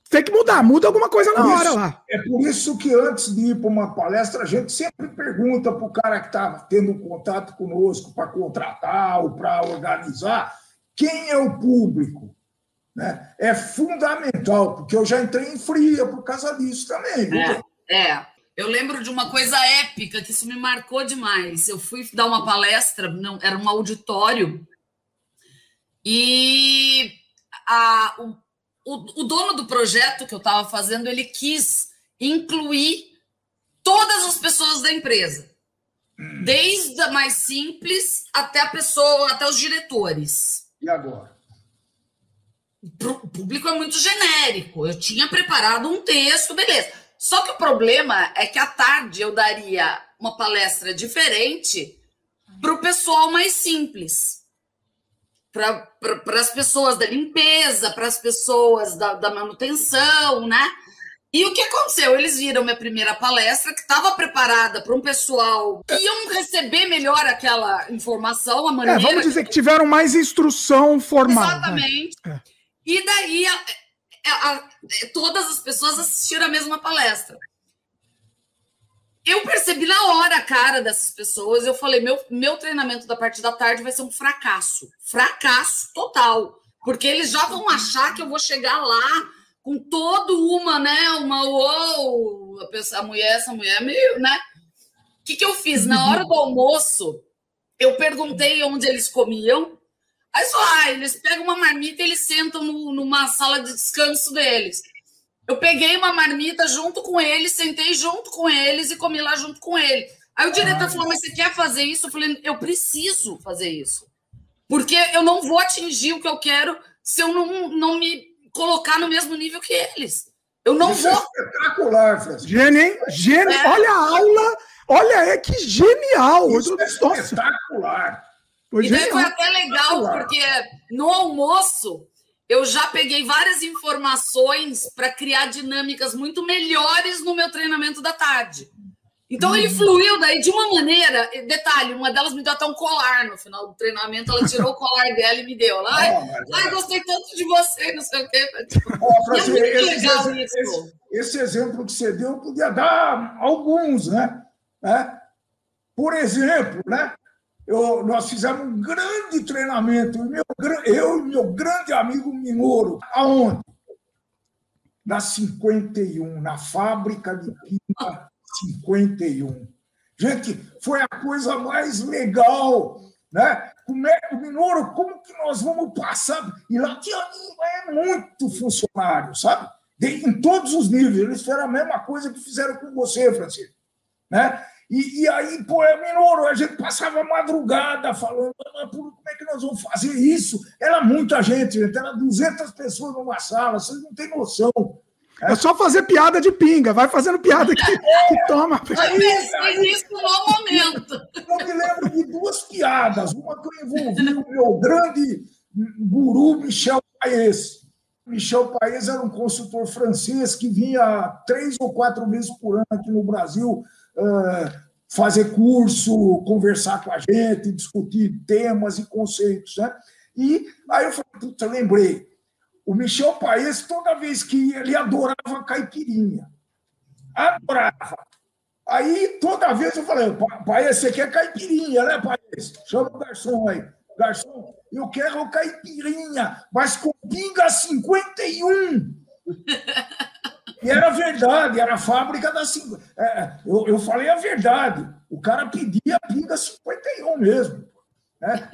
Tem que mudar, muda alguma coisa na hora lá. É por isso que antes de ir para uma palestra, a gente sempre pergunta para o cara que está tendo contato conosco para contratar ou para organizar quem é o público. Né? É fundamental, porque eu já entrei em fria por causa disso também. É, é. Eu lembro de uma coisa épica que isso me marcou demais. Eu fui dar uma palestra, não, era um auditório, e a, o, o, o dono do projeto que eu estava fazendo, ele quis incluir todas as pessoas da empresa, desde a mais simples até a pessoa, até os diretores. E agora? O público é muito genérico. Eu tinha preparado um texto, beleza. Só que o problema é que à tarde eu daria uma palestra diferente para o pessoal mais simples. Para as pessoas da limpeza, para as pessoas da, da manutenção, né? E o que aconteceu? Eles viram minha primeira palestra, que estava preparada para um pessoal que iam receber melhor aquela informação, a maneira. É, vamos dizer que tiveram mais instrução formal. Né? Exatamente. Né? É. E daí a, é, todas as pessoas assistiram a mesma palestra. Eu percebi na hora a cara dessas pessoas. Eu falei: meu, meu treinamento da parte da tarde vai ser um fracasso. Fracasso total. Porque eles já vão achar que eu vou chegar lá com todo uma, né? Uma uou, a, pessoa, a mulher, essa mulher é meio, né? O que, que eu fiz? Na hora do almoço, eu perguntei onde eles comiam Aí só, ah, eles pegam uma marmita e eles sentam no, numa sala de descanso deles. Eu peguei uma marmita junto com eles, sentei junto com eles e comi lá junto com ele. Aí o diretor falou: Mas você quer fazer isso? Eu falei: Eu preciso fazer isso. Porque eu não vou atingir o que eu quero se eu não, não me colocar no mesmo nível que eles. Eu não isso é vou. É espetacular, Francisco. Gênio, Gênio. É. Olha a aula. Olha, é que genial. Isso é espetacular. Foi e daí foi até legal, porque no almoço eu já peguei várias informações para criar dinâmicas muito melhores no meu treinamento da tarde. Então uhum. ele fluiu daí de uma maneira. Detalhe, uma delas me deu até um colar no final do treinamento. Ela tirou o colar dela e me deu. Ai, ai gostei tanto de você, não sei o quê. Tipo, oh, é esse, legal esse, isso. Esse, exemplo que você deu podia dar alguns, né? É? Por exemplo, né? Eu, nós fizemos um grande treinamento, meu, eu e meu grande amigo Minoro. Aonde? Na 51, na fábrica de Pina 51. Gente, foi a coisa mais legal, né? Como é, Minoro, como que nós vamos passar? E lá tinha é muito funcionário, sabe? De, em todos os níveis. Eles fizeram a mesma coisa que fizeram com você, Francisco. Né? E, e aí, pô, é Minoro, a gente passava a madrugada falando, mas como é que nós vamos fazer isso? Era muita gente, gente, era 200 pessoas numa sala, vocês não têm noção. É só fazer piada de pinga, vai fazendo piada que, que toma. Eu pensei nisso no momento. Eu me lembro de duas piadas. Uma que eu envolvi o meu grande guru Michel Paes. Michel Paes era um consultor francês que vinha três ou quatro vezes por ano aqui no Brasil fazer curso, conversar com a gente, discutir temas e conceitos. Né? E aí eu falei, puta, lembrei, o Michel Paes, toda vez que ia, ele adorava caipirinha. Adorava. Aí, toda vez eu falei, Paes, você quer caipirinha, né, Paes? Chama o garçom aí. Garçom, eu quero caipirinha, mas com pinga 51. E era verdade, era a fábrica da. É, eu, eu falei a verdade. O cara pedia pinga 51 mesmo. Né?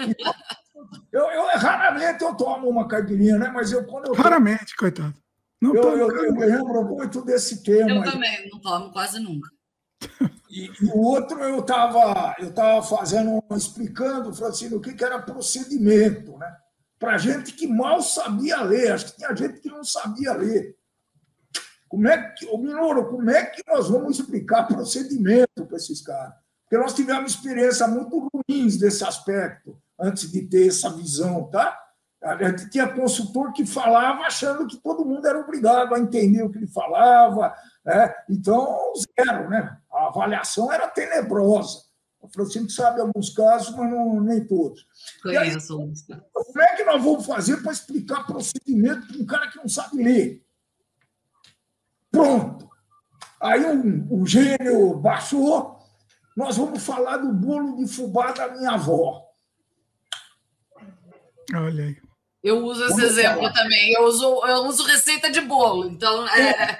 Eu, eu, raramente eu tomo uma caipirinha, né? Mas eu quando eu Raramente, coitado. Não eu, eu, eu, lembro muito desse tema. Eu também, não tomo quase nunca. E, e o outro eu estava eu tava fazendo, explicando, Francino, o que, que era procedimento, né? Para gente que mal sabia ler, acho que tinha gente que não sabia ler. Como é que, ô Minoro, como é que nós vamos explicar procedimento para esses caras? Porque nós tivemos experiências muito ruins desse aspecto antes de ter essa visão, tá? A gente tinha consultor que falava achando que todo mundo era obrigado a entender o que ele falava, né? então, zero, né? A avaliação era tenebrosa. O Francisco sabe alguns casos, mas não, nem todos. Conheço. como é que nós vamos fazer para explicar procedimento para um cara que não sabe ler? Pronto. Aí um, o gênio baixou, nós vamos falar do bolo de fubá da minha avó. Olha aí. Eu uso esse Vamos exemplo falar. também. Eu uso, eu uso receita de bolo. Então, é...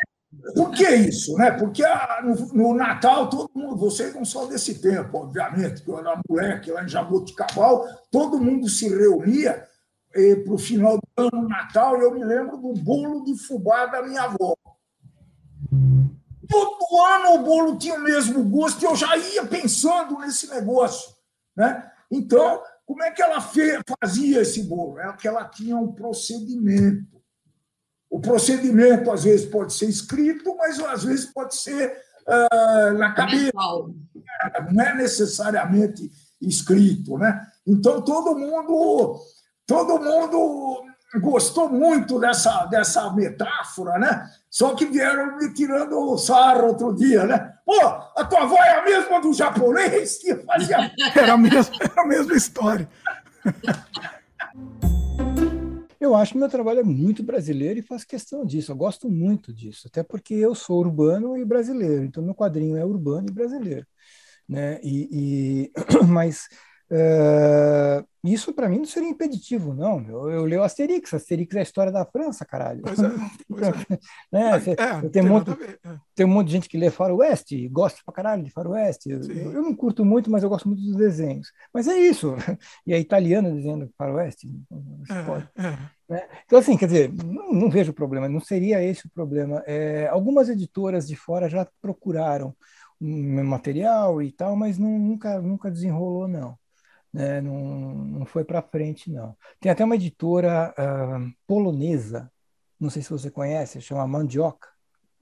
Por que isso? Né? Porque a, no, no, Natal, todo mundo, vocês não são desse tempo, obviamente, que eu era moleque lá em Jaboticabal, todo mundo se reunia para o final do ano, Natal, e eu me lembro do bolo de fubá da minha avó. Todo ano o bolo tinha o mesmo gosto e eu já ia pensando nesse negócio. Né? Então, como é que ela fazia esse bolo? É que ela tinha um procedimento. O procedimento, às vezes, pode ser escrito, mas às vezes pode ser uh, na cabeça. Não é necessariamente escrito. Né? Então, todo mundo, todo mundo gostou muito dessa, dessa metáfora, né? Só que vieram me tirando o sarro outro dia, né? Pô, a tua avó é a mesma do japonês que fazia. era, a mesma, era a mesma história. Eu acho que meu trabalho é muito brasileiro e faço questão disso. Eu gosto muito disso, até porque eu sou urbano e brasileiro. Então, meu quadrinho é urbano e brasileiro. Né? E, e... Mas Uh, isso para mim não seria impeditivo, não. Eu, eu leio Asterix, Asterix é a história da França, caralho. Pois é, pois é. né? Cê, é, tem, muito, é. tem um monte de gente que lê Faroeste, gosta pra caralho de Faroeste. Eu, eu, não curto muito, mas eu gosto muito dos desenhos. Mas é isso. E é italiana desenhando Faroeste. É, é, né? Então, assim, quer dizer, não, não, vejo problema, não seria esse o problema. É, algumas editoras de fora já procuraram um material e tal, mas não, nunca, nunca desenrolou, não né? não, não foi para frente, não. Tem até uma editora uh, polonesa, não sei se você conhece, chama Mandioca.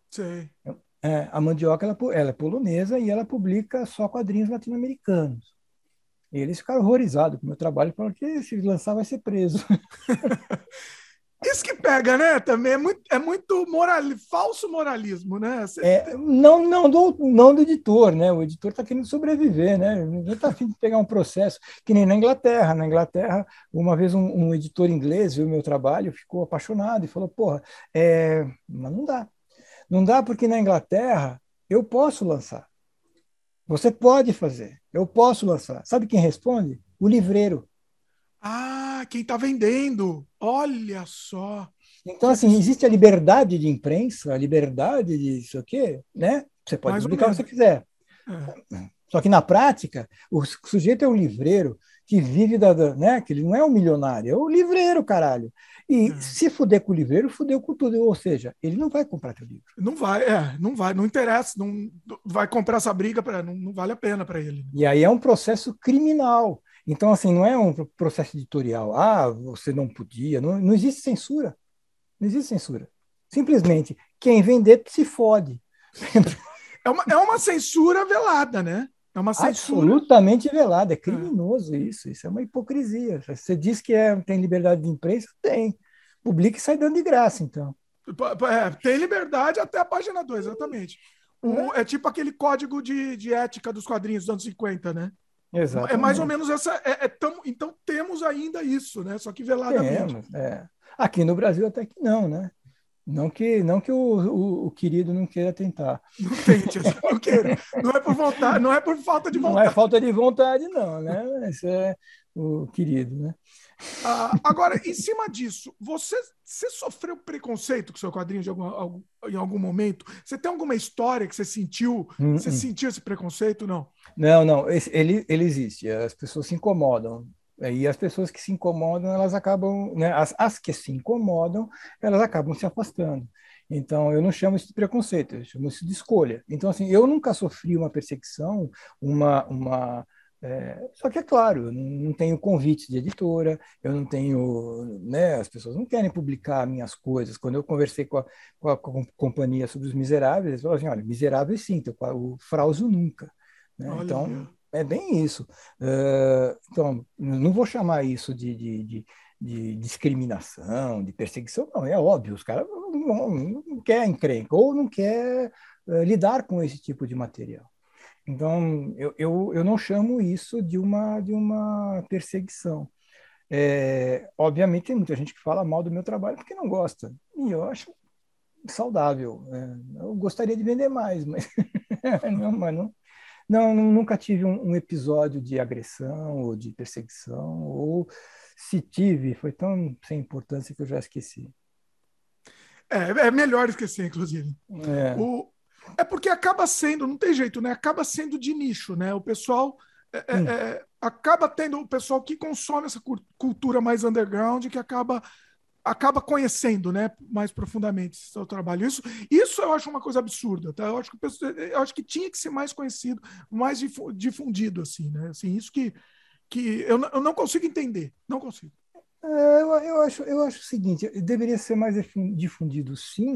Sei. É, a Mandioca ela, ela é polonesa e ela publica só quadrinhos latino-americanos. E eles ficaram horrorizados com o meu trabalho, falaram que se lançar vai ser preso. Isso que pega, né? Também é muito, é muito moral, falso moralismo, né? É, não, não, do, não do editor, né? O editor está querendo sobreviver, né? Ninguém está afim de pegar um processo, que nem na Inglaterra. Na Inglaterra, uma vez um, um editor inglês viu o meu trabalho, ficou apaixonado e falou: porra, é... mas não dá. Não dá porque na Inglaterra eu posso lançar. Você pode fazer, eu posso lançar. Sabe quem responde? O livreiro. Ah, quem está vendendo. Olha só. Então, assim, existe a liberdade de imprensa, a liberdade de isso aqui, né? Você pode Mais publicar o que você quiser. É. Só que na prática, o sujeito é um livreiro que vive da, né? Que ele não é um milionário, é o livreiro, caralho. E é. se fuder com o livreiro, fudeu com tudo. Ou seja, ele não vai comprar teu livro. Não vai, é, não vai, não interessa, não vai comprar essa briga para não, não vale a pena para ele. E aí é um processo criminal. Então, assim, não é um processo editorial. Ah, você não podia. Não, não existe censura. Não existe censura. Simplesmente, quem vender se fode. É uma, é uma censura velada, né? É uma censura. Absolutamente velada. É criminoso é. isso. Isso é uma hipocrisia. Você diz que é, tem liberdade de imprensa? Tem. Publica e sai dando de graça, então. É, tem liberdade até a página 2, exatamente. O, é. é tipo aquele código de, de ética dos quadrinhos dos anos 50, né? Exato. É mais ou menos essa. É, é tamo, então temos ainda isso, né? Só que veladamente. Temos, é. Aqui no Brasil até que não, né? Não que, não que o, o, o, querido não queira tentar. Não tente, não queira. Não é por vontade, não é por falta de vontade. Não é falta de vontade, não, né? Isso é o querido, né? Ah, agora, em cima disso, você, você sofreu preconceito com seu quadrinho de algum, em algum momento? Você tem alguma história que você sentiu? Hum, você hum. sentiu esse preconceito? Não. Não, não. Ele, ele existe. As pessoas se incomodam. E as pessoas que se incomodam, elas acabam, né, as, as que se incomodam, elas acabam se afastando. Então, eu não chamo isso de preconceito, eu chamo isso de escolha. Então, assim, eu nunca sofri uma perseguição, uma. uma é... só que é claro, eu não tenho convite de editora, eu não tenho. Né, as pessoas não querem publicar minhas coisas. Quando eu conversei com a, com a, com a companhia sobre os miseráveis, eles falaram assim: olha, miseráveis sim, o Frauso nunca. Né? Então. É bem isso. Uh, então, não vou chamar isso de, de, de, de, discriminação, de perseguição, não, é óbvio, os caras não, não querem encrenca ou não quer uh, lidar com esse tipo de material. Então, eu, eu, eu não chamo isso de uma, de uma perseguição. É, obviamente, tem muita gente que fala mal do meu trabalho porque não gosta. E eu acho saudável. Né? Eu gostaria de vender mais, mas não, mas não, não, nunca tive um, um, episódio de agressão ou de perseguição, ou se tive, foi tão sem importância que eu já esqueci. É, é melhor esquecer, inclusive. É. O, é porque acaba sendo, não tem jeito, né? Acaba sendo de nicho, né? O pessoal é, é hum. é, acaba tendo o pessoal que consome essa cultura mais underground, que acaba acaba conhecendo né, mais profundamente seu trabalho. Isso, isso eu acho uma coisa absurda. Tá? Eu, acho que, eu acho que tinha que ser mais conhecido, mais difundido. Assim, né? assim, isso que, que eu, eu não consigo entender. Não consigo. É, eu, eu, acho, eu acho o seguinte: deveria ser mais difundido, sim,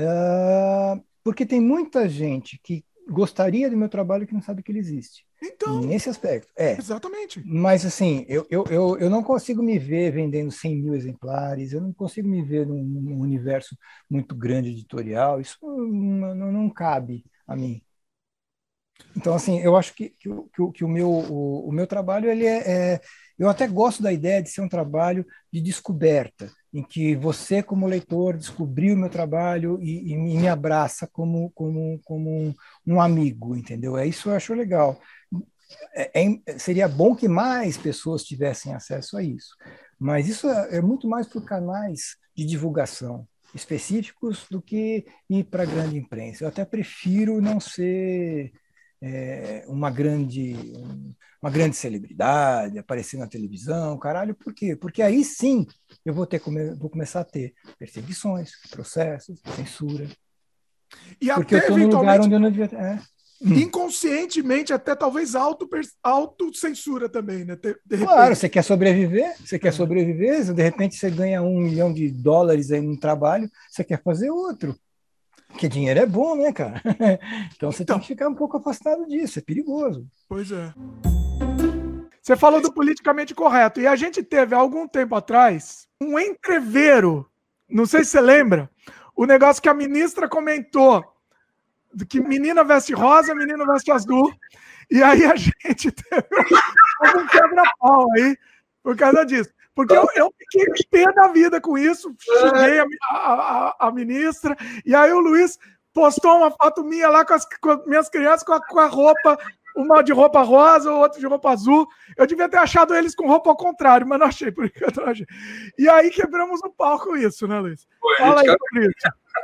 uh, porque tem muita gente que gostaria do meu trabalho que não sabe que ele existe. Então, nesse aspecto, é. Exatamente. Mas, assim, eu, eu, eu, eu não consigo me ver vendendo 100 mil exemplares, eu não consigo me ver num, num universo muito grande editorial, isso não, não, não, cabe a mim. Então, assim, eu acho que, que, que, que o, meu, o, o, meu trabalho, ele é, é, Eu até gosto da ideia de ser um trabalho de descoberta, em que você, como leitor, descobriu o meu trabalho e, e me abraça como, como, como um, um amigo, entendeu? É isso eu acho legal. É, é, seria bom que mais pessoas tivessem acesso a isso. Mas isso é, é muito mais por canais de divulgação específicos do que ir para a grande imprensa. Eu até prefiro não ser é, uma grande uma grande celebridade, aparecer na televisão, caralho, por quê? Porque aí sim eu vou ter vou começar a ter perseguições, processos, censura. E Porque até eu no lugar onde eu não devia. É. Hum. inconscientemente, até talvez autocensura também, né? De, de claro, você quer sobreviver, você quer é. sobreviver, de repente você ganha um milhão de dólares aí no trabalho, você quer fazer outro. Porque dinheiro é bom, né, cara? Então você então, tem que ficar um pouco afastado disso, é perigoso. Pois é. Você falou do politicamente correto, e a gente teve, há algum tempo atrás, um entreveiro, não sei se você lembra, o negócio que a ministra comentou que menina veste rosa, menino veste azul. E aí a gente teve um quebra-pau aí por causa disso. Porque eu, eu fiquei pé da vida com isso, xinguei a, a, a, ministra, e aí o Luiz postou uma foto minha lá com as, com as minhas crianças com a, com a roupa uma de roupa rosa, outro de roupa azul. Eu devia ter achado eles com roupa ao contrário, mas não achei, por enquanto não achei. E aí quebramos o pau com isso, né, Luiz? Foi, Fala aí, Luiz.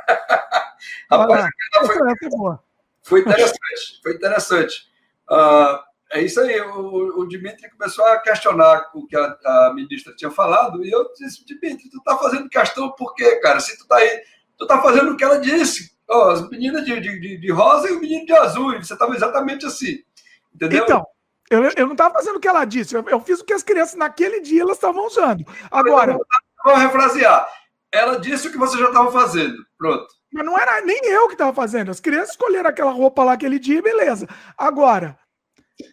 Rapaz, foi, foi, interessante, foi interessante. Uh, É isso aí. O, o Dimitri começou a questionar o que a, a, ministra tinha falado, e eu disse, Dimitri, tu tá fazendo questão por quê, cara? Se tu tá aí, tu tá fazendo o que ela disse. Oh, as meninas de, de, de rosa e o menino de azul, e você estava exatamente assim. Entendeu? Então, eu, eu não estava fazendo o que ela disse, eu, eu, fiz o que as crianças naquele dia elas estavam usando. Agora. Vou refrasear. Ela disse o que você já estava fazendo. Pronto. Mas não era nem eu que estava fazendo. As crianças escolheram aquela roupa lá aquele dia, beleza. Agora,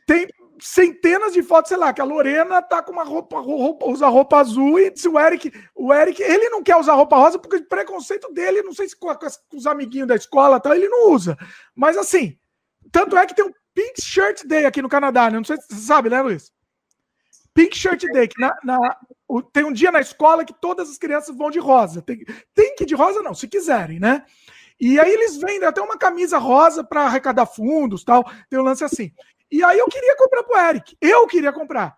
tem centenas de fotos, sei lá, que a Lorena tá com uma roupa, roupa usa roupa azul e o Eric, o Eric, ele não quer usar roupa rosa porque o preconceito dele, não sei se com, com os amiguinhos da escola, tá, ele não usa. Mas assim, tanto é que tem um Pink Shirt Day aqui no Canadá, né? Não sei se você sabe, né, Luiz? Pink Shirt Day, que na, na, tem um dia na escola que todas as crianças vão de rosa. Tem, tem que ir de rosa, não, se quiserem, né? E aí eles vendem até uma camisa rosa para arrecadar fundos tal. Tem um lance assim. E aí eu queria comprar pro Eric. Eu queria comprar.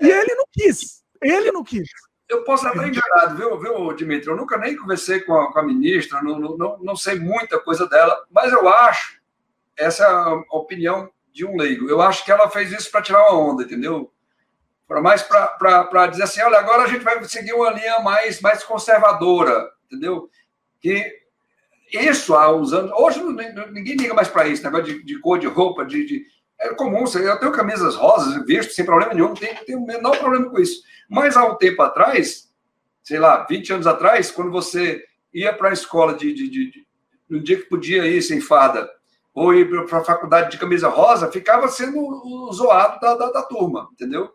E é. ele não quis. Ele não quis. Eu posso estar enganado, viu, viu, Dimitri? Eu nunca nem conversei com a, com a ministra, não, não, não sei muita coisa dela, mas eu acho, essa é a opinião de um leigo, eu acho que ela fez isso para tirar uma onda, entendeu? Para mais para dizer assim, olha, agora a gente vai seguir uma linha mais, mais conservadora, entendeu? Que isso há uns anos. Hoje ninguém liga mais para isso, negócio de, de, cor de roupa, de, de, é comum, eu tenho camisas rosas, visto sem problema nenhum, não tenho, tenho o menor problema com isso. Mas há um tempo atrás, sei lá, 20 anos atrás, quando você ia para a escola de, de, de, de, no dia que podia ir sem fada, ou ir para a faculdade de camisa rosa, ficava sendo o zoado da, da, da turma, entendeu?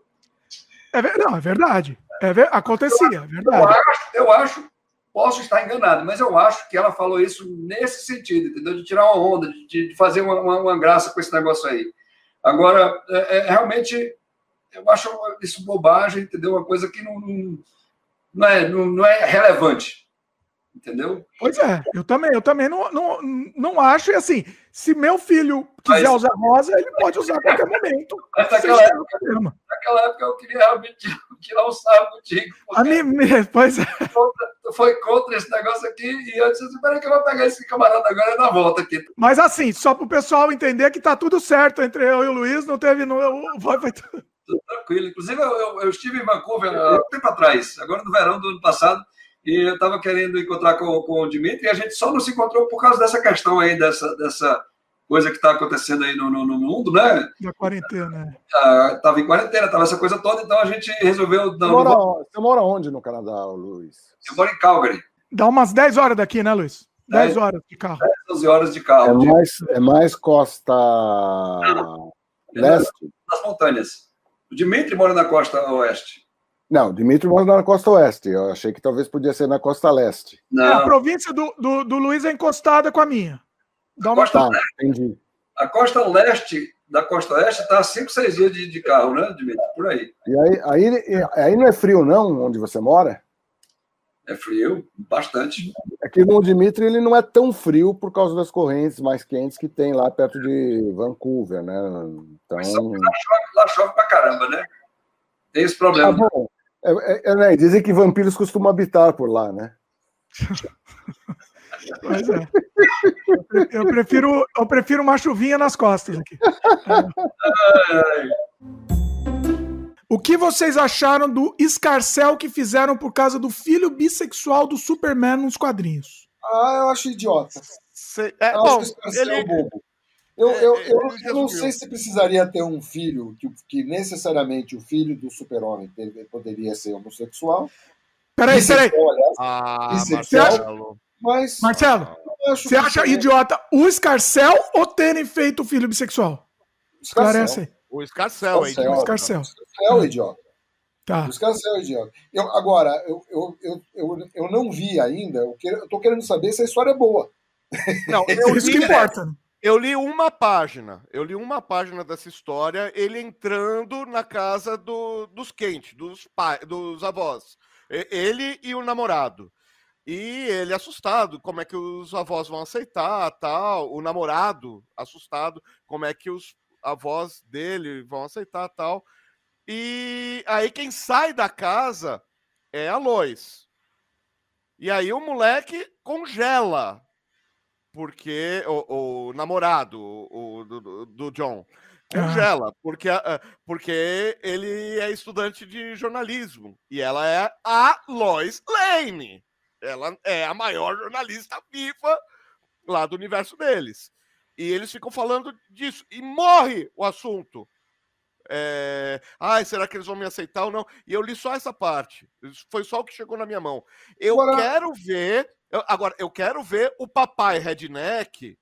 É, não, é verdade. É acontecia, é verdade. Eu acho, eu acho, posso estar enganado, mas eu acho que ela falou isso nesse sentido, entendeu? De tirar uma onda, de, de fazer uma, uma, uma graça com esse negócio aí. Agora, é, é, realmente, eu acho isso bobagem, entendeu? Uma coisa que não, não, não, é, não, não é relevante. Entendeu? Pois é, eu também, eu também não, não, não acho, e assim, se meu filho quiser Mas, usar rosa, ele pode usar a qualquer momento. naquela época, naquela época eu queria realmente tirar um sarro contigo. A mim mesmo, pois é. Foi contra esse negócio aqui, e eu disse assim, peraí que eu vou pegar esse camarada agora na volta aqui. Mas assim, só para o pessoal entender que tá tudo certo entre eu e o Luiz, não teve... Não, foi, foi tudo. Tranquilo. Inclusive, eu, eu, eu estive em Vancouver há um tempo atrás, agora no verão do ano passado, e eu estava querendo encontrar com, com o Dimitri, e a gente só não se encontrou por causa dessa questão aí, dessa, dessa coisa que está acontecendo aí no, no, no, mundo, né? Da quarentena. Estava ah, em quarentena, estava essa coisa toda, então a gente resolveu... Não, você, mora, você mora onde no Canadá, Luiz? Eu moro em Calgary. Dá umas 10 horas daqui, né, Luiz? 10 horas de carro. 10, 12 horas de carro. É mais, é mais costa leste? Das montanhas. O Dimitri mora na costa oeste. Não, Dimitri mora na costa oeste. Eu achei que talvez podia ser na costa leste. Não. É, a província do, do, do, Luiz é encostada com a minha. Dá uma costa, leste, entendi. A costa leste da costa oeste está a 5, 6 dias de, de, carro, né, Dimitri? Por aí. E aí, aí, aí não é frio, não, onde você mora? É frio, bastante. Aqui é no Dimitri ele não é tão frio por causa das correntes mais quentes que tem lá perto de Vancouver, né? Então... Lá chove, lá chove pra caramba, né? Tem esse problema. Ah, bom, é, é, é, né? Dizem que vampiros costumam habitar por lá, né? Pois é. Eu prefiro, eu prefiro uma chuvinha nas costas aqui. O que vocês acharam do escarcel que fizeram por causa do filho bissexual do Superman nos quadrinhos? Ah, eu acho idiota. Sei, é, eu bom, acho que ele... é bobo. Eu, eu, eu, eu, não sei se precisaria ter um filho que, que necessariamente o filho do super-homem poderia ser homossexual. Peraí, peraí. Ah, Marcelo. Mas, Marcelo, você acha que... idiota o Escarcel ou terem feito o filho bissexual? Esclarece. O Escarcel, é idiota. O Escarcel. é idiota. Tá. O Escarcel é idiota. Eu, agora, eu, eu, eu, eu, eu não vi ainda, eu, que, eu tô querendo saber se a história é boa. Não, eu isso que importa. Eu li uma página, eu li uma página dessa história, ele entrando na casa do, dos quentes, dos, dos avós. Ele e o namorado. E ele assustado, como é que os avós vão aceitar, tal. O namorado assustado, como é que os avós dele vão aceitar, tal. E aí quem sai da casa é a Lois. E aí o moleque congela porque o, o namorado o, do, do, John Congela, porque, porque ele é estudante de jornalismo e ela é a Lois Lane. Ela é a maior jornalista viva lá do universo deles. E eles ficam falando disso. E morre o assunto. É... Ai, será que eles vão me aceitar ou não? E eu li só essa parte. Foi só o que chegou na minha mão. Eu agora... quero ver. Eu, agora, eu quero ver o papai redneck,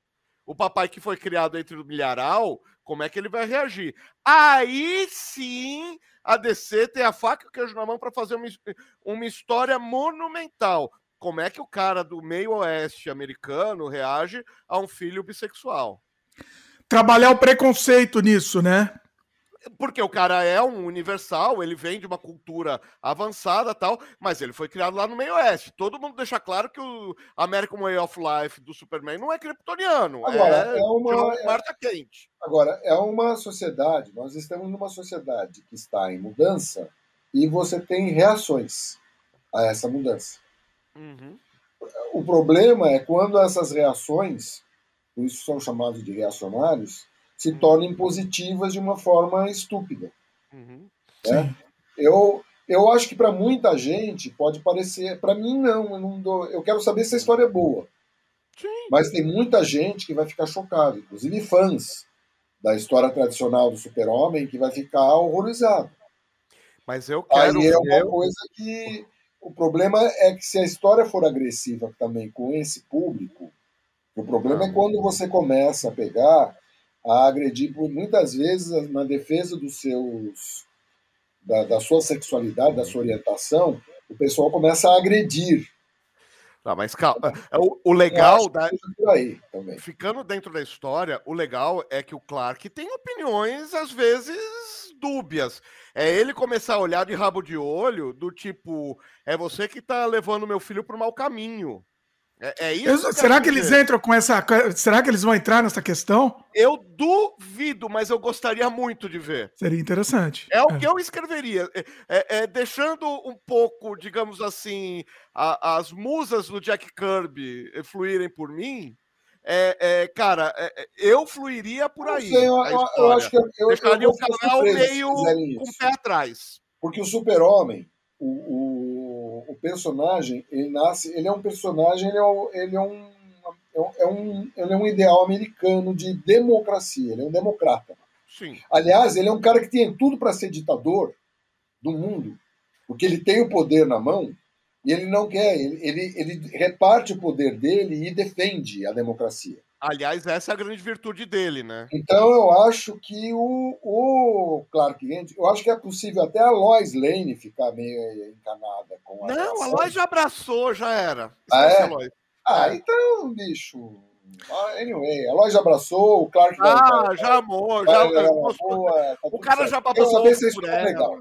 o papai que foi criado entre o milharal, como é que ele vai reagir. Aí sim a DC tem a faca e o queijo na mão para fazer uma, uma história monumental. Como é que o cara do meio oeste americano reage a um filho bissexual? Trabalhar o preconceito nisso, né? Porque o cara é um universal, ele vem de uma cultura avançada tal, mas ele foi criado lá no meio oeste. Todo mundo deixa claro que o American Way of Life do Superman não é kryptoniano, agora, é, é uma Marta quente. Agora, é uma sociedade, nós estamos numa sociedade que está em mudança e você tem reações a essa mudança. Uhum. O problema é quando essas reações, por isso são chamados de reacionários, se tornem positivas de uma forma estúpida. Uhum. Né? Eu, eu acho que para muita gente pode parecer. Para mim, não. Eu, não dou, eu quero saber se a história é boa. Sim. Mas tem muita gente que vai ficar chocada, inclusive fãs da história tradicional do super-homem, que vai ficar horrorizado. Mas eu quero. Aí é uma coisa que. O problema é que se a história for agressiva também com esse público, o problema é quando você começa a pegar a agredir muitas vezes na defesa dos seus da, da sua sexualidade, da sua orientação, o pessoal começa a agredir. Não, mas calma. É, o, o legal da. Também. Ficando dentro da história, o legal é que o Clark tem opiniões, às vezes, dúbias. É ele começar a olhar de rabo de olho, do tipo, é você que tá levando meu filho para o mau caminho. É, é isso. Eu, será que eles entram com essa. Será que eles vão entrar nessa questão? Eu duvido, mas eu gostaria muito de ver. Seria interessante. É o é. que eu escreveria. É, é, é, deixando um pouco, digamos assim, a, as musas do Jack Kirby fluírem por mim. É, cara, eu fluiria por aí. Sei, eu, eu, acho que eu, Deixaria o canal meio com o pé atrás. Porque o super-homem, o, o, o, personagem, ele nasce, ele é um personagem, ele é, um, ele é um, é um, ele é um ideal americano de democracia, ele é um democrata. Sim. Aliás, ele é um cara que tem tudo para ser ditador do mundo, porque ele tem o poder na mão e ele não quer, ele, ele, ele reparte o poder dele e defende a democracia. Aliás, essa é a grande virtude dele, né? Então eu acho que o, o Clark Kent, eu acho que é possível até a Lois Lane ficar meio encanada com a. Não, a Lois já abraçou, já era. Ah, é? ah, então, bicho. Ah, anyway, a Lois já abraçou, o Clark Ah, já, já amou, já, já amou. É, tá o cara certo. já babou. Eu saber se isso é legal.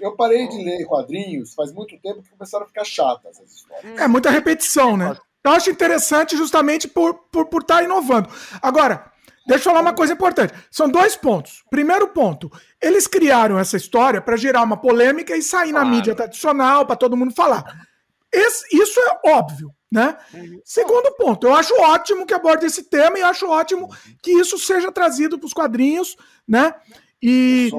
Eu parei de ler quadrinhos faz muito tempo que começaram a ficar chatas as histórias. É muita repetição, né? Eu acho interessante justamente por estar por, por tá inovando. Agora, deixa eu falar uma coisa importante. São dois pontos. Primeiro ponto, eles criaram essa história para gerar uma polêmica e sair claro. na mídia tradicional, para todo mundo falar. Esse, isso é óbvio, né? Segundo ponto, eu acho ótimo que aborde esse tema e acho ótimo que isso seja trazido para os quadrinhos, né? E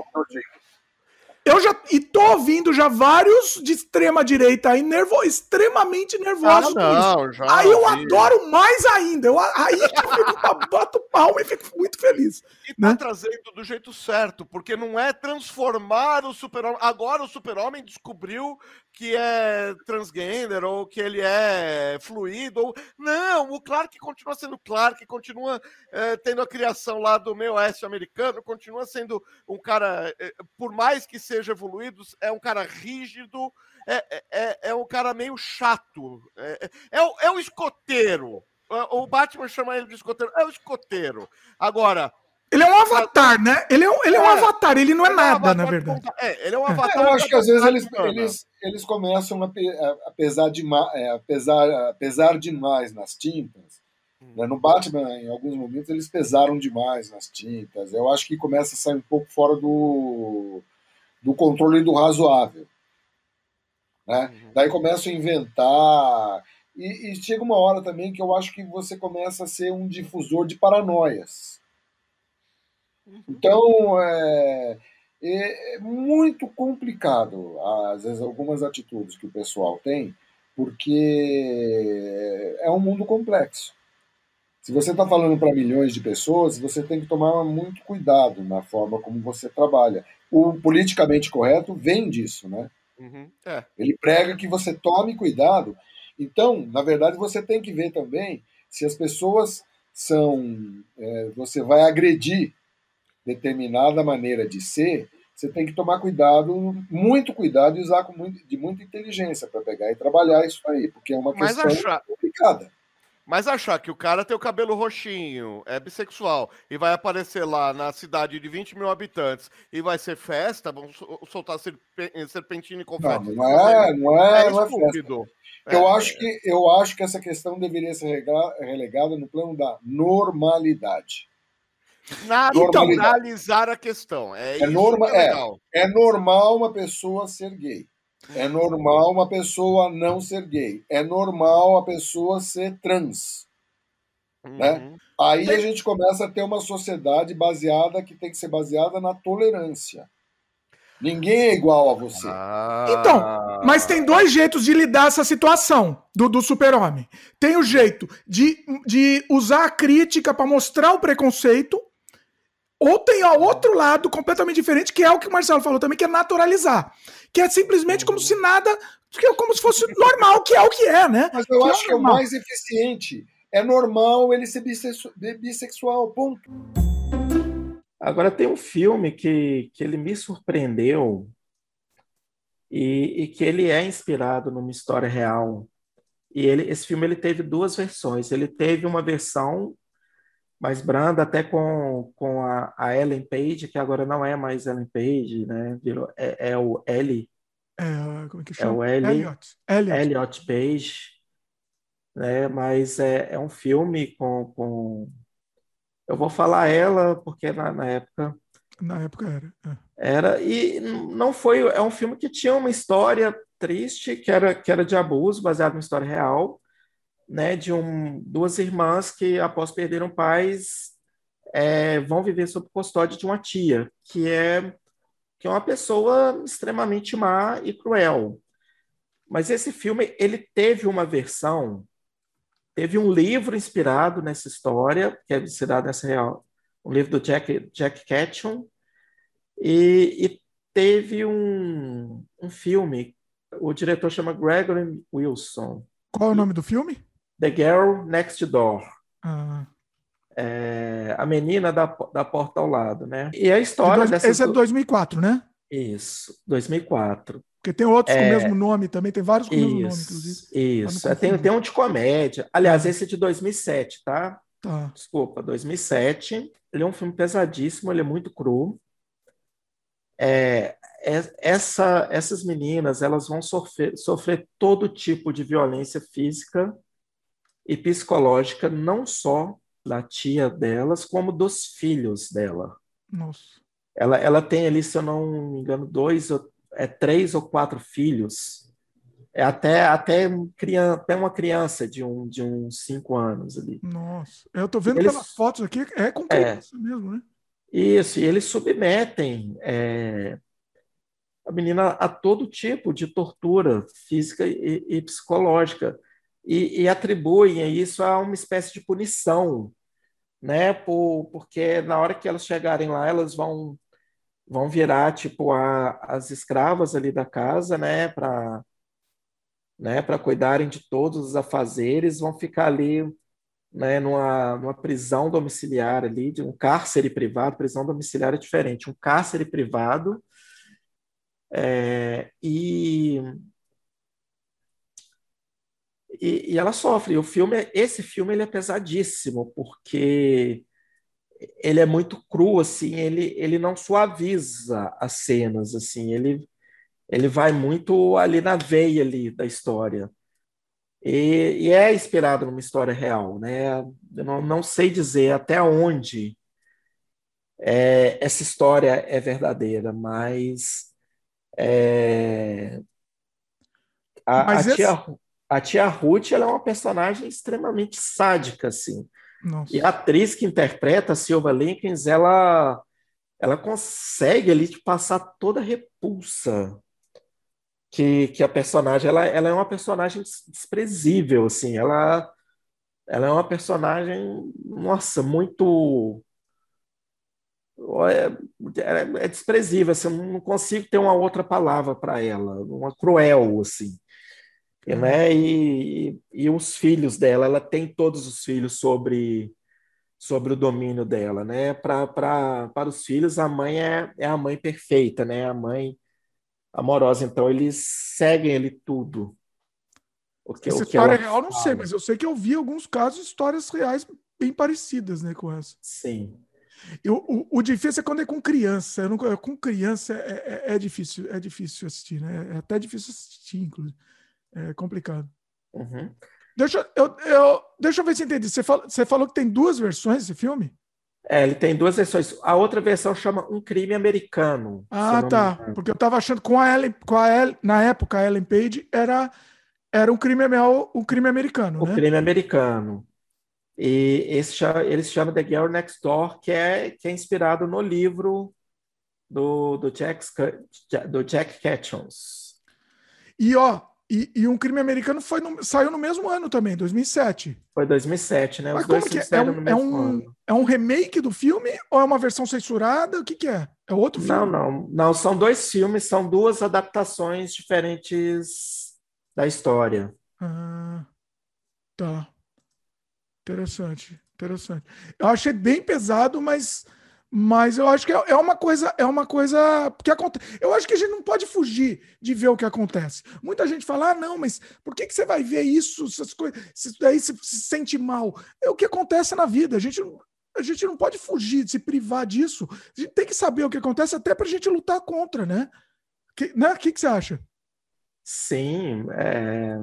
eu já e tô ouvindo já vários de extrema direita aí nervo, extremamente nervosos ah, não, já Aí eu adoro mais ainda. Eu, aí que eu fico, bato palma e fico muito feliz. E tá né? trazendo do jeito certo, porque não é transformar o super-homem. Agora o super-homem descobriu que é transgender ou que ele é fluido. Ou... Não, o Clark continua sendo Clark, continua é, tendo a criação lá do meio oeste americano, continua sendo um cara, é, por mais que seja evoluído, é um cara rígido, é, é, é, é um cara meio chato. É, é, é, o, é o escoteiro. O Batman chama ele de escoteiro. É o escoteiro. Agora, ele é um avatar, né? Ele é um, ele é um é, avatar, ele não é, é nada, um na verdade. É, ele é um é. avatar. Eu acho que às vezes eles, eles, eles começam a, a pesar, de, a pesar, a pesar demais nas tintas. Hum. Né? No Batman, em alguns momentos, eles pesaram demais nas tintas. Eu acho que começa a sair um pouco fora do, do controle do razoável. Né? Uhum. Daí começam a inventar. E, e chega uma hora também que eu acho que você começa a ser um difusor de paranoias. Então, é, é muito complicado, às vezes, algumas atitudes que o pessoal tem, porque é um mundo complexo. Se você está falando para milhões de pessoas, você tem que tomar muito cuidado na forma como você trabalha. O politicamente correto vem disso, né? Uhum. É. Ele prega que você tome cuidado. Então, na verdade, você tem que ver também se as pessoas são. É, você vai agredir determinada maneira de ser, você tem que tomar cuidado, muito cuidado e usar com muito, de muita inteligência para pegar e trabalhar isso aí, porque é uma Mas questão achar- complicada. Mas achar que o cara tem o cabelo roxinho, é bissexual, e vai aparecer lá na cidade de 20 mil habitantes e vai ser festa, vão sol- soltar serpe- serpentina e confete. Não, não é, não é, não é festa. Eu É. acho que eu acho que essa questão deveria ser relegada no plano da normalidade. Naturalizar a questão. É, É, isso norma, que é é, legal. é normal uma pessoa ser gay. É normal uma pessoa não ser gay. É normal a pessoa ser trans. Uhum. Né? Aí a gente começa a ter uma sociedade baseada que tem que ser baseada na tolerância. Ninguém é igual a você. Ah. Então, mas tem dois jeitos de lidar essa situação do, do super-homem. Tem o jeito de, de usar a crítica para mostrar o preconceito, ou tem o outro lado completamente diferente, que é o que o Marcelo falou também, que é naturalizar. Que é simplesmente como se nada, que é como se fosse normal, que é o que é, né? Mas eu Que acho que é o mais eficiente. É normal ele ser bissexu- bissexual, ponto. Agora tem um filme que, que ele me surpreendeu e, e que ele é inspirado numa história real. E ele, esse filme ele teve duas versões. Ele teve uma versão mais branda, até com, com a, a Ellen Page, que agora não é mais Ellen Page, né? Virou, é, é o Ellie, É, como é que é chama? o Ellie, Elliot. Elliot. Elliot Page, né? Mas é, é um filme com, com... Eu vou falar ela porque na, na época Na época era. é. era e não foi é um filme que tinha uma história triste que era que era de abuso baseado em história real, né? De um duas irmãs que após perderam pais é, vão viver sob custódia de uma tia que é que é uma pessoa extremamente má e cruel. Mas esse filme ele teve uma versão Teve um livro inspirado nessa história, que é inspirado nessa real, um livro do Jack, Jack Ketchum, e, e teve um, um filme, o diretor chama Gregory Wilson, Qual é o nome do filme? The Girl Next Door, Ah, é, a menina da, da porta ao lado, né? E a história dois- dessas esse é de du- 2004, né? Isso, 2004. Porque tem outros com o É, mesmo nome também, tem vários com o mesmo nome, Isso, inclusive. isso. Pra não É, tem, tem um de comédia. Aliás, esse é de 2007, tá? Tá. Desculpa, 2007. Ele é um filme pesadíssimo, ele é muito cru. É, é- essa, essas meninas, elas vão sofrer, sofrer todo tipo de violência física e psicológica, não só da tia delas, como dos filhos dela. Nossa. Ela, ela tem ali, se eu não me engano, dois, é, três ou quatro filhos. É até, até, um crian- até uma criança de, um, de uns cinco anos ali. Nossa. Eu tô vendo Eles- pelas fotos aqui, é com É. criança mesmo, né? Isso, e eles submetem é, a menina a todo tipo de tortura física e, e psicológica e, e atribuem isso a uma espécie de punição, né? Por, porque na hora que elas chegarem lá, elas vão vão virar tipo a, as escravas ali da casa, né? Para né? Para cuidarem de todos os afazeres, vão ficar ali né, numa, numa prisão domiciliar ali, de um cárcere privado, prisão domiciliar é diferente, um cárcere privado, é, e, e, e ela sofre. O filme, esse filme ele é pesadíssimo, porque ele é muito cru, assim, ele, ele não suaviza as cenas, assim, ele, ele vai muito ali na veia ali da história. E, e é inspirado numa história real, né? Eu não, não sei dizer até onde é, essa história é verdadeira, mas é, a, Mas a esse- tia, a tia Ruth ela é uma personagem extremamente sádica, assim. Nossa. E a atriz que interpreta a Silva Lincoln, ela, ela consegue ali te passar toda a repulsa que, que a personagem ela, ela é uma personagem desprezível assim ela ela é uma personagem nossa muito é, é, é desprezível assim, eu não consigo ter uma outra palavra para ela uma cruel assim uhum. né e, e, e os filhos dela ela tem todos os filhos sobre sobre o domínio dela, né? Para para os filhos, a mãe é, é a mãe perfeita, né? A mãe amorosa. Então, eles seguem ele tudo. O que, essa o que história real, eu não sei, mas eu sei que eu vi alguns casos, histórias reais bem parecidas, né, com essa. Sim. Eu, o, o difícil é quando é com criança. Não, com criança é, é, é, difícil, é difícil assistir, né? É até difícil assistir, inclusive. É complicado. Uhum. Deixa eu, eu, deixa eu ver se entendi. Você falou, você falou que tem duas versões desse filme? É, ele tem duas versões. A outra versão chama Um Crime Americano. Ah, tá. Porque eu estava achando com a Ellen, com a Ellen, na época a Ellen Page era era um crime um crime americano, o né? crime americano. E esse ele se chama The Girl Next Door, que é que é inspirado no livro do do Jack do Jack Ketchums. E ó, e, e, um crime americano foi no, saiu no mesmo ano também, 2007. Foi 2007, né? Os Mas dois que é? É um, é, um, é um remake do filme ou é uma versão censurada? O que, que é? É outro filme? Não, não. Não, são dois filmes, são duas adaptações diferentes da história. Ah, tá. Interessante, interessante. Eu achei bem pesado, mas mas eu acho que é, é uma coisa, é uma coisa que acontece. Eu acho que a gente não pode fugir de ver o que acontece. Muita gente fala: ah, não, mas por que, que você vai ver isso? Essas coisas, isso daí se, se sente mal. É o que acontece na vida. A gente, a gente não pode fugir, se privar disso. A gente tem que saber o que acontece até para a gente lutar contra, né? Que, né? O que, que você acha? Sim, é...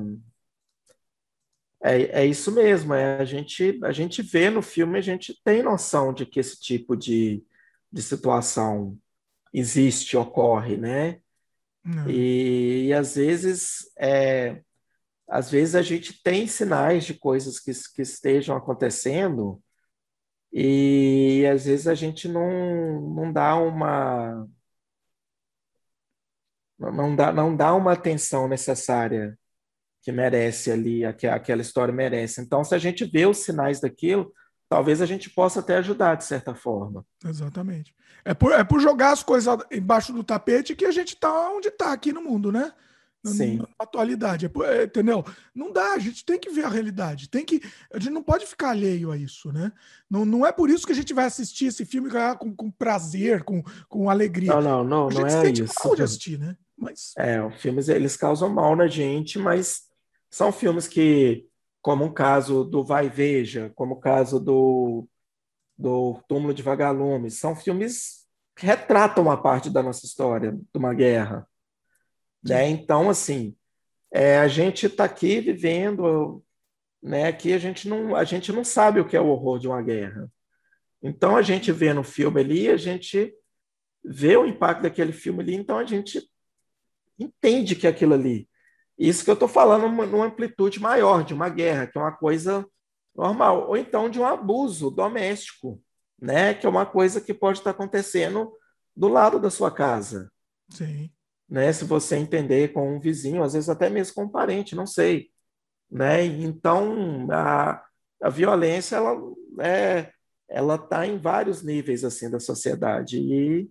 É, é isso mesmo, é, a, gente, a gente vê no filme, a gente tem noção de que esse tipo de, de situação existe, ocorre, né? E, e, às vezes é, às vezes a gente tem sinais de coisas que, que estejam acontecendo e às vezes a gente não, não dá uma não dá, não dá uma atenção necessária que merece ali, aquela história merece. Então, se a gente vê os sinais daquilo, talvez a gente possa até ajudar de certa forma. Exatamente. É por, é por jogar as coisas embaixo do tapete que a gente está onde está aqui no mundo, né? Na, Sim. Na atualidade, é por, é, entendeu? Não dá, a gente tem que ver a realidade, tem que, a gente não pode ficar alheio a isso, né? Não, não é por isso que a gente vai assistir esse filme com, com prazer, com, com alegria. Não, não, não, a gente não é isso. Mal de assistir, né? Mas... É, os filmes eles causam mal na gente, mas são filmes que, como o caso do Vai e Veja, como o caso do, do Túmulo de Vagalumes, são filmes que retratam uma parte da nossa história, de uma guerra. Né? Então, assim, é, a gente está aqui vivendo, né? Aqui a gente não a gente não sabe o que é o horror de uma guerra. Então a gente vê no filme ali, a gente vê o impacto daquele filme ali, então a gente entende que aquilo ali isso que eu estou falando numa amplitude maior, de uma guerra, que é uma coisa normal, ou então de um abuso doméstico, né? que é uma coisa que pode estar acontecendo do lado da sua casa. Sim. Né? Se você entender com um vizinho, às vezes até mesmo com um parente, não sei. Né? Então, a, a violência, ela é, ela está em vários níveis assim da sociedade e,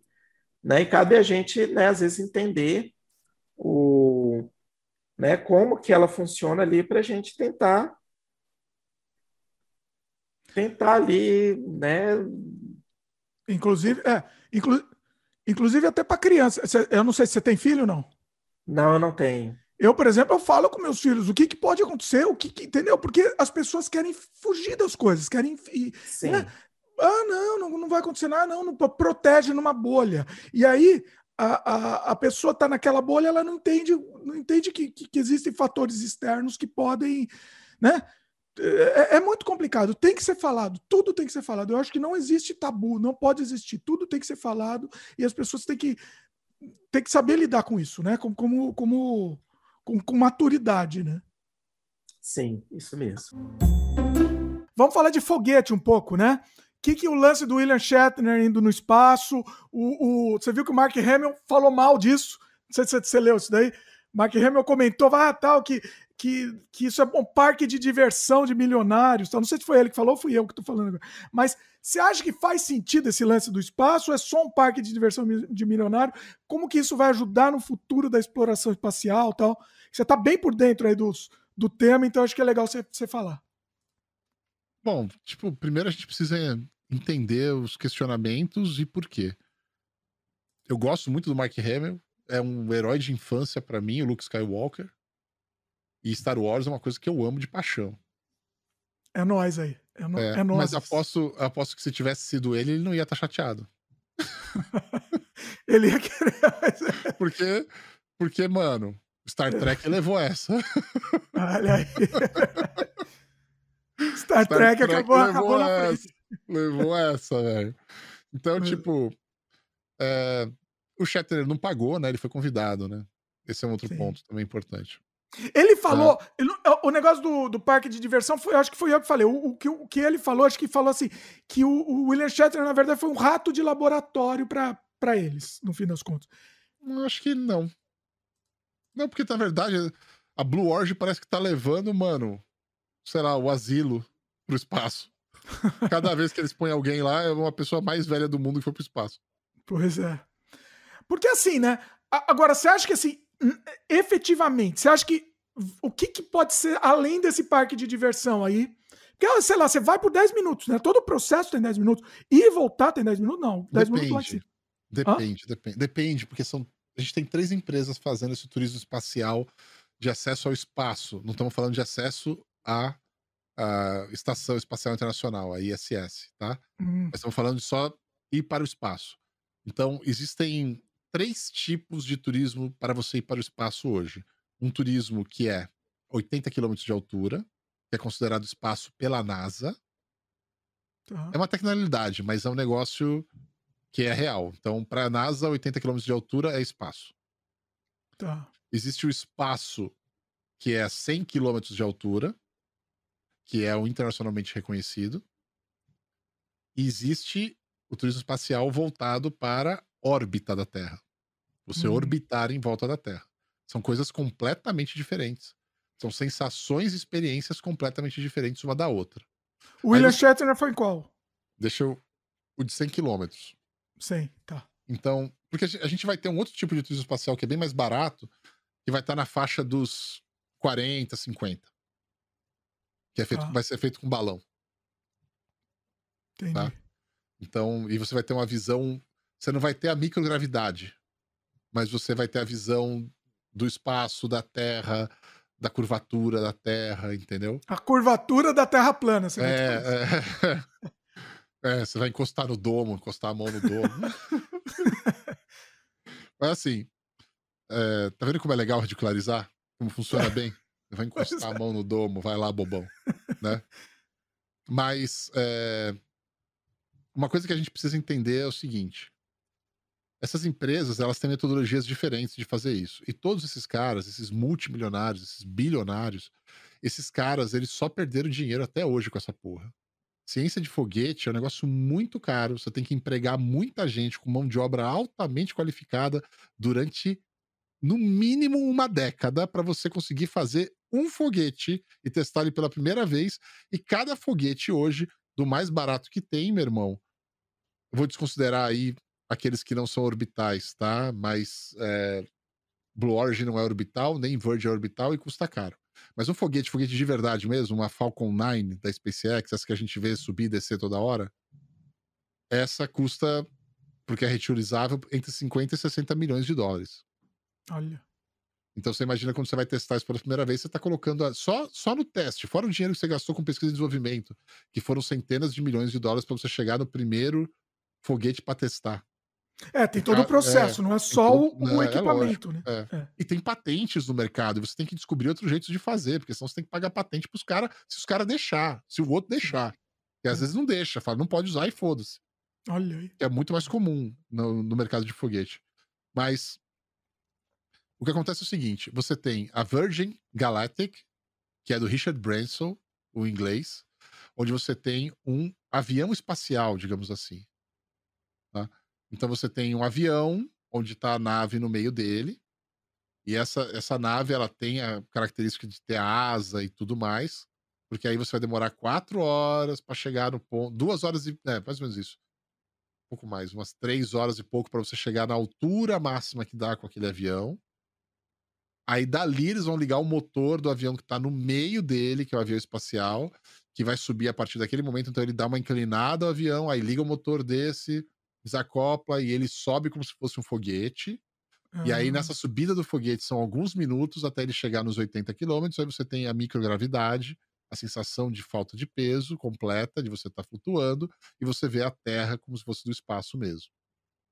né, e cabe a gente, né, às vezes entender o, né? Como que ela funciona ali para a gente tentar tentar ali, né? Inclusive, é, inclu, inclusive até para criança. Eu não sei se você tem filho ou não. Não, eu não tenho. Eu, por exemplo, eu falo com meus filhos o que, que pode acontecer, o que, que, entendeu? Porque as pessoas querem fugir das coisas, querem. Sim. Né? Ah, não, não, não vai acontecer nada, não, não protege numa bolha. E aí a, a, a pessoa está naquela bolha, ela não entende, não entende que, que, que existem fatores externos que podem, né? É, é, muito complicado, tem que ser falado, tudo tem que ser falado. Eu acho que não existe tabu, não pode existir, tudo tem que ser falado e as pessoas têm que, têm que saber lidar com isso, né? Como, como, como com, com maturidade, né? Sim, isso mesmo. Vamos falar de foguete um pouco, né? Que, que o lance do William Shatner indo no espaço? O, o, você viu que o Mark Hamill falou mal disso? Não sei se você leu isso daí. Mark Hamill comentou, ah, tal, que, que, que isso é um parque de diversão de milionários. Tal. Não sei se foi ele que falou ou fui eu que estou falando agora. Mas você acha que faz sentido esse lance do espaço? Ou é só um parque de diversão de milionário? Como que isso vai ajudar no futuro da exploração espacial tal? Você está bem por dentro aí dos, do tema, então acho que é legal você, você falar. Bom, tipo, primeiro a gente precisa entender os questionamentos e por quê. Eu gosto muito do Mark Hamill, é um herói de infância para mim, o Luke Skywalker. E Star Wars é uma coisa que eu amo de paixão. É nós aí. É, no, é, é nós. Mas aposto, aposto que se tivesse sido ele, ele não ia estar tá chateado. ele ia querer. porque, porque, mano, Star Trek levou essa. Olha aí. Star, Star Trek, Trek, acabou, acabou essa. Levou essa, velho. Então, tipo, é, o Shatner não pagou, né? Ele foi convidado, né? Esse é um outro Sim. ponto também importante. Ele falou, é. ele, o negócio do, do parque de diversão foi, acho que foi eu que falei. O, o, que, o que ele falou, acho que falou assim, que o, o William Shatner, na verdade, foi um rato de laboratório para eles, no fim das contas. Acho que não. Não, porque na verdade a Blue Origin parece que tá levando, mano, sei lá, o asilo pro espaço. Cada vez que eles põem alguém lá, é uma pessoa mais velha do mundo que foi pro espaço. Pois é. Porque assim, né? Agora, você acha que assim, efetivamente, você acha que o que, que pode ser além desse parque de diversão aí? Porque, sei lá, você vai por 10 minutos, né? Todo o processo tem 10 minutos. E voltar tem 10 minutos? Não, 10 depende, minutos Depende, depende. Depende, porque são. A gente tem três empresas fazendo esse turismo espacial de acesso ao espaço. Não estamos falando de acesso à, à Estação Espacial Internacional, a ISS, tá? Hum. Mas estamos falando de só ir para o espaço. Então, existem três tipos de turismo para você ir para o espaço hoje. Um turismo que é 80 quilômetros de altura, que é considerado espaço pela NASA. Tá. É uma tecnologia, mas é um negócio que é real. Então, para a NASA, 80 quilômetros de altura é espaço. Tá. Existe o espaço que é 100 quilômetros de altura, que é o internacionalmente reconhecido. E existe o turismo espacial voltado para a órbita da Terra. Você hum. orbitar em volta da Terra. São coisas completamente diferentes. São sensações e experiências completamente diferentes uma da outra. O William você... Shatner foi em qual? Deixa eu. O de 100 quilômetros. 100, tá. Então, porque a gente vai ter um outro tipo de turismo espacial que é bem mais barato, que vai estar na faixa dos 40, 50. Que é feito, tá. vai ser feito com balão. Entendi. Tá? Então, e você vai ter uma visão. Você não vai ter a microgravidade, mas você vai ter a visão do espaço, da Terra, da curvatura da Terra, entendeu? A curvatura da Terra plana, você é, é, é, você vai encostar no domo, encostar a mão no domo. mas assim, é, tá vendo como é legal ridicularizar? Como funciona bem? Vai encostar a é. mão no domo, vai lá, bobão. né? Mas é, uma coisa que a gente precisa entender é o seguinte: essas empresas, elas têm metodologias diferentes de fazer isso. E todos esses caras, esses multimilionários, esses bilionários, esses caras, eles só perderam dinheiro até hoje com essa porra. Ciência de foguete é um negócio muito caro. Você tem que empregar muita gente com mão de obra altamente qualificada durante, no mínimo, uma década para você conseguir fazer um foguete e testar ele pela primeira vez. E cada foguete hoje, do mais barato que tem, meu irmão, vou desconsiderar aí aqueles que não são orbitais, tá? Mas é, Blue Origin não é orbital, nem Virgin é orbital e custa caro. Mas um foguete, foguete de verdade mesmo, uma Falcon 9 da SpaceX, essa que a gente vê subir e descer toda hora, essa custa, porque é reutilizável, entre 50 e 60 milhões de dólares. Olha. Então você imagina quando você vai testar isso pela primeira vez, você está colocando a, só, só no teste, fora o dinheiro que você gastou com pesquisa e desenvolvimento, que foram centenas de milhões de dólares para você chegar no primeiro foguete para testar. É, tem todo o processo, é, não é só o, o é, equipamento, né? É. E tem patentes no mercado, você tem que descobrir outros jeitos de fazer, porque senão você tem que pagar patente para os caras, se os caras deixar, se o outro deixar. E às vezes não deixa, fala, não pode usar e foda-se. Olha aí. É muito mais comum no, no mercado de foguete. Mas o que acontece é o seguinte: você tem a Virgin Galactic, que é do Richard Branson, o inglês, onde você tem um avião espacial, digamos assim. Tá? Então você tem um avião onde está a nave no meio dele, e essa, essa nave ela tem a característica de ter asa e tudo mais, porque aí você vai demorar quatro horas para chegar no ponto, duas horas e é, mais ou menos isso, um pouco mais, umas três horas e pouco para você chegar na altura máxima que dá com aquele avião. Aí dali eles vão ligar o motor do avião que está no meio dele, que é o avião espacial, que vai subir a partir daquele momento. Então ele dá uma inclinada ao avião, aí liga o motor desse, desacopla e ele sobe como se fosse um foguete. E aí, nessa subida do foguete, são alguns minutos até ele chegar nos 80 quilômetros. Aí você tem a microgravidade, a sensação de falta de peso completa, de você estar tá flutuando, e você vê a Terra como se fosse do espaço mesmo.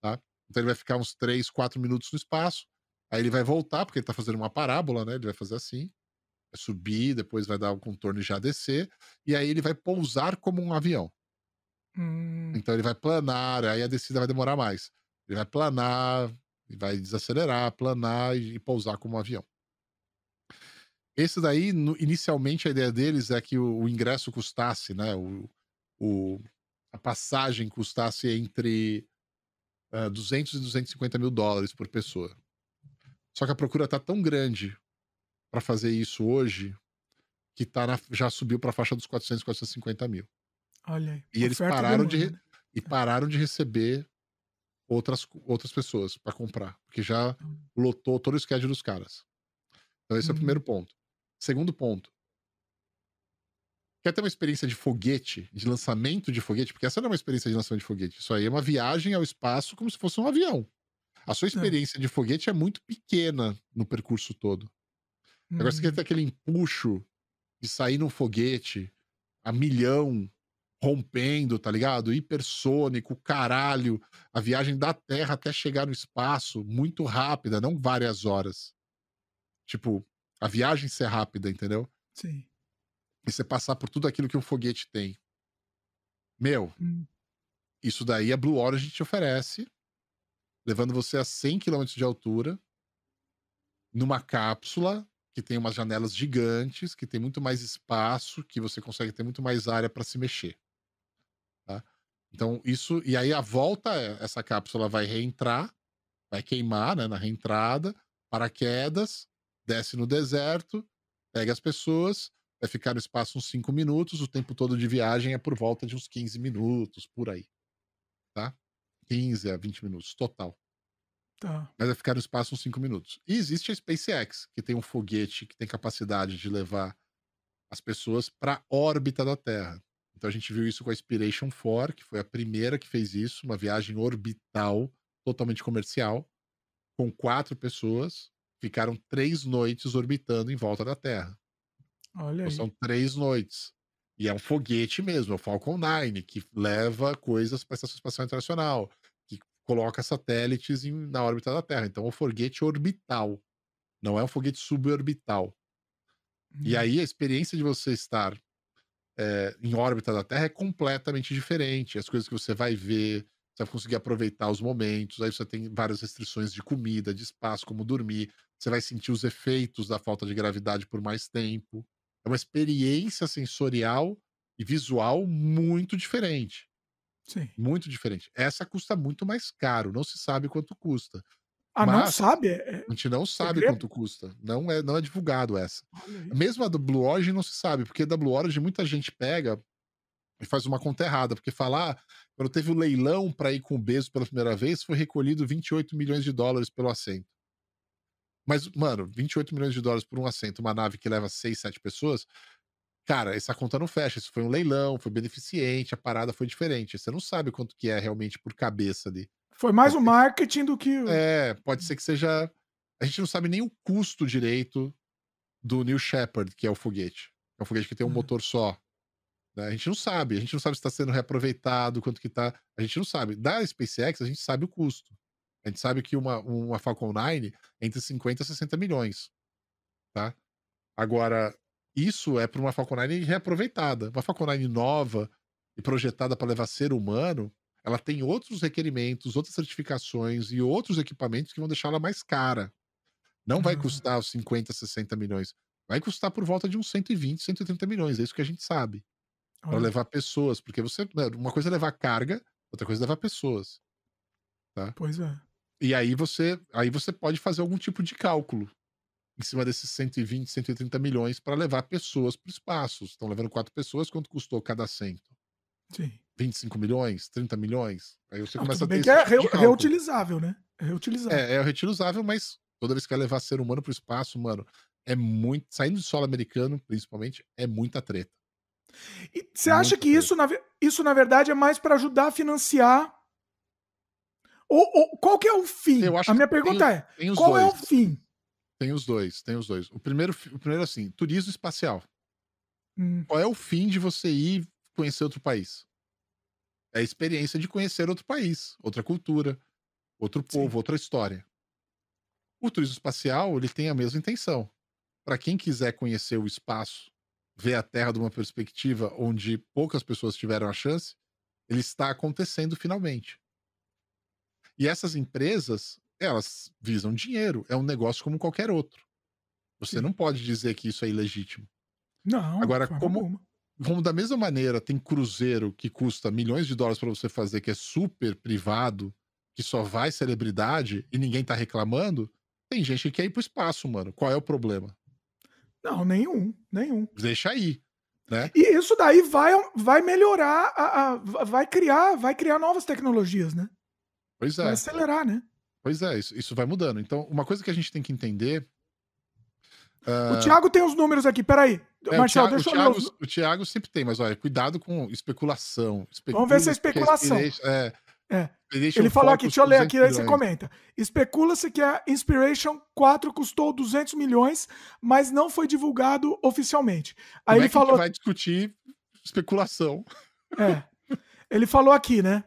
Tá? Então ele vai ficar uns 3, 4 minutos no espaço. Aí ele vai voltar, porque ele está fazendo uma parábola, né? Ele vai fazer assim. Vai subir, depois vai dar um contorno e já descer. E aí ele vai pousar como um avião. Hum. Então ele vai planar, aí a descida vai demorar mais. Ele vai planar, vai desacelerar, planar e, e pousar como um avião. Esse daí, no, inicialmente, a ideia deles é que o, o ingresso custasse, né? O, o, a passagem custasse entre uh, 200 e 250 mil dólares por pessoa. Só que a procura tá tão grande para fazer isso hoje que tá na, já subiu para a faixa dos 400, 450 mil. Olha aí. E eles pararam de, né? e pararam de receber outras, outras pessoas para comprar, porque já lotou todo o schedule dos caras. Então, esse uhum. é o primeiro ponto. Segundo ponto. Quer ter uma experiência de foguete, de lançamento de foguete? Porque essa não é uma experiência de lançamento de foguete. Isso aí é uma viagem ao espaço como se fosse um avião. A sua é. experiência é. de foguete é muito pequena no percurso todo. Uhum. Agora, você quer ter aquele empuxo de sair num foguete a milhão, rompendo, tá ligado? Hipersônico, caralho. A viagem da Terra até chegar no espaço, muito rápida, não várias horas. Tipo, a viagem ser rápida, entendeu? Sim. E você passar por tudo aquilo que um foguete tem. Meu, hum. isso daí a Blue Origin te oferece, levando você a 100 km de altura, numa cápsula que tem umas janelas gigantes, que tem muito mais espaço, que você consegue ter muito mais área para se mexer. Tá? Então, isso. E aí, a volta, é, essa cápsula vai reentrar, vai queimar né, na reentrada, paraquedas, desce no deserto, pega as pessoas, vai ficar no espaço uns 5 minutos, o tempo todo de viagem é por volta de uns 15 minutos, por aí. Tá? 15 a 20 minutos, total. Tá. Mas vai ficar no espaço uns 5 minutos. E existe a SpaceX, que tem um foguete que tem capacidade de levar as pessoas para a órbita da Terra. Então a gente viu isso com a Inspiration 4, que foi a primeira que fez isso, uma viagem orbital, totalmente comercial, com quatro pessoas, ficaram três noites orbitando em volta da Terra. Olha então, aí. são três noites. E é um foguete mesmo, é o Falcon 9, que leva coisas para a Estação Espacial Internacional, que coloca satélites em, na órbita da Terra. Então é um foguete orbital, não é um foguete suborbital. Hum. E aí a experiência de você estar é, em órbita da Terra é completamente diferente. As coisas que você vai ver, você vai conseguir aproveitar os momentos. Aí você tem várias restrições de comida, de espaço, como dormir. Você vai sentir os efeitos da falta de gravidade por mais tempo. É uma experiência sensorial e visual muito diferente. Sim. Muito diferente. Essa custa muito mais caro, não se sabe quanto custa. Ah, Mas, não sabe? É... A gente não sabe Segredo? quanto custa. Não é, não é divulgado essa. Mesmo a do Blue Origin não se sabe, porque da Blue Origin muita gente pega e faz uma conta errada, porque falar, ah, quando teve o leilão para ir com o Bezos pela primeira vez, foi recolhido 28 milhões de dólares pelo assento. Mas, mano, 28 milhões de dólares por um assento, uma nave que leva 6, 7 pessoas, cara, essa conta não fecha. Isso foi um leilão, foi beneficente, a parada foi diferente. Você não sabe quanto que é realmente por cabeça ali. Foi mais o marketing do que. É, pode ser que seja. A gente não sabe nem o custo direito do New Shepard, que é o foguete. É um foguete que tem um hum. motor só. Né? A gente não sabe. A gente não sabe se está sendo reaproveitado, quanto que tá. A gente não sabe. Da SpaceX, a gente sabe o custo. A gente sabe que uma, uma Falcon 9 é entre 50 e 60 milhões. Tá? Agora, isso é para uma Falcon 9 reaproveitada. Uma Falcon 9 nova e projetada para levar ser humano, ela tem outros requerimentos, outras certificações e outros equipamentos que vão deixar ela mais cara. Não vai custar os 50, 60 milhões. Vai custar por volta de uns 120, 130 milhões. É isso que a gente sabe. para levar pessoas, porque você né, uma coisa é levar carga, outra coisa é levar pessoas, tá? Pois é. E aí você, aí você pode fazer algum tipo de cálculo em cima desses 120, 130 milhões para levar pessoas para o espaço. Estão levando quatro pessoas, quanto custou cada assento? Sim. 25 milhões, 30 milhões. Aí você Não, começa a ter que é tipo cálculo. reutilizável, né? É reutilizável. É, é reutilizável, mas toda vez que vai levar ser humano para o espaço, mano, é muito. Saindo do solo americano, principalmente, é muita treta. E você acha que isso na, isso, na verdade, é mais para ajudar a financiar? Ou, ou- qual que é o fim? Eu acho a minha tem pergunta o- é: tem qual é o dois. fim? Tem os dois, tem os dois. O primeiro, o primeiro assim, turismo espacial. Hum. Qual é o fim de você ir conhecer outro país? É a experiência de conhecer outro país, outra cultura, outro povo, outra história. O turismo espacial, ele tem a mesma intenção. Para quem quiser conhecer o espaço, ver a Terra de uma perspectiva onde poucas pessoas tiveram a chance, ele está acontecendo finalmente. E essas empresas, elas visam dinheiro, é um negócio como qualquer outro. Você não pode dizer que isso é ilegítimo. Não. Agora, como, alguma. como da mesma maneira tem cruzeiro que custa milhões de dólares para você fazer, que é super privado, que só vai celebridade e ninguém tá reclamando, tem gente que quer ir pro espaço, mano. Qual é o problema? Não, nenhum, nenhum. Deixa aí, né? E isso daí vai, vai melhorar, a, a- vai criar, vai criar novas tecnologias, né? Pois é. Vai acelerar, né? Pois é, isso, isso vai mudando. Então, uma coisa que a gente tem que entender. O ah, Thiago tem os números aqui, peraí. é, Marcelo, o, Thiago, deixa o, eu ler Thiago, os... o Thiago sempre tem, mas olha, cuidado com especulação. Vamos ver se é Especula- especulação. É, É. Ele falou 4 aqui, deixa eu ler aqui, aí você 200 milhões. comenta. Especula-se que a Inspiration 4 custou 200 milhões, mas não foi divulgado oficialmente. Aí Como ele é a gente falou, vai discutir especulação? é, ele falou aqui, né?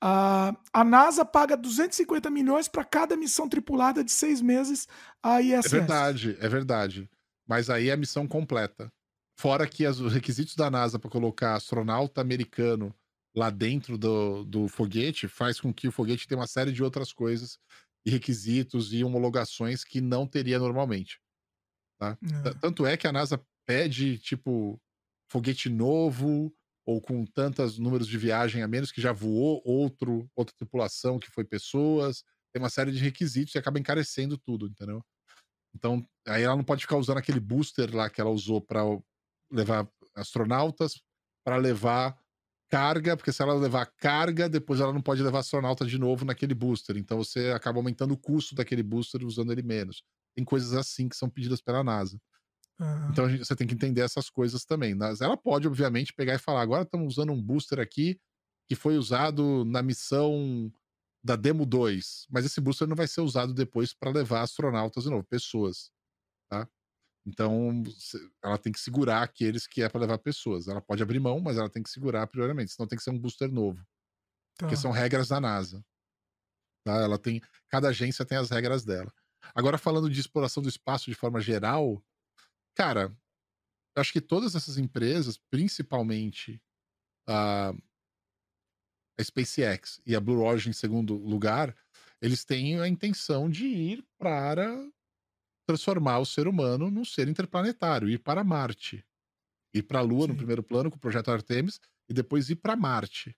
A, a NASA paga 250 milhões para cada missão tripulada de seis meses à ISS. É verdade, é verdade. Mas aí é a missão completa. Fora que as- os requisitos da NASA para colocar astronauta americano lá dentro do, do foguete faz com que o foguete tenha uma série de outras coisas e requisitos e homologações que não teria normalmente. tá? T- Tanto é que a NASA pede, tipo, foguete novo ou com tantos números de viagem a menos que já voou outro, outra tripulação que foi pessoas. Tem uma série de requisitos e acaba encarecendo tudo, entendeu? Então, aí ela não pode ficar usando aquele booster lá que ela usou para levar astronautas, para levar carga, porque se ela levar carga, depois ela não pode levar astronauta de novo naquele booster. Então você acaba aumentando o custo daquele booster usando ele menos. Tem coisas assim que são pedidas pela NASA. Ah, Então gente- você tem que entender essas coisas também. Mas ela pode, obviamente, pegar e falar: agora estamos usando um booster aqui que foi usado na missão da Demo 2, mas esse booster não vai ser usado depois para levar astronautas de novo, pessoas, tá? Então ela tem que segurar aqueles que é para levar pessoas. Ela pode abrir mão, mas ela tem que segurar prioriamente, senão tem que ser um booster novo, porque Tá. são regras da NASA. Tá? Ela tem, cada agência tem as regras dela. Agora falando de exploração do espaço de forma geral, cara, acho que todas essas empresas, principalmente a, a SpaceX e a Blue Origin em segundo lugar, eles têm a intenção de ir para transformar o ser humano num ser interplanetário, ir para Marte. Ir para a Lua no primeiro plano com o projeto Artemis e depois ir para Marte.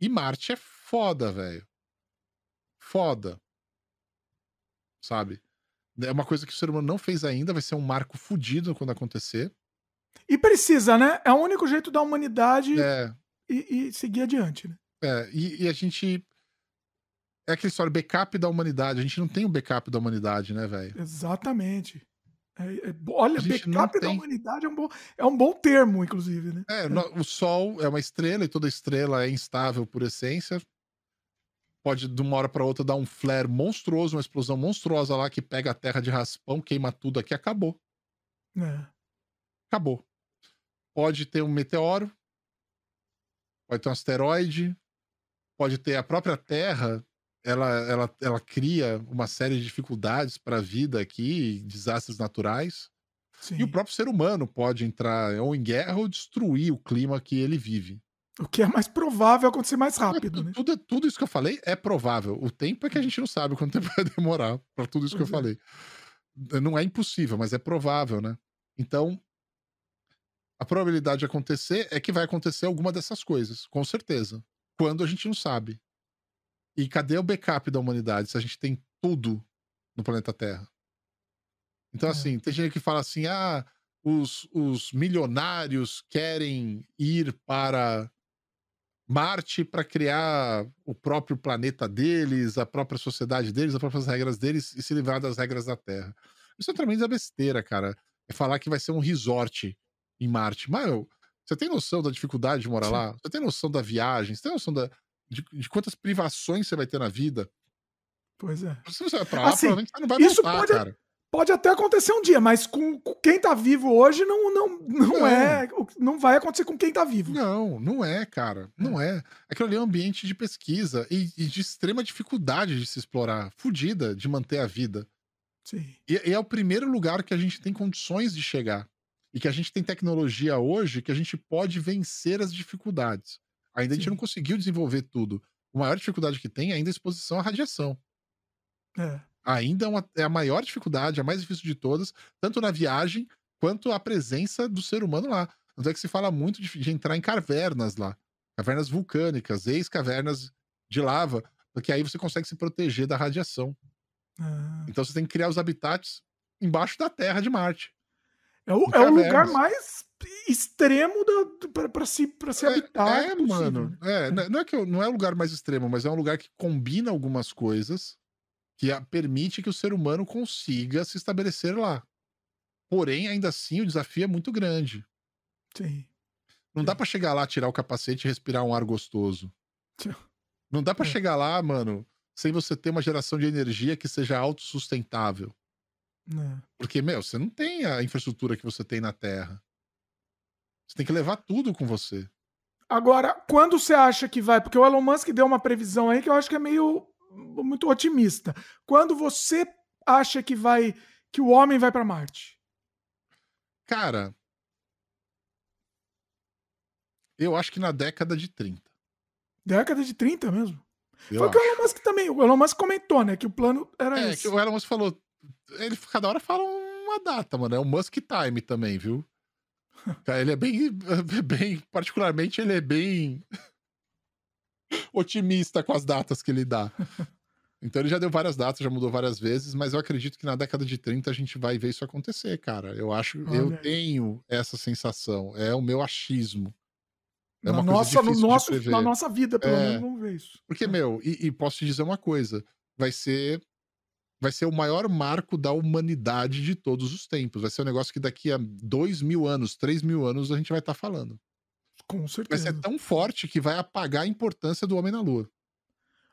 E Marte é foda, velho. Foda. Sabe? É uma coisa que o ser humano não fez ainda, vai ser um marco fudido quando acontecer. E precisa, né? É o único jeito da humanidade É, e, e seguir adiante, né? É, e, e a gente. É aquela história, backup da humanidade. A gente não tem um backup da humanidade, né, velho? Exatamente. É- é olha, backup da humanidade é um, bom, é um bom termo, inclusive, né? É, no- o Sol é uma estrela e toda estrela é instável por essência. Pode, de uma hora para outra, dar um flare monstruoso, uma explosão monstruosa lá que pega a Terra de raspão, queima tudo aqui, acabou. É. Acabou. Pode ter um meteoro, pode ter um asteroide, pode ter a própria Terra. Ela, ela, ela cria uma série de dificuldades para a vida aqui, desastres naturais. E o próprio ser humano pode entrar ou em guerra ou destruir o clima que ele vive. O que é mais provável acontecer mais rápido, né? Tudo, tudo isso que eu falei é provável. O tempo é que a gente não sabe quanto tempo vai demorar para tudo isso que eu Pois falei. Não é impossível, mas é provável, né? Então, A probabilidade de acontecer é que vai acontecer alguma dessas coisas, com certeza. Quando a gente não sabe. E cadê o backup da humanidade se a gente tem tudo no planeta Terra? Então, assim, tem gente que fala assim: ah, os, os milionários querem ir para Marte para criar o próprio planeta deles, a própria sociedade deles, as próprias regras deles e se livrar das regras da Terra. Isso é tremenda besteira, cara. É falar que vai ser um resort em Marte. Mas você tem noção da dificuldade de morar lá? Você tem noção da viagem? Você tem noção da, de, de quantas privações você vai ter na vida? Pois é. Se você vai pra lá, Assim, provavelmente você não vai voltar, pode, cara. Pode até acontecer um dia, mas com, com quem tá vivo hoje não, não, não, Não. é. Não vai acontecer com quem tá vivo. Não, não é, cara. Não é. Aquilo ali é um ambiente de pesquisa e, e de extrema dificuldade de se explorar, fodida de manter a vida. Sim. E, e é o primeiro lugar que a gente tem condições de chegar. E que a gente tem tecnologia hoje que a gente pode vencer as dificuldades. Ainda a gente Sim. não conseguiu desenvolver tudo. A maior dificuldade que tem é ainda a exposição à radiação. É. Ainda é, uma- é a maior dificuldade, a mais difícil de todas, tanto na viagem quanto a presença do ser humano lá. Tanto é que se fala muito de, de entrar em cavernas lá. Cavernas vulcânicas, ex-cavernas de lava, porque aí você consegue se proteger da radiação. Ah. Então você tem que criar os habitats embaixo da Terra de Marte. É o, é o lugar mais extremo para se, pra se habitar. É, possível, mano. É, não- não é que eu- não é o lugar mais extremo, mas é um lugar que combina algumas coisas que a- permite que o ser humano consiga se estabelecer lá. Porém, ainda assim, o desafio é muito grande. Sim. Não dá pra chegar lá, tirar o capacete e respirar um ar gostoso. Não dá É. pra chegar lá, mano, sem você ter uma geração de energia que seja autossustentável. É. Porque, meu, você não tem a infraestrutura que você tem na Terra. Você tem que levar tudo com você. Agora, quando você acha que vai? Porque o Elon Musk deu uma previsão aí que eu acho que é meio muito otimista. Quando você acha que vai que o homem vai para Marte? Cara, eu acho que na década de 30. Década de 30 mesmo. Eu Foi o que o. Elon Musk também. O Elon Musk comentou, né? Que o plano era É, esse. que o Elon Musk falou. Ele cada hora fala uma data, mano. É o Musk Time também, viu? Cara, ele é bem, bem. Particularmente, ele é bem otimista com as datas que ele dá. Então ele já deu várias datas, já mudou várias vezes, mas eu acredito que na década de 30 a gente vai ver isso acontecer, cara. Eu acho, eu Olha aí. tenho essa sensação. É o meu achismo. É na, uma coisa nossa, no nosso, na nossa vida, pelo É. menos, vamos ver isso. Porque, meu, e, e posso te dizer uma coisa: vai ser. Vai ser o maior marco da humanidade de todos os tempos. Vai ser um negócio que daqui a dois mil anos, três mil anos, a gente vai estar falando. Com Vai certeza. ser tão forte que vai apagar a importância do homem na Lua.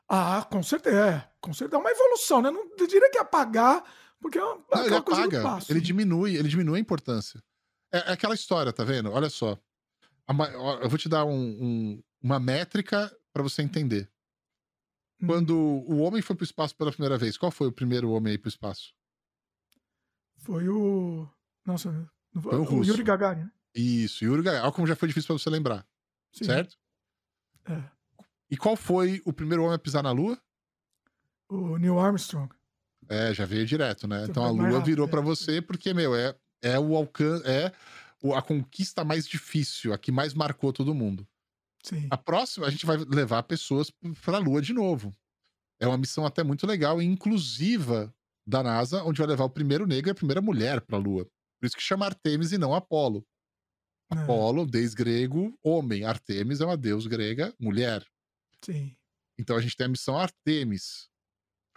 Ah, com certeza. É, com certeza. É uma evolução, né? Não diria que apagar, porque é uma, Não, ele apaga, passo. ele né? diminui, ele diminui a importância. É, é aquela história, tá vendo? Olha só. Eu vou te dar um- um- uma métrica para você entender. Hum. Quando o homem foi pro espaço pela primeira vez, qual foi o primeiro homem aí pro espaço? Foi o. Nossa, Foi o russo. Yuri Gagarin, né? Isso, Yuri Gagarin. Olha como já foi difícil pra você lembrar. Sim. Certo? É. E qual foi o primeiro homem a pisar na Lua? O Neil Armstrong. É, já veio direto, né? Já Então a Lua rápido, virou é. pra você porque, meu, é, é o alcance, é a conquista mais difícil, a que mais marcou todo mundo. Sim. A próxima, a gente vai levar pessoas p- pra Lua de novo. É uma missão até muito legal e inclusiva da NASA, onde vai levar o primeiro negro e a primeira mulher pra Lua. Por isso que chama Artemis e não Apolo. É. Apolo, deus grego, homem. Artemis é uma deus grega, mulher. Sim. Então a gente tem a missão Artemis.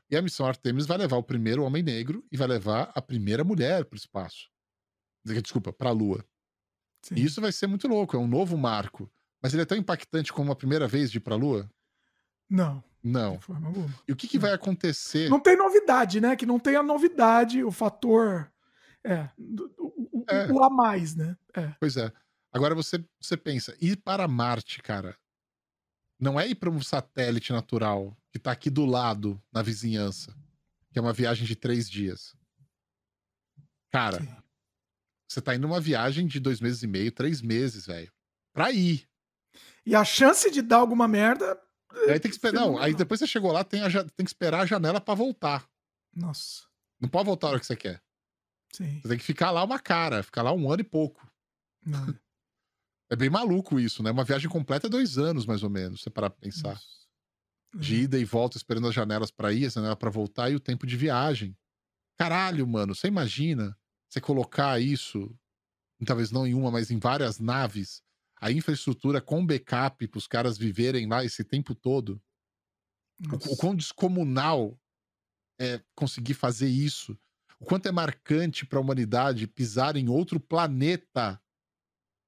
E a missão Artemis vai levar o primeiro homem negro e vai levar a primeira mulher para o espaço. Desculpa, para a Lua. Sim. E isso vai ser muito louco, é um novo marco. Mas ele é tão impactante como a primeira vez de ir para a Lua? Não, Não. E o que, que vai acontecer? Não tem novidade, né? Que não tem a novidade, o fator. É, o, o- É. o a mais, né? É. Pois é. Agora você, você pensa, ir para Marte, cara, não é ir para um satélite natural que tá aqui do lado, na vizinhança, que é uma viagem de três dias. Cara, você tá indo numa viagem de dois meses e meio, três meses, velho. Pra ir. E a chance de dar alguma merda. E aí tem que esperar. Não, aí depois você chegou lá, tem, a tem que esperar a janela pra voltar. Nossa. Não pode voltar a hora que você quer. Sim. Você tem que ficar lá uma cara, ficar lá um ano e pouco. Não. É bem maluco isso, né? Uma viagem completa é dois anos, mais ou menos, você parar pra pensar. De ida e volta, esperando as janelas para ir, a janela para voltar e o tempo de viagem. Caralho, mano, você imagina você colocar isso, talvez não em uma, mas em várias naves, a infraestrutura com backup para os caras viverem lá esse tempo todo? O, o quão descomunal é conseguir fazer isso? O quanto é marcante para a humanidade pisar em outro planeta?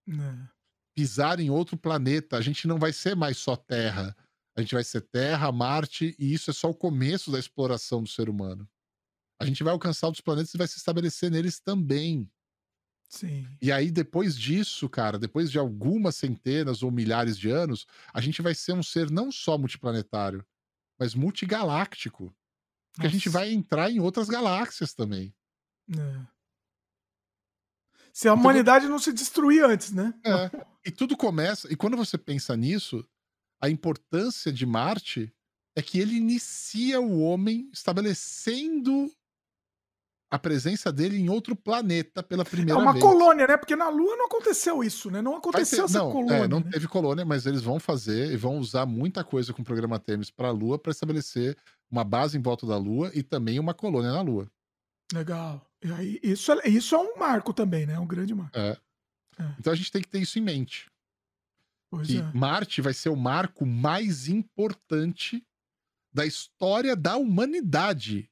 É. Pisar em outro planeta. A gente não vai ser mais só Terra. A gente vai ser Terra, Marte, e isso é só o começo da exploração do ser humano. A gente vai alcançar outros planetas e vai se estabelecer neles também. Sim. E aí, depois disso, cara, depois de algumas centenas ou milhares de anos, a gente vai ser um ser não só multiplanetário, mas multigaláctico. Porque a gente vai entrar em outras galáxias também. É. Se a humanidade não se destruir antes, né? É. E tudo começa. E quando você pensa nisso, a importância de Marte é que ele inicia o homem estabelecendo a presença dele em outro planeta pela primeira É uma vez. colônia, né? Porque na Lua não aconteceu isso, né? Não aconteceu ter- essa não, colônia. é, não né? teve colônia, mas eles vão fazer e vão usar muita coisa com o programa Temis para a Lua para estabelecer uma base em volta da Lua e também uma colônia na Lua. Legal. Isso, é, isso é um marco também, né? É um grande marco. É. Então a gente tem que ter isso em mente. Pois que é. Marte vai ser o marco mais importante da história da humanidade.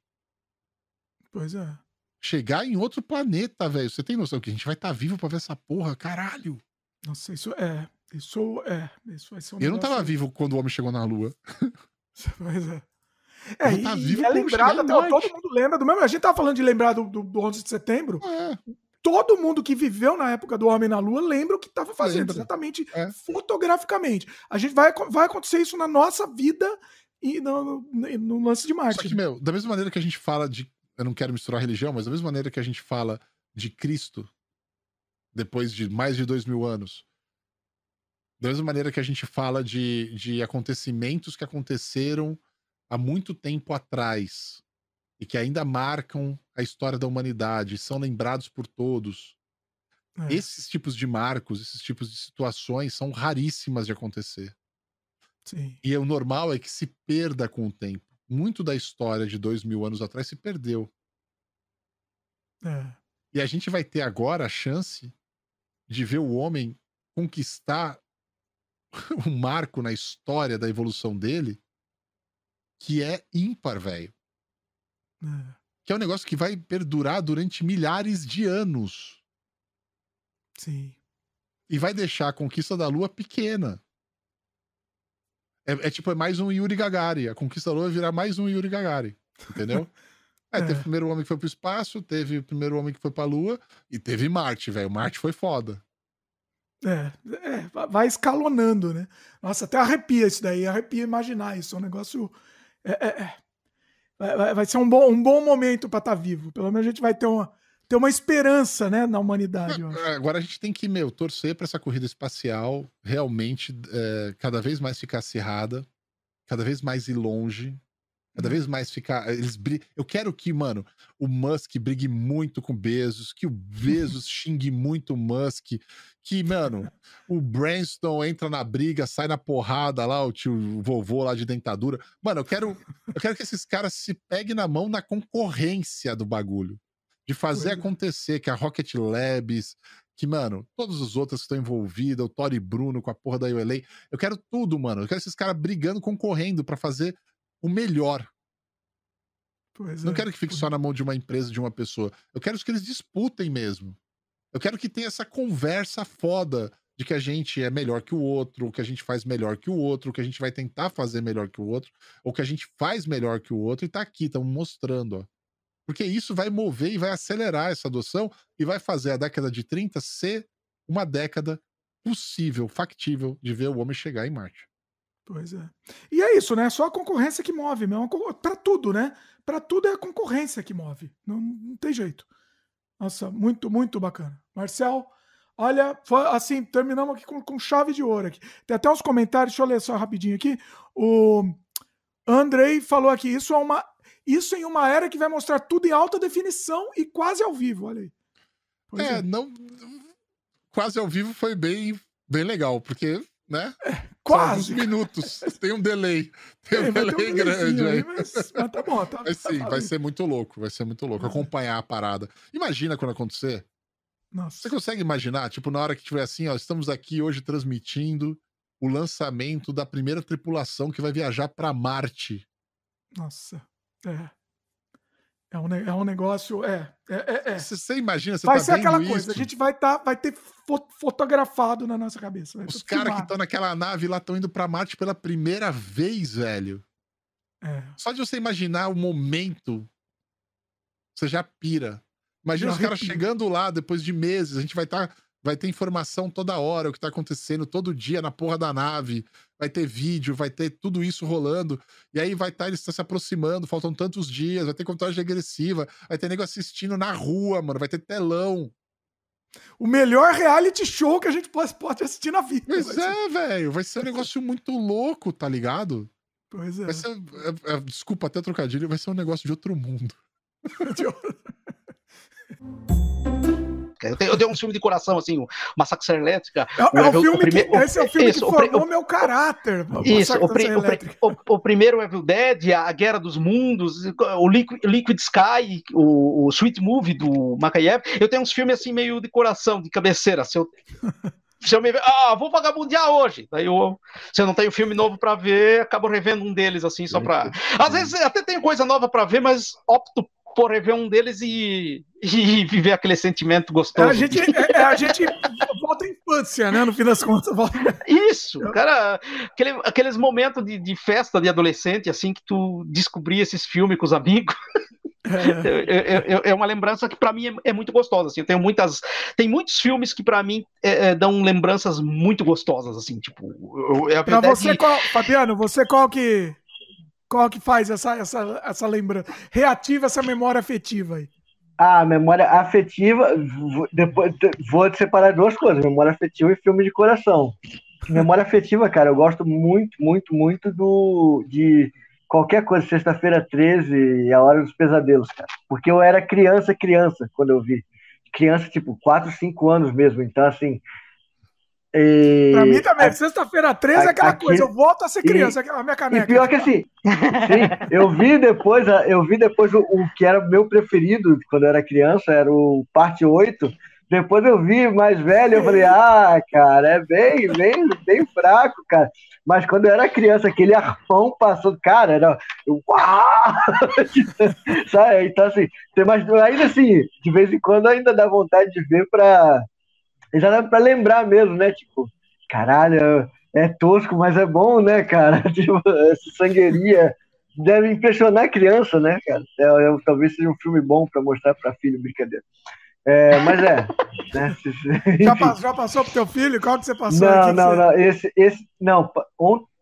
Pois é. Chegar em outro planeta, velho. Você tem noção que a gente vai estar vivo pra ver essa porra? Caralho. Nossa, isso é. Isso é. Isso vai ser um Eu não tava vivo quando o homem chegou na Lua. Pois é. É, vou e, tá e vivo é quando chegar lembrado, em até, todo mundo lembra do mesmo. A gente tava falando de lembrar do, do, do 11 de setembro. É. Todo mundo que viveu na época do Homem na Lua lembra o que estava fazendo, Lembra. exatamente É. fotograficamente. A gente vai, vai acontecer isso na nossa vida e no, no, no lance de Marte. Só que, meu, da mesma maneira que a gente fala de. Eu não quero misturar religião, mas da mesma maneira que a gente fala de Cristo depois de mais de dois mil anos. Da mesma maneira que a gente fala de, de acontecimentos que aconteceram há muito tempo atrás e que ainda marcam a história da humanidade, são lembrados por todos. É. Esses tipos de marcos, esses tipos de situações são raríssimas de acontecer. Sim. E o normal é que se perda com o tempo. Muito da história de dois mil anos atrás se perdeu. É. E a gente vai ter agora a chance de ver o homem conquistar um marco na história da evolução dele que é ímpar, velho. É. Que é um negócio que vai perdurar durante milhares de anos. Sim. E vai deixar a conquista da Lua pequena. É, é tipo, é mais um Yuri Gagarin. A conquista da Lua vai virar mais um Yuri Gagarin. Entendeu? É, teve o primeiro homem que foi pro espaço, teve o primeiro homem que foi pra Lua e teve Marte, velho. Marte foi foda. É, é, va- vai escalonando, né? Nossa, até arrepia isso daí, arrepia imaginar isso. É um negócio. É, é, é. Vai, ser um bom, um bom momento para estar vivo. Pelo menos a gente vai ter uma, ter uma esperança né, na humanidade. É, Agora a gente tem que, meu, torcer pra essa corrida espacial realmente é, cada vez mais ficar acirrada, cada vez mais ir longe, cada vez mais ficar. Eles. Eu quero que, mano, o Musk brigue muito com o Bezos, que o Bezos xingue muito o Musk, que, mano, o Branston entra na briga, sai na porrada lá, o tio o vovô lá de dentadura. Mano, eu quero, eu quero que esses caras se peguem na mão na concorrência do bagulho de fazer acontecer, que a Rocket Labs, que, mano, todos os outros que estão envolvidos, o Tori Bruno com a porra da ULA, eu quero tudo, mano. Eu quero esses caras brigando, concorrendo pra fazer o melhor. Pois Não é. quero que fique só na mão de uma empresa, de uma pessoa. Eu quero que eles disputem mesmo. Eu quero que tenha essa conversa foda de que a gente é melhor que o outro, ou que a gente faz melhor que o outro, ou que a gente vai tentar fazer melhor que o outro, ou que a gente faz melhor que o outro e tá aqui, estamos mostrando, ó. Porque isso vai mover e vai acelerar essa adoção e vai fazer a década de 30 ser uma década possível, factível de ver o homem chegar em Marte. Pois é. E é isso, né? Só a concorrência que move, meu. Para tudo, né? Para tudo é a concorrência que move. Não, não tem jeito. Nossa, muito, muito bacana. Marcel, olha, foi assim, terminamos aqui com, com chave de ouro aqui. Tem até uns comentários, deixa eu ler só rapidinho aqui. O Andrei falou aqui, isso é uma isso em uma era que vai mostrar tudo em alta definição e quase ao vivo, olha aí. Pois é, não. Quase ao vivo foi bem bem legal, porque, né? Quase. São minutos. Tem um delay. Tem um É, vai delay um grande aí. mas- mas tá bom, tá- Mas tá sim, vai valendo. ser muito louco. Vai ser muito louco acompanhar a parada. Imagina quando acontecer. Nossa. Você consegue imaginar, tipo, na hora que tiver assim, ó, estamos aqui hoje transmitindo o lançamento da primeira tripulação que vai viajar para Marte. Nossa. É. É um, é um negócio. É. é, é, é. Você, você imagina, você vai tá ser aquela vendo coisa. isso? A gente vai, tá, vai ter fo- fotografado na nossa cabeça. Os caras que estão naquela nave lá estão indo pra Marte pela primeira vez, velho. É. Só de você imaginar o momento, você já pira. Imagina os caras chegando lá depois de meses, a gente vai estar. Vai ter informação toda hora, o que tá acontecendo todo dia na porra da nave. Vai ter vídeo, vai ter tudo isso rolando. E aí vai estar, eles estão se aproximando, faltam tantos dias, vai ter contagem regressiva, vai ter nego assistindo na rua, mano, vai ter telão. O melhor reality show que a gente pode, assistir na vida. Pois é, velho. Vai ser um negócio muito louco, tá ligado? Pois é. Vai ser, é- é- desculpa até trocadilho, vai ser um negócio de outro mundo. Eu tenho, eu tenho um filme de coração, assim, o Massacre Elétrica. É, é o Evil- filme primeiro- que, esse é o filme isso, que o formou meu caráter. Isso, o, pri- o o- o primeiro Evil Dead, a Guerra dos Mundos, o Liquid, Liquid Sky, o, o Sweet Movie do Makayev. Eu tenho uns filmes assim meio de coração, de cabeceira. Se eu, se eu me ver, ah, vou vagabundear hoje. Daí eu, se eu não tenho filme novo pra ver, acabo revendo um deles assim só pra. Às vezes até tenho coisa nova pra ver, mas opto por rever um deles e, e viver aquele sentimento gostoso. A gente, é- é- a gente volta à infância, né? No fim das contas. Volta... Isso, cara, aquele- aqueles momentos de, de festa de adolescente, assim, que tu descobria esses filmes com os amigos. É, é- é- é uma lembrança que pra mim é, é muito gostosa, assim. Eu tenho muitas, tem muitos filmes que pra mim é, é, dão lembranças muito gostosas, assim, tipo. eu- eu- Pra você, qual, Fabiano, você qual que qual que faz essa, essa, essa lembrança? Reativa essa memória afetiva aí. Ah, memória afetiva, depois vou separar duas coisas, memória afetiva e filme de coração. Memória afetiva, cara, eu gosto muito, muito, muito do de qualquer coisa, sexta-feira 13 e a hora dos pesadelos, cara. Porque eu era criança, criança, quando eu vi. Criança, tipo, 4, 5 anos mesmo. Então, assim. E- Pra mim também, sexta-feira 13 é aquela aquele- coisa, eu volto a ser e- criança, a minha E caneca. pior que assim, sim, eu vi depois, eu vi depois o, o que era meu preferido quando eu era criança, era o parte 8. Depois eu vi mais velho, eu falei, ah, cara, é bem, bem, bem fraco, cara. Mas quando eu era criança, aquele arpão passou, cara, era. eu- Uau! Sabe? Então, assim, tem mais. Ainda assim, de vez em quando ainda dá vontade de ver pra. Já dá pra lembrar mesmo, né? Tipo, caralho, é tosco, mas é bom, né, cara? Tipo, essa sangueiria deve impressionar a criança, né, cara? É, é, talvez seja um filme bom pra mostrar pra filho, brincadeira. É, mas é. né, Já, enfim. pa- já passou pro teu filho? Qual que você passou? Não, não, você- não. Esse, esse, não.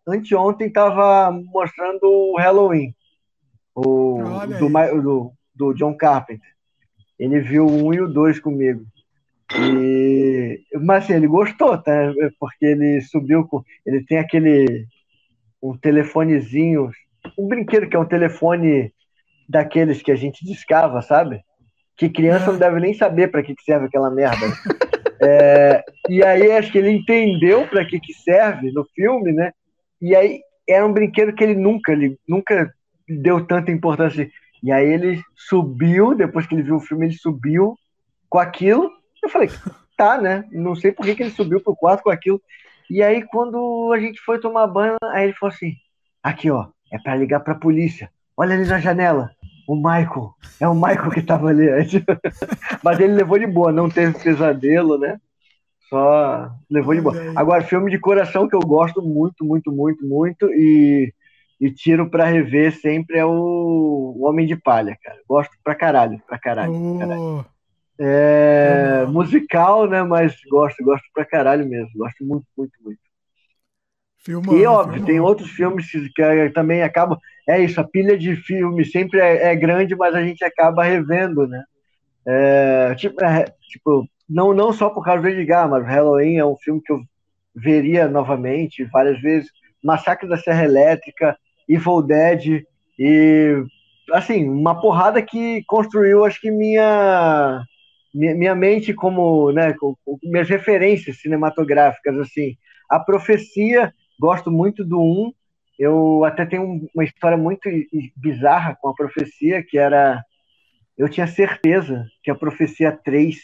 Anteontem tava mostrando o Halloween. O, do, do, do John Carpenter. Ele viu o um e o dois comigo. E, mas assim, ele gostou, tá? Porque ele subiu com. Ele tem aquele. Um telefonezinho. Um brinquedo que é um telefone daqueles que a gente discava, sabe? Que criança não deve nem saber para que que serve aquela merda. né? É, e aí acho que ele entendeu para que, que serve no filme, né? E aí era um brinquedo que ele nunca, ele nunca deu tanta importância. E aí ele subiu, depois que ele viu o filme, ele subiu com aquilo. Eu falei, tá, né? Não sei por que, que ele subiu pro quarto com aquilo. E aí quando a gente foi tomar banho, aí ele falou assim: aqui, ó, é para ligar pra polícia. Olha ali na janela. O Michael. É o Michael que tava ali. Mas ele levou de boa, não teve pesadelo, né? Só levou de boa. Agora, filme de coração que eu gosto muito, muito, muito, muito e, e tiro pra rever sempre é o, o Homem de Palha, cara. Gosto pra caralho, pra caralho. pra caralho. É musical, né? Mas gosto, gosto pra caralho mesmo. Gosto muito, muito, muito. Filmão, E óbvio, filmão. tem outros filmes que que também acabam. É isso, a pilha de filmes sempre é, é grande, mas a gente acaba revendo, né? É, tipo, é, tipo, não, não só por causa do Edgar, mas Halloween é um filme que eu veria novamente várias vezes. Massacre da Serra Elétrica, Evil Dead, e assim, uma porrada que construiu, acho que minha minha mente como, né, com, minhas referências cinematográficas, assim, a profecia, gosto muito do 1, eu até tenho uma história muito bizarra com a profecia, que era, eu tinha certeza que a profecia 3,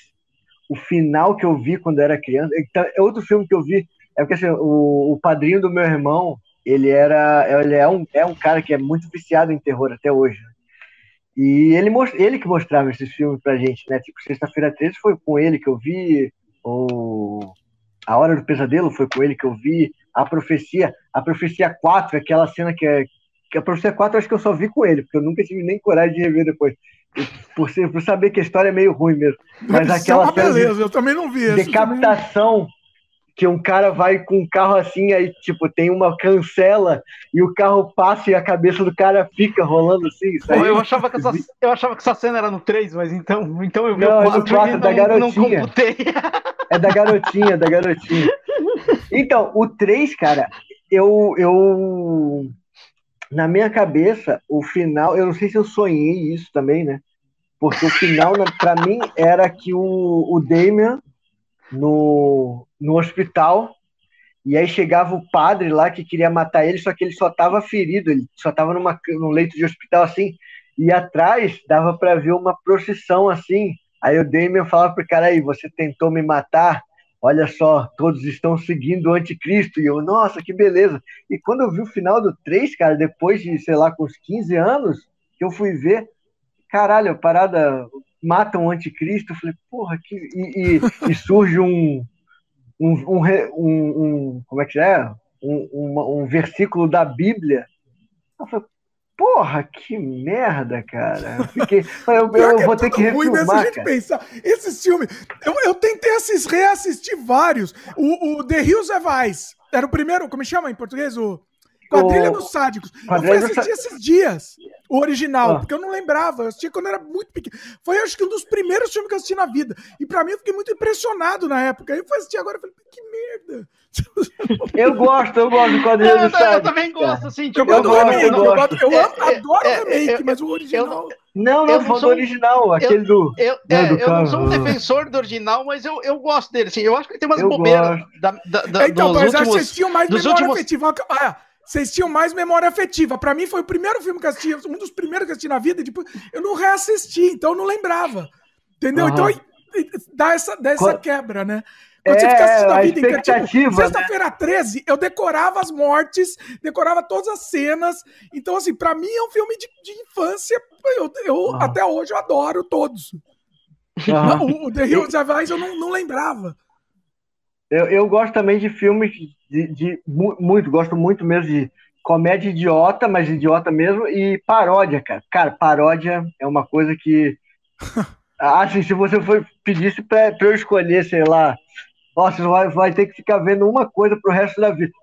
o final que eu vi quando era criança, então, é outro filme que eu vi, é porque assim, o, o padrinho do meu irmão, ele era, ele é um, é um cara que é muito viciado em terror até hoje, e ele, ele que mostrava esses filmes pra gente, né? Tipo, Sexta-feira 13 foi com ele que eu vi, ou A Hora do Pesadelo foi com ele que eu vi, A Profecia, A Profecia 4, aquela cena que é. Que a Profecia 4 acho que eu só vi com ele, porque eu nunca tive nem coragem de rever depois. Por, ser, por saber que a história é meio ruim mesmo. Mas aquela é uma beleza, de, eu também não vi isso. Decapitação que um cara vai com um carro assim, aí, tipo, tem uma cancela e o carro passa e a cabeça do cara fica rolando assim. Aí... eu, achava que essa, eu achava que essa cena era no 3, mas então, então eu vi não, o 4, é 4 da garotinha. não é da garotinha, da garotinha. Então, o 3, cara, eu, eu. Na minha cabeça, o final, eu não sei se eu sonhei isso também, né? Porque o final, para mim, era que o, o Damian no, no hospital. E aí chegava o padre lá que queria matar ele, só que ele só estava ferido, ele só estava num leito de hospital assim. E atrás dava para ver uma procissão assim. Aí o Damien falava pro cara aí, você tentou me matar? Olha só, todos estão seguindo o anticristo. E eu, nossa, que beleza. E quando eu vi o final do 3, cara, depois de, sei lá, com uns 15 anos, que eu fui ver, caralho, a parada matam o anticristo. Eu falei, porra, que. E, e, e surge um um, um, um, como é que é? Um, um, versículo da Bíblia. Eu falei, porra, que merda, cara. Eu, fiquei, eu, eu vou ter que refilmar, ruim, gente pensar. Esses filmes, eu, eu tentei assistir, reassistir vários. O, o The Hills Have Eyes, era o primeiro, como chama em português? O Quadrilha dos Sádicos. Quadrilha eu fui assistir esses dias, o original, ah. porque eu não lembrava. Eu assisti quando era muito pequeno. Foi, acho que, um dos primeiros filmes que eu assisti na vida. E pra mim, eu fiquei muito impressionado na época. Aí eu fui assistir agora e falei, que merda. Eu gosto, eu gosto do Quadrilha dos Sádicos. Eu também gosto, assim. Tipo, eu, gosto do remake. Eu, gosto. eu, eu adoro o remake, mas o original... Não, não, foi do original, aquele do. Eu, é, do eu não sou um defensor do original, mas eu, eu gosto dele. Assim, eu acho que ele tem umas bobeiras da, da, da, então, dos mas últimos, vocês tinham mais memória últimos... afetiva. Ah, vocês tinham mais memória afetiva. Para mim foi o primeiro filme que eu assisti, um dos primeiros que eu assisti na vida, tipo, eu não reassisti, então eu não lembrava. Entendeu? Uhum. Então dá essa, dá essa quebra, né? Quando é, você fica assistindo a vida inteira, tipo, sexta-feira né? 13, eu decorava as mortes, decorava todas as cenas. Então, assim, para mim é um filme de, de infância. Eu, eu até hoje eu adoro todos. O, o The Hills of Ice eu não, não lembrava. Eu, eu gosto também de filmes de, de, muito, gosto muito mesmo de comédia idiota, mas idiota mesmo, e paródia, cara. Cara, paródia é uma coisa que. Assim, se você for pedisse pra, pra eu escolher, sei lá, você vai, vai ter que ficar vendo uma coisa pro resto da vida.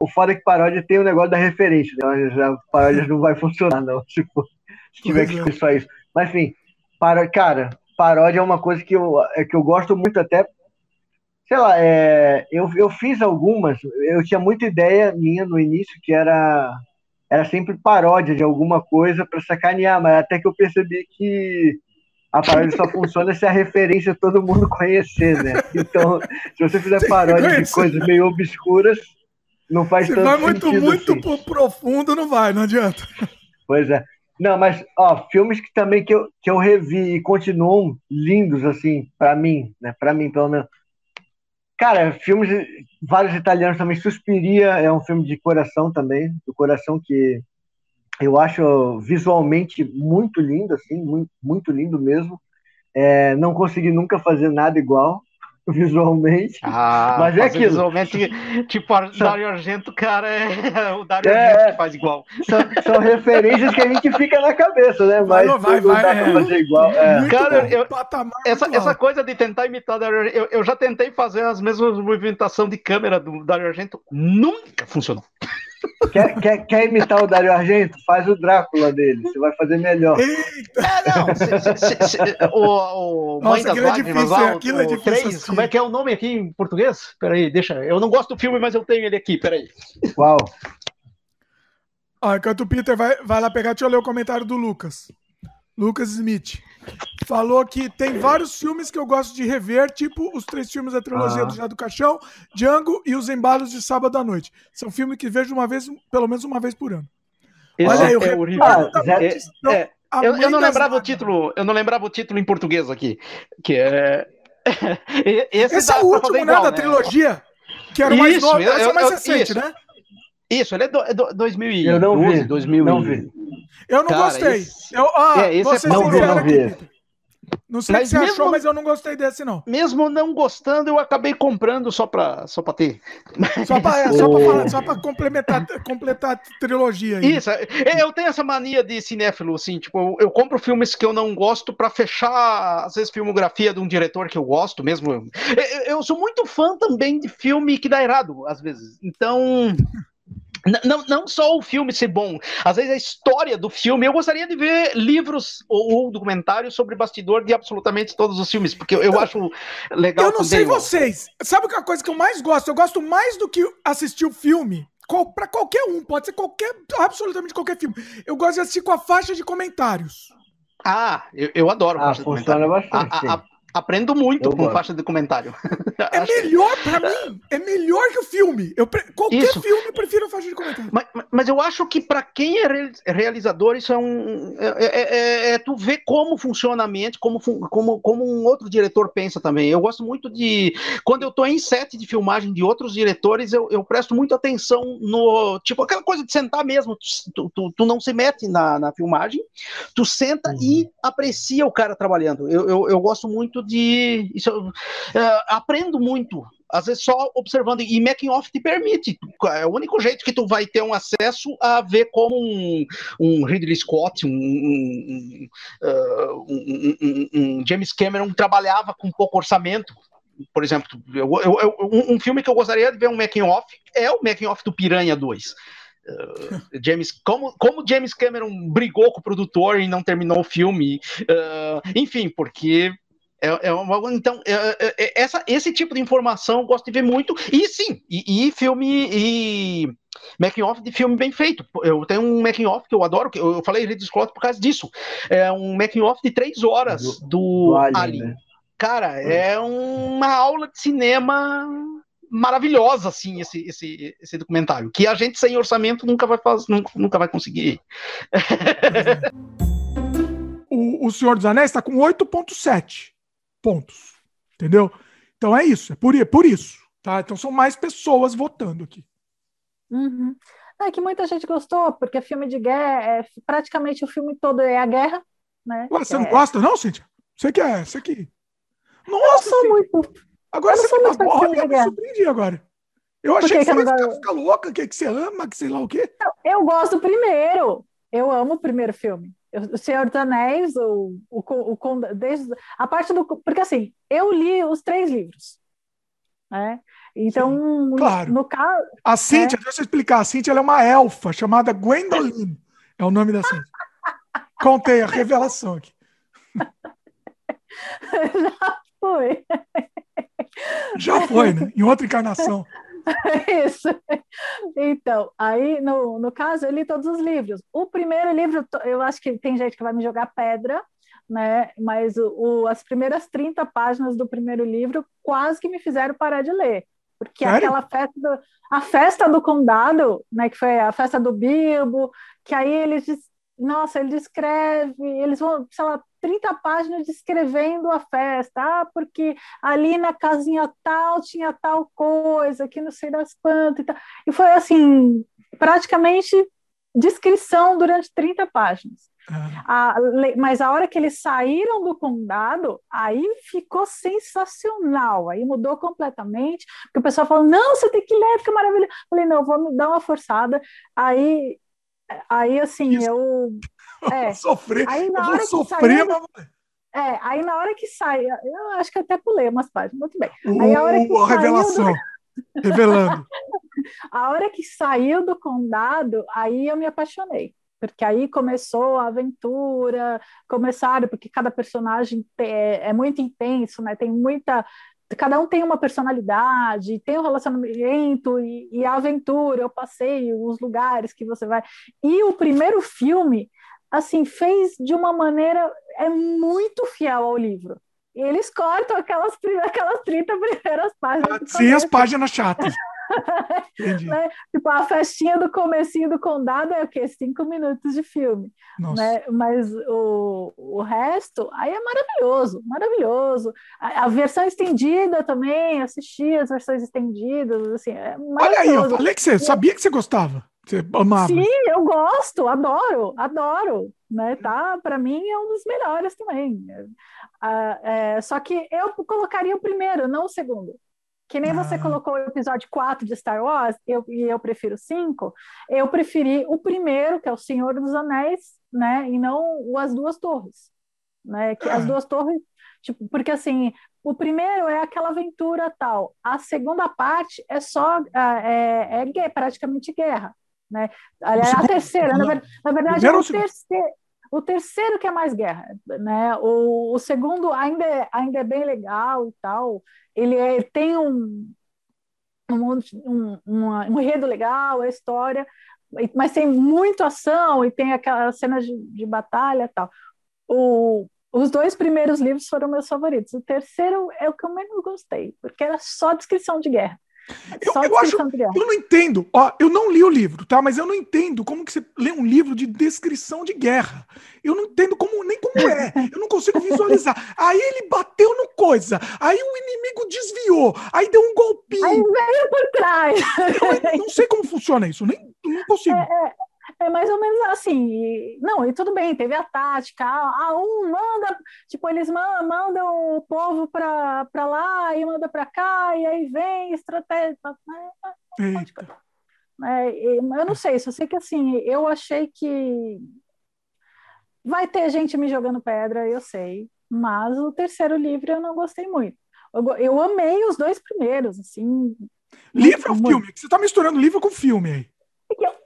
O foda é que paródia tem o negócio da referência, né? A paródia não vai funcionar, não, se, for, se tiver que ser só isso. Mas enfim, para, cara, paródia é uma coisa que eu, é que eu gosto muito até sei lá, é, eu, eu fiz algumas, eu tinha muita ideia minha no início que era era sempre paródia de alguma coisa para sacanear, mas até que eu percebi que a paródia só funciona se a referência todo mundo conhecer, né? Então, se você fizer paródia de coisas meio obscuras, não faz se tanto vai muito, sentido muito assim. profundo, não vai, não adianta. Pois é. Não, mas, ó, filmes que também que eu, que eu revi e continuam lindos, assim, para mim, né? Para mim, pelo menos. Cara, filmes, vários italianos também. Suspiria é um filme de coração também, do coração que eu acho visualmente muito lindo, assim, muito, lindo mesmo. É, não consegui nunca fazer nada igual, visualmente. Ah, mas é aquilo. Visualmente, tipo, o Dario Argento, cara, é o Dario é, Argento que faz igual. São, são, referências que a gente fica na cabeça, né? Mas vai, vai, vai, dá é. fazer igual. É. Cara, eu, essa, essa coisa de tentar imitar o Dario Argento, eu, eu já tentei fazer as mesmas movimentações de câmera do Dario Argento, nunca funcionou. Quer, quer, quer imitar o Dario Argento? Faz o Drácula dele, você vai fazer melhor. Eita. É, não, se, se, se, o, o Mãe das é Lágrimas, lá, o, é o 3, como é que é o nome aqui em português? Peraí, deixa, eu não gosto do filme, mas eu tenho ele aqui, peraí. Uau. Ó, enquanto o Peter vai, vai lá pegar, deixa eu ler o comentário do Lucas. Lucas Smith. Falou que tem vários filmes que eu gosto de rever, tipo os três filmes da trilogia Ah. do Já do Caixão, Django e Os Embalos de Sábado à Noite. São filmes que vejo uma vez, pelo menos uma vez por ano. Esse Olha aí, o é retorno horrível. É, maldição, é, eu, eu não lembrava o título, eu não lembrava o título em português aqui, que é esse, Esse é o último, né, igual, da trilogia, que era o mais novo, eu- esse é o eu- mais eu- recente, isso. né? Isso, ele é, do, é do, 2012, Eu não vi, 2000 não vi. Eu não Cara, gostei. esse- Eu, ah, é, esse é Não vi, aqui, não vi. Não sei o que Mas você mesmo- achou, mas eu não gostei desse, não. Mesmo não gostando, eu acabei comprando só pra, só pra ter. Só pra, é, só pra, falar- só pra complementar, completar a trilogia aí. Isso, é, eu tenho essa mania de cinéfilo, assim, tipo, eu, eu compro filmes que eu não gosto pra fechar, às vezes, filmografia de um diretor que eu gosto mesmo. Eu, eu- eu sou muito fã também de filme que dá errado, às vezes. Então. Não, não só o filme ser bom, às vezes a história do filme. Eu gostaria de ver livros ou, ou documentários sobre bastidor de absolutamente todos os filmes, porque eu, eu acho legal Eu não sei vocês. Sabe que é a coisa que eu mais gosto? Eu gosto mais do que assistir o filme. Qual, pra qualquer um, pode ser qualquer, absolutamente qualquer filme. Eu gosto de assistir com a faixa de comentários. Ah, eu, eu adoro Ah, faixa de funciona bastante, A- a- a- aprendo muito Eu com faixa de comentário. É melhor pra mim. É melhor que o filme. Eu pre- Qualquer Isso. filme eu prefiro a faixa de comentário. Mas, mas eu acho que para quem é reali- realizador, isso é um. É, é- é- é tu ver como funciona a mente, como, como, como um outro diretor pensa também. Eu gosto muito de. Quando eu tô em set de filmagem de outros diretores, eu, eu presto muita atenção no. Tipo, aquela coisa de sentar mesmo. Tu, tu, tu não se mete na, na filmagem, tu senta e aprecia o cara trabalhando. Eu, eu, eu gosto muito de. Isso, é, aprendo muito. Às vezes só observando, e making off te permite. É o único jeito que tu vai ter um acesso a ver como um, um Ridley Scott, um, um- um- um James Cameron trabalhava com pouco orçamento. Por exemplo, eu- eu- eu- um, um filme que eu gostaria de ver um making off é o making off do Piranha 2. Uh, James, como, como James Cameron brigou com o produtor e não terminou o filme, uh, enfim, porque é, é uma, então, é- é- é- essa, esse tipo de informação eu gosto de ver muito. E sim, e, e filme e making off de filme bem feito. Eu tenho um making off que eu adoro, que eu eu falei Ridley Scott por causa disso. É um making off de três horas do, do Alien, Alien. né? Cara, é uma aula de cinema maravilhosa, assim, esse, esse, esse documentário. Que a gente sem orçamento nunca vai fazer, nunca, nunca vai conseguir. O, o Senhor dos Anéis está com 8,7 pontos. Entendeu? Então é isso. É por, i- por isso. Tá? Então são mais pessoas votando aqui. Uhum. É que muita gente gostou, porque filme de guerra, é, praticamente o filme todo é a guerra, né? Ué, você não É- gosta, não, Cíntia? Você que é. Você que. Eu não Nossa, sou Cíntia. muito. Agora eu não você sou filme olha, de eu me surpreendi agora. Eu achei que que, você eu não ia ficar, louca, que, que você ama, que sei lá o quê. Eu gosto primeiro. Eu amo o primeiro filme. O Senhor dos Anéis, o, o, o, desde a parte do. Porque assim, eu li os três livros. Né? Então, no- claro. no caso. A Cíntia, deixa eu explicar. A Cíntia ela é uma elfa chamada Gwendoline. É o nome da Cíntia. Contei a revelação aqui. Já foi. Já foi, né? Em outra encarnação. Isso. Então, aí, no, no caso, eu li todos os livros. O primeiro livro, eu acho que tem gente que vai me jogar pedra, né? Mas o, o- as primeiras 30 páginas do primeiro livro quase que me fizeram parar de ler. Porque Sério? aquela festa do, a festa do condado, né? Que foi a festa do Bilbo, que aí eles nossa, ele descreve, eles vão, sei lá, 30 páginas descrevendo a festa. Ah, porque ali na casinha tal tinha tal coisa, que não sei das quantas e tal. E foi assim, praticamente descrição durante 30 páginas. A le- mas a hora que eles saíram do condado, aí ficou sensacional, aí mudou completamente, porque o pessoal falou, não, você tem que ler, fica maravilhoso. Eu Falei, não, vamos dar uma forçada. Aí, aí assim, eu... É, sofrer, aí na eu hora sofrer, saiu, mas- é, aí na hora que sai, eu acho que até pulei umas páginas, muito bem. Aí a hora que Uh, saiu revelação. do- Revelando. a hora que saiu do condado, aí eu me apaixonei. Porque aí começou a aventura, começaram, porque cada personagem é, é muito intenso, né? Tem muita. Cada um tem uma personalidade, tem um relacionamento e, e a aventura, o passeio, os lugares que você vai. E o primeiro filme, assim, fez de uma maneira é muito fiel ao livro. E eles cortam aquelas, aquelas 30 primeiras páginas. Sim, as páginas chatas. né? Tipo, a festinha do comecinho do condado é o quê? Cinco minutos de filme. Né? Mas o, o resto, aí é maravilhoso, maravilhoso. A, a versão estendida também, assisti as versões estendidas, assim, é Olha aí, eu falei que você sabia que você gostava. Você amava. Sim, eu gosto, adoro, adoro. Né? Tá, para mim é um dos melhores também. Ah, é, só que eu colocaria o primeiro, não o segundo. Que nem você ah. colocou o episódio 4 de Star Wars, eu, e eu prefiro 5, eu preferi o primeiro, que é o Senhor dos Anéis, né? E não o As Duas Torres. Né? Que As ah. Duas Torres, tipo, porque assim, o primeiro é aquela aventura tal, a segunda parte é só é, é, é praticamente guerra. Né? Aliás, a terceira, na, na verdade, é o terceiro. O terceiro que é mais guerra, né? O, o segundo ainda é, ainda é bem legal e tal, ele é, tem um, um, um, um enredo legal, a história, mas tem muita ação e tem aquelas cenas de, de batalha e tal. O, os dois primeiros livros foram meus favoritos. O terceiro é o que eu menos gostei, porque era só descrição de guerra. Eu, eu acho, eu não entendo. Ó, eu não li o livro, tá? Mas eu não entendo como que você lê um livro de descrição de guerra. Eu não entendo como nem como é. Eu não consigo visualizar. Aí ele bateu no coisa. Aí o inimigo desviou. Aí deu um golpinho. Aí veio por trás. Eu não sei como funciona isso. Nem não consigo. É, é, é mais ou menos assim. Não, e tudo bem, teve a tática. A, um manda, tipo, eles mandam o povo para lá e manda para cá, e aí vem estratégia. É, eu não sei, só sei que assim, eu achei que vai ter gente me jogando pedra, eu sei, mas o terceiro livro eu não gostei muito. Eu, eu amei os dois primeiros, assim. Livro ou filme? Você está misturando livro com filme aí.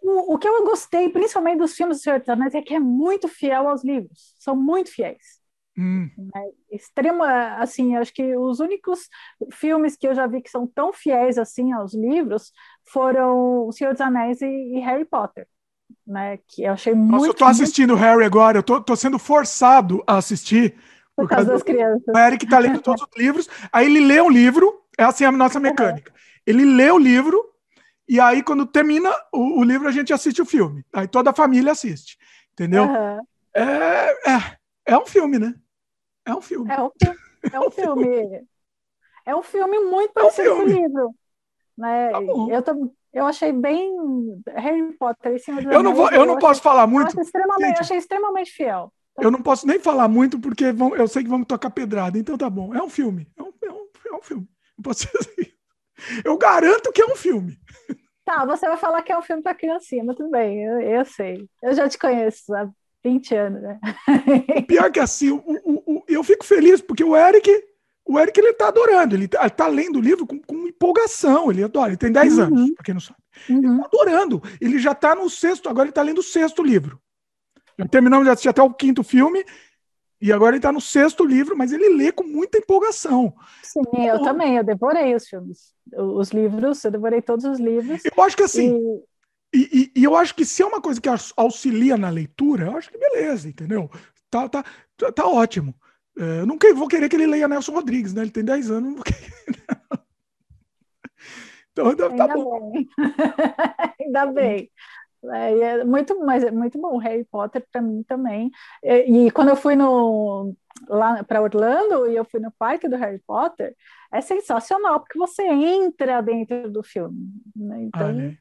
O, o que eu gostei, principalmente dos filmes do Senhor dos Anéis, é que é muito fiel aos livros. São muito fiéis. Hum. É extrema, assim, acho que os únicos filmes que eu já vi que são tão fiéis assim aos livros foram O Senhor dos Anéis e, e Harry Potter. Né, que eu achei muito. Nossa, eu tô assistindo muito... Harry agora, eu tô, tô sendo forçado a assistir. Por, por causa das crianças. O Eric tá lendo todos os livros, aí ele lê um livro, é assim a nossa mecânica. Uhum. Ele lê o livro, e aí, quando termina o, o, livro, a gente assiste o filme. Aí toda a família assiste. Entendeu? Uhum. É, é, é um filme, né? É um filme. É um, é um filme. é um filme muito parecido é um com o livro. Né? Tá eu, eu achei bem Harry Potter. eu não, vou, eu, eu não posso falar muito. Eu, extremamente, eu achei extremamente fiel. Eu não posso nem falar muito porque vão, eu sei que me tocar pedrada. Então tá bom. É um filme. É um, é um, é um filme. Não posso dizer eu garanto que é um filme. Tá, você vai falar que é um filme para criancinha, mas tudo bem, eu, eu, sei. Eu já te conheço há 20 anos, né? O pior que assim, o, o, o, eu fico feliz porque o Eric, o Eric ele tá adorando, ele tá, tá lendo o livro com, com, empolgação, ele adora, ele tem 10 uhum. anos, para quem não sabe. Uhum. Ele tá adorando, ele já tá no sexto, agora ele tá lendo o sexto livro. terminamos de assistir até o quinto filme, e agora ele está no sexto livro, mas ele lê com muita empolgação. Sim, eu então, também, eu devorei os filmes. Os livros, eu devorei todos os livros. Eu acho que assim. E... E, e, e eu acho que se é uma coisa que auxilia na leitura, eu acho que beleza, entendeu? Tá, tá, tá, tá ótimo. É, eu nunca vou querer que ele leia Nelson Rodrigues, né? Ele tem 10 anos, não vou querer. então, tá, Ainda bom. Bem. Ainda bem. É, é muito, mas é muito bom. Harry Potter para mim também. E, e, quando eu fui no lá para Orlando e eu fui no parque do Harry Potter, é sensacional porque você entra dentro do filme. Né? Então,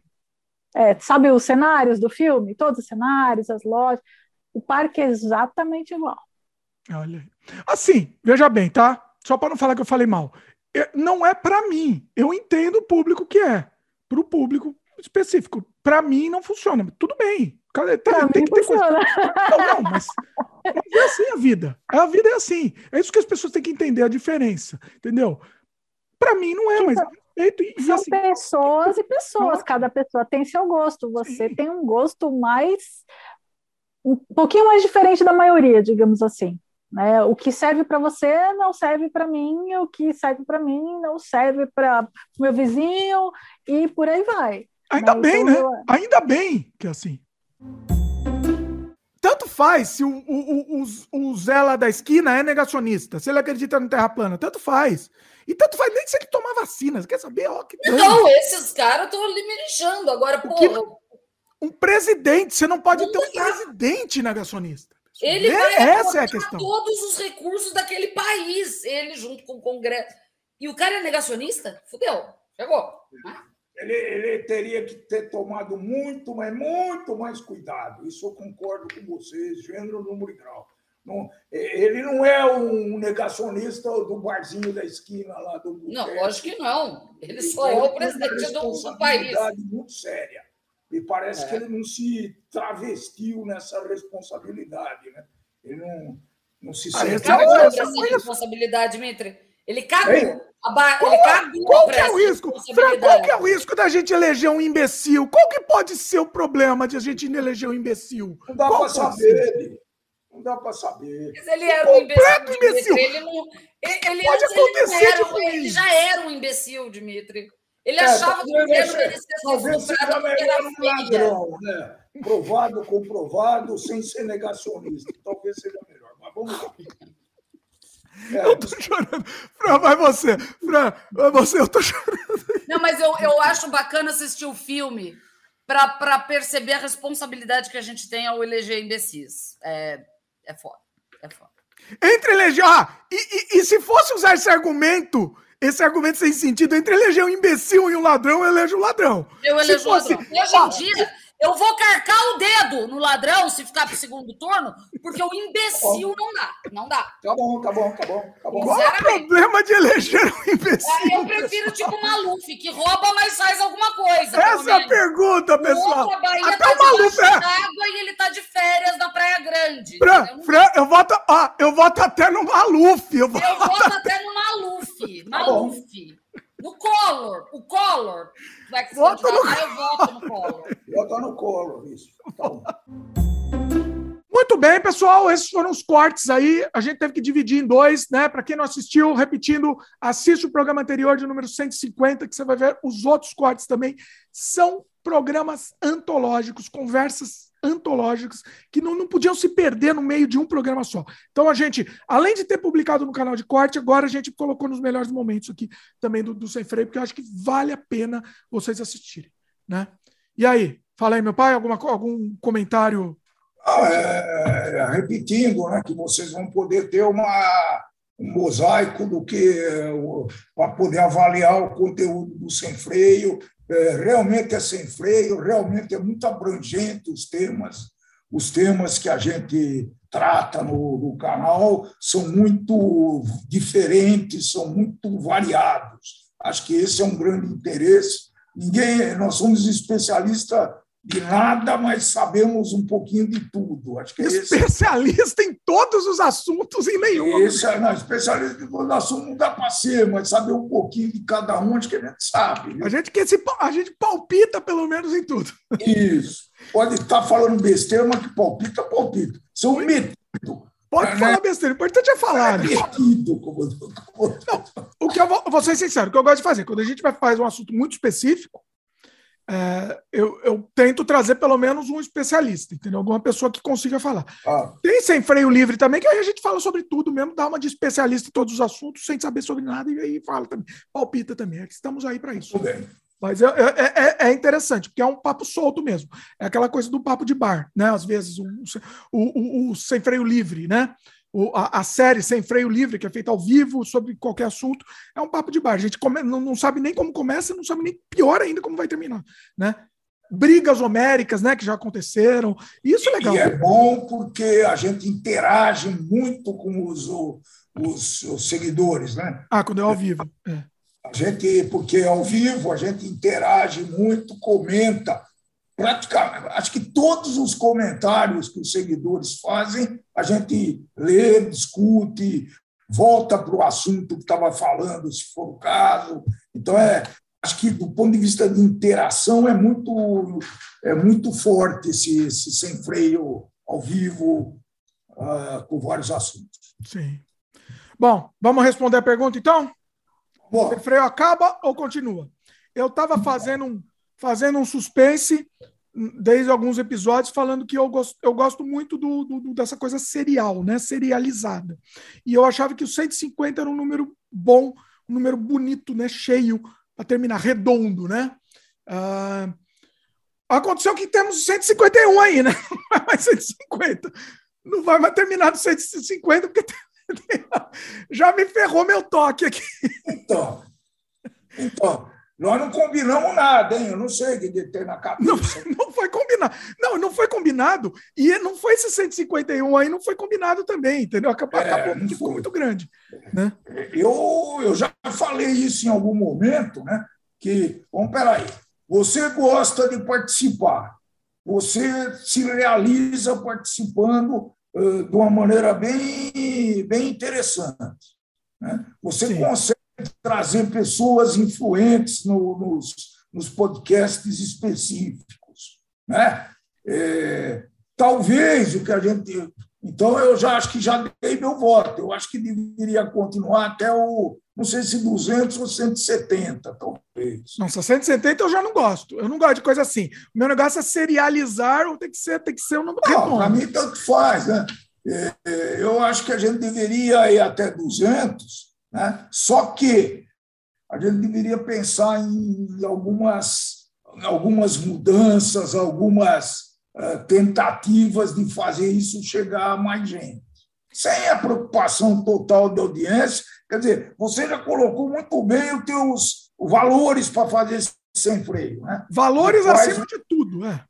é, sabe os cenários do filme, todos os cenários, as lojas. O parque é exatamente igual. Olha, assim, veja bem, tá? Só para não falar que eu falei mal, é, não é para mim. Eu entendo o público que é. Para o público específico. Para mim não funciona. Tudo bem. Tem, tem que ter coisa. Não, não, mas, mas é assim a vida. A vida é assim. É isso que as pessoas têm que entender a diferença. Entendeu? Para mim não é, mas e, São assim, pessoas e pessoas, cada pessoa tem seu gosto. Você sim. tem um gosto mais um pouquinho mais diferente da maioria, digamos assim. Né? O que serve para você não serve para mim, o que serve para mim não serve para meu vizinho e por aí vai. Ainda né? bem, então, né? Eu... Ainda bem que é assim. tanto faz se o, o, o, o, Zé lá da esquina é negacionista, se ele acredita no terra plana, tanto faz. E tanto faz nem se ele tomar vacina. Você quer saber? Ó, que não, esses caras estão ali me lixando. Agora, pô. Um presidente, você não pode não ter um presidente negacionista. Ele é, vai essa é a questão. todos os recursos daquele país, ele junto com o Congresso. E o cara é negacionista? Fudeu, chegou. Ele, ele, teria que ter tomado muito, mas muito mais cuidado. Isso eu concordo com vocês, gênero, número e grau. Não, ele não é um negacionista do barzinho da esquina lá do. Não, lógico que não. Ele só é o presidente do país. muito séria. E parece é. que ele não se travestiu nessa responsabilidade. Né? Ele não, não se ah, sente. Cagou essa responsabilidade, Mitre. Ele cagou. Ba... Qual, ele cagou qual que é o risco? Fran, qual que é o risco da gente eleger um imbecil? Qual que pode ser o problema de a gente eleger um imbecil? Não dá para saber. Não dá para saber. Mas ele era um imbecil. imbecil. Ele, não, ele, ele, pode acontecer ele, era, ele já era um imbecil, Dimitri. Ele é, achava que o governo merecia ser estuprado porque era um ladrão, né? Provado, comprovado, sem ser negacionista. Talvez seja melhor. Mas vamos lá. É. Eu tô chorando. Fran, vai você. Fran, vai você, eu tô chorando. Não, mas eu, eu acho bacana assistir o filme para perceber a responsabilidade que a gente tem ao eleger imbecis. É, é foda. É foda. Entre eleger. Ah, e, e, e se fosse usar esse argumento esse argumento sem sentido entre eleger um imbecil e um ladrão, eu elejo o ladrão. Eu elejo o ladrão. Hoje em dia, eu vou carcar o dedo no ladrão se ficar para o segundo turno, porque o imbecil não dá. Não dá. Tá bom, tá bom, tá bom. Tá bom. Qual é o problema de eleger um imbecil? Eu prefiro tipo o Maluf, que rouba, mas faz alguma coisa. Essa é a pergunta, pessoal. O Bahia Até tá o Maluf é. água e ele tá de férias na Praia Grande. Fran, Fran, eu voto, ah, eu voto até no Maluf. Eu voto, eu voto até no Maluf. Tá Maluf. No Collor, o Collor. Vai que Vota no... eu voto no Collor. Vota no Collor, isso. Então. Muito bem, pessoal. Esses foram os cortes aí. A gente teve que dividir em dois, né? Para quem não assistiu, repetindo, assiste o programa anterior de número 150, que você vai ver os outros cortes também. São programas antológicos, conversas antológicas que não, não podiam se perder no meio de um programa só. Então a gente, além de ter publicado no canal de corte, agora a gente colocou nos melhores momentos aqui também do, do Sem Freio, porque eu acho que vale a pena vocês assistirem. Né? E aí, fala aí, meu pai, alguma, algum comentário? Ah, é, é, repetindo, né, que vocês vão poder ter uma, um mosaico do que para poder avaliar o conteúdo do Sem Freio é, realmente é sem freio, realmente é muito abrangente os temas. Os temas que a gente trata no, no canal são muito diferentes, são muito variados. Acho que esse é um grande interesse. Ninguém, nós somos especialistas de nada, mas sabemos um pouquinho de tudo. Acho que especialista esse... em todos os assuntos e nenhum. Esse, é, não, especialista em todos os assuntos não dá para ser, mas saber um pouquinho de cada um, acho que a gente sabe. A gente, que esse, a gente palpita, pelo menos, em tudo. Isso. Pode estar falando besteira, mas que palpita, palpita. São metidos. Pode é, falar né? besteira, o importante é falar. É metido, como... Não, o que eu vou, vou ser sincero, o que eu gosto de fazer, quando a gente vai fazer um assunto muito específico, é, eu, eu, tento trazer pelo menos um especialista, entendeu? Alguma pessoa que consiga falar. Ah. Tem sem freio livre também, que aí a gente fala sobre tudo mesmo, dá uma de especialista em todos os assuntos, sem saber sobre nada, e aí fala também, palpita também. É que estamos aí para isso. Mas é, é, é, é, interessante, porque é um papo solto mesmo. É aquela coisa do papo de bar, né? Às vezes, o, o, o, o sem freio livre, né? O, a, a, série Sem Freio Livre, que é feita ao vivo sobre qualquer assunto, é um papo de bar. A gente come, não, não, sabe nem como começa, não sabe nem pior ainda como vai terminar, né? Brigas homéricas, né, que já aconteceram. Isso é legal. E é bom porque a gente interage muito com os, os, os seguidores, né? Ah, quando é ao vivo. É. A gente, porque é ao vivo, a gente interage muito, comenta acho que todos os comentários que os seguidores fazem, a gente lê, discute, volta para o assunto que estava falando, se for o caso. Então, é, acho que do ponto de vista de interação é muito, é muito forte esse, esse sem freio ao vivo uh, com vários assuntos. Sim. Bom, vamos responder a pergunta então? Bom. Sem freio acaba ou continua? Eu estava fazendo um fazendo um suspense desde alguns episódios falando que eu gosto, eu gosto muito do, do, dessa coisa serial, né? Serializada. E eu achava que o 150 era um número bom, um número bonito, né? Cheio, para terminar, redondo, né? Uh, aconteceu que temos 151 aí, né? Mais 150. Não vai mais terminar no 150, porque já me ferrou meu toque aqui. Então, então nós não combinamos nada, hein? Eu não sei o que tem na cabeça. Não, não foi combinado. Não, não foi combinado. E não foi esse 151 aí, não foi combinado também, entendeu? Acabou, é, acabou ficou muito grande. Né? Eu, eu já falei isso em algum momento, né? Que, vamos, peraí, você gosta de participar, você se realiza participando uh, de uma maneira bem, bem interessante. Né? Você Sim. consegue trazer pessoas influentes no, nos, nos podcasts específicos. Né? É, talvez o que a gente. Então, eu já acho que já dei meu voto. Eu acho que deveria continuar até o. Não sei se 200 ou 170, talvez. Não, 170 eu já não gosto. Eu não gosto de coisa assim. O meu negócio é serializar ou tem que ser, tem que ser um número Para mim, tanto faz. Né? É, é, eu acho que a gente deveria ir até 200, né? Só que a gente deveria pensar em algumas, algumas mudanças, algumas uh, tentativas de fazer isso chegar a mais gente. Sem a preocupação total da audiência. Quer dizer, você já colocou muito bem os teus valores para fazer sem freio. Né? Valores Depois, acima de tudo. É.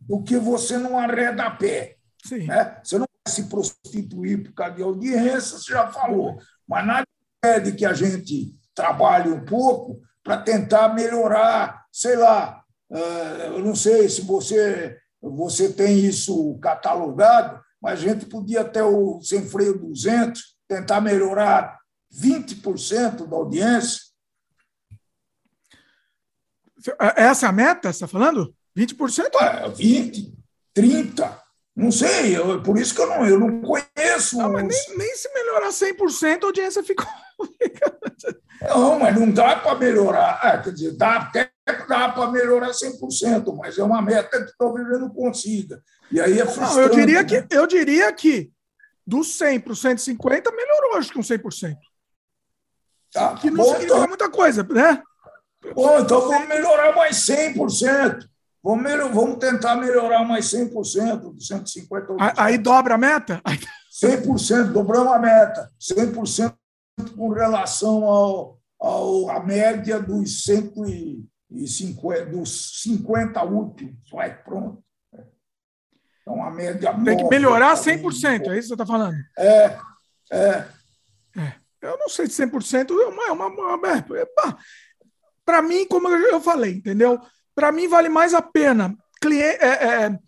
Do que você não arreda a pé. Sim. Né? Você não vai se prostituir por causa de audiência, você já falou. Mas nada pede que a gente trabalhe um pouco para tentar melhorar, sei lá, eh, eu não sei se você, você tem isso catalogado, mas a gente podia até o Sem Freio 200 tentar melhorar 20% da audiência. Essa é a meta, você está falando? 20%? É, 20%, 30%. Não sei, eu, por isso que eu não, eu não conheço. Não, mas nem, nem se melhorar 100%, a audiência ficou. Não, mas não dá para melhorar. Ah, quer dizer, dá até dá para melhorar 100%, mas é uma meta que talvez eu não consiga. E aí é frustrante. Não, eu, diria né? que, eu diria que do 100 para o 150 melhorou, acho que um 100%. Tá, que não bom, significa então... muita coisa, né? Bom, então vamos melhorar mais 100%. Vamos, melhor, vamos tentar melhorar mais 100% de 150 Aí, aí dobra a meta? 100%, dobramos a meta. 100% com relação ao, ao, à média dos 150, dos 50 últimos. Vai, pronto. Então, a média. Tem que melhorar 100%, é isso que você está falando? É, é. é. Eu não sei se 100% é uma. É uma, uma é, Para mim, como eu falei, entendeu? para mim vale mais a pena cliente, é, é,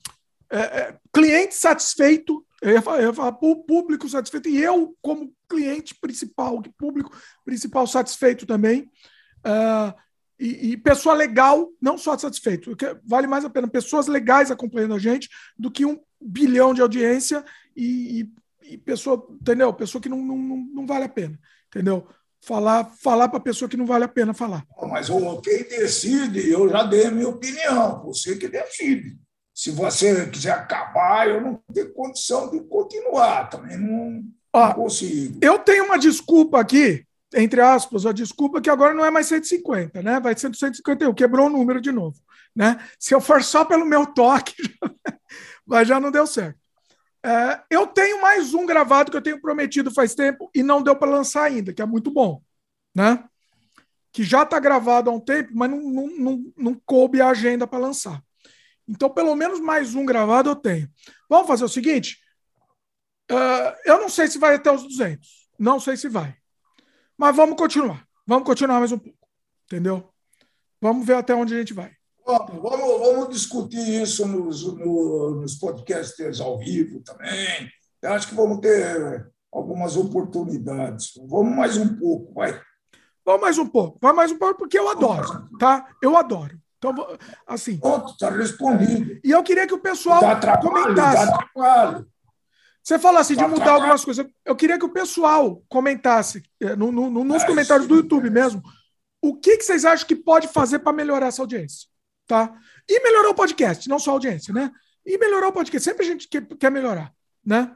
é, é, cliente satisfeito, eu ia, falar, eu ia falar público satisfeito, e eu, como cliente principal, público principal satisfeito também, uh, e, e, pessoa legal, não só satisfeito, vale mais a pena pessoas legais acompanhando a gente do que um bilhão de audiência e, e, e pessoa, entendeu? Pessoa que não, não, não vale a pena, entendeu? falar falar para a pessoa que não vale a pena falar. Mas quem decide, eu já dei a minha opinião, você que decide. Se você quiser acabar, eu não tenho condição de continuar, também não, Ó, consigo. Eu tenho uma desculpa aqui, entre aspas, a desculpa que agora não é mais 150, né? Vai ser 151, quebrou o número de novo, né? Se eu for só pelo meu toque, mas já não deu certo. É, eu tenho mais um gravado que eu tenho prometido faz tempo e não deu para lançar ainda, que é muito bom, né? Que já está gravado há um tempo, mas não, não, não, não coube a agenda para lançar. Então, pelo menos mais um gravado eu tenho. Vamos fazer o seguinte: uh, eu não sei se vai até os 200, não sei se vai, mas vamos continuar. Vamos continuar mais um pouco, entendeu? Vamos ver até onde a gente vai. Vamos, vamos discutir isso nos, no, nos podcasts ao vivo também. Eu acho que vamos ter algumas oportunidades. Vamos mais um pouco, vai. Vamos mais um pouco, vai mais um pouco, porque eu adoro, tá? Eu adoro. Então, assim. está respondido. E eu queria que o pessoal dá trabalho, comentasse. Dá trabalho. Você fala assim de mudar algumas coisas. Eu queria que o pessoal comentasse eh, no, no, nos é, comentários do YouTube mesmo. O que, que vocês acham que pode fazer para melhorar essa audiência? tá? E melhorar o podcast, não só a audiência, né? E melhorar o podcast. Sempre a gente quer, quer melhorar, né?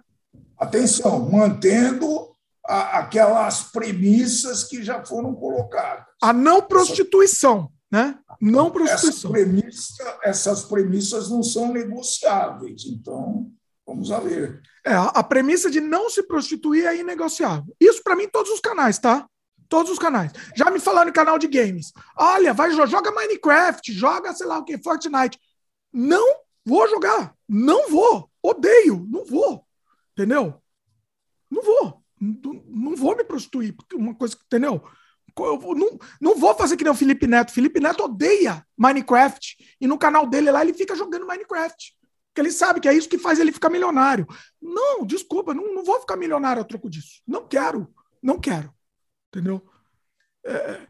Atenção, mantendo a, aquelas premissas que já foram colocadas. A não prostituição, né? Não prostituição. Essa premissa, essas premissas não são negociáveis, então vamos a ver. É, a premissa de não se prostituir é inegociável. Isso para mim todos os canais, tá? Todos os canais. Já me falaram em canal de games. Olha, vai joga Minecraft, joga sei lá o que, Fortnite. Não vou jogar. Não vou. Odeio. Não vou. Entendeu? Não vou. Não, não vou me prostituir. Uma coisa, entendeu? Eu não, não vou fazer que nem o Felipe Neto. Felipe Neto odeia Minecraft. E no canal dele lá ele fica jogando Minecraft. Porque ele sabe que é isso que faz ele ficar milionário. Não, desculpa, não, não vou ficar milionário a troco disso. Não quero. Não quero. Entendeu? É...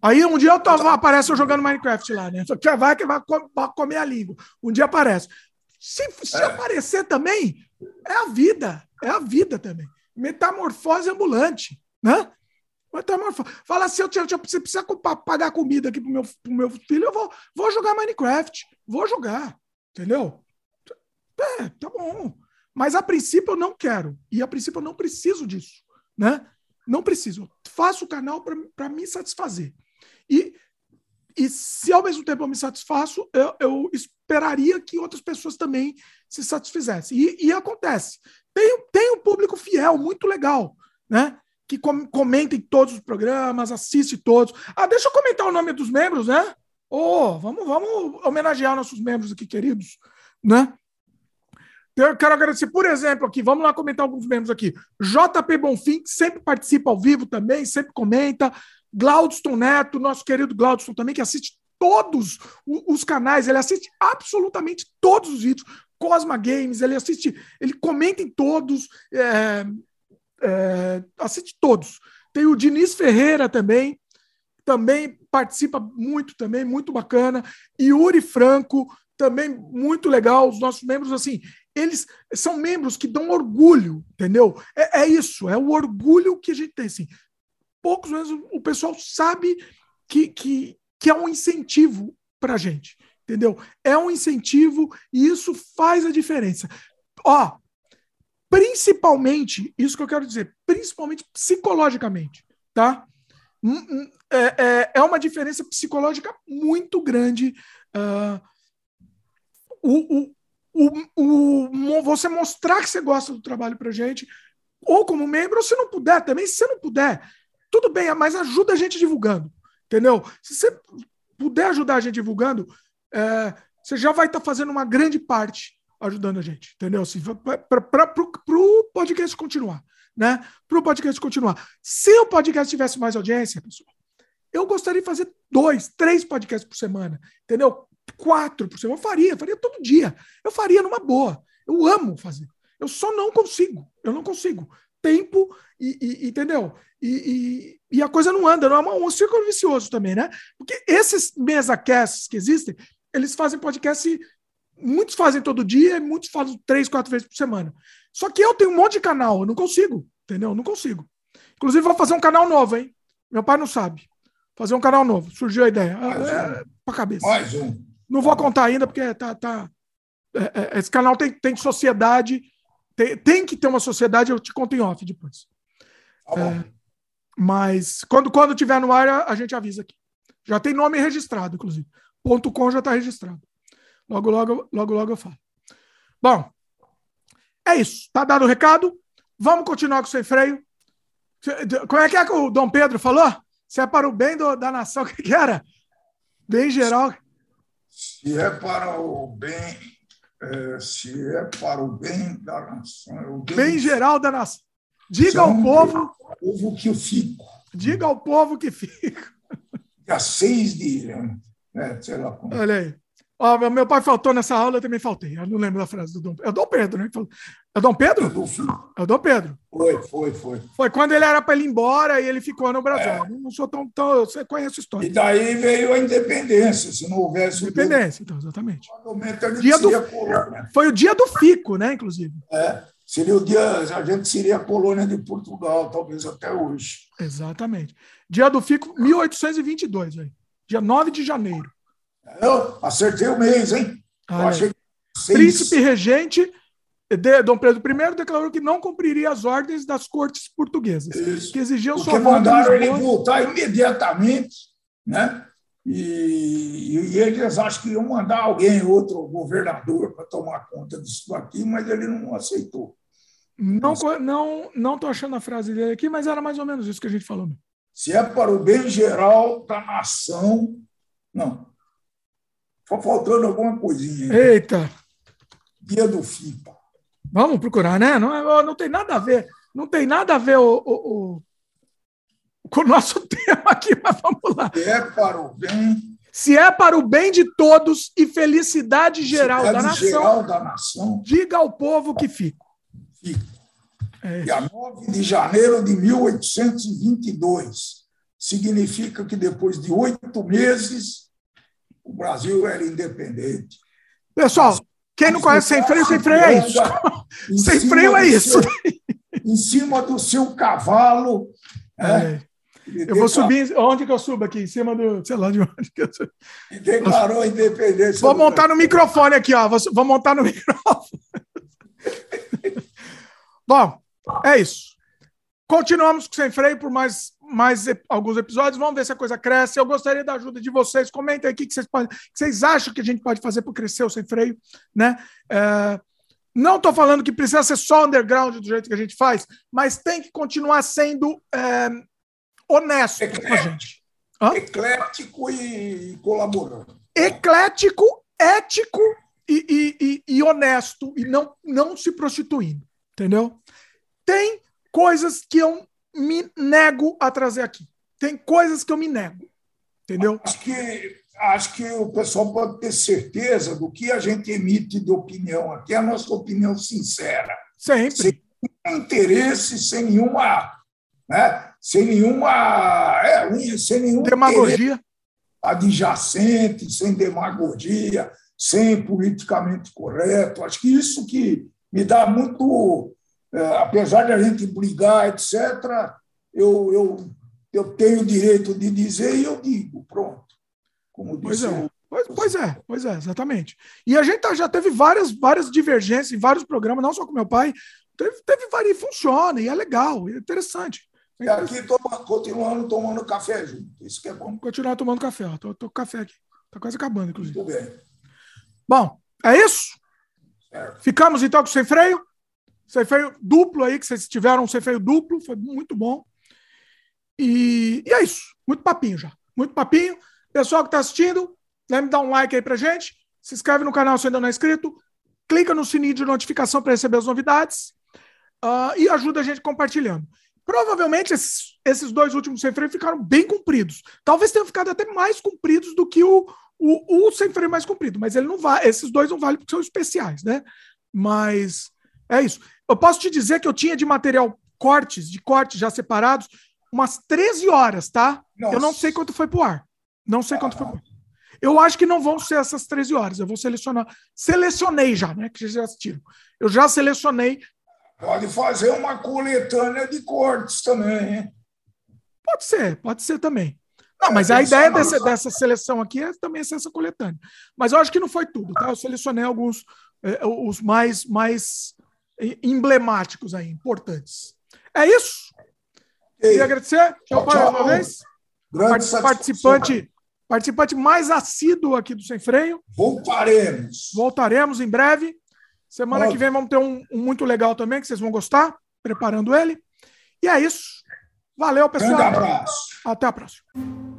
Aí um dia eu tava, aparece eu jogando Minecraft lá, né? Vai que vai comer a língua. Um dia aparece. Se, se é. aparecer também, é a vida. É a vida também. Metamorfose ambulante, né? Metamorfose. Fala assim, eu, eu, eu, você precisa pagar comida aqui pro meu, pro meu filho, eu vou, vou jogar Minecraft. Vou jogar. Entendeu? É, tá bom. Mas a princípio eu não quero. E a princípio eu não preciso disso, né? Não preciso. Faço o canal para me satisfazer. E, e se ao mesmo tempo eu me satisfaço, eu, eu esperaria que outras pessoas também se satisfizessem. E, e acontece. Tem, tem um público fiel, muito legal, né? Que com, comenta em todos os programas, assiste todos. Ah, deixa eu comentar o nome dos membros, né? Oh, vamos, vamos homenagear nossos membros aqui, queridos, né? Eu quero agradecer, por exemplo, aqui, vamos lá comentar alguns membros aqui. JP Bonfim, que sempre participa ao vivo também, sempre comenta. Glaudston Neto, nosso querido Glaudston também, que assiste todos os canais, ele assiste absolutamente todos os vídeos. Cosma Games, ele assiste, ele comenta em todos, é, é, assiste todos. Tem o Diniz Ferreira também, também participa muito também, muito bacana. Yuri Franco, também muito legal. Os nossos membros, assim, eles são membros que dão orgulho, entendeu? É, é isso, é o orgulho que a gente tem. Assim. Poucos vezes o pessoal sabe que, que, que é um incentivo para a gente, entendeu? É um incentivo e isso faz a diferença. Ó, principalmente, isso que eu quero dizer, principalmente psicologicamente, tá? Hum, hum, é, é, é uma diferença psicológica muito grande. Uh, o, o, o, você mostrar que você gosta do trabalho para gente, ou como membro, ou se não puder também, se você não puder, tudo bem, mas ajuda a gente divulgando, entendeu? Se você puder ajudar a gente divulgando, é, você já vai estar tá fazendo uma grande parte ajudando a gente, entendeu? Assim, para o podcast continuar, né? Para o podcast continuar. Se o podcast tivesse mais audiência, pessoal, eu gostaria de fazer dois, três podcasts por semana, entendeu? Quatro por semana. Eu faria, eu faria todo dia. Eu faria numa boa. Eu amo fazer. Eu só não consigo. Eu não consigo. Tempo e, e entendeu? E, e, e, a coisa não anda, não é um, um círculo vicioso também, né? Porque esses mesa casts que existem, eles fazem podcast, muitos fazem todo dia, muitos fazem três, quatro vezes por semana. Só que eu tenho um monte de canal, eu não consigo, entendeu? Eu não consigo. Inclusive, vou fazer um canal novo, hein? Meu pai não sabe. Fazer um canal novo. Surgiu a ideia. É, é, pra cabeça. Mais um. Não vou contar ainda, porque tá, tá, é, é, esse canal tem, tem sociedade, tem, tem que ter uma sociedade, eu te conto em off depois. Tá é, mas quando, quando tiver no ar, a gente avisa aqui. Já tem nome registrado, inclusive. Ponto .com já está registrado. Logo, logo, logo, logo eu falo. Bom, é isso. Tá dado o recado? Vamos continuar com o sem freio. Como é que é que o Dom Pedro falou? Se é para o bem do, da nação, o que, que era? Bem geral. Se é para o bem, é, se é para o bem da nação. É bem geral da nação. Diga ao povo. povo que eu fico. Diga ao povo que fica. Dia 6 de. Né, sei lá como. Olha aí. Ó, meu, meu pai faltou nessa aula, eu também faltei. Eu não lembro da frase do Dom É o Dom Pedro, né? É o Dom Pedro? É o Dom Pedro. Foi, foi, foi. Foi quando ele era para ir embora e ele ficou no Brasil. É. Não sou tão, tão. Você conhece a história. E daí veio a independência. Se não houvesse. Independência, então, exatamente. Dia do... Foi o dia do Fico, né, inclusive. É. Seria o dia. A gente seria a colônia de Portugal, talvez até hoje. Exatamente. Dia do Fico, 1822, aí. dia 9 de janeiro. Eu acertei o mês, hein? Achei Príncipe regente de Dom Pedro I declarou que não cumpriria as ordens das cortes portuguesas, Isso. que exigiam Porque sua mandaram ele voltar imediatamente, né? E, e eles acham que iam mandar alguém, outro governador, para tomar conta disso aqui, mas ele não aceitou. Não, co- não, não tô achando a frase dele aqui, mas era mais ou menos isso que a gente falou. Se é para o bem geral da nação, não. Está faltando alguma coisinha. aí. Eita, Dia do FIPA. vamos procurar, né? Não, é- não tem nada a ver, não tem nada a ver o, o- o- com o nosso tema aqui, mas vamos lá. Se é para o bem Se é para o bem de todos e felicidade geral da Felicidade nação, geral da nação. diga ao povo que fico. Dia 9 de janeiro de 1822. Significa que depois de oito meses, o Brasil era independente. Pessoal, quem não conhece sem freio, sem freio é isso. Em Sem freio é isso. seu- em cima do seu cavalo. né? Eu vou subir. Onde que eu subo aqui? Em cima do. Sei lá de onde que eu subo. E declarou a independência. Vou montar no microfone aqui, ó. Vou, vou montar no microfone. Bom, é isso. Continuamos com Sem Freio por mais, mais alguns episódios. Vamos ver se a coisa cresce. Eu gostaria da ajuda de vocês. Comentem aí o que vocês, podem, que vocês acham que a gente pode fazer para crescer o Sem Freio. Né? É, não estou falando que precisa ser só underground do jeito que a gente faz, mas tem que continuar sendo é, honesto com a gente. Eclético e colaborando. eclético, ético e, e- e- e honesto e não, não se prostituindo, entendeu? Tem coisas que eu me nego a trazer aqui. Tem coisas que eu me nego, entendeu? Acho que, acho que o pessoal pode ter certeza do que a gente emite de opinião aqui, a nossa opinião sincera. Sempre. Sem nenhum interesse, sem nenhuma. Né, sem nenhuma. É, sem nenhum Demagogia. adjacente, sem demagogia, sem politicamente correto. Acho que isso que me dá muito. É, apesar de a gente brigar, etc., eu, eu, eu tenho o direito de dizer e eu digo, pronto. Como Pois disse é. Pois, pois é, pois é, exatamente. E a gente tá- já teve várias, várias divergências em vários programas, não só com meu pai. Teve, teve várias, e funciona, e é legal, e é interessante. E aqui toma, continuando tomando café junto. Isso que é bom. Vamos continuar tomando café. Tô com café aqui. Tá quase acabando, inclusive. Muito bem. Bom, é isso? Ficamos então com o sem freio. Sem freio duplo aí, que vocês tiveram um sem freio duplo, foi muito bom. E, e é isso. Muito papinho já. Muito papinho. Pessoal que está assistindo, lembra de dar um like aí pra gente. Se inscreve no canal se ainda não é inscrito. Clica no sininho de notificação para receber as novidades. Ah, e ajuda a gente compartilhando. Provavelmente esses, esses dois últimos sem freio ficaram bem compridos. Talvez tenham ficado até mais compridos do que o, o, o sem freio mais comprido, mas ele não vai. Esses dois não valem porque são especiais, né? Mas é isso. Eu posso te dizer que eu tinha de material cortes, de cortes já separados, umas 13 horas, tá? Eu não sei quanto foi pro ar. Não sei quanto foi pro ar. Eu acho que não vão ser essas 13 horas. Eu vou selecionar. Selecionei já, né? Que vocês já assistiram. Eu já selecionei. Pode fazer uma coletânea de cortes também, hein? Pode ser, pode ser também. Não, mas É, a tem ideia dessa, dessa seleção aqui é também ser essa coletânea. Mas eu acho que não foi tudo, tá? Eu selecionei alguns, eh, os mais, mais emblemáticos aí, importantes. É isso. Queria agradecer. Tchau, tchau. uma vez. Grande participante, participante mais assíduo aqui do Sem Freio. Voltaremos. Voltaremos em breve. Semana que vem vamos ter um, um muito legal também, que vocês vão gostar, preparando ele. E é isso. Valeu, pessoal. Grande abraço. Até a próxima.